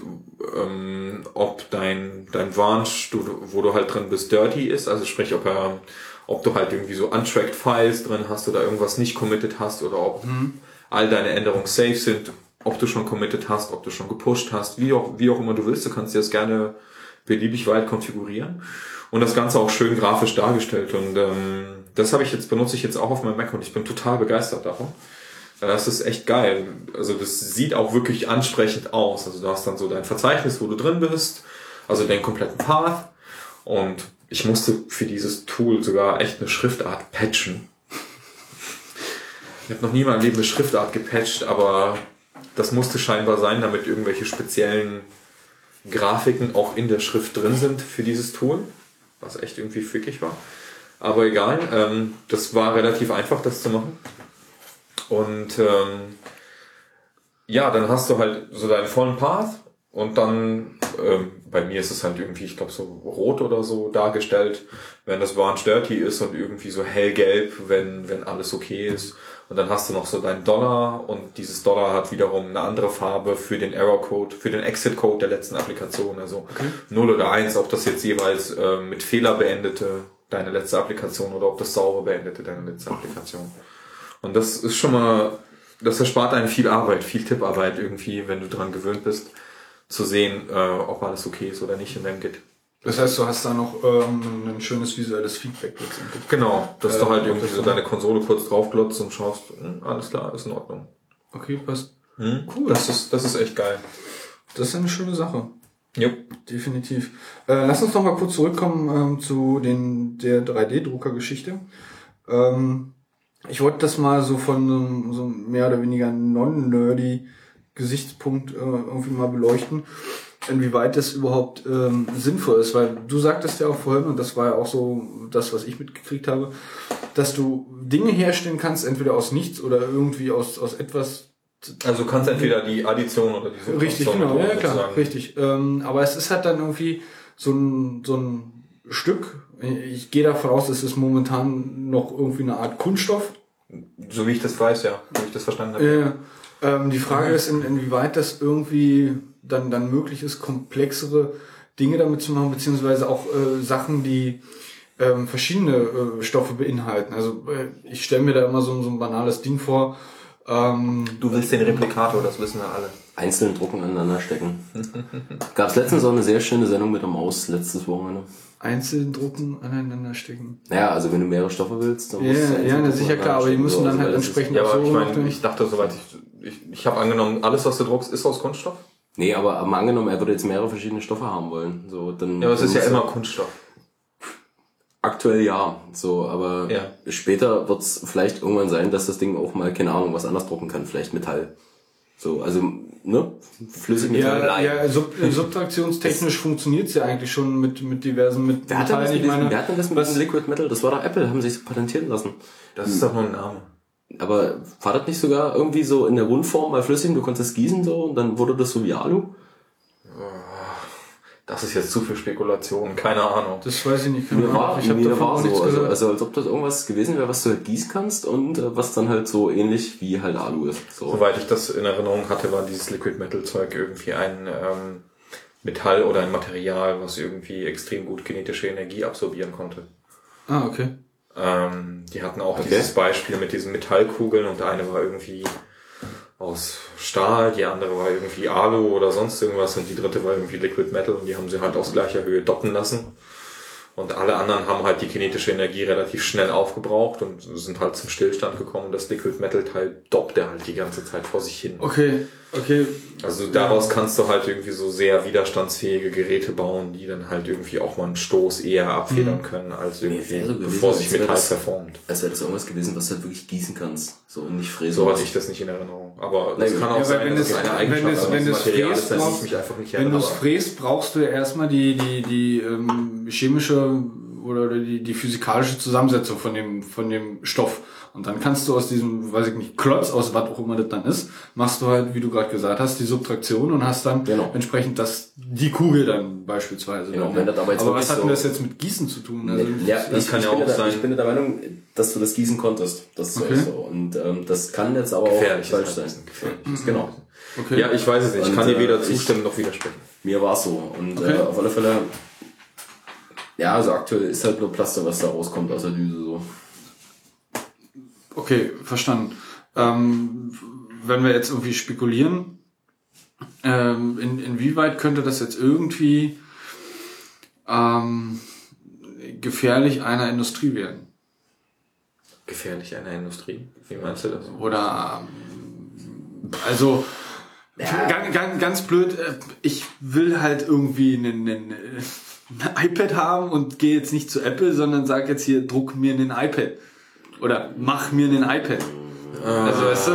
ähm, ob dein, dein Branch, du, wo du halt drin bist, dirty ist, also sprich, ob er, ob du halt irgendwie so untracked Files drin hast oder irgendwas nicht committed hast oder ob all deine Änderungen safe sind, ob du schon committed hast, ob du schon gepusht hast, wie auch, wie auch immer du willst, du kannst dir das gerne beliebig weit konfigurieren und das Ganze auch schön grafisch dargestellt und ähm, das habe ich jetzt benutze ich jetzt auch auf meinem Mac und ich bin total begeistert davon. Äh, Das ist echt geil. Also das sieht auch wirklich ansprechend aus. Also du hast dann so dein Verzeichnis, wo du drin bist, also den kompletten Path und ich musste für dieses Tool sogar echt eine Schriftart patchen. Ich habe noch nie in meinem Leben eine Schriftart gepatcht, aber das musste scheinbar sein, damit irgendwelche speziellen Grafiken auch in der Schrift drin sind für dieses Tool, was echt irgendwie fickig war. Aber egal, ähm, das war relativ einfach, das zu machen. Und ähm, ja, dann hast du halt so deinen vollen Path und dann, ähm, bei mir ist es halt irgendwie, ich glaube, so rot oder so dargestellt, wenn das Barnes Dirty ist und irgendwie so hellgelb, wenn, wenn alles okay ist. Und dann hast du noch so deinen Dollar und dieses Dollar hat wiederum eine andere Farbe für den Error Code, für den Exit Code der letzten Applikation. Also Okay. 0 oder 1, ob das jetzt jeweils äh, mit Fehler beendete deine letzte Applikation oder ob das sauber beendete deine letzte Applikation. Und das ist schon mal, das erspart einem viel Arbeit, viel Tipparbeit irgendwie, wenn du dran gewöhnt bist, zu sehen, äh, ob alles okay ist oder nicht in deinem Git. Das heißt, du hast da noch ähm, ein schönes visuelles Feedback letztendlich. Genau, dass du Äh, halt irgendwie so deine Konsole kurz draufglotzt und schaust, hm, alles klar, ist in Ordnung. Okay, passt. Hm? Cool. Das ist, das ist echt geil. Das ist eine schöne Sache. Jo. Definitiv. Äh, lass uns noch mal kurz zurückkommen ähm, zu den der 3D-Drucker-Geschichte. Ähm, ich wollte das mal so von so, einem- so einem mehr oder weniger non-nerdy Gesichtspunkt äh, irgendwie mal beleuchten, inwieweit das überhaupt ähm, sinnvoll ist, weil du sagtest ja auch vorhin, und das war ja auch so das, was ich mitgekriegt habe, dass du Dinge herstellen kannst, entweder aus nichts oder irgendwie aus, aus etwas Also du kannst entweder die Addition oder die Subtraktion Richtig, genau, ja sozusagen. klar, richtig. Ähm, aber es ist halt dann irgendwie so ein, so ein Stück. Ich gehe davon aus, es ist momentan noch irgendwie eine Art Kunststoff. So wie ich das weiß, ja, wie ich das verstanden habe. Äh, ähm, die Frage ist, in, inwieweit das irgendwie dann, dann möglich ist, komplexere Dinge damit zu machen, beziehungsweise auch äh, Sachen, die ähm, verschiedene äh, Stoffe beinhalten. Also äh, ich stelle mir da immer so, so ein banales Ding vor. Ähm, du willst den Replikator, das wissen wir alle. Einzeln drucken aneinander stecken. <laughs> Gab es letztens auch eine sehr schöne Sendung mit der Maus, letztes Wochenende. Einzeln drucken, aneinander stecken. Naja, also wenn du mehrere Stoffe willst, dann Ja, musst du ja, ja, drucken sicher klar, aber die müssen dann So, halt also ist- entsprechend Ja, aber so ich meine, ich dachte, soweit ich, ich, ich habe angenommen, alles, was du druckst, ist aus Kunststoff. Nee, aber mal angenommen, er würde jetzt mehrere verschiedene Stoffe haben wollen. So, dann, Ja, aber es ist ja immer Kunststoff. Aktuell ja, so, aber Ja. später wird es vielleicht irgendwann sein, dass das Ding auch mal, keine Ahnung, was anders drucken kann, vielleicht Metall. So, also, ne? Flüssigmetall. Ja, ja sub subtraktionstechnisch <laughs> funktioniert's ja eigentlich schon mit, mit diversen mit Wer hat denn das Metallen. mit Ich meine, wer hat denn das mit diesem Liquid Metal? Das war doch Apple, haben sie es patentieren lassen. Das ist doch nur ein Name. Aber war das nicht sogar irgendwie so in der Rundform mal flüssig, du konntest es gießen so und dann wurde das so wie Alu? Das ist jetzt zu viel Spekulation, keine Ahnung. Das weiß ich nicht. Mir war, ich habe mir davon war auch nichts so, also, gehört. also als ob das irgendwas gewesen wäre, was du halt gießen kannst und äh, was dann halt so ähnlich wie halt Alu ist. So. Soweit ich das in Erinnerung hatte, war dieses Liquid Metal Zeug irgendwie ein ähm, Metall oder ein Material, was irgendwie extrem gut kinetische Energie absorbieren konnte. ah, okay. Ähm, die hatten auch Okay. dieses Beispiel mit diesen Metallkugeln und der eine war irgendwie aus Stahl, die andere war irgendwie Alu oder sonst irgendwas und die dritte war irgendwie Liquid Metal und die haben sie halt aus gleicher Höhe doppen lassen. Und alle anderen haben halt die kinetische Energie relativ schnell aufgebraucht und sind halt zum Stillstand gekommen. Das Liquid Metal Teil doppte halt die ganze Zeit vor sich hin. Okay, okay. Also daraus kannst du halt irgendwie so sehr widerstandsfähige Geräte bauen, die dann halt irgendwie auch mal einen Stoß eher abfedern Mhm. können, als irgendwie, wäre so gewesen, bevor sich Metall das- verformt. Als wäre das irgendwas gewesen, was du halt wirklich gießen kannst. So und nicht fräsen. So hatte ich das nicht in Erinnerung. Aber Nein, das kann ja, auch weil sein, wenn dass es, eine wenn Eigenschaft es, wenn es fräst, brauchst, nicht wenn du es fräst, brauchst du ja erstmal die, die, die ähm, chemische oder die, die physikalische Zusammensetzung von dem, von dem Stoff. Und dann kannst du aus diesem, weiß ich nicht, Klotz, aus was auch immer das dann ist, machst du halt, wie du gerade gesagt hast, die Subtraktion und hast dann Genau. entsprechend das, die Kugel dann beispielsweise. Genau, dann, wenn das aber jetzt aber was hat denn so- das jetzt mit Gießen zu tun? Also, ja, das ich, kann ich ja bin auch der, sein. Ich bin der Meinung, dass du das gießen konntest. Das Okay. so. Und ähm, das kann jetzt aber Gefährlich auch ist falsch halt sein. ein bisschen Genau. okay. Ja, ich weiß es nicht. Ich kann dir äh, weder ich- zustimmen noch widersprechen. Mir war es so. Und Okay. äh, auf alle Fälle, ja, also aktuell ist halt nur Plaster, was da rauskommt aus der Düse so. Okay, verstanden. Ähm, wenn wir jetzt irgendwie spekulieren, ähm, in, inwieweit könnte das jetzt irgendwie ähm, gefährlich einer Industrie werden? Gefährlich einer Industrie? Wie meinst du das? Oder ähm, also ganz, ganz, ganz blöd, äh, ich will halt irgendwie einen, einen, ein iPad haben und gehe jetzt nicht zu Apple, sondern sag jetzt hier, druck mir einen iPad. Oder mach mir einen iPad. Also weißt du,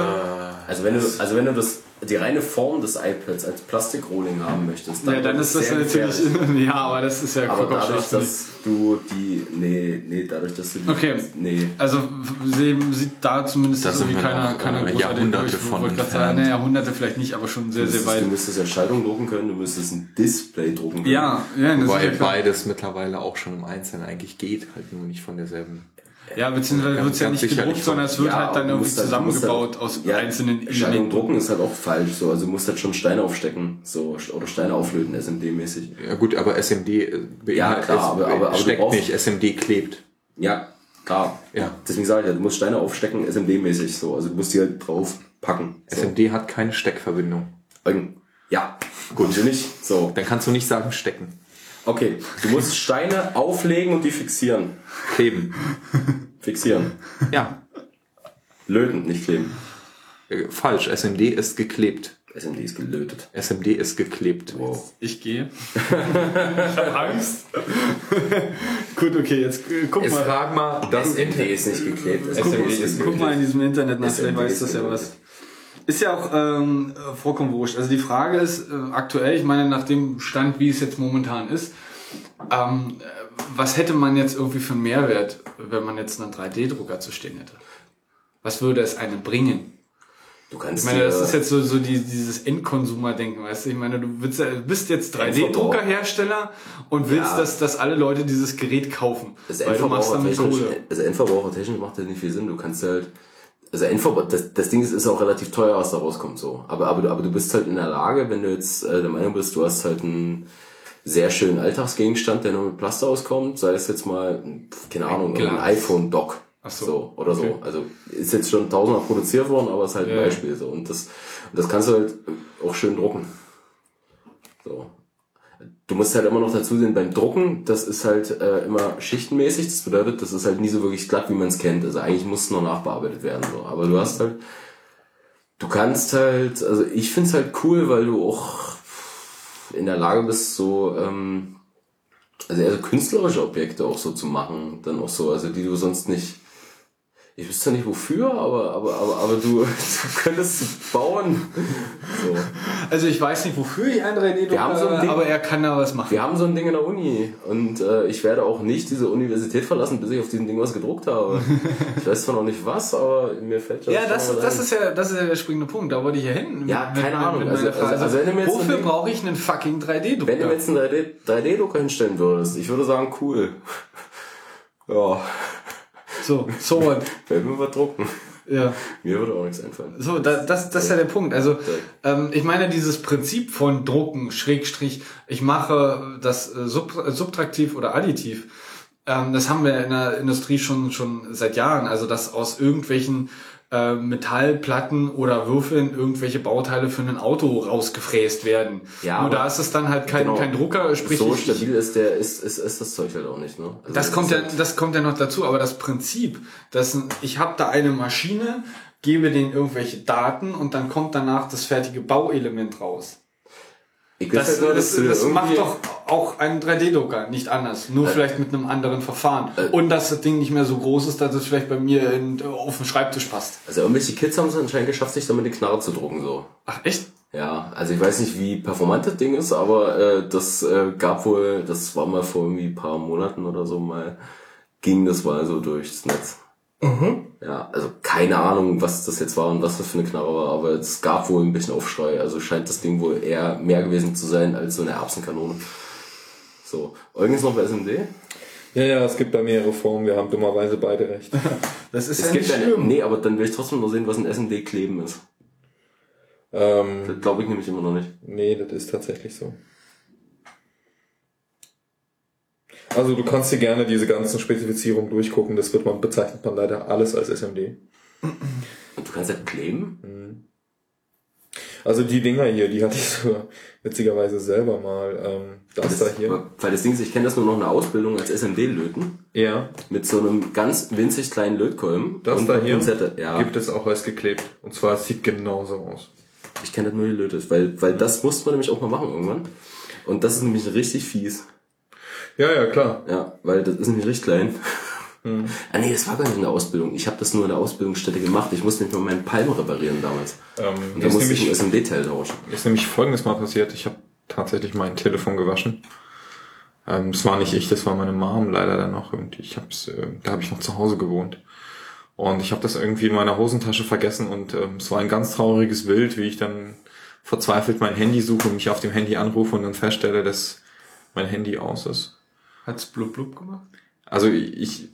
Also wenn du, also wenn du das, die reine Form des iPads als Plastikrohling haben möchtest, ja, dann ist das natürlich, <laughs> ja, aber das ist ja Aber dadurch, dass du die, nee, nee, dadurch, dass du die, Okay. nee. Also sie sieht da zumindest Da so sind wie wir keiner, noch, keiner äh, großartige Jahrhunderte ich von sagen, ne, Jahrhunderte vielleicht nicht, aber schon sehr, Du sehr müsstest, weit. du müsstest Entscheidungen drucken können, du müsstest ein Display drucken können. Ja, ja, das Wobei ja beides mittlerweile auch schon im Einzelnen eigentlich geht, halt nur nicht von derselben. Ja, beziehungsweise wird es ja nicht gedruckt, sondern es wird Ja, halt dann irgendwie halt- zusammengebaut halt- aus ja, einzelnen Elementen. drucken ist halt auch falsch, so, also du musst halt schon Steine aufstecken, so, oder Steine auflöten, SMD-mäßig. Ja gut, aber SMD äh, Ja, klar, aber- aber- aber steckt nicht, SMD klebt. Ja, klar. Ja. Deswegen sage ich ja, du musst Steine aufstecken, SMD-mäßig, so, also du musst die halt drauf packen. So. SMD hat keine Steckverbindung. Irgend- Ja, gut, du nicht, so. Dann kannst du nicht sagen stecken. Okay, du musst Steine auflegen und die fixieren. Kleben. Fixieren. Ja. Löten, nicht kleben. Äh, Falsch, SMD ist geklebt. SMD ist gelötet. SMD ist geklebt. Wow. Ich gehe. <laughs> ich habe Angst. <laughs> Gut, okay, jetzt äh, guck Jetzt mal. frag mal das SMD Internet. ist nicht geklebt. Guck, SMD ist guck mal in diesem Internet nach, SMD vielleicht weiß das ja was. Ist ja auch ähm, äh, vollkommen wurscht. Also die Frage ist äh, aktuell, ich meine, nach dem Stand, wie es jetzt momentan ist, ähm, äh, was hätte man jetzt irgendwie für einen Mehrwert, wenn man jetzt einen 3D-Drucker zu stehen hätte? Was würde es einem bringen? Du kannst Ich meine, das ist jetzt so, so die, dieses Endkonsumer-Denken, weißt du? Ich meine, du willst, bist jetzt 3D-Druckerhersteller und willst, Ja. dass, dass alle Leute dieses Gerät kaufen. Das weil du machst damit Kohle. also Endverbrauchertechnisch macht das nicht viel Sinn. Du kannst halt, also Endverbraucher, das, das Ding ist, ist auch relativ teuer, was da rauskommt, so. Aber, aber, du- aber du bist halt in der Lage, wenn du jetzt äh, der Meinung bist, du hast halt einen sehr schönen Alltagsgegenstand, der nur mit Plaster auskommt, sei es jetzt mal, keine Ahnung, ein Glas. iPhone-Dock. So, So, oder okay. so. Also ist jetzt schon tausendmal produziert worden, aber ist halt ein Ja. Beispiel so. Und das, das kannst du halt auch schön drucken. So. Du musst halt immer noch dazu sehen, beim Drucken, das ist halt äh, immer schichtenmäßig. Das bedeutet, das ist halt nie so wirklich glatt, wie man es kennt. Also eigentlich muss es noch nachbearbeitet werden. So. Aber du hast halt, du kannst halt, also ich find's halt cool, weil du auch in der Lage bist, so, ähm, also eher so künstlerische Objekte auch so zu machen, dann auch so, also die du sonst nicht, ich wüsste nicht wofür, aber, aber, aber, aber du, <laughs> du könntest bauen. So. Also ich weiß nicht, wofür ich einen 3D-Drucker Wir haben so ein Ding- aber er kann da was machen. Wir haben so ein Ding in der Uni und äh, ich werde auch nicht diese Universität verlassen, bis ich auf diesem Ding was gedruckt habe. ich weiß zwar noch nicht was, aber mir fällt schon Ja, das, das ist ja, das ist ja der springende Punkt. Da wollte ich ja hin. Ja, Mit- keine mit- Ahnung. mit Also- also- also wenn du mir jetzt wofür brauche ich einen fucking 3D-Drucker? Wenn du mir jetzt einen 3D 3D-Drucker hinstellen würdest, ich würde sagen, cool. <laughs> Ja, So, so what? werden wir was drucken. Ja. Mir würde auch nichts einfallen. So, da, das, das ist ja der Punkt. Also, ähm, ich meine, dieses Prinzip von Drucken, Schrägstrich, ich mache das äh, sub, äh, subtraktiv oder additiv, ähm, das haben wir in der Industrie schon, schon seit Jahren. Also, dass aus irgendwelchen äh, Metallplatten oder Würfeln irgendwelche Bauteile für ein Auto rausgefräst werden. Ja, Nur da ist es dann halt kein, Genau. kein Drucker, sprich so stabil ist der, ist, ist, ist das Zeug halt auch nicht, ne? Also das kommt ja, halt- das kommt ja noch dazu, aber das Prinzip, dass ich habe da eine Maschine, gebe denen irgendwelche Daten und dann kommt danach das fertige Bauelement raus. Ich weiß Das, halt nur, das, das macht doch auch ein 3D-Drucker nicht anders, nur Äh. vielleicht mit einem anderen Verfahren. Äh. Und dass das Ding nicht mehr so groß ist, dass es vielleicht bei mir in, auf dem Schreibtisch passt. Also irgendwelche Kids haben es anscheinend geschafft, sich damit die Knarre zu drucken, so. Ach echt? Ja, also ich weiß nicht, wie performant das Ding ist, aber äh, das äh, gab wohl, das war mal vor irgendwie ein paar Monaten oder so mal, ging das mal so durchs Netz. Ja, also keine Ahnung, was das jetzt war und was das für eine Knarre war, aber es gab wohl ein bisschen Aufschrei. Also scheint das Ding wohl eher mehr gewesen zu sein als so eine Erbsenkanone. So, Eugen ist noch bei SMD? Ja, ja, es gibt da mehrere Formen. Wir haben dummerweise beide recht. <laughs> Das ist Es gibt eine, nee, aber dann will ich trotzdem noch sehen, was ein SMD-Kleben ist. ähm, Das glaube ich nämlich immer noch nicht. nee, das ist tatsächlich so. Also du kannst dir gerne diese ganzen Spezifizierungen durchgucken. Das wird man bezeichnet man leider alles als SMD. Du kannst halt kleben? Also die Dinger hier, die hatte ich so witzigerweise selber mal. Ähm, das, da hier. Weil das Ding ist, ich kenne das nur noch in der Ausbildung als SMD-Löten. Ja, Mit so einem ganz winzig kleinen Lötkolben. das und da hier Pinzette. Ja, gibt es auch als geklebt. Und zwar es sieht genauso aus. ich kenne das nur die Löte. Weil, weil das musste man nämlich auch mal machen irgendwann. Und das ist nämlich richtig fies. Ja, ja, klar. Ja, weil das ist nämlich recht klein. Hm. <laughs> Ah nee, das war gar nicht in der Ausbildung. Ich habe das nur in der Ausbildungsstätte gemacht. Ich musste nicht mal meinen Palm reparieren damals. Ähm, Und da ist musste ich nämlich- ein SMD-Teil tauschen. Ist nämlich folgendes mal passiert. Ich habe tatsächlich mein Telefon gewaschen. Ähm, das war nicht ich, das war meine Mom leider dann noch. Und ich hab's, äh, da habe ich noch zu Hause gewohnt. Und ich habe das irgendwie in meiner Hosentasche vergessen und ähm, es war ein ganz trauriges Bild, wie ich dann verzweifelt mein Handy suche und mich auf dem Handy anrufe und dann feststelle, dass mein Handy aus ist. Hat's blub blub gemacht? Also ich,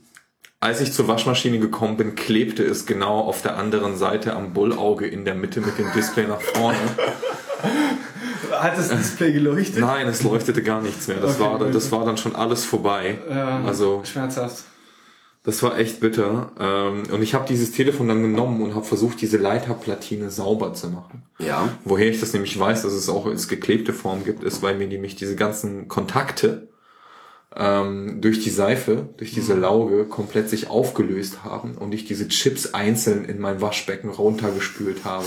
als ich zur Waschmaschine gekommen bin, klebte es genau auf der anderen Seite am Bullauge in der Mitte mit dem Display nach vorne. <laughs> Hat das Display geleuchtet? Nein, es leuchtete gar nichts mehr. Das, Okay, war, das war dann schon alles vorbei. Ja, Also schmerzhaft. das war echt bitter. Ähm, Und ich habe dieses Telefon dann genommen und habe versucht, diese Leiterplatine sauber zu machen. Ja. Woher ich das nämlich weiß, dass es auch als geklebte Form gibt, ist, weil mir nämlich diese ganzen Kontakte ähm, durch die Seife, durch diese Lauge komplett sich aufgelöst haben und ich diese Chips einzeln in mein Waschbecken runtergespült habe.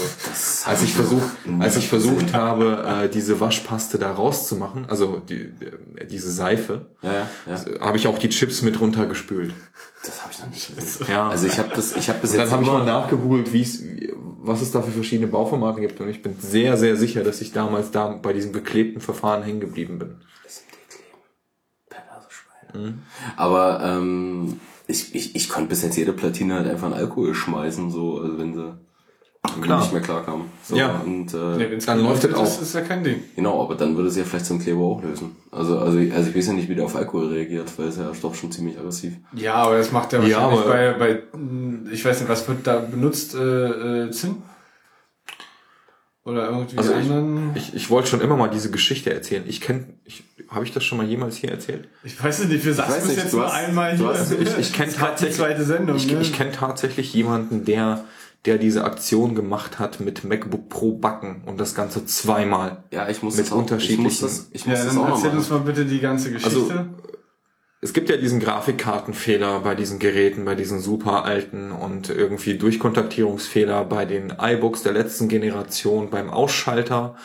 Als ich versucht, als ich versucht habe, äh, diese Waschpaste da rauszumachen, also die, diese Seife, Ja, ja, habe ich auch die Chips mit runtergespült. Das habe ich noch nicht gesehen. Ja. Also ich habe das, ich habe bis jetzt dann habe ich mal nachgegoogelt, wie es, was es da für verschiedene Bauformate gibt. Und ich bin sehr, sehr sicher, dass ich damals da bei diesem geklebten Verfahren hängen geblieben bin. Aber ähm, ich, ich, ich konnte bis jetzt jede Platine halt einfach in Alkohol schmeißen, so, also wenn sie Klar. nicht mehr klarkam. So, Ja. Und, äh, wenn's Dann läuft das ist, auch. ist ja kein Ding. Genau, aber dann würde es ja vielleicht so ein Kleber auch lösen. Also, also, also ich weiß ja nicht, wie der auf Alkohol reagiert, weil es ja doch schon ziemlich aggressiv. Ja, aber das macht ja Ja, wahrscheinlich bei, bei, mh, ich weiß nicht, was wird da benutzt, äh, äh, Zinn? Oder irgendwie Also anderen? ich, ich, ich wollte schon immer mal diese Geschichte erzählen. Ich kenne, ich, habe ich das schon mal jemals hier erzählt? Ich weiß es nicht, wir bis nicht, jetzt du nur hast- einmal hier. hast- Also ich, ich kenne <laughs> tatsächlich, zweite Sendung, ich, ne? ich kenne tatsächlich jemanden, der, der diese Aktion gemacht hat mit MacBook Pro Backen und das Ganze zweimal. Ja, ich muss Mit das auch, ich muss unterschiedlichen- das, ich muss Ja, das dann auch erzähl machen. uns mal bitte die ganze Geschichte. Also, Es gibt ja diesen Grafikkartenfehler bei diesen Geräten, bei diesen super alten und irgendwie Durchkontaktierungsfehler bei den iBooks der letzten Generation, beim Ausschalter,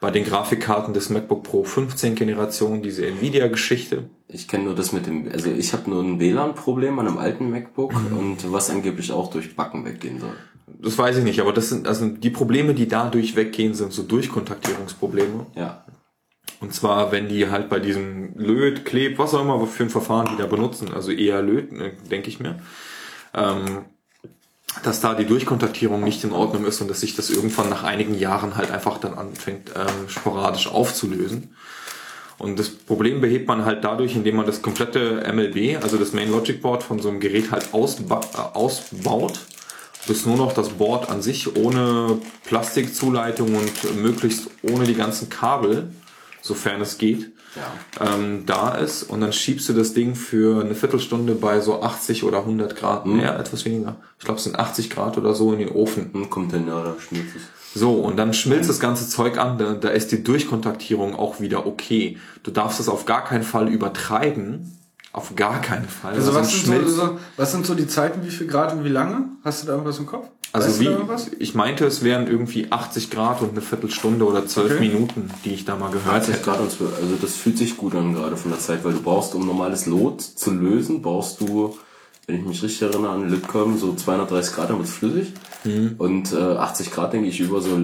bei den Grafikkarten des MacBook Pro 15 Generation, diese Nvidia-Geschichte. Ich kenne nur das mit dem, also ich habe nur ein WLAN-Problem an einem alten MacBook Mhm. und was angeblich auch durch Backen weggehen soll. Das weiß ich nicht, aber das sind also die Probleme, die dadurch weggehen, sind so Durchkontaktierungsprobleme. Ja. Und zwar, wenn die halt bei diesem Löt, Kleb, was auch immer für ein Verfahren die da benutzen, also eher Löt, ne, denke ich mir, ähm, dass da die Durchkontaktierung nicht in Ordnung ist und dass sich das irgendwann nach einigen Jahren halt einfach dann anfängt, ähm, sporadisch aufzulösen. Und das Problem behebt man halt dadurch, indem man das komplette MLB, also das Main Logic Board von so einem Gerät halt ausba äh, ausbaut, bis nur noch das Board an sich ohne Plastikzuleitung und möglichst ohne die ganzen Kabel, sofern es geht, ähm, da ist. Und dann schiebst du das Ding für eine Viertelstunde bei so 80 oder 100 Grad, mehr, etwas weniger. Ich glaube, es sind 80 Grad oder so in den Ofen. Hm, kommt hin, ja, da schmilzt es. So, und dann schmilzt das ganze Zeug an, da, da ist die Durchkontaktierung auch wieder okay. Du darfst es auf gar keinen Fall übertreiben. Auf gar keinen Fall. Also weil was sind, so, was sind so die Zeiten, wie viel Grad und wie lange? Hast du da irgendwas im Kopf? Also Weißt wie, ich meinte, es wären irgendwie 80 Grad und eine Viertelstunde oder zwölf Okay. Minuten, die ich da mal gehört 30 hätte. Grad und 12, also das fühlt sich gut an gerade von der Zeit, weil du brauchst, um normales Lot zu lösen, brauchst du, wenn ich mich richtig erinnere an Litcom, so 230 Grad, dann wird's flüssig. Mhm. Und äh, 80 Grad, denke ich, über so,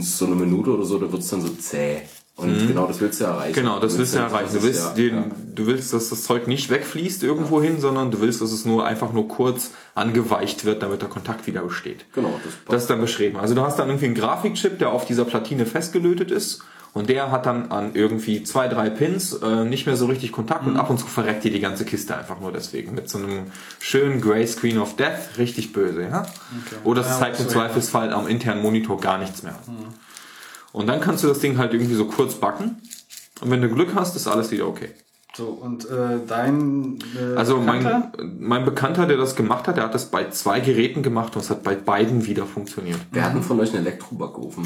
so eine Minute oder so, da wird's dann so zäh. Und Mhm. genau das willst du erreichen. Genau, das willst du ja- erreichen. Du willst, ja- den, ja. du willst, dass das Zeug nicht wegfließt irgendwo hin, sondern du willst, dass es nur einfach nur kurz angeweicht wird, damit der Kontakt wieder besteht. Genau, das Das ist dann beschrieben. Also du hast dann irgendwie einen Grafikchip, der auf dieser Platine festgelötet ist und der hat dann an irgendwie zwei, drei Pins äh, nicht mehr so richtig Kontakt und ab und zu verreckt dir die ganze Kiste einfach nur deswegen. Mit so einem schönen Grey Screen of Death, richtig böse, ja? Oder es Ja, zeigt im ja. Zweifelsfall am internen Monitor gar nichts mehr. Und dann kannst du das Ding halt irgendwie so kurz backen und wenn du Glück hast, ist alles wieder okay. So, und äh, dein äh, Also Bekannter? mein, mein Bekannter, der das gemacht hat, der hat das bei zwei Geräten gemacht und es hat bei beiden wieder funktioniert. Wer hat denn von euch einen Elektrobackofen?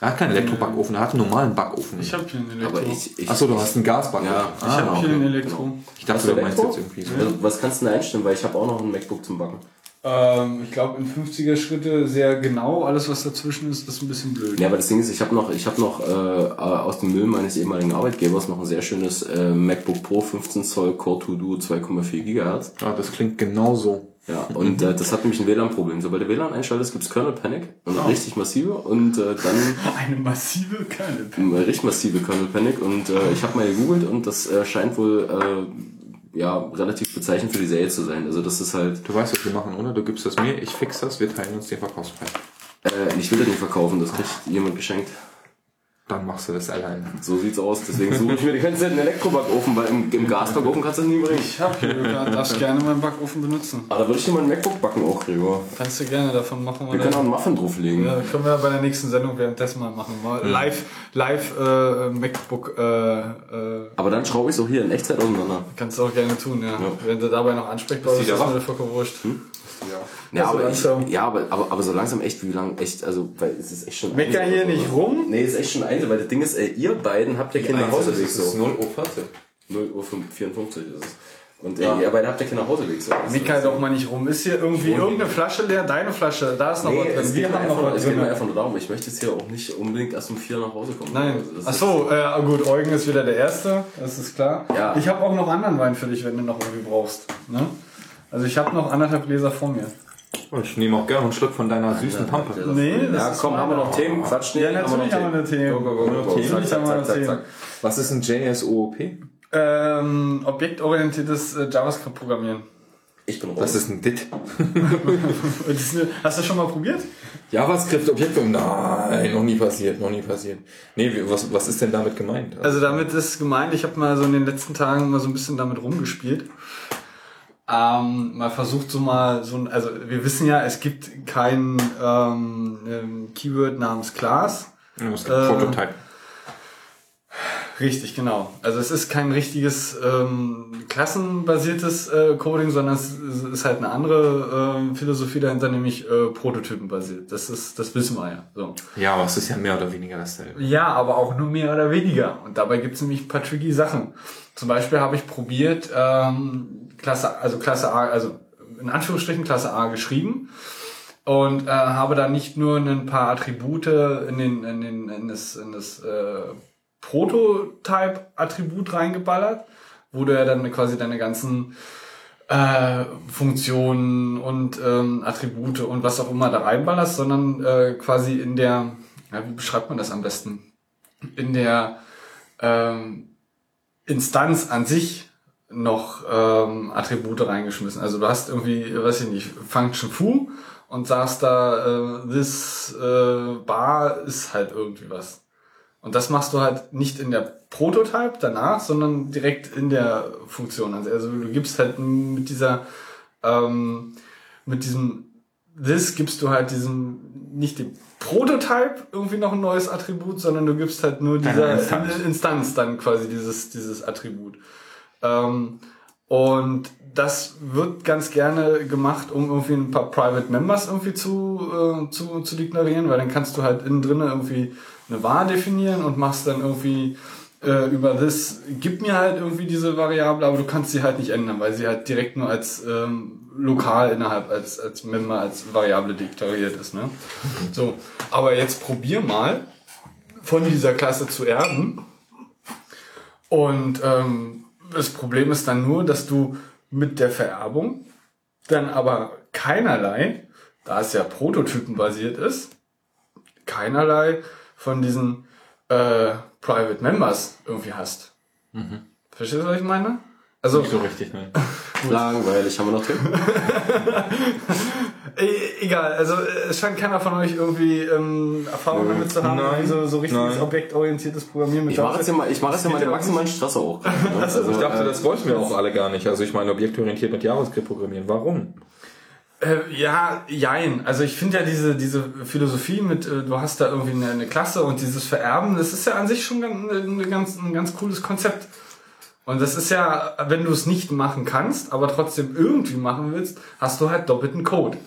Er hat keinen Elektrobackofen, er hat einen normalen Backofen. Ich habe hier einen Elektro. Aber ich, ich, Achso, du hast einen Gasbackofen. Ja, ich habe ah, hier einen okay. Elektro. Ich dachte, du meinst jetzt irgendwie so. Was, was kannst du denn einstellen? Weil ich habe auch noch ein MacBook zum Backen. Ähm, ich glaube in 50er Schritte sehr genau. Alles was dazwischen ist, ist ein bisschen blöd. Ja, aber das Ding ist, ich habe noch, ich habe noch äh, aus dem Müll meines ehemaligen Arbeitgebers noch ein sehr schönes äh, MacBook Pro 15 Zoll Core 2 Duo 2,4 Gigahertz. Ah, das klingt genauso. Ja, und äh, das hat nämlich ein WLAN-Problem. Sobald du WLAN einschaltest, gibt's Kernel Panic und Ah. richtig massive und äh, dann <laughs> Eine massive Kerne. eine richtig massive Kernel Panic und äh, ich habe mal gegoogelt und das äh, scheint wohl äh, ja relativ bezeichnend für die Serie zu sein. Also das ist halt Du weißt, was wir machen, oder? Du gibst das mir, ich fix das, wir teilen uns den Verkaufspreis. äh, ich will das nicht verkaufen, das kriegt jemand geschenkt. Dann machst du das alleine. So sieht's aus. Deswegen suche ich mir die ganze Zeit einen Elektrobackofen, weil im, im Gasbackofen kannst du das nie bringen. Ich hab hier, du darfst gerne meinen Backofen benutzen. Aber da würde ich dir mal ein MacBook backen auch, Gregor. Kannst du gerne davon machen. Wir können auch einen Muffin drauflegen. Ja, können wir bei der nächsten Sendung währenddessen mal machen. Mal live, live äh, MacBook. Äh, äh, Aber dann schraube ich es auch hier in Echtzeit auseinander. kannst du auch gerne tun, ja. Wenn du dabei noch ansprechbar bist, ist mir vollkommen wurscht. Ja, Also aber, ich, ja aber, aber, aber so langsam echt, wie lang, echt, also, weil es ist echt schon. Mecker hier oder so, nicht rum. Nee, ist echt schon eins, weil das Ding ist, äh, ihr beiden habt ja keine Nach Hause Hauseweg ist es so. 0 Uhr 14. 0 Uhr 54 ist es. Und äh, ihr beide habt ja keine Hauseweg so. Ist- doch mal nicht rum. Ist hier irgendwie irgendeine Flasche leer? Deine Flasche, da ist noch Nee, was drin. es Wir geht, mir haben noch einfach, was es geht mir einfach nur darum, ich möchte jetzt hier auch nicht unbedingt erst um vier nach Hause kommen. Nein. Also das Ach ist- so, äh, gut, Eugen ist wieder der Erste, das ist klar. Ja. Ich habe auch noch anderen Wein für dich, wenn du noch irgendwie brauchst. Ne? Also ich habe noch anderthalb Gläser vor mir. Oh, Ich nehme auch gerne einen Schluck von deiner süßen Pampe. Nee, das Ja, ist komm, haben wir noch Themen? Quatsch, nee, Ja, natürlich haben wir eine Themen. Go, Natürlich zack, haben wir zack, Themen. Was ist ein JSOOP? Ähm, objektorientiertes äh, JavaScript programmieren. Ich bin raus. Das ist ein DIT. <laughs> Das Hast du schon mal probiert? JavaScript Objekte? Nein, noch nie passiert, noch nie passiert. Nee, was, was ist denn damit gemeint? Also damit ist gemeint, ich habe mal so in den letzten Tagen mal so ein bisschen damit rumgespielt. Ähm, mal versucht so mal so ein, also wir wissen ja, es gibt kein ähm, ähm, Keyword namens Class. das äh, Prototype. Richtig, genau. Also es ist kein richtiges ähm, klassenbasiertes äh, Coding, sondern es es ist halt eine andere ähm, Philosophie dahinter, nämlich äh, prototypenbasiert. Das ist, das wissen wir ja. So. Ja, aber es ist ja mehr oder weniger dasselbe. Ja, aber auch nur mehr oder weniger. Und dabei gibt es nämlich ein paar tricky Sachen. Zum Beispiel habe ich probiert, ähm, Klasse, also Klasse A, also in Anführungsstrichen Klasse A geschrieben und äh, habe da nicht nur ein paar Attribute in, den, in, den, in das, in das äh, Prototype-Attribut reingeballert, wo du ja dann quasi deine ganzen äh, Funktionen und ähm, Attribute und was auch immer da reinballerst, sondern äh, quasi in der, ja, wie beschreibt man das am besten? In der ähm, Instanz an sich noch ähm, Attribute reingeschmissen. Also du hast irgendwie, weiß ich nicht, Function foo und sagst da, äh, this äh, bar ist halt irgendwie was. Und das machst du halt nicht in der Prototype danach, sondern direkt in der Funktion. Also du gibst halt mit dieser, ähm, mit diesem this gibst du halt diesem, nicht dem Prototype irgendwie noch ein neues Attribut, sondern du gibst halt nur dieser Instanz. Instanz dann quasi dieses, dieses Attribut. Ähm, und das wird ganz gerne gemacht, um irgendwie ein paar Private Members irgendwie zu, äh, zu, zu deklarieren, weil dann kannst du halt innen drin irgendwie eine var definieren und machst dann irgendwie äh, über this, gib mir halt irgendwie diese Variable, aber du kannst sie halt nicht ändern, weil sie halt direkt nur als ähm, lokal innerhalb, als, als Member, als Variable deklariert ist. Ne? So, aber jetzt probier mal von dieser Klasse zu erben. Und ähm, das Problem ist dann nur, dass du mit der Vererbung dann aber keinerlei, da es ja prototypenbasiert ist, keinerlei von diesen äh, Private Members irgendwie hast. Verstehst du, was ich meine? Also, Nicht so richtig, ne? <laughs> Langweilig, haben wir noch Themen? <laughs> E- Egal, also äh, es scheint keiner von euch irgendwie ähm, Erfahrung damit zu haben, Nein. wie so, so richtiges Nein. objektorientiertes Programmieren mit Ich mache jetzt ja mal, ich mache jetzt ja mal den maximalen Stress auch. <laughs> Also, ich dachte, äh, das wollten wir auch alle gar nicht. Also ich meine, objektorientiert mit JavaScript programmieren. Warum? Äh, ja, jein. Also ich finde ja diese, diese Philosophie mit, äh, du hast da irgendwie eine, eine Klasse und dieses Vererben, das ist ja an sich schon ganz, eine ganz, ein ganz cooles Konzept. Und das ist ja, wenn du es nicht machen kannst, aber trotzdem irgendwie machen willst, hast du halt doppelten Code,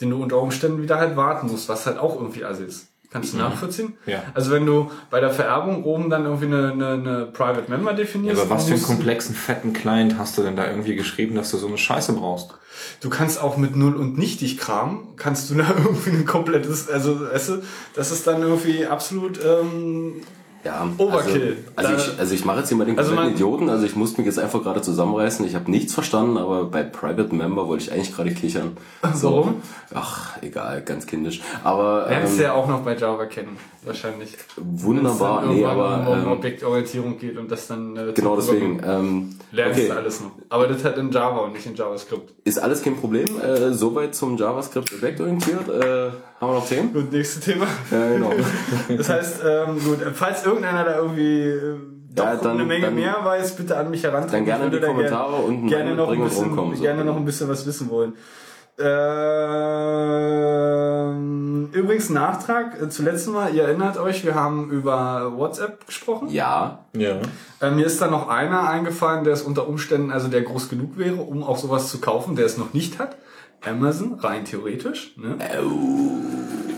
den du unter Umständen wieder halt warten musst, was halt auch irgendwie assi ist. Kannst du nachvollziehen? Ja. Also wenn du bei der Vererbung oben dann irgendwie eine, eine, eine Private Member Ja, definierst. aber was für einen komplexen, fetten Client hast du denn da irgendwie geschrieben, dass du so eine Scheiße brauchst? Du kannst auch mit Null und Nichtig Kram, kannst du da <laughs> irgendwie ein komplettes, also weißt du, das ist dann irgendwie absolut ähm, Ja, Overkill. Also, also, ich, also ich mache jetzt hier mal den Also kompletten Idioten, also ich muss mich jetzt einfach gerade zusammenreißen. Ich habe nichts verstanden, aber bei Private Member wollte ich eigentlich gerade kichern. Warum? Ach, egal, ganz kindisch. Aber Lernst ähm, du ja auch noch bei Java kennen, wahrscheinlich. wunderbar, Wenn es nee, aber um ähm, Objektorientierung geht und das dann äh, genau deswegen. Ähm, Lernst okay. du alles noch. Aber das halt in Java und nicht in JavaScript. Ist alles kein Problem. Äh, soweit zum JavaScript objektorientiert. Äh, haben wir noch Themen? Gut, nächstes Thema. Ja, genau. <laughs> Das heißt, ähm, gut, falls irgendeiner da irgendwie äh, doch Ja, dann- eine Menge dann- mehr weiß, bitte an mich herantreten. Dann gerne Ich in die Kommentare gerne, unten gerne noch ein bisschen, rumkommen, so. gerne noch ein bisschen was wissen wollen. Ähm, übrigens Nachtrag äh, zu letztem Mal, ihr erinnert euch, wir haben über WhatsApp gesprochen. Ja. Ja. Äh, mir ist da noch einer eingefallen, der es unter Umständen, also der groß genug wäre, um auch sowas zu kaufen, der es noch nicht hat. Amazon, rein theoretisch. Ne?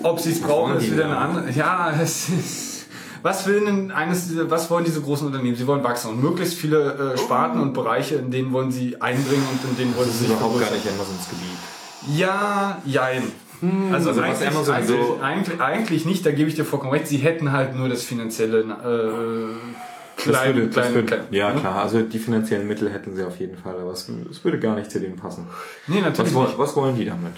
Ob sie es brauchen, ist wieder eine andere. Ja, es ist, was will denn eines was wollen diese großen Unternehmen? Sie wollen wachsen und möglichst viele äh, Sparten und Bereiche, in denen wollen sie einbringen und in denen wollen Das sie ist sich überhaupt gar nicht Amazons Gebiet. Ja, jein. Also, Also was eigentlich, Amazon eigentlich, so- eigentlich, eigentlich nicht, da gebe ich dir vollkommen recht. Sie hätten halt nur das finanzielle äh, Das klein, würde, das klein, würde, klein, ja ne? klar, also die finanziellen Mittel hätten sie auf jeden Fall, aber es, es würde gar nicht zu denen passen. Nee, natürlich Was, was wollen die damit?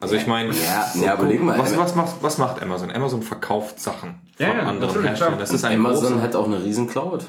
Also ich meine, Ja, ja, überleg mal, was, was, macht, was macht Amazon? Amazon verkauft Sachen Ja, von ja, anderen Herstellern. Das ist ein Amazon großer- hat auch eine riesen Cloud.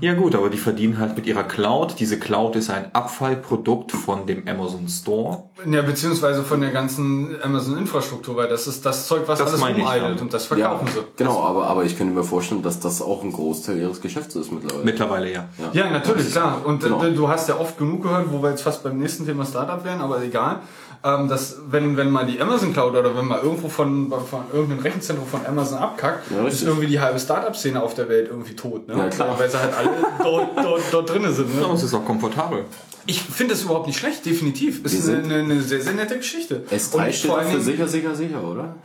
Ja gut, aber die verdienen halt mit ihrer Cloud. Diese Cloud ist ein Abfallprodukt von dem Amazon Store. Ja, beziehungsweise von der ganzen Amazon-Infrastruktur, weil das ist das Zeug, was Das alles rumeidelt und das verkaufen sie. Genau, aber, aber ich könnte mir vorstellen, dass das auch ein Großteil ihres Geschäfts ist mittlerweile. Mittlerweile ja. Ja, natürlich, klar. Und Genau. äh, du hast ja oft genug gehört, wo wir jetzt fast beim nächsten Thema Startup wären, aber egal. Ähm, dass wenn, wenn mal die Amazon Cloud oder wenn mal irgendwo von, von irgendeinem Rechenzentrum von Amazon abkackt, Ja, ist irgendwie die halbe Startup-Szene auf der Welt irgendwie tot. Ne? Ja, klar. Weil sie halt alle dort, dort, dort drinnen sind. Ne? es ist auch komfortabel. Ich finde es überhaupt nicht schlecht, definitiv. Ist eine, eine, sehr, sehr nette Geschichte. S3 Und steht vor allen für Dingen- sicher, sicher, sicher, oder? <laughs>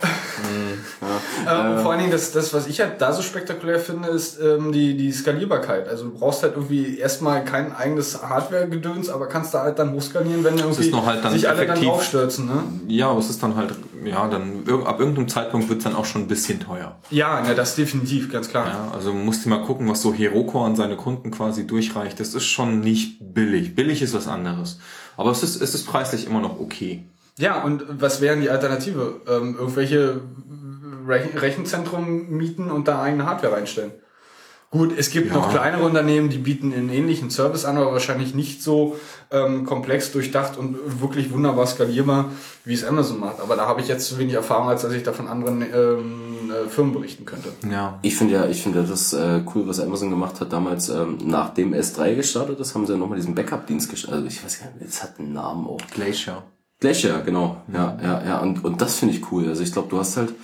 Äh, und vor allen Dingen, das, das, was ich halt da so spektakulär finde, ist ähm, die, die Skalierbarkeit. Also du brauchst halt irgendwie erstmal kein eigenes Hardware-Gedöns, aber kannst da halt dann hochskalieren, wenn irgendwie ist noch halt dann sich alle dann effektiv. Draufstürzen. Ne? Ja, aber es ist dann halt, ja, dann ab irgendeinem Zeitpunkt wird es dann auch schon ein bisschen teuer. Ja, ja, das definitiv, ganz klar. Ja, also musst du mal gucken, was so Heroku an seine Kunden quasi durchreicht. Das ist schon nicht billig. Billig ist was anderes. Aber es ist, es ist preislich immer noch okay. Ja, und was wären die Alternative? Ähm, irgendwelche Rechen Rechenzentrum mieten und da eigene Hardware reinstellen. Gut, es gibt Ja. noch kleinere Unternehmen, die bieten einen ähnlichen Service an, aber wahrscheinlich nicht so ähm, komplex durchdacht und wirklich wunderbar skalierbar, wie es Amazon macht. Aber da habe ich jetzt zu wenig Erfahrung, als dass ich da von anderen ähm, äh, Firmen berichten könnte. Ja. Ich finde ja, ich finde das äh, cool, was Amazon gemacht hat damals, ähm, nachdem S3 gestartet ist, haben sie ja nochmal diesen Backup-Dienst gestartet. Also ich weiß gar nicht, jetzt hat einen Namen auch. Glacier. Glacier, genau. Ja, ja, ja. Und, und das finde ich cool. Also ich glaube, du hast halt,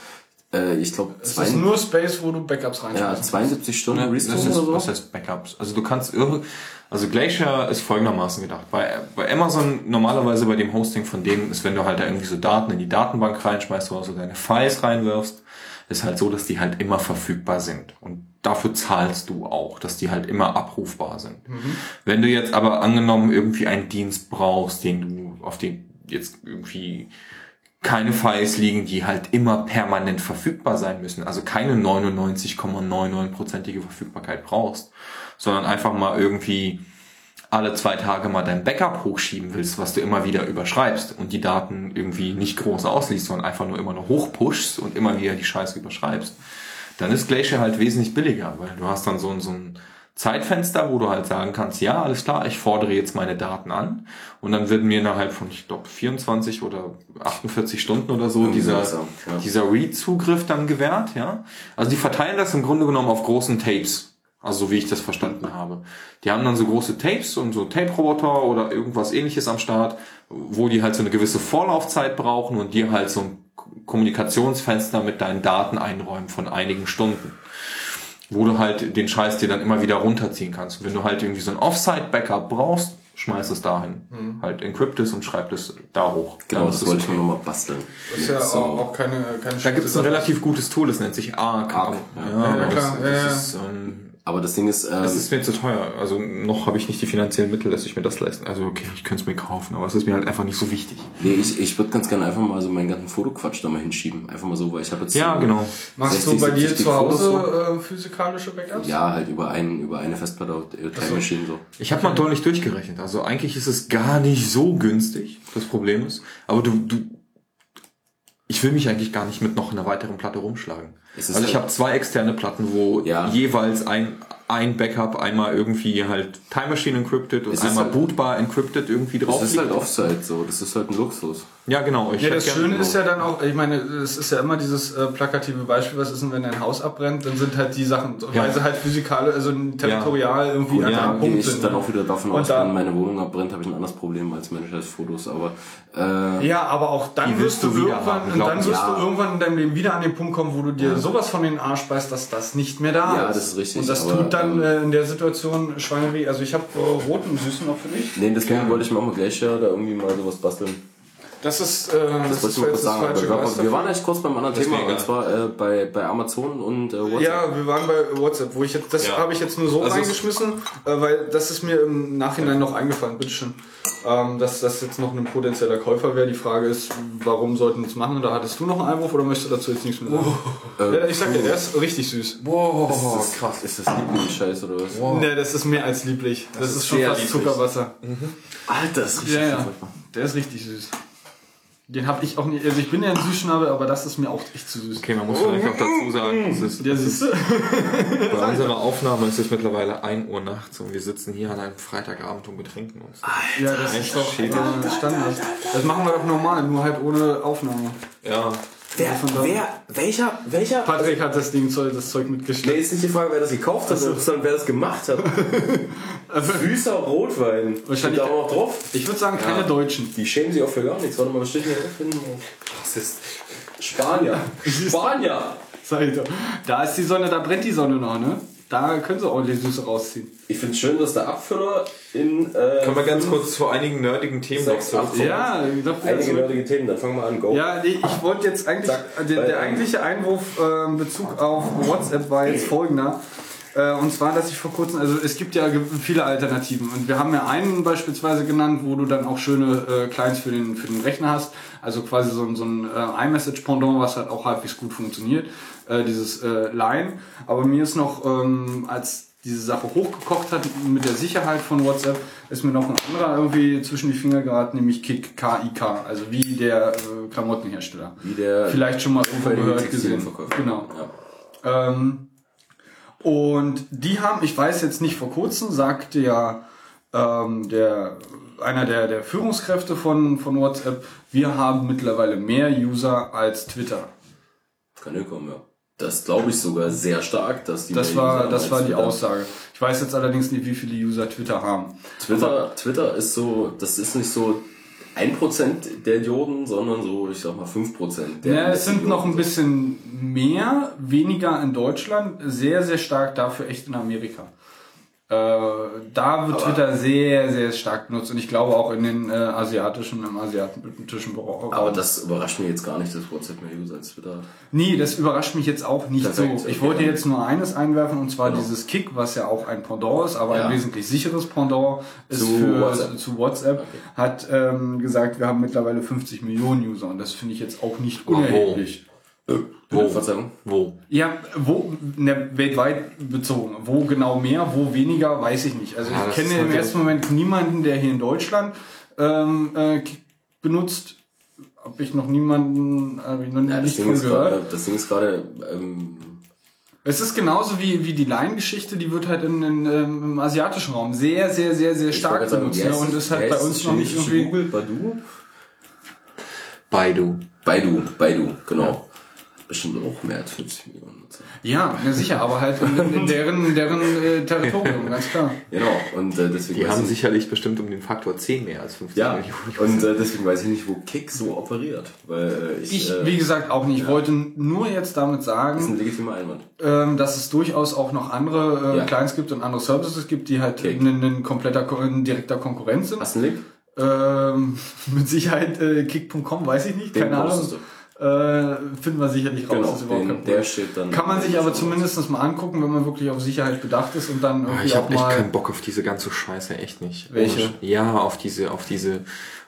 äh, ich glaube, Es ist nur Space, wo du Backups ja, reinschmeißt. 72 Stunden Das Restore ist, oder so. was heißt Backups? Also du kannst irre, also Glacier ist folgendermaßen gedacht. Bei, bei Amazon normalerweise bei dem Hosting von denen ist, wenn du halt da irgendwie so Daten in die Datenbank reinschmeißt oder so deine Files reinwirfst, ist halt so, dass die halt immer verfügbar sind. Und dafür zahlst du auch, dass die halt immer abrufbar sind. Wenn du jetzt aber angenommen irgendwie einen Dienst brauchst, den du, auf den jetzt irgendwie keine Files liegen, die halt immer permanent verfügbar sein müssen. Also keine 99,99%ige Verfügbarkeit brauchst, sondern einfach mal irgendwie alle zwei Tage mal dein Backup hochschieben willst, was du immer wieder überschreibst und die Daten irgendwie nicht groß ausliest, sondern einfach nur immer nur hochpushst und immer wieder die Scheiße überschreibst, dann ist Glacier halt wesentlich billiger, weil du hast dann so, ein- so ein Zeitfenster, wo du halt sagen kannst, ja, alles klar, ich fordere jetzt meine Daten an und dann wird mir innerhalb von, ich glaube, 24 oder 48 Stunden oder so dieser, ja. dieser Read-Zugriff dann gewährt, ja. Also die verteilen das im Grunde genommen auf großen Tapes. Also so wie ich das verstanden habe. Die haben dann so große Tapes und so Tape-Roboter oder irgendwas ähnliches am Start, wo die halt so eine gewisse Vorlaufzeit brauchen und dir halt so ein Kommunikationsfenster mit deinen Daten einräumen von einigen Stunden. Wo du halt den Scheiß dir dann immer wieder runterziehen kannst. Und wenn du halt irgendwie so ein Offsite-Backup brauchst, schmeiß es dahin. Halt encrypt es und schreib es da hoch. Genau, das es wollte ich okay. nochmal basteln. Das ist ja So. auch, auch keine, keine Da gibt es ein relativ gutes Tool, das nennt sich Arc. Arc, Ja, ja. Ja, das, klar, ja, ja. das ist, ähm, Aber das Ding ist, ähm, Es ist mir zu teuer. Also noch habe ich nicht die finanziellen Mittel, dass ich mir das leisten. Also okay, ich könnte es mir kaufen, aber es ist mir halt einfach nicht so wichtig. nee, ich, ich würde ganz gerne einfach mal so meinen ganzen Fotoquatsch da mal hinschieben. Einfach mal so, weil ich habe jetzt Ja, so genau. Machst 60, du bei dir 70 zu. Hause äh, physikalische Backups? Ja, halt über, einen, über eine Festplatte, äh, Time Machine so. Ich habe mal deutlich durchgerechnet. Also eigentlich ist es gar nicht so günstig, das Problem ist. Aber du, du ich will mich eigentlich gar nicht mit noch einer weiteren Platte rumschlagen. Ist Also ich habe zwei externe Platten, wo Ja. jeweils ein, ein Backup einmal irgendwie halt Time Machine encrypted und ist einmal halt- bootbar encrypted irgendwie drauf Das ist halt. Offside so, das ist halt ein Luxus. Ja, genau. Ich Ja, das Schöne ist ja dann auch, ich meine, es ist ja immer dieses äh, plakative Beispiel, was ist denn, wenn dein Haus abbrennt, dann sind halt die Sachen, Ja. weil sie halt physikalisch, also territorial irgendwie Gut, einfach ja, gehe Punkt ich sind. dann auch wieder davon Und aus, wenn meine Wohnung abbrennt, habe ich ein anderes Problem als Mensch als Fotos. Aber äh, Ja, aber auch dann wirst du du irgendwann, haben, und dann wirst du irgendwann in deinem Leben wieder an den Punkt kommen, wo du dir sowas von den Arsch beißt, dass das nicht mehr da Ja, ist. das ist richtig, Und das aber, tut dann ähm, äh, in der Situation Schweineweh. Also ich habe äh, roten Süßen noch für dich. nee, deswegen wollte ich mir auch mal gleich ja da irgendwie mal sowas basteln. Das ist, äh, Das, wollte ich mal kurz sagen. aber Wir, waren- wir waren echt kurz beim anderen Thema, ja. und zwar äh, bei, bei Amazon und äh, WhatsApp. Ja, wir waren bei WhatsApp, wo ich jetzt, das Ja. habe ich jetzt nur so Also es- reingeschmissen, äh, weil das ist mir im Nachhinein noch eingefallen, bitteschön. Ähm, dass das jetzt noch ein potenzieller Käufer wäre. Die Frage ist, warum sollten wir es machen? Da hattest du noch einen Einwurf oder möchtest du dazu jetzt nichts mehr sagen? Äh, ja, ich sag dir, der ist richtig süß. Wow, ist das, krass. Ist das Lieblings-Scheiß oder was? Ne, das ist mehr als lieblich. Das, ist schon sehr fast lieblich. Zuckerwasser. Alter, das ist richtig Ja, ja. Der ist richtig süß. Den habe ich auch nicht. Also ich bin ja ein Süßschnabel, aber das ist mir auch echt zu süß. Okay, man muss vielleicht auch dazu sagen, es ist, Ja, siehst <laughs> du? bei unserer Aufnahme ist es mittlerweile 1 Uhr nachts und wir sitzen hier an einem Freitagabend und betrinken uns. Ja, das ist doch Standard. Das machen wir doch normal, nur halt ohne Aufnahme. Ja. Wer, Von da- wer, welcher, welcher? Patrick hat das Ding, Zeug- das Zeug Nee, mitgestellt. ist nicht die Frage, wer das gekauft hat, sondern wer das gemacht hat. <laughs> Süßer Rotwein. Wahrscheinlich- Steht da auch noch drauf. Ich würde sagen, keine Ja. Deutschen. Die schämen sich auch für gar nichts. Warte mal, was steht hier drauf? Das ist Spanier. <laughs> Spanier. Da ist die Sonne, da brennt die Sonne noch, ne? Da können sie ordentlich Süße rausziehen. Ich finde es schön, dass der Abfüller in. Äh, Können wir ganz kurz zu einigen nerdigen Themen noch Sechs, zurück- acht, Ja, ich dachte, Einige nerdige Themen, dann fangen wir an. Go. Ja, nee, ich wollte jetzt eigentlich, Zack. der, der eigentliche Einwurf äh, in Bezug auf WhatsApp war jetzt folgender. Äh, und zwar, dass ich vor kurzem, also es gibt ja viele Alternativen und wir haben ja einen beispielsweise genannt, wo du dann auch schöne äh, Clients für den, für den Rechner hast, also quasi so, ein- so ein äh, iMessage-Pendant, was halt auch halbwegs gut funktioniert, äh, dieses äh, Line. Aber mir ist noch, ähm, als diese Sache hochgekocht hat mit der Sicherheit von WhatsApp, ist mir noch ein anderer irgendwie zwischen die Finger geraten, nämlich Kik, K-I-K, also wie der äh, Klamottenhersteller. Wie der Vielleicht schon mal gehört gesehen. Genau. Ja. Ähm, und die haben, ich weiß jetzt nicht vor kurzem, sagte ja ähm, der, einer der, der Führungskräfte von, von WhatsApp, wir haben mittlerweile mehr User als Twitter. Kann hinkommen, ja. Das glaube ich sogar sehr stark, dass die Das war, das war die Twitter. Aussage. Ich weiß jetzt allerdings nicht, wie viele User Twitter haben. Twitter, Twitter ist so, das ist nicht so 1% der Idioten, sondern so, ich sag mal 5% der Ja, es sind Idioten. noch ein bisschen mehr, weniger in Deutschland, sehr, sehr stark dafür echt in Amerika. Äh, da wird Twitter sehr, sehr stark benutzt und ich glaube auch in den äh, asiatischen, im asiatischen Raum. Aber das überrascht mich jetzt gar nicht, dass WhatsApp mehr User als Twitter hat. Nee, das überrascht mich jetzt auch nicht Perfekt, so. Ich okay. wollte jetzt nur eines einwerfen und zwar Genau. dieses Kick, was ja auch ein Pendant ist, aber Ja. ein wesentlich sicheres Pendant ist Zu für WhatsApp. zu WhatsApp, hat ähm, gesagt, wir haben mittlerweile 50 Millionen User und das finde ich jetzt auch nicht unerheblich. Wo? Verzeihung? Wo? Ja, wo, ne, weltweit bezogen. Wo genau mehr, wo weniger, weiß ich nicht. Also Ja, ich kenne im ersten Moment niemanden, der hier in Deutschland ähm, äh, benutzt. Habe ich noch niemanden, habe ich noch Ja, nicht von gehört. gerade, das Ding ist gerade, ähm, Es ist genauso wie, wie die Line-Geschichte, die wird halt in, in, ähm, im asiatischen Raum sehr, sehr, sehr, sehr stark sagen, benutzt. wie Ne? heißt Und es- ist halt wie bei uns noch nicht irgendwie. Google, Badu? Baidu. Baidu, Baidu, genau. Bestimmt auch mehr als 50 Millionen Nutzer. Ja, ja, sicher, aber halt in, in deren, in deren äh, Territorium, <laughs> ganz klar. Genau, und äh, deswegen Die haben ich, sicherlich bestimmt um den Faktor 10 mehr als 50 ja, Millionen. und äh, deswegen weiß ich nicht, wo Kick so operiert. Weil äh, ich, Ich, äh, wie gesagt, auch nicht. Ich wollte nur jetzt damit das ist sagen, ein legitimer Einwand. ähm, dass es durchaus auch noch andere äh, Ja. Clients gibt und andere Services gibt, die halt ein, kompletter, Ko- ein direkter Konkurrent sind. Hast du einen Link? Ähm, <laughs> mit Sicherheit äh, kick.com, weiß ich nicht, Den keine Ahnung. Äh, finden wir sicherlich raus. Genau, das ist überhaupt den- kein Problem. der steht dann- Kann man sich aber zumindest mal angucken, wenn man wirklich auf Sicherheit bedacht ist und dann irgendwie Ich habe echt mal. keinen Bock auf diese ganze Scheiße, echt nicht. Welche? Ja, auf diese, auf diese,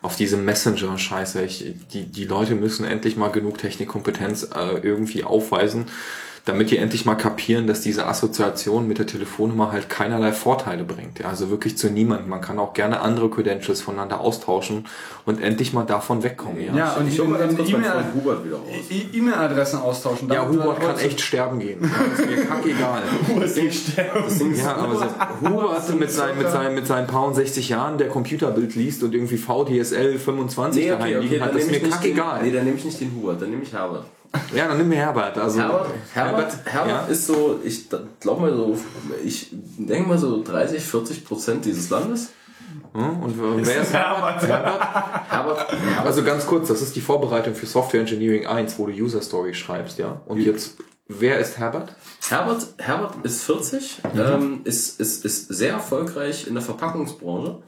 auf diese Messenger-Scheiße. Die, die Leute müssen endlich mal genug Technikkompetenz äh, irgendwie aufweisen, damit die endlich mal kapieren, dass diese Assoziation mit der Telefonnummer halt keinerlei Vorteile bringt. Ja, also wirklich zu niemandem. Man kann auch gerne andere Credentials voneinander austauschen und endlich mal davon wegkommen. Ja, Ja, und Ich mal ganz kurz Hubert raus. E- E-Mail-Adressen austauschen. Ja, Hubert kann echt sterben gehen. Das ist mir kackegal. <laughs> Das Ding ist Ja, aber so, Hubert mit seinen, mit, seinen, mit seinen paar und 60 Jahren, der Computerbild liest und irgendwie VDSL 25 Nee, daheim okay, okay, liegen hat, dann ist mir nicht den, kackegal. nee, dann nehme ich nicht den Hubert, dann nehme ich Herbert. Ja, dann nimm mir Herbert. Also, Herbert, Herbert, Herbert ja. ist so, ich glaube mal so, ich denke mal so 30, 40 Prozent dieses Landes. Hm, Und wer ist Herbert? Herbert? Herbert, Also ganz kurz, das ist die Vorbereitung für Software Engineering 1, wo du User Story schreibst, ja? Und jetzt, wer ist Herbert? Herbert, Herbert ist 40, ähm, ist, ist, ist sehr erfolgreich in der Verpackungsbranche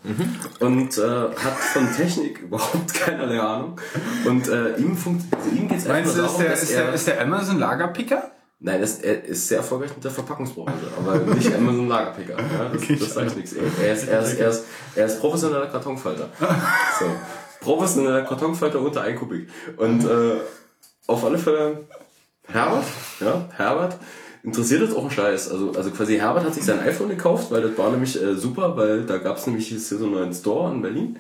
und äh, hat von Technik <laughs> überhaupt keinerlei Ahnung. Und äh, ihm, funkt, also ihm geht es einfach Meinst du, nur ist darum, der, dass ist, er... der, ist der Amazon Lagerpicker? Nein, das, er ist sehr erfolgreich mit der Verpackungsbranche, aber nicht Amazon Lagerpicker. Ja, das, das sage ich nichts. Er ist, er, ist, er, ist, er ist professioneller Kartonfalter. <laughs> So. Professioneller Kartonfalter unter 1 Kubik. Und äh, auf alle Fälle Herbert, ja, Herbert interessiert das auch einen Scheiß. Also, also quasi Herbert hat sich sein iPhone gekauft, weil das war nämlich äh, super, weil da gab es nämlich hier so einen neuen Store in Berlin.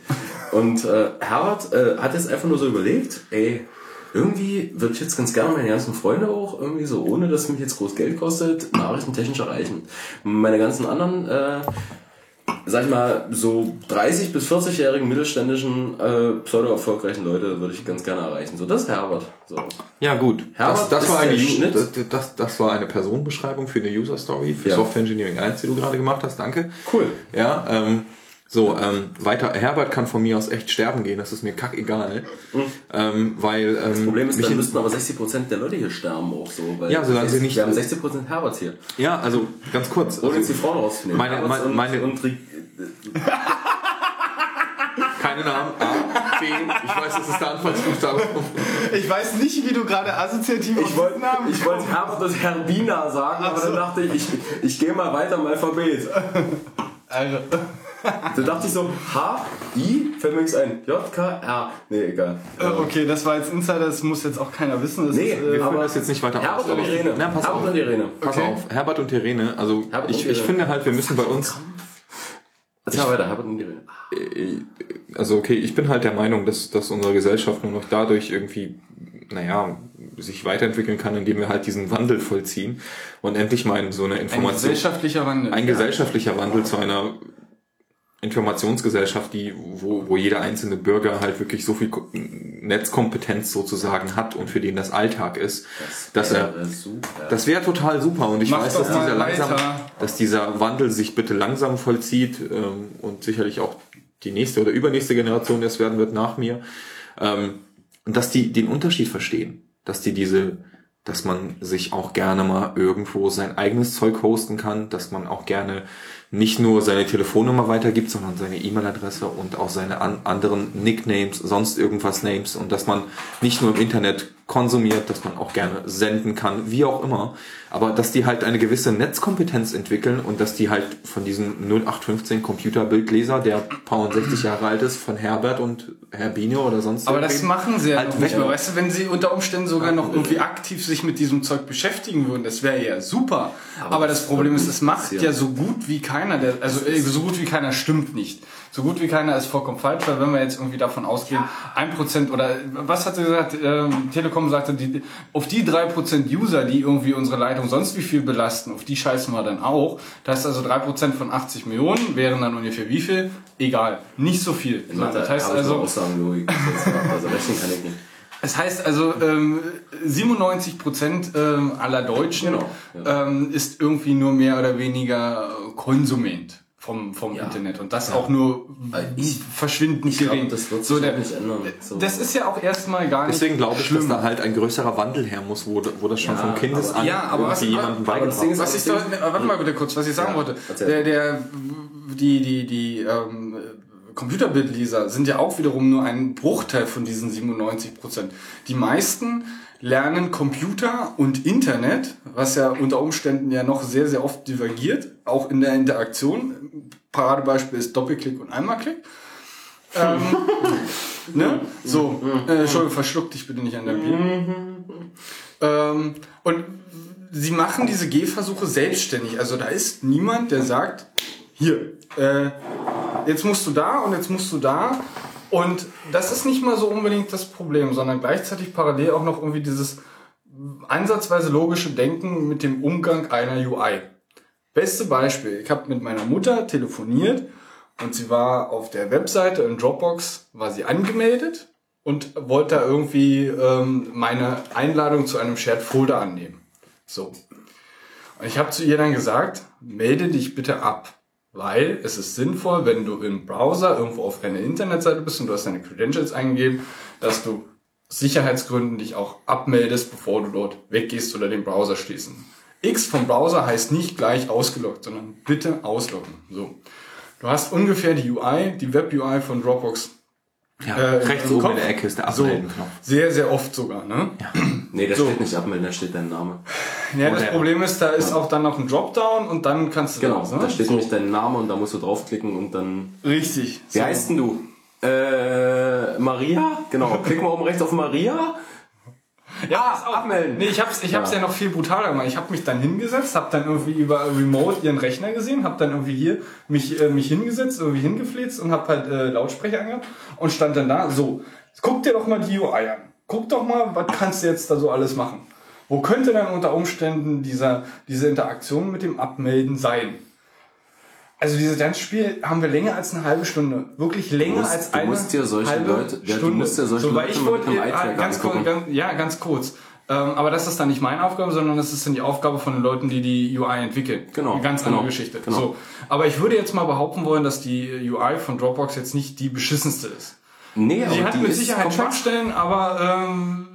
Und äh, Herbert äh, hat jetzt einfach nur so überlegt, ey, irgendwie würde ich jetzt ganz gerne meine ganzen Freunde auch irgendwie so, ohne dass es mich jetzt groß Geld kostet, nachrichtentechnisch erreichen. Meine ganzen anderen, äh, sag ich mal, so 30 bis 40-jährigen mittelständischen, äh, pseudo-erfolgreichen Leute würde ich ganz gerne erreichen. So, das ist Herbert. So. Ja, gut. Herbert das, das, ist war eine, der Schnitt. das, das, das war eine Personenbeschreibung für eine User Story, für Ja. Software Engineering 1, die du gerade gemacht hast. Danke. Cool. Ja, ähm, so, ähm, weiter. Herbert kann von mir aus echt sterben gehen, das ist mir kackegal. Ähm, weil, ähm, Das Problem ist, dann müssten aber 60% der Leute hier sterben auch so. Weil Ja, solange sie nicht- Wir haben 60% Herberts hier. ja, also ganz kurz. Ohne jetzt Also, die Frauen rauszunehmen. meine, meine, und, meine, und Ri- keine Namen. A, B, ich weiß, das ist der Anfangsbuchstabe. Ich weiß nicht, wie du gerade assoziativ Ich wollte ich wollte Herbert und Herbina sagen, aber dann dachte ich, ich, ich gehe mal weiter im Alphabet. Also, <laughs> Da dachte ich so, H, I, fällt mir nichts ein. J, K, R. Nee, egal. äh, okay, das war jetzt Insider, das muss jetzt auch keiner wissen. Das Nee, ist, Wir äh, führen das jetzt nicht weiter Herbert aus. und Irene. Na, pass Herbert auf. und Irene. Pass Okay. auf, Herbert und Irene, also Herbert ich, und ich Irene. finde halt, wir müssen bei uns, Erzähl mal weiter, Herbert und Irene. also okay, ich bin halt der Meinung, dass, dass unsere Gesellschaft nur noch dadurch irgendwie, naja, sich weiterentwickeln kann, indem wir halt diesen Wandel vollziehen und endlich mal in so eine ein Information, gesellschaftlicher Wandel. ein gesellschaftlicher Wandel zu einer Informationsgesellschaft, die, wo, wo jeder einzelne Bürger halt wirklich so viel Ko- Netzkompetenz sozusagen hat und für den das Alltag ist, dass er, super. das wäre total super und ich Mach weiß, dass dieser, langsam, weiter. dass dieser Wandel sich bitte langsam vollzieht ähm, und sicherlich auch die nächste oder übernächste Generation erst werden wird nach mir ähm, und dass die den Unterschied verstehen, dass die diese dass man sich auch gerne mal irgendwo sein eigenes Zeug hosten kann, dass man auch gerne nicht nur seine Telefonnummer weitergibt, sondern seine E-Mail-Adresse und auch seine an anderen Nicknames, sonst irgendwas Names und dass man nicht nur im Internet konsumiert, dass man auch gerne senden kann, wie auch immer, aber dass die halt eine gewisse Netzkompetenz entwickeln und dass die halt von diesem 0815 Computerbildleser, der paar und 60 Jahre alt ist, von Herbert und Herbino oder sonst Aber das machen sie ja halt noch nicht mehr. Weißt du, wenn sie unter Umständen sogar noch irgendwie aktiv sich mit diesem Zeug beschäftigen würden, das wäre ja super. Aber, das Problem ist, es macht ja so gut wie keiner, der, also äh, so gut wie keiner stimmt nicht. So gut wie keiner ist vollkommen falsch, weil wenn wir jetzt irgendwie davon ausgehen, ein Prozent oder was hat sie gesagt, ähm, Telekom sagte, die, auf die drei Prozent User, die irgendwie unsere Leitung sonst wie viel belasten, auf die scheißen wir dann auch. Das heißt also drei Prozent von 80 Millionen wären dann ungefähr wie viel? Egal, nicht so viel. So, das heißt also, Aussagenlogik. Also rechnen kann ich nicht. es heißt also, ähm, 97 Prozent ähm, aller Deutschen Genau, ähm, ist irgendwie nur mehr oder weniger Konsument vom, vom Ja. Internet und das auch nur Ich- verschwindend Ich gering. das wird sich so, der, nicht ändern. So. das ist ja auch erstmal gar nicht Deswegen glaube ich, schlimm. dass da halt ein größerer Wandel her muss, wo, wo das schon Ja, von Kindes aber- an ja, aber was- jemandem beigebracht wird. Was ich ne, warte mal bitte kurz, was ich sagen Ja, wollte. Der, der, die, die, die ähm, Computerbildleser sind ja auch wiederum nur ein Bruchteil von diesen 97 Prozent. Die meisten lernen Computer und Internet, was ja unter Umständen ja noch sehr, sehr oft divergiert, auch in der Interaktion. Paradebeispiel ist Doppelklick und Einmalklick. Ähm, <laughs> ne? So, äh, Entschuldigung, verschluck dich bitte nicht an der Bier. Ähm, und sie machen diese Gehversuche selbstständig. Also da ist niemand, der sagt, hier, äh, jetzt musst du da und jetzt musst du da. Und das ist nicht mal so unbedingt das Problem, sondern gleichzeitig parallel auch noch irgendwie dieses ansatzweise logische Denken mit dem Umgang einer UI. Beste Beispiel, ich habe mit meiner Mutter telefoniert und sie war auf der Webseite in Dropbox, war sie angemeldet und wollte da irgendwie ähm, meine Einladung zu einem Shared Folder annehmen. So. Und ich habe zu ihr dann gesagt, melde dich bitte ab. Weil es ist sinnvoll, wenn du im Browser irgendwo auf einer Internetseite bist und du hast deine Credentials eingegeben, dass du Sicherheitsgründen dich auch abmeldest, bevor du dort weggehst oder den Browser schließen. X vom Browser heißt nicht gleich ausgeloggt, sondern bitte ausloggen. So. Du hast ungefähr die UI, die Web-UI von Dropbox. Ja, äh, rechts oben in der Ecke ist der So, Abmelden-Knopf. sehr, sehr oft sogar, ne? Nee, da So. steht nicht abmelden, da steht dein Name. Ja, das Problem ist, da ist auch dann noch ein Dropdown und dann kannst du Genau, raus, ne? da steht nämlich dein Name und da musst du draufklicken und dann. Richtig. Wie So. heißt denn du? Äh, Maria? Genau, klick mal oben rechts auf Maria. Ja, abmelden. Nee, ich hab's, ich hab's ja. noch viel brutaler gemacht. Ich habe mich dann hingesetzt, habe dann irgendwie über Remote ihren Rechner gesehen, habe dann irgendwie hier mich, äh, mich hingesetzt, irgendwie hingefläzt und habe halt äh, Lautsprecher angehabt und stand dann da, so, guck dir doch mal die UI an. Guck doch mal, was kannst du jetzt da so alles machen? Wo könnte dann unter Umständen dieser, diese Interaktion mit dem Abmelden sein? Also dieses ganze Spiel haben wir länger als eine halbe Stunde. Wirklich länger musst- als du eine musst dir solche halbe Leute- ja, du Stunde. musst dir solche so, Leute ich wollte, mit einem äh, Eye-Tracker ganz, kurz, ganz, ja, ganz kurz. Ähm, aber das ist dann nicht meine Aufgabe, sondern das ist dann die Aufgabe von den Leuten, die die UI entwickeln. Genau, Eine ganz genau, andere Geschichte. genau. So. Aber ich würde jetzt mal behaupten wollen, dass die UI von Dropbox jetzt nicht die beschissenste ist. Nee, Sie aber hat die mit Sicherheit. Schwachstellen, aber ähm,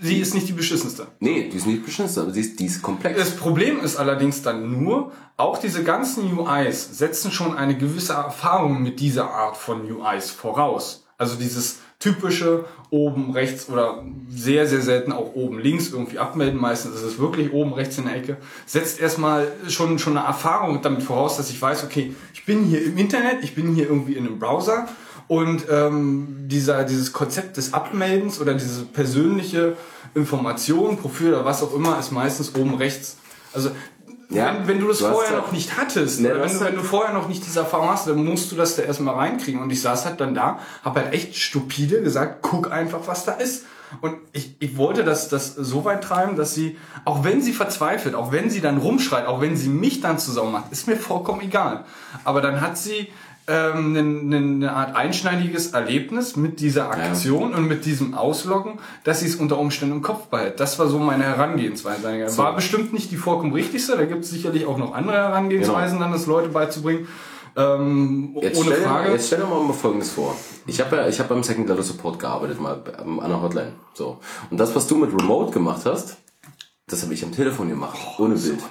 sie ist nicht die beschissenste. Nee, die ist nicht beschissen, aber die ist, die ist komplex. Das Problem ist allerdings dann nur, auch diese ganzen UIs setzen schon eine gewisse Erfahrung mit dieser Art von UIs voraus. Also dieses typische oben rechts oder sehr, sehr selten auch oben links irgendwie abmelden. Meistens ist es wirklich oben rechts in der Ecke. Setzt erstmal schon, schon eine Erfahrung damit voraus, dass ich weiß, okay, ich bin hier im Internet, ich bin hier irgendwie in einem Browser und ähm, dieser, dieses Konzept des Abmeldens oder diese persönliche Information, Profil oder was auch immer, ist meistens oben rechts. Also Ja, wenn, wenn du das du vorher noch nicht hattest, du wenn du, wenn du vorher noch nicht diese Erfahrung hast, dann musst du das da erstmal reinkriegen. Und ich saß halt dann da, habe halt echt stupide gesagt, guck einfach, was da ist. Und ich, ich wollte das, das so weit treiben, dass sie, auch wenn sie verzweifelt, auch wenn sie dann rumschreit, auch wenn sie mich dann zusammen macht, ist mir vollkommen egal. Aber dann hat sie ähm, eine, eine Art einschneidiges Erlebnis mit dieser Aktion und mit diesem Ausloggen, dass sie es unter Umständen im Kopf behält. Das war so meine Herangehensweise. So. War bestimmt nicht die vollkommen richtigste, da gibt es sicherlich auch noch andere Herangehensweisen, dann das Leute beizubringen. Ähm, Jetzt ohne stell, Frage. Jetzt stell dir mal Folgendes vor. Ich habe ja, ich habe beim Second Level Support gearbeitet, mal an der Hotline. So. Und das, was du mit Remote gemacht hast, das habe ich am Telefon gemacht, ohne Bild. So,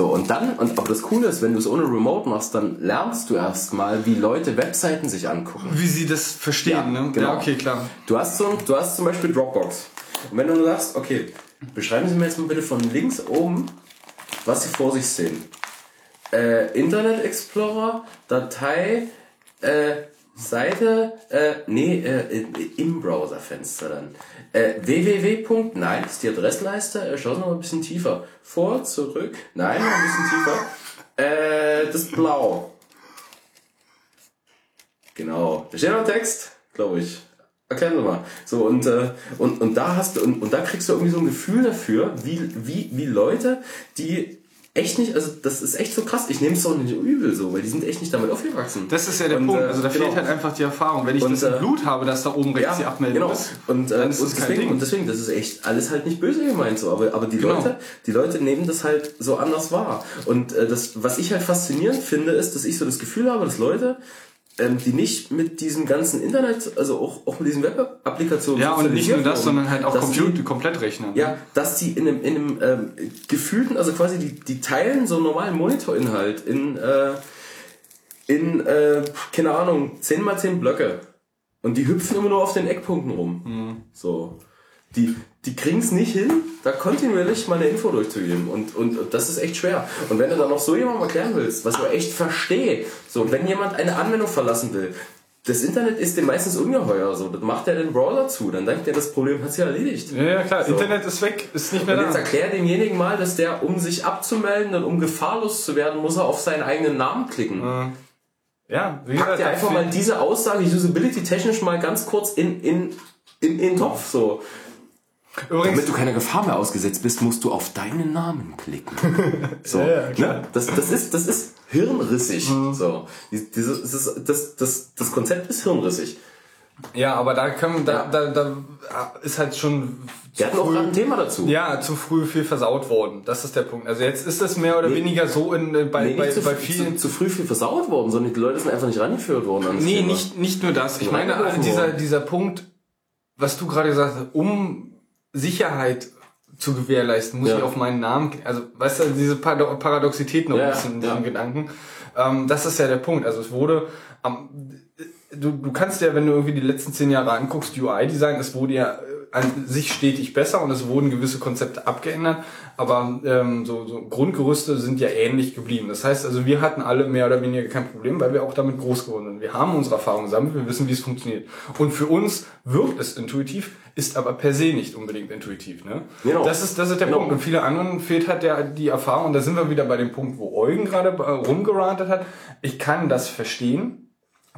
und dann, und aber das Coole ist, wenn du es ohne Remote machst, dann lernst du erstmal, wie Leute Webseiten sich angucken. Wie sie das verstehen, ne? Genau. Ja, okay, klar. Du hast, so, du hast zum Beispiel Dropbox. Und wenn du nur sagst, okay, beschreiben Sie mir jetzt mal bitte von links oben, was Sie vor sich sehen. Äh, Internet Explorer, Datei, äh, Seite, äh, nee, äh, im Browserfenster dann. Äh, www. Nein, ist die Adressleiste. Äh, schau mal ein bisschen tiefer. Vor, zurück. Nein, noch ein bisschen tiefer. Äh, das blau. Genau. Da steht noch Text, glaube ich. Erklären Sie mal. So, und, äh, und, und da hast du, und, und da kriegst du irgendwie so ein Gefühl dafür, wie, wie, wie Leute, die echt nicht, also das ist echt so krass. Ich nehme es doch nicht übel so, weil die sind echt nicht damit aufgewachsen. Das ist ja der Und, Punkt. äh, Also da genau. fehlt halt einfach die Erfahrung. Wenn ich Und, das im äh, Blut habe, dass da oben rechts die Abmeldung genau. ist, Und, äh, und, ist kein deswegen, und deswegen, das ist echt alles halt nicht böse gemeint so, aber, aber die Genau. Leute, die Leute nehmen das halt so anders wahr. Und äh, das, was ich halt faszinierend finde, ist, dass ich so das Gefühl habe, dass Leute, ähm, die nicht mit diesem ganzen Internet, also auch, auch mit diesen Web-Applikationen Ja, und nicht nur das, wurden, sondern halt auch Computer, Komplettrechner. ja, dass die in einem, in einem ähm, gefühlten, also quasi die, die teilen so einen normalen Monitorinhalt in, äh, in, äh, keine Ahnung, 10 mal 10 Blöcke. Und die hüpfen immer nur auf den Eckpunkten rum. So. Die, die kriegen es nicht hin, da kontinuierlich mal eine Info durchzugeben. Und, und, und das ist echt schwer. Und wenn du dann noch so jemandem erklären willst, was er echt versteht, so, wenn jemand eine Anwendung verlassen will, das Internet ist dem meistens ungeheuer, so, das macht er den Browser zu, dann denkt er, das Problem hat sich erledigt. Ja, ja klar, So. Internet ist weg, ist nicht mehr Und jetzt da. erklär demjenigen mal, dass der, um sich abzumelden und um gefahrlos zu werden, muss er auf seinen eigenen Namen klicken. Ja, wie gesagt, dir einfach mal diese Aussage usability technisch mal ganz kurz in, in, in, in den Topf, so. Damit du keiner Gefahr mehr ausgesetzt bist, musst du auf deinen Namen klicken. <laughs> So, Ja, ja, ne? das, das, ist, das ist hirnrissig. So. Die- Dieses, das, das, das, das Konzept ist hirnrissig. Ja, aber da können, da, da, da ist halt schon. Wir hatten auch gerade ein Thema dazu. Ja, zu früh viel versaut worden. Das ist der Punkt. Also jetzt ist es mehr oder Nee. weniger so in, äh, bei, Nee, bei, zu, bei zu, vielen. zu früh viel versaut worden, sondern die Leute sind einfach nicht rangeführt worden. An das Nee, Thema. nicht, nicht nur das. Ich meine, dieser, dieser Punkt, was du gerade gesagt hast, um Sicherheit zu gewährleisten, muss Ja. ich auf meinen Namen, also weißt du, diese Parado- Paradoxität noch Ja, ein bisschen in ja. diesen Gedanken. Ähm, das ist ja der Punkt. Also es wurde am, du, du kannst ja, wenn du irgendwie die letzten zehn Jahre anguckst, UI-Design, es wurde ja äh, an sich stetig besser und es wurden gewisse Konzepte abgeändert, aber ähm, so, so Grundgerüste sind ja ähnlich geblieben. Das heißt also, wir hatten alle mehr oder weniger kein Problem, weil wir auch damit groß geworden sind. Wir haben unsere Erfahrungen gesammelt, wir wissen, wie es funktioniert. Und für uns wirkt es intuitiv, ist aber per se nicht unbedingt intuitiv. Ne? Genau. Das ist das ist der Genau. Punkt. Und viele anderen fehlt halt der, die Erfahrung. Und da sind wir wieder bei dem Punkt, wo Eugen gerade äh, rumgerantet hat. Ich kann das verstehen.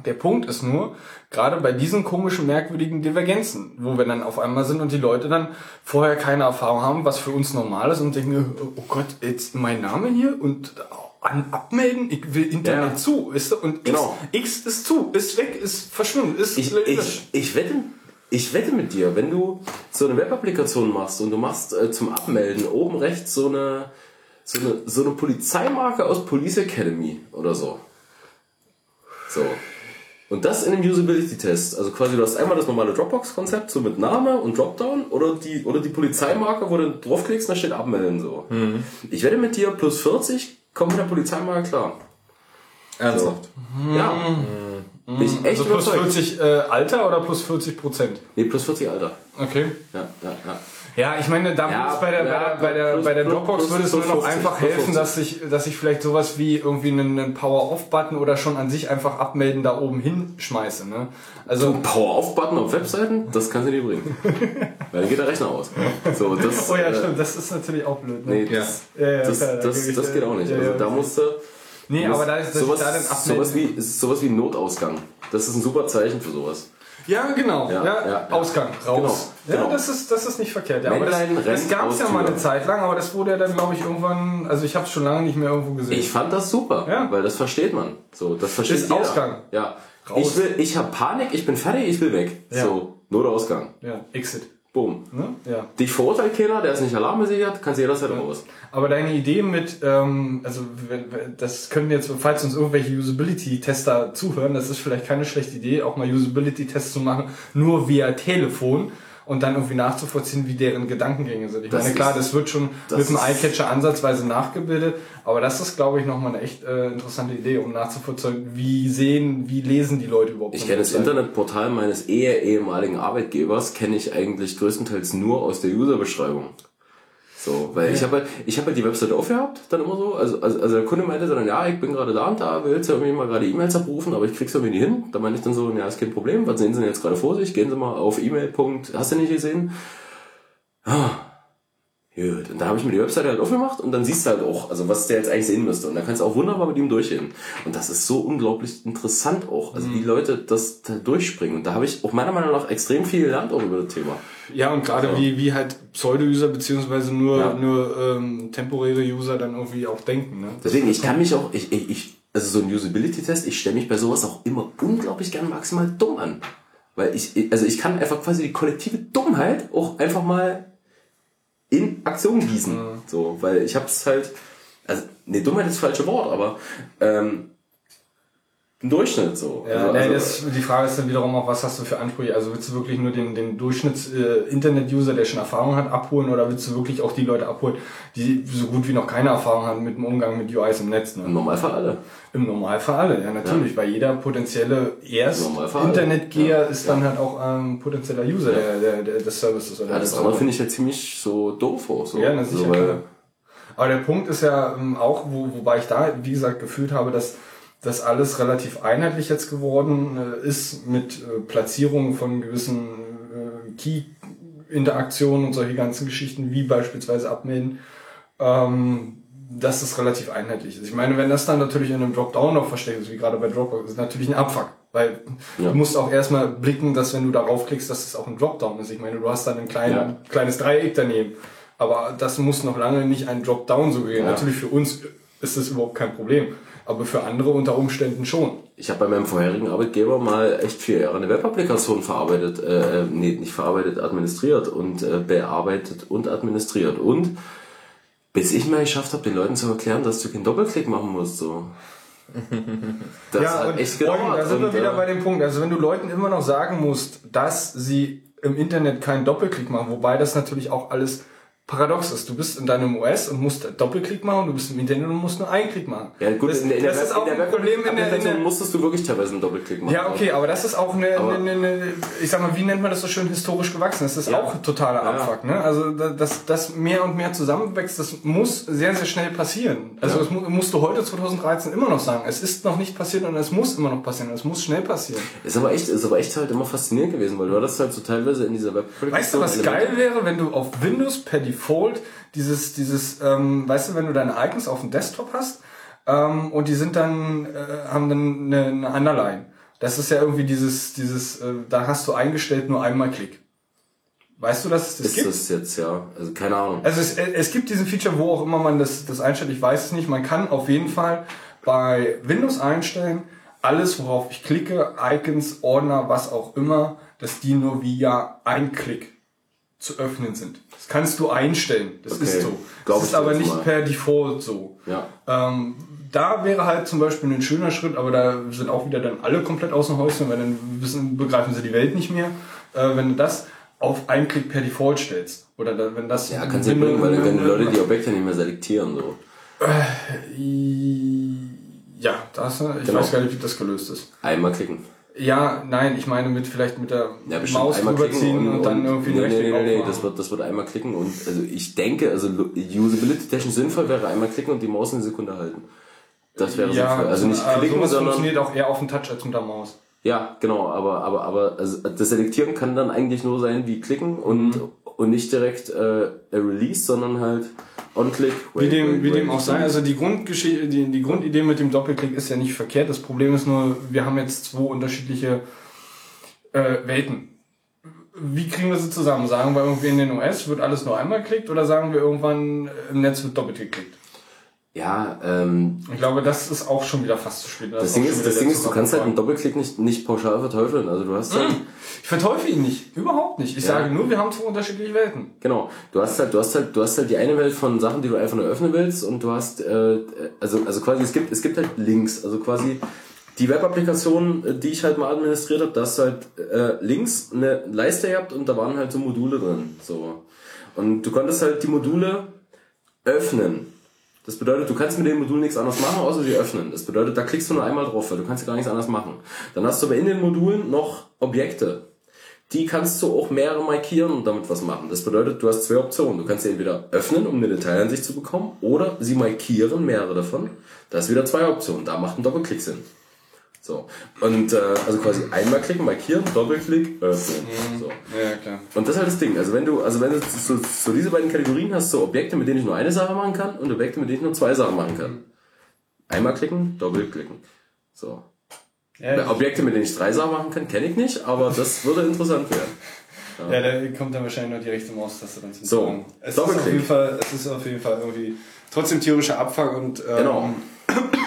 Der Punkt ist nur, gerade bei diesen komischen, merkwürdigen Divergenzen, wo wir dann auf einmal sind und die Leute dann vorher keine Erfahrung haben, was für uns normal ist und denken, oh Gott, jetzt mein Name hier und an abmelden, ich will Internet Ja. zu, ist und Genau. X, X ist zu, ist weg, ist verschwunden, ist Ich, ich, ich wette, ich wette mit dir, wenn du so eine Webapplikation machst und du machst äh, zum Abmelden oben rechts so eine, so eine, so eine Polizeimarke aus Police Academy oder so. So. Und das in einem Usability-Test. Also quasi, du hast einmal das normale Dropbox-Konzept, so mit Name und Dropdown, oder die, oder die Polizeimarke, wo du draufklickst, und da steht abmelden, so. Ich wette mit dir, plus 40, komm mit der Polizeimarke klar. Ernsthaft? So. Ja. Bin ich echt also plus überzeugt. 40 äh, Alter oder plus 40 Prozent? Nee, plus 40 Alter. Okay. Ja, ja, ja. Ja, ich meine, da Ja, bei der, ja, bei der, bei der, plus- bei der plus- Dropbox würde es nur noch 50, einfach helfen, 50. dass ich, dass ich vielleicht sowas wie irgendwie einen, Power-Off-Button oder schon an sich einfach abmelden da oben hinschmeiße. Ne? Also Power-Off-Button auf Webseiten, das kannst du nicht bringen. <laughs> Weil dann geht der Rechner aus. So, das, oh ja, äh, stimmt, das ist natürlich auch blöd. Ne? Nee, das, Ja, das, da das, das dir- geht auch nicht. Also da musst du. Nee, aber da ist- sowas, da dann abmelden- sowas wie sowas wie ein Notausgang. Das ist ein super Zeichen für sowas. Ja, genau. Ja, Ja, ja. Ausgang, raus. Genau, Ja, genau. das ist, das ist nicht verkehrt. Ja, aber das, das gab es ja mal eine. Zeit lang, aber das wurde ja dann, glaube ich, irgendwann, also ich habe es schon lange nicht mehr irgendwo gesehen. Ich fand das super, Ja. weil das versteht man. So, das versteht Ist jeder. Ausgang. Ja. Raus. Ich will, ich habe Panik, ich bin fertig, ich will weg. Ja. So, Notausgang. ja, Exit. Boom. Ne? Ja. Dich verurteilt keiner, der ist nicht alarmgesichert, kannst jederzeit raus. Aber deine Idee mit, ähm, also das können jetzt, falls uns irgendwelche Usability-Tester zuhören, das ist vielleicht keine schlechte Idee, auch mal Usability-Tests zu machen, nur via Telefon und dann irgendwie nachzuvollziehen, wie deren Gedankengänge sind. Ich Das meine, klar, das wird schon das mit dem iCatcher ansatzweise nachgebildet, aber das ist, glaube ich, nochmal eine echt äh, interessante Idee, um nachzuvollziehen, wie sehen, wie lesen die Leute überhaupt. Ich kenne das. Internetportal meines eher ehemaligen Arbeitgebers, kenne ich eigentlich größtenteils nur aus der Userbeschreibung. So, weil ich habe halt, ich habe halt die Webseite aufgehabt, dann immer so. Also, also, also der Kunde meinte dann, ja, ich bin gerade da und da, will jetzt ja irgendwie mal gerade E-Mails abrufen, aber ich krieg's irgendwie nicht hin. Da meine ich dann so, ja, ist kein Problem, was sehen Sie denn jetzt gerade vor sich? Gehen Sie mal auf E-Mail. Hast du nicht gesehen? Ah, Gut, und da habe ich mir die Webseite halt aufgemacht und dann siehst du halt auch, also was der jetzt eigentlich sehen müsste. Und dann kannst du auch wunderbar mit ihm durchgehen. Und das ist so unglaublich interessant auch, also wie Leute das da durchspringen. Und da habe ich auch meiner Meinung nach extrem viel gelernt auch über das Thema. Ja, und gerade Ja. wie, wie halt Pseudo-User beziehungsweise nur, Ja. nur ähm, temporäre User dann irgendwie auch denken. Ne? Deswegen, ich kann mich auch, ich, ich, ich also so ein Usability-Test, ich stelle mich bei sowas auch immer unglaublich gern maximal dumm an. Weil ich, also ich kann einfach quasi die kollektive Dummheit auch einfach mal in Aktion gießen. So, weil ich hab's halt, also, nee, Dummheit ist das falsche Wort, aber ähm, ein Durchschnitt so. Ja, also, nee, also, das, die Frage ist dann wiederum auch, was hast du für Ansprüche? Also willst du wirklich nur den, den Durchschnitts-Internet-User, der schon Erfahrung hat, abholen oder willst du wirklich auch die Leute abholen, die so gut wie noch keine Erfahrung haben mit dem Umgang mit UIs im Netz? Ne? Im Normalfall alle. Im Normalfall alle, ja natürlich. Weil jeder potenzielle. Erst-Internetgeher ist dann halt auch ein potenzieller User der, der, der, des Services. Oder ja, das andere finde ich ja ziemlich so doof auch. So. Ja, na sicher. so, weil, klar. Aber der Punkt ist ja ähm, auch, wo, wobei ich da, wie gesagt, gefühlt habe, dass das alles relativ einheitlich jetzt geworden äh, ist mit äh, Platzierung von gewissen äh, Key-Interaktionen und solche ganzen Geschichten, wie beispielsweise Abmelden, ähm, dass das relativ einheitlich ist. Ich meine, wenn das dann natürlich in einem Dropdown noch versteckt ist, wie gerade bei Dropbox, ist natürlich ein Abfuck. Weil Ja. du musst auch erstmal blicken, dass wenn du darauf klickst, dass es auch ein Dropdown ist. Ich meine, du hast dann ein klein, Ja. kleines Dreieck daneben. Aber das muss noch lange nicht ein Dropdown so gehen. Ja. Natürlich für uns ist das überhaupt kein Problem. Aber für andere unter Umständen schon. Ich habe bei meinem vorherigen Arbeitgeber mal echt vier Jahre eine Webapplikation verarbeitet, äh, äh, nee, nicht verarbeitet, administriert und äh, bearbeitet und administriert. Und bis ich mal geschafft habe, den Leuten zu erklären, dass du keinen Doppelklick machen musst, so. <laughs> Das ja, hat und echt gedauert. da sind wir und, wieder äh, bei dem Punkt. Also wenn du Leuten immer noch sagen musst, dass sie im Internet keinen Doppelklick machen, wobei das natürlich auch alles paradox ist. Du bist in deinem OS und musst Doppelklick machen, du bist im Internet und musst nur einen Klick machen. Ja gut, das, in der, in der, das ist auch ein Problem in der, in der musstest du wirklich teilweise einen Doppelklick machen. Ja, okay, aber das ist auch eine, eine, eine, ich sag mal, wie nennt man das so schön, historisch gewachsen. Das ist Ja. auch totaler Ja. Abfuck, ne? Also, da- dass das mehr und mehr zusammenwächst, das muss sehr, sehr schnell passieren. Also, Ja. das mu musst du heute 2013 immer noch sagen. Es ist noch nicht passiert und es muss immer noch passieren. Es muss schnell passieren. Ist aber echt, ist aber echt halt immer faszinierend gewesen, weil du hattest halt so teilweise in dieser web Weißt du, was geil wäre, wenn du auf Windows per Default dieses, dieses, ähm, weißt du, wenn du deine Icons auf dem Desktop hast ähm, und die sind dann, äh, haben dann eine, eine Underline. Das ist ja irgendwie dieses, dieses, äh, da hast du eingestellt nur einmal Klick. Weißt du, dass es das Ist gibt? das jetzt, ja. Also keine Ahnung. Also es, es gibt diesen Feature, wo auch immer man das, das einstellt, ich weiß es nicht. Man kann auf jeden Fall bei Windows einstellen, alles worauf ich klicke, Icons, Ordner, was auch immer, dass die nur via ein Klick zu öffnen sind. Das kannst du einstellen. Das Okay. ist so. Glaub Das ist aber nicht mal. per Default so. Ja. Ähm, da wäre halt zum Beispiel ein schöner Schritt, aber da sind auch wieder dann alle komplett aus dem Häuschen, weil dann wissen, begreifen sie die Welt nicht mehr. Äh, wenn du das auf einen Klick per Default stellst. Oder da, wenn das. Ja, kannst du bringen, weil dann können die Leute die Objekte nicht mehr selektieren, so. Ja, das, ich Genau. weiß gar nicht, wie das gelöst ist. Einmal klicken. Ja, nein, ich meine mit vielleicht mit der Ja, Maus rüberziehen und, dann irgendwie nee, einen nee, nee, nee, das wird, das wird einmal klicken und also ich denke, also usability-technisch sinnvoll wäre einmal klicken und die Maus eine Sekunde halten. Das wäre ja, sinnvoll. Also nicht klicken, sowas sondern funktioniert auch eher auf dem Touch als mit der Maus. ja, genau, aber aber aber also das Selektieren kann dann eigentlich nur sein wie klicken und Mhm. und nicht direkt äh, Release, sondern halt On-Click. Wie dem, wait, wie dem wait. auch sei, also die, Grundgeschichte, die, die Grundidee mit dem Doppelklick ist ja nicht verkehrt. Das Problem ist nur, wir haben jetzt zwei unterschiedliche äh, Welten. Wie kriegen wir sie zusammen? Sagen wir irgendwie in den OS wird alles nur einmal geklickt oder sagen wir irgendwann äh, im Netz wird doppelt geklickt? Ja, ähm, Ich glaube, das ist auch schon wieder fast zu spät. Da das Ding ist, das Ding ist, du kannst halt einen. Doppelklick nicht, nicht pauschal verteufeln. Also du hast halt, Ich verteufel ihn nicht. Überhaupt nicht. Ich Ja. sage nur, wir haben zwei unterschiedliche Welten. Genau. Du hast halt, du hast halt, du hast halt die eine Welt von Sachen, die du einfach nur öffnen willst und du hast, äh, also, also quasi, es gibt, es gibt halt Links, also quasi die Web-Applikation, die ich halt mal administriert habe, da hast du halt äh, links eine Leiste gehabt und da waren halt so Module drin, so. Und du konntest halt die Module öffnen. Das bedeutet, du kannst mit dem Modul nichts anderes machen, außer sie öffnen. Das bedeutet, da klickst du nur einmal drauf, weil du kannst gar nichts anderes machen. Dann hast du aber in den Modulen noch Objekte. Die kannst du auch mehrere markieren und damit was machen. Das bedeutet, du hast zwei Optionen. Du kannst sie entweder öffnen, um eine Detailansicht zu bekommen, oder sie markieren, mehrere davon. Da ist wieder zwei Optionen. Da macht ein Doppelklick Sinn. So. Und äh, also quasi einmal klicken, markieren, Doppelklick, öffnen. So. Ja, klar. Und das ist halt das Ding. Also wenn du, also wenn du so, so diese beiden Kategorien hast, so Objekte, mit denen ich nur eine Sache machen kann und Objekte, mit denen ich nur zwei Sachen machen kann. Einmal klicken, doppelklicken. So. Ja, Objekte, mit denen ich drei Sachen machen kann, kenne ich nicht, aber das würde interessant werden. <laughs> Ja, da kommt dann wahrscheinlich noch die rechte Maustaste dann zum So, es ist, auf jeden Fall, es ist auf jeden Fall irgendwie trotzdem tierischer Abfuck und ähm, Genau.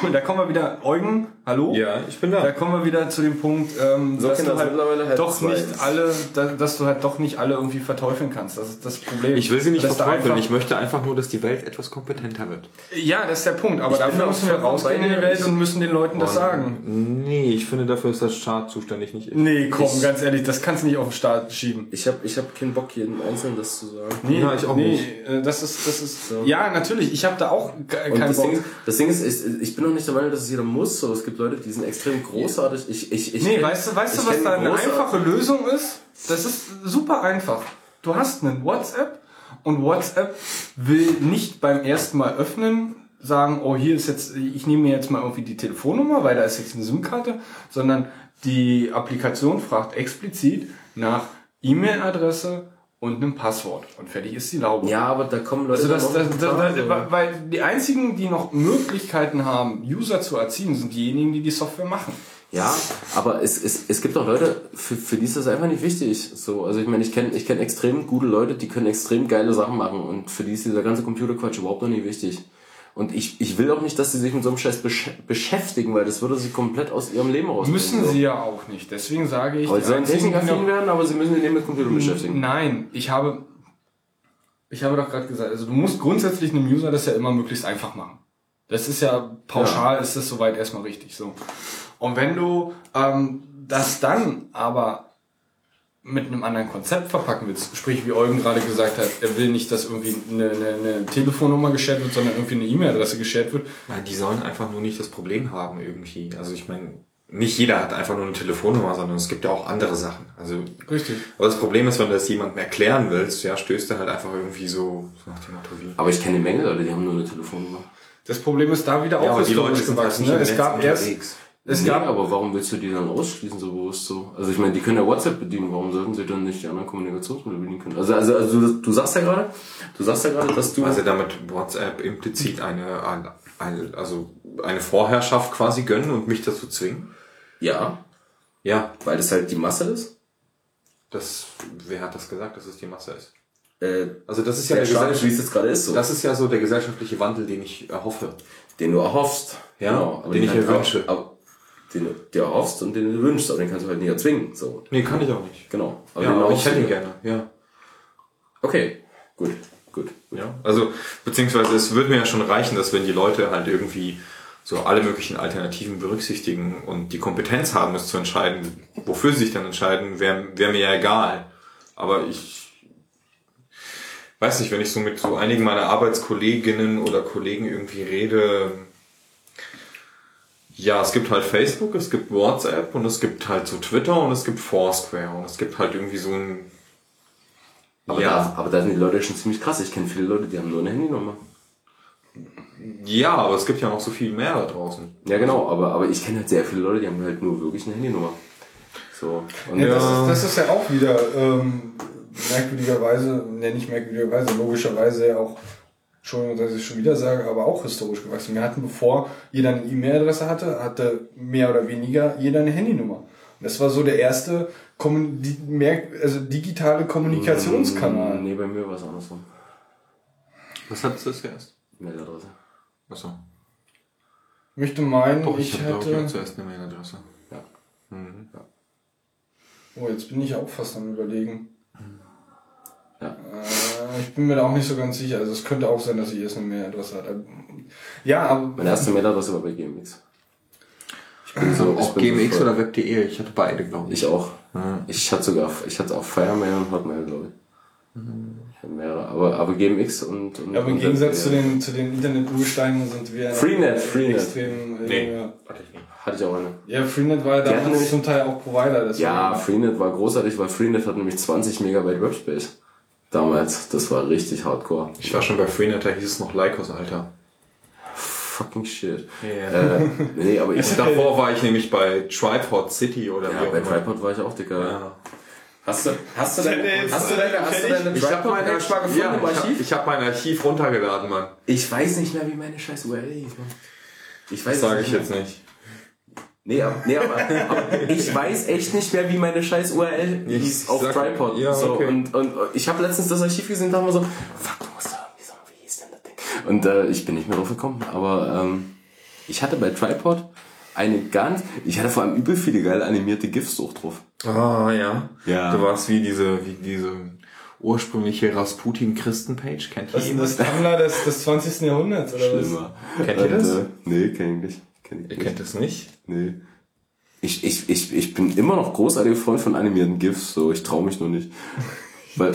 Und <coughs> da kommen wir wieder, Eugen, hallo? Ja, ich bin da. Da kommen wir wieder zu dem Punkt, ähm, So, dass du halt halb doch zwei. nicht alle, da, dass du halt doch nicht alle irgendwie verteufeln kannst. Das ist das Problem. Ich will sie nicht verteufeln, ich möchte einfach nur, dass die Welt etwas kompetenter wird. Ja, das ist der Punkt. Aber Ich dafür müssen wir rausgehen in die. Welt und müssen den Leuten das sagen. Nee, ich finde, dafür ist der Staat zuständig, nicht ich. Nee, komm, Ich- ganz ehrlich, das kannst du nicht auf den Staat schieben. Ich habe ich hab keinen Bock, jedem Einzelnen das zu sagen. Nee, Ja, ich auch nee, nicht. äh, Das ist, das ist, ja, natürlich. Ich habe da auch keinen das Bock. Ding, ist, das Ding ist, ich, ich bin noch nicht der Meinung, dass es jeder muss. So, es gibt Leute, die sind extrem großartig. Ich, ich, ich Nee, kenn- weißt du, weißt du, was da eine einfache Lösung ist? Das ist super einfach. Du hast einen WhatsApp und WhatsApp will nicht beim ersten Mal öffnen sagen, oh, hier ist jetzt, ich nehme mir jetzt mal irgendwie die Telefonnummer, weil da ist jetzt eine SIM-Karte, sondern die Applikation fragt explizit nach E-Mail-Adresse und einem Passwort. Und fertig ist die Laube. Ja, aber da kommen Leute. Also das, das, das, mit das, weil die einzigen, die noch Möglichkeiten haben, User zu erziehen, sind diejenigen, die die Software machen. Ja, aber es, es, es gibt auch Leute, für, für die ist das einfach nicht wichtig. So, also ich meine, ich kenne ich kenn extrem gute Leute, die können extrem geile Sachen machen und für die ist dieser ganze Computerquatsch überhaupt noch nicht wichtig. Und ich, ich will auch nicht, dass sie sich mit so einem Scheiß besch beschäftigen, weil das würde sie komplett aus ihrem Leben raus. Müssen sie ja auch nicht. Deswegen sage ich, Aber sie sollen einzigen, die technikaffin werden, aber sie müssen sich nicht mit Computern beschäftigen. Nein, ich habe, ich habe doch gerade gesagt, also du musst grundsätzlich einem User das ja immer möglichst einfach machen. Das ist ja pauschal, ist das soweit erstmal richtig so. Und wenn du ähm, das dann aber mit einem anderen Konzept verpacken willst, sprich wie Eugen gerade gesagt hat, er will nicht, dass irgendwie eine, eine, eine Telefonnummer geshared wird, sondern irgendwie eine E-Mail-Adresse geshared wird. Nein, die sollen einfach nur nicht das Problem haben irgendwie. Also ich meine, nicht jeder hat einfach nur eine Telefonnummer, sondern es gibt ja auch andere Sachen. Also Richtig. Aber das Problem ist, wenn du das jemandem erklären willst, ja, stößt er halt einfach irgendwie so, so nach dem Motto wie. Aber ich kenne eine Menge Leute, die haben nur eine Telefonnummer. Das Problem ist da wieder auch Ja, aber die Leute sind gewachsen. halt Ne? nicht Es gab erst, unterwegs. Es nee, gab, aber warum willst du die dann ausschließen, so bewusst so? Also ich meine, die können ja WhatsApp bedienen, warum sollten sie dann nicht die anderen Kommunikationsmittel bedienen können? Also, also, also du, du sagst ja gerade, du sagst ja gerade, dass du. Also damit WhatsApp implizit eine, eine, also eine Vorherrschaft quasi gönnen und mich dazu zwingen. ja, Ja, weil das halt die Masse ist. das, wer hat das gesagt, dass es die Masse ist? Äh, Also das ist ja der statisch, wie es jetzt gerade ist, so. das ist ja so der gesellschaftliche Wandel, den ich erhoffe. den du erhoffst. Ja, den den ich mir halt wünsche. aber Den du dir erhoffst und den du wünschst, aber den kannst du halt nicht erzwingen. So. Nee, kann ich auch nicht. Genau. ja, den aber ich hätte ihn gerne, ja. Okay, gut, gut. gut. Ja, also beziehungsweise es würde mir ja schon reichen, dass wenn die Leute halt irgendwie so alle möglichen Alternativen berücksichtigen und die Kompetenz haben, es zu entscheiden, wofür sie sich dann entscheiden, wäre wär mir ja egal. Aber ich weiß nicht, wenn ich so mit so einigen meiner Arbeitskolleginnen oder Kollegen irgendwie rede, ja, es gibt halt Facebook, es gibt WhatsApp und es gibt halt so Twitter und es gibt Foursquare und es gibt halt irgendwie so ein Aber, ja, da, aber da sind die Leute schon ziemlich krass. Ich kenne viele Leute, die haben nur eine Handynummer. ja, aber es gibt ja noch so viel mehr da draußen. Ja, genau, aber, aber ich kenne halt sehr viele Leute, die haben halt nur wirklich eine Handynummer. So. Und Ja, das, ist, das ist ja auch wieder ähm, merkwürdigerweise, ne, nicht merkwürdigerweise, logischerweise ja auch, Entschuldigung, dass ich schon wieder sage, aber auch historisch gewachsen. Wir hatten, bevor jeder eine E-Mail-Adresse hatte, hatte mehr oder weniger jeder eine Handynummer. Und das war so der erste Kommun die, mehr, also digitale Kommunikationskanal. Nee, bei mir war es andersrum. Was hattest du zuerst? Mailadresse. Achso. Ich möchte meinen, Doch, ich, ich, hatte hätte. zuerst eine Mailadresse. Ja. Mhm. Oh, jetzt bin ich auch fast am überlegen. Ja. Äh, ich bin mir da auch nicht so ganz sicher. Also es könnte auch sein, dass ich erst eine Mailadresse hatte. Ja, aber Meine erste Mailadresse war bei GMX. Ich bin so, ich Auch bin GMX so- oder Web.de, ich hatte beide, glaube ich. Ich auch. Ja. Ich hatte sogar, ich hatte auch Firemail und Hotmail, glaube ich. Ich hatte mehrere, aber, aber GMX und, und Ja, aber im und Gegensatz zu den, zu den Internet-Ursteinen sind wir Freenet, Freenet. extrem. Äh, Nee. ja. Hatte ich nicht. Hatte ich auch eine. ja, Freenet war hatten damals zum Teil auch Provider. Ja, Freenet war großartig, weil Freenet hat nämlich 20 Megabyte Webspace. Damals. Das war richtig hardcore. Ich war schon bei Freenet, da hieß es noch Lycos, Alter. Fucking shit. Yeah. Äh, nee, aber ich. <laughs> Davor war ich nämlich bei Tripod City oder ja, wie auch bei immer. Tripod war ich auch dicker. Ja. Hast du, hast du deine, hast du deine, hast du deine Ich habe mein, Tripod-Page mal gefunden ja, hab, Archiv? ich hab mein Archiv runtergeladen, Mann. Ich weiß nicht mehr, wie meine scheiß URL hieß, Mann. Ich weiß Das sage es ich jetzt nicht. Nee, aber, nee aber, aber ich weiß echt nicht mehr, wie meine scheiß URL Ich hieß auf sag- Tripod. ja, so, okay. und, und ich habe letztens das Archiv gesehen und dachte mir so, fuck, du musst da irgendwie sagen, wie hieß denn das Ding? Und äh, ich bin nicht mehr drauf gekommen, aber ähm, Ich hatte bei Tripod eine ganz, ich hatte vor allem übel viele geile animierte GIFs auch drauf. Ah, ja. Ja. Du warst wie diese, wie diese ursprüngliche Rasputin-Christen-Page. Kennt Was ist denn ihr das Tumblr des, des 20. Jahrhunderts, oder Schlimmer. Kennt ihr das? Und, äh, nee, kenn ich nicht. Kenn ich Ihr nicht. kennt das nicht? Nee. Ich, ich, ich, ich bin immer noch großartiger Freund von animierten GIFs, so ich traue mich nur nicht. <laughs> Weil,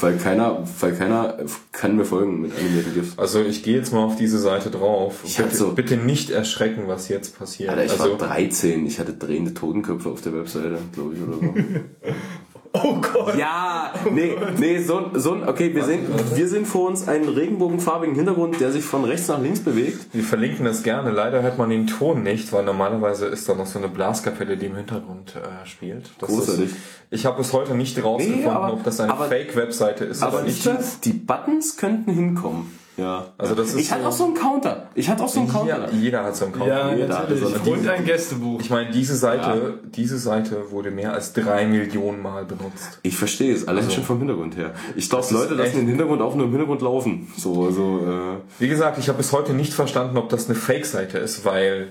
weil keiner, weil keiner kann mir folgen mit animierten GIFs. Also ich gehe jetzt mal auf diese Seite drauf. Ich bitte, so- bitte nicht erschrecken, was jetzt passiert. Alter, ich also, war 13, ich hatte drehende Totenköpfe auf der Webseite, glaube ich, oder so. <laughs> Oh Gott. Ja, nee, nee, so, ein- so ein, okay, wir sehen, wir sehen vor uns einen regenbogenfarbigen Hintergrund, der sich von rechts nach links bewegt. wir verlinken das gerne. Leider hört man den Ton nicht, weil normalerweise ist da noch so eine Blaskapelle, die im Hintergrund äh, spielt. Das Großartig. Ist, ich habe bis heute nicht rausgefunden, Nee, aber- ob das eine Fake-Webseite ist Aber oder nicht. die, die Buttons könnten hinkommen. Ja. Also das ist ich hatte so- auch so einen Counter. Ich hatte auch so einen Counter. Ja, jeder hat so einen Counter. Ja, Jeder natürlich. so eine- Und ein Gästebuch. Ich meine, diese Seite, diese Seite wurde mehr als drei Millionen Mal benutzt. Ich verstehe es, allein schon vom Hintergrund her. Ich glaube, Also- Leute lassen den Hintergrund auch nur im Hintergrund laufen. So, so, äh, Wie gesagt, ich habe bis heute nicht verstanden, ob das eine Fake-Seite ist, weil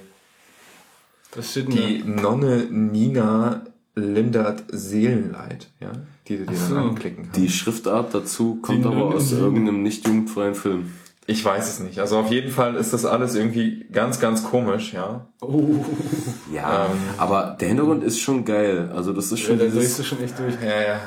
die Nonne Nina lindert Seelenleid, ja, die du dir so. dann anklicken kannst. die Schriftart dazu kommt Die aber aus irgendeinem nicht jugendfreien Film. Ich weiß es nicht. Also auf jeden Fall ist das alles irgendwie ganz, ganz komisch, ja. Ja, Ähm. aber der Hintergrund ist schon geil. Also das ist schon Ja, da drehst du schon echt durch. Ja, ja.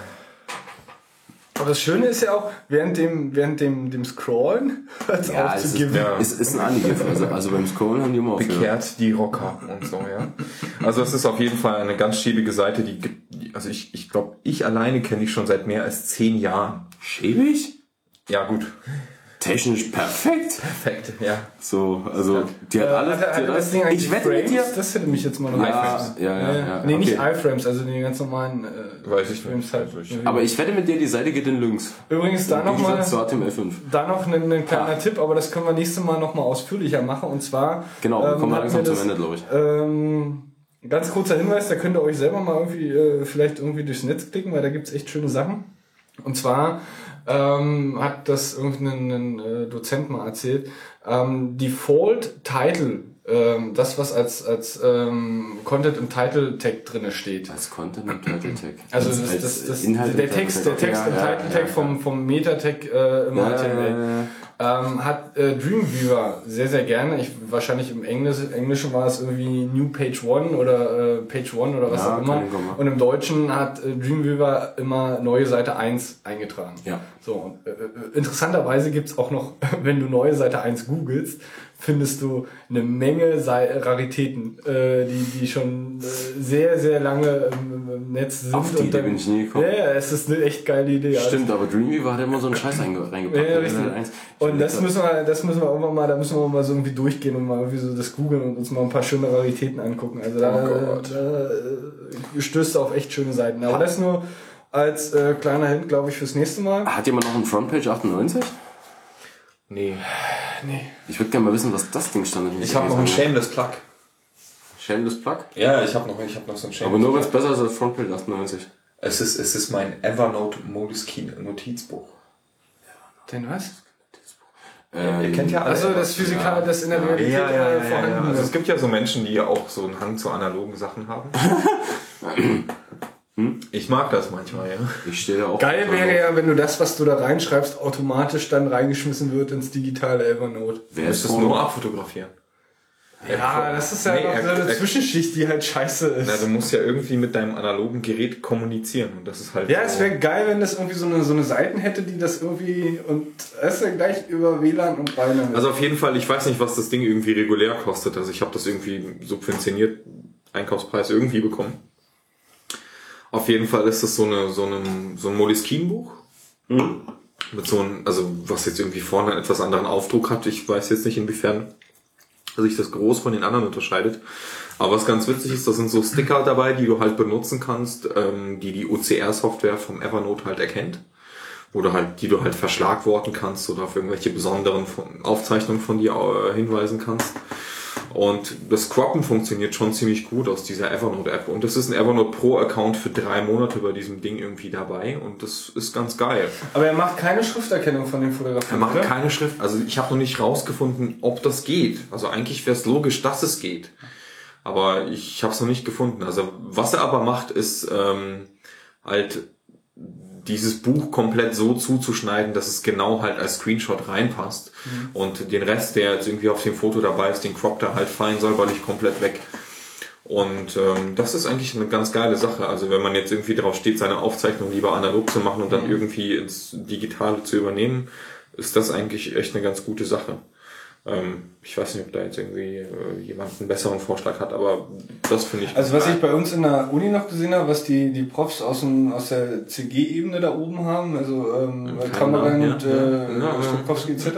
Aber das Schöne ist ja auch, während dem, während dem, dem Scrollen hört es ja, auf zu ist, geben. ja. es ist ein Anigif. Also, also beim Scrollen haben die immer aufgehört. Bekehrt die Rocker und so, ja. Also es ist auf jeden Fall eine ganz schäbige Seite, die, gibt- die also ich, ich glaube, ich alleine kenne ich schon seit mehr als zehn Jahren. Schäbig? Ja, gut. Technisch perfekt. Perfekt, ja. So, also, die hat Äh, alles, hatte, die hat das alles ich wette mit dir, Das hätte mich jetzt mal noch Ja, interessiert. ja, ja, ja, Nee, nicht okay. iFrames, also die ganz normalen äh, Weiß ich Frames nicht. halt. Ich- aber ich wette mit dir, die Seite geht in Lynx. Übrigens da nochmal Gegensatz zu HTML5. da noch ein, ein kleiner Tipp, aber das können wir nächstes Mal nochmal ausführlicher machen. Und zwar Genau, wir ähm, kommen hatten langsam wir zum Ende, glaube ich. Ähm, ganz kurzer Hinweis, da könnt ihr euch selber mal irgendwie äh, vielleicht irgendwie durchs Netz klicken, weil da gibt's echt schöne Sachen. Und zwar ähm, hat das irgendein ein, äh, Dozent mal erzählt. Ähm, Default Title, ähm, das was als als ähm, Content im Title Tag drinne steht. Als Content und Title Tag. Also Als- das, das, das, Inhalt der Text, der Text Tag. im Ja, Title ja, Tag vom, vom Meta-Tag äh, im Ja, HTML. ja, ja, Ähm, hat äh, Dreamweaver sehr, sehr gerne. Ich, wahrscheinlich im Englisch, Englischen war es irgendwie New Page One oder äh, Page One oder was Ja, auch immer. Und im Deutschen hat äh, Dreamweaver immer neue Seite 1 eingetragen. Ja. So, und, äh, äh, interessanterweise gibt's auch noch, <laughs> wenn du neue Seite 1 googelst, findest du eine Menge Raritäten, äh, die, die schon äh, sehr, sehr lange im, im Netz sind. Auf die und Idee bin ich nie gekommen. Ja, ja, es ist eine echt geile Idee. Also, Stimmt, aber Dreamweaver hat immer so einen Scheiß einge- reingepackt. ja, richtig. Und das müssen wir, das müssen wir irgendwann mal, da müssen wir mal so irgendwie durchgehen und mal irgendwie so das googeln und uns mal ein paar schöne Raritäten angucken. Also da, Oh Gott. da äh, stößt du auf echt schöne Seiten. Aber das nur als äh, kleiner Hint, glaube ich, fürs nächste Mal. Hat jemand noch einen Frontpage 98? Nee. Ich würde gerne mal wissen, was das Ding stand. Ich habe noch einen Shameless Plug. Shameless Plug? Ja, ich habe noch, ich hab noch so einen Shameless Aber nur wenn es besser ist als Frontpage 98. Es ist, es ist mein Evernote Moleskine Notizbuch. Denn was? Ähm, Ihr kennt ja alle. Also das Physikal, das in der Realität Ja, ja, ja, äh, ja, vorhanden ja. Also ist. es gibt ja so Menschen, die ja auch so einen Hang zu analogen Sachen haben. <laughs> <laughs> Ich mag das manchmal, ja. Ich stehe da auch. Geil wäre ja, wenn du das, was du da reinschreibst, automatisch dann reingeschmissen wird ins digitale Evernote. Wer Du ist das nur abfotografieren. Ja, das ist ja Nee, noch so eine Zwischenschicht, die halt scheiße ist. Na, du musst ja irgendwie mit deinem analogen Gerät kommunizieren und das ist halt. Ja, so- es wäre geil, wenn das irgendwie so eine, so eine Seiten hätte, die das irgendwie und es ja gleich über WLAN und Beine. Also auf jeden Fall, ich weiß nicht, was das Ding irgendwie regulär kostet. Also ich habe das irgendwie subventioniert, Einkaufspreis irgendwie bekommen. Auf jeden Fall ist das so eine so ein so ein Moleskine-Buch mit so einem, also was jetzt irgendwie vorne einen etwas anderen Aufdruck hat. Ich weiß jetzt nicht inwiefern sich das groß von den anderen unterscheidet. Aber was ganz witzig ist, da sind so Sticker dabei, die du halt benutzen kannst, ähm, die die OCR-Software vom Evernote halt erkennt du halt, die du halt verschlagworten kannst oder auf irgendwelche besonderen von, Aufzeichnungen von dir äh, hinweisen kannst. Und das Croppen funktioniert schon ziemlich gut aus dieser Evernote-App. Und das ist ein Evernote Pro-Account für drei Monate bei diesem Ding irgendwie dabei. Und das ist ganz geil. Aber er macht keine Schrifterkennung von den Fotografien. Er macht oder? keine Schrift. Also ich habe noch nicht rausgefunden, ob das geht. Also eigentlich wäre es logisch, dass es geht. Aber ich habe es noch nicht gefunden. Also was er aber macht, ist ähm, halt dieses Buch komplett so zuzuschneiden, dass es genau halt als Screenshot reinpasst. Mhm. Und den Rest, der jetzt irgendwie auf dem Foto dabei ist, den croppt er halt fein säuberlich komplett weg. Und ähm, das ist eigentlich eine ganz geile Sache. Also wenn man jetzt irgendwie drauf steht, seine Aufzeichnung lieber analog zu machen und dann irgendwie ins Digitale zu übernehmen, ist das eigentlich echt eine ganz gute Sache. Ähm, ich weiß nicht, ob da jetzt irgendwie äh, jemand einen besseren Vorschlag hat, aber das finde ich. Also was ich bei uns in der Uni noch gesehen habe, was die, die Profs aus, dem, aus der CG-Ebene da oben haben, also ähm, Kameran ja, und ja. äh, Ja, ja. Stokowski etc.,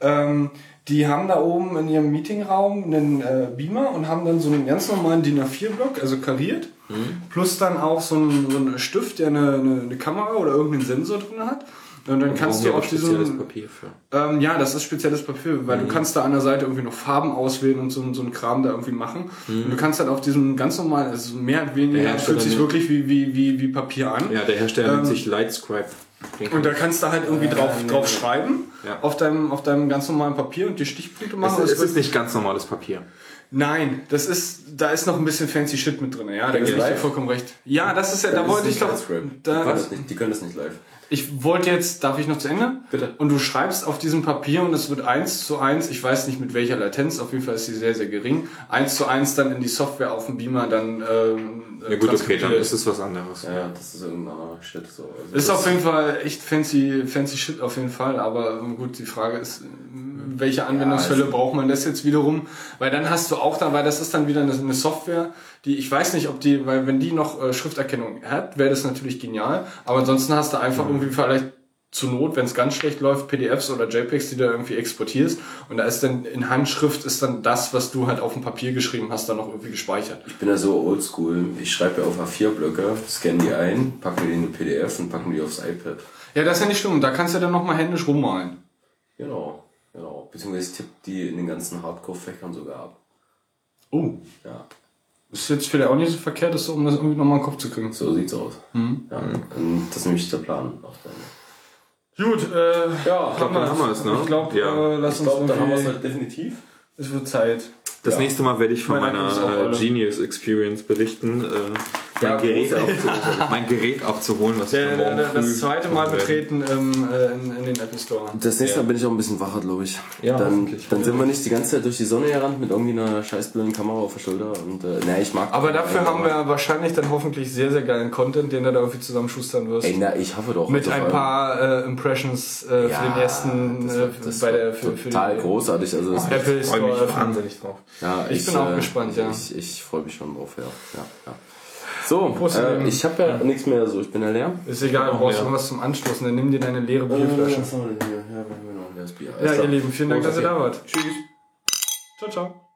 ähm, die haben da oben in ihrem Meetingraum einen äh, Beamer und haben dann so einen ganz normalen DIN A4-Block, also kariert, plus dann auch so einen, so einen Stift, der eine, eine, eine Kamera oder irgendeinen Sensor drin hat. Und dann kannst du auf spezielles diesem Papier für. ähm, ja, das ist spezielles Papier, weil Mhm. du kannst da an der Seite irgendwie noch Farben auswählen und so, so einen Kram da irgendwie machen. Mhm. Und du kannst dann auf diesem ganz normalen, also mehr oder weniger, fühlt sich wirklich wie, wie, wie, wie Papier an. Ja, der Hersteller Ähm, nennt sich Lightscribe. Und da kannst du halt irgendwie Äh, drauf, nee, drauf nee. schreiben, Ja. auf, deinem, auf deinem ganz normalen Papier und die Stichpunkte machen. es, es ist nicht ganz normales Papier. Nein, das ist, da ist noch ein bisschen fancy Shit mit drin. Ja, da gebe ich dir vollkommen recht. Ja, das ist ja, da wollte ich doch. Da, Die können das nicht live. Ich wollte jetzt, darf ich noch zu Ende? Bitte. Und du schreibst auf diesem Papier und es wird eins zu eins, ich weiß nicht mit welcher Latenz, auf jeden Fall ist sie sehr, sehr gering, eins zu eins dann in die Software auf dem Beamer dann ähm, Ja gut, okay, dann ist es was anderes. Ja, ja, das ist irgendein Shit. So. Also Ist auf jeden Fall echt fancy, fancy shit auf jeden Fall, aber gut, die Frage ist, welche Anwendungsfälle also- braucht man das jetzt wiederum? Weil dann hast du auch dann, weil das ist dann wieder eine Software, die, ich weiß nicht, ob die, weil wenn die noch äh, Schrifterkennung hat, wäre das natürlich genial, aber ansonsten hast du einfach Mhm. irgendwie vielleicht zur Not, wenn es ganz schlecht läuft, PDFs oder JPEGs, die du irgendwie exportierst und da ist dann in Handschrift ist dann das, was du halt auf dem Papier geschrieben hast, dann noch irgendwie gespeichert. Ich bin ja so oldschool. Ich schreibe ja auf A4-Blöcke, scanne die ein, packe die in eine PDF und packe die aufs iPad. Ja, das ist ja nicht schlimm, da kannst du dann nochmal händisch rummalen. Genau, genau. Beziehungsweise ich tippe die in den ganzen Hardcore-Fächern sogar ab. Oh. Ja, Ist jetzt vielleicht auch nicht so verkehrt, ist, um das irgendwie nochmal in den Kopf zu kriegen. so sieht's aus. Mhm. Ja, und das ist nämlich der Plan. Auch dann. Gut, äh, Ja, Ich glaube, dann haben wir es, ne? Ich glaube, ja. äh, lass Ich uns glaube, dann haben wir es halt definitiv. Es wird Zeit. Das Ja. nächste Mal werde ich von Meine Akkus auch meiner äh. Genius Experience berichten. Äh, mein, Gerät abzuholen, mein Gerät abzuholen, was ich Der, dann der, morgen der, früh das zweite Mal betreten im, äh, in, in den Apple Store. Das nächste Mal bin ich auch ein bisschen wacher, glaube ich. Ja, dann, dann sind wir nicht die ganze Zeit durch die Sonne gerannt mit irgendwie einer scheißblöden Kamera auf der Schulter. Und äh, nee, ich mag Aber dafür haben wir wahrscheinlich dann hoffentlich sehr, sehr geilen Content, den du da irgendwie zusammenschustern wirst. Ey, na, ich hoffe doch. Mit ein paar äh, Impressions äh, für den ersten das äh, wird, das bei der für, für total den großartig. Also das Apple Ich freue mich Store. wahnsinnig drauf. Ja, Ich bin auch gespannt, ja. Ich, ich freue mich schon drauf, ja. ja, ja. So, äh, ich habe ja nichts mehr so, ich bin ja leer. Ist egal, du brauchst irgendwas zum Anstoßen, dann nimm dir deine leere Bierflasche. was denn hier? Ja, noch ein leeres Bier. Ja, Alles ihr. Lieben, vielen Dank, dass ihr da wart. Tschüss. Ciao, ciao.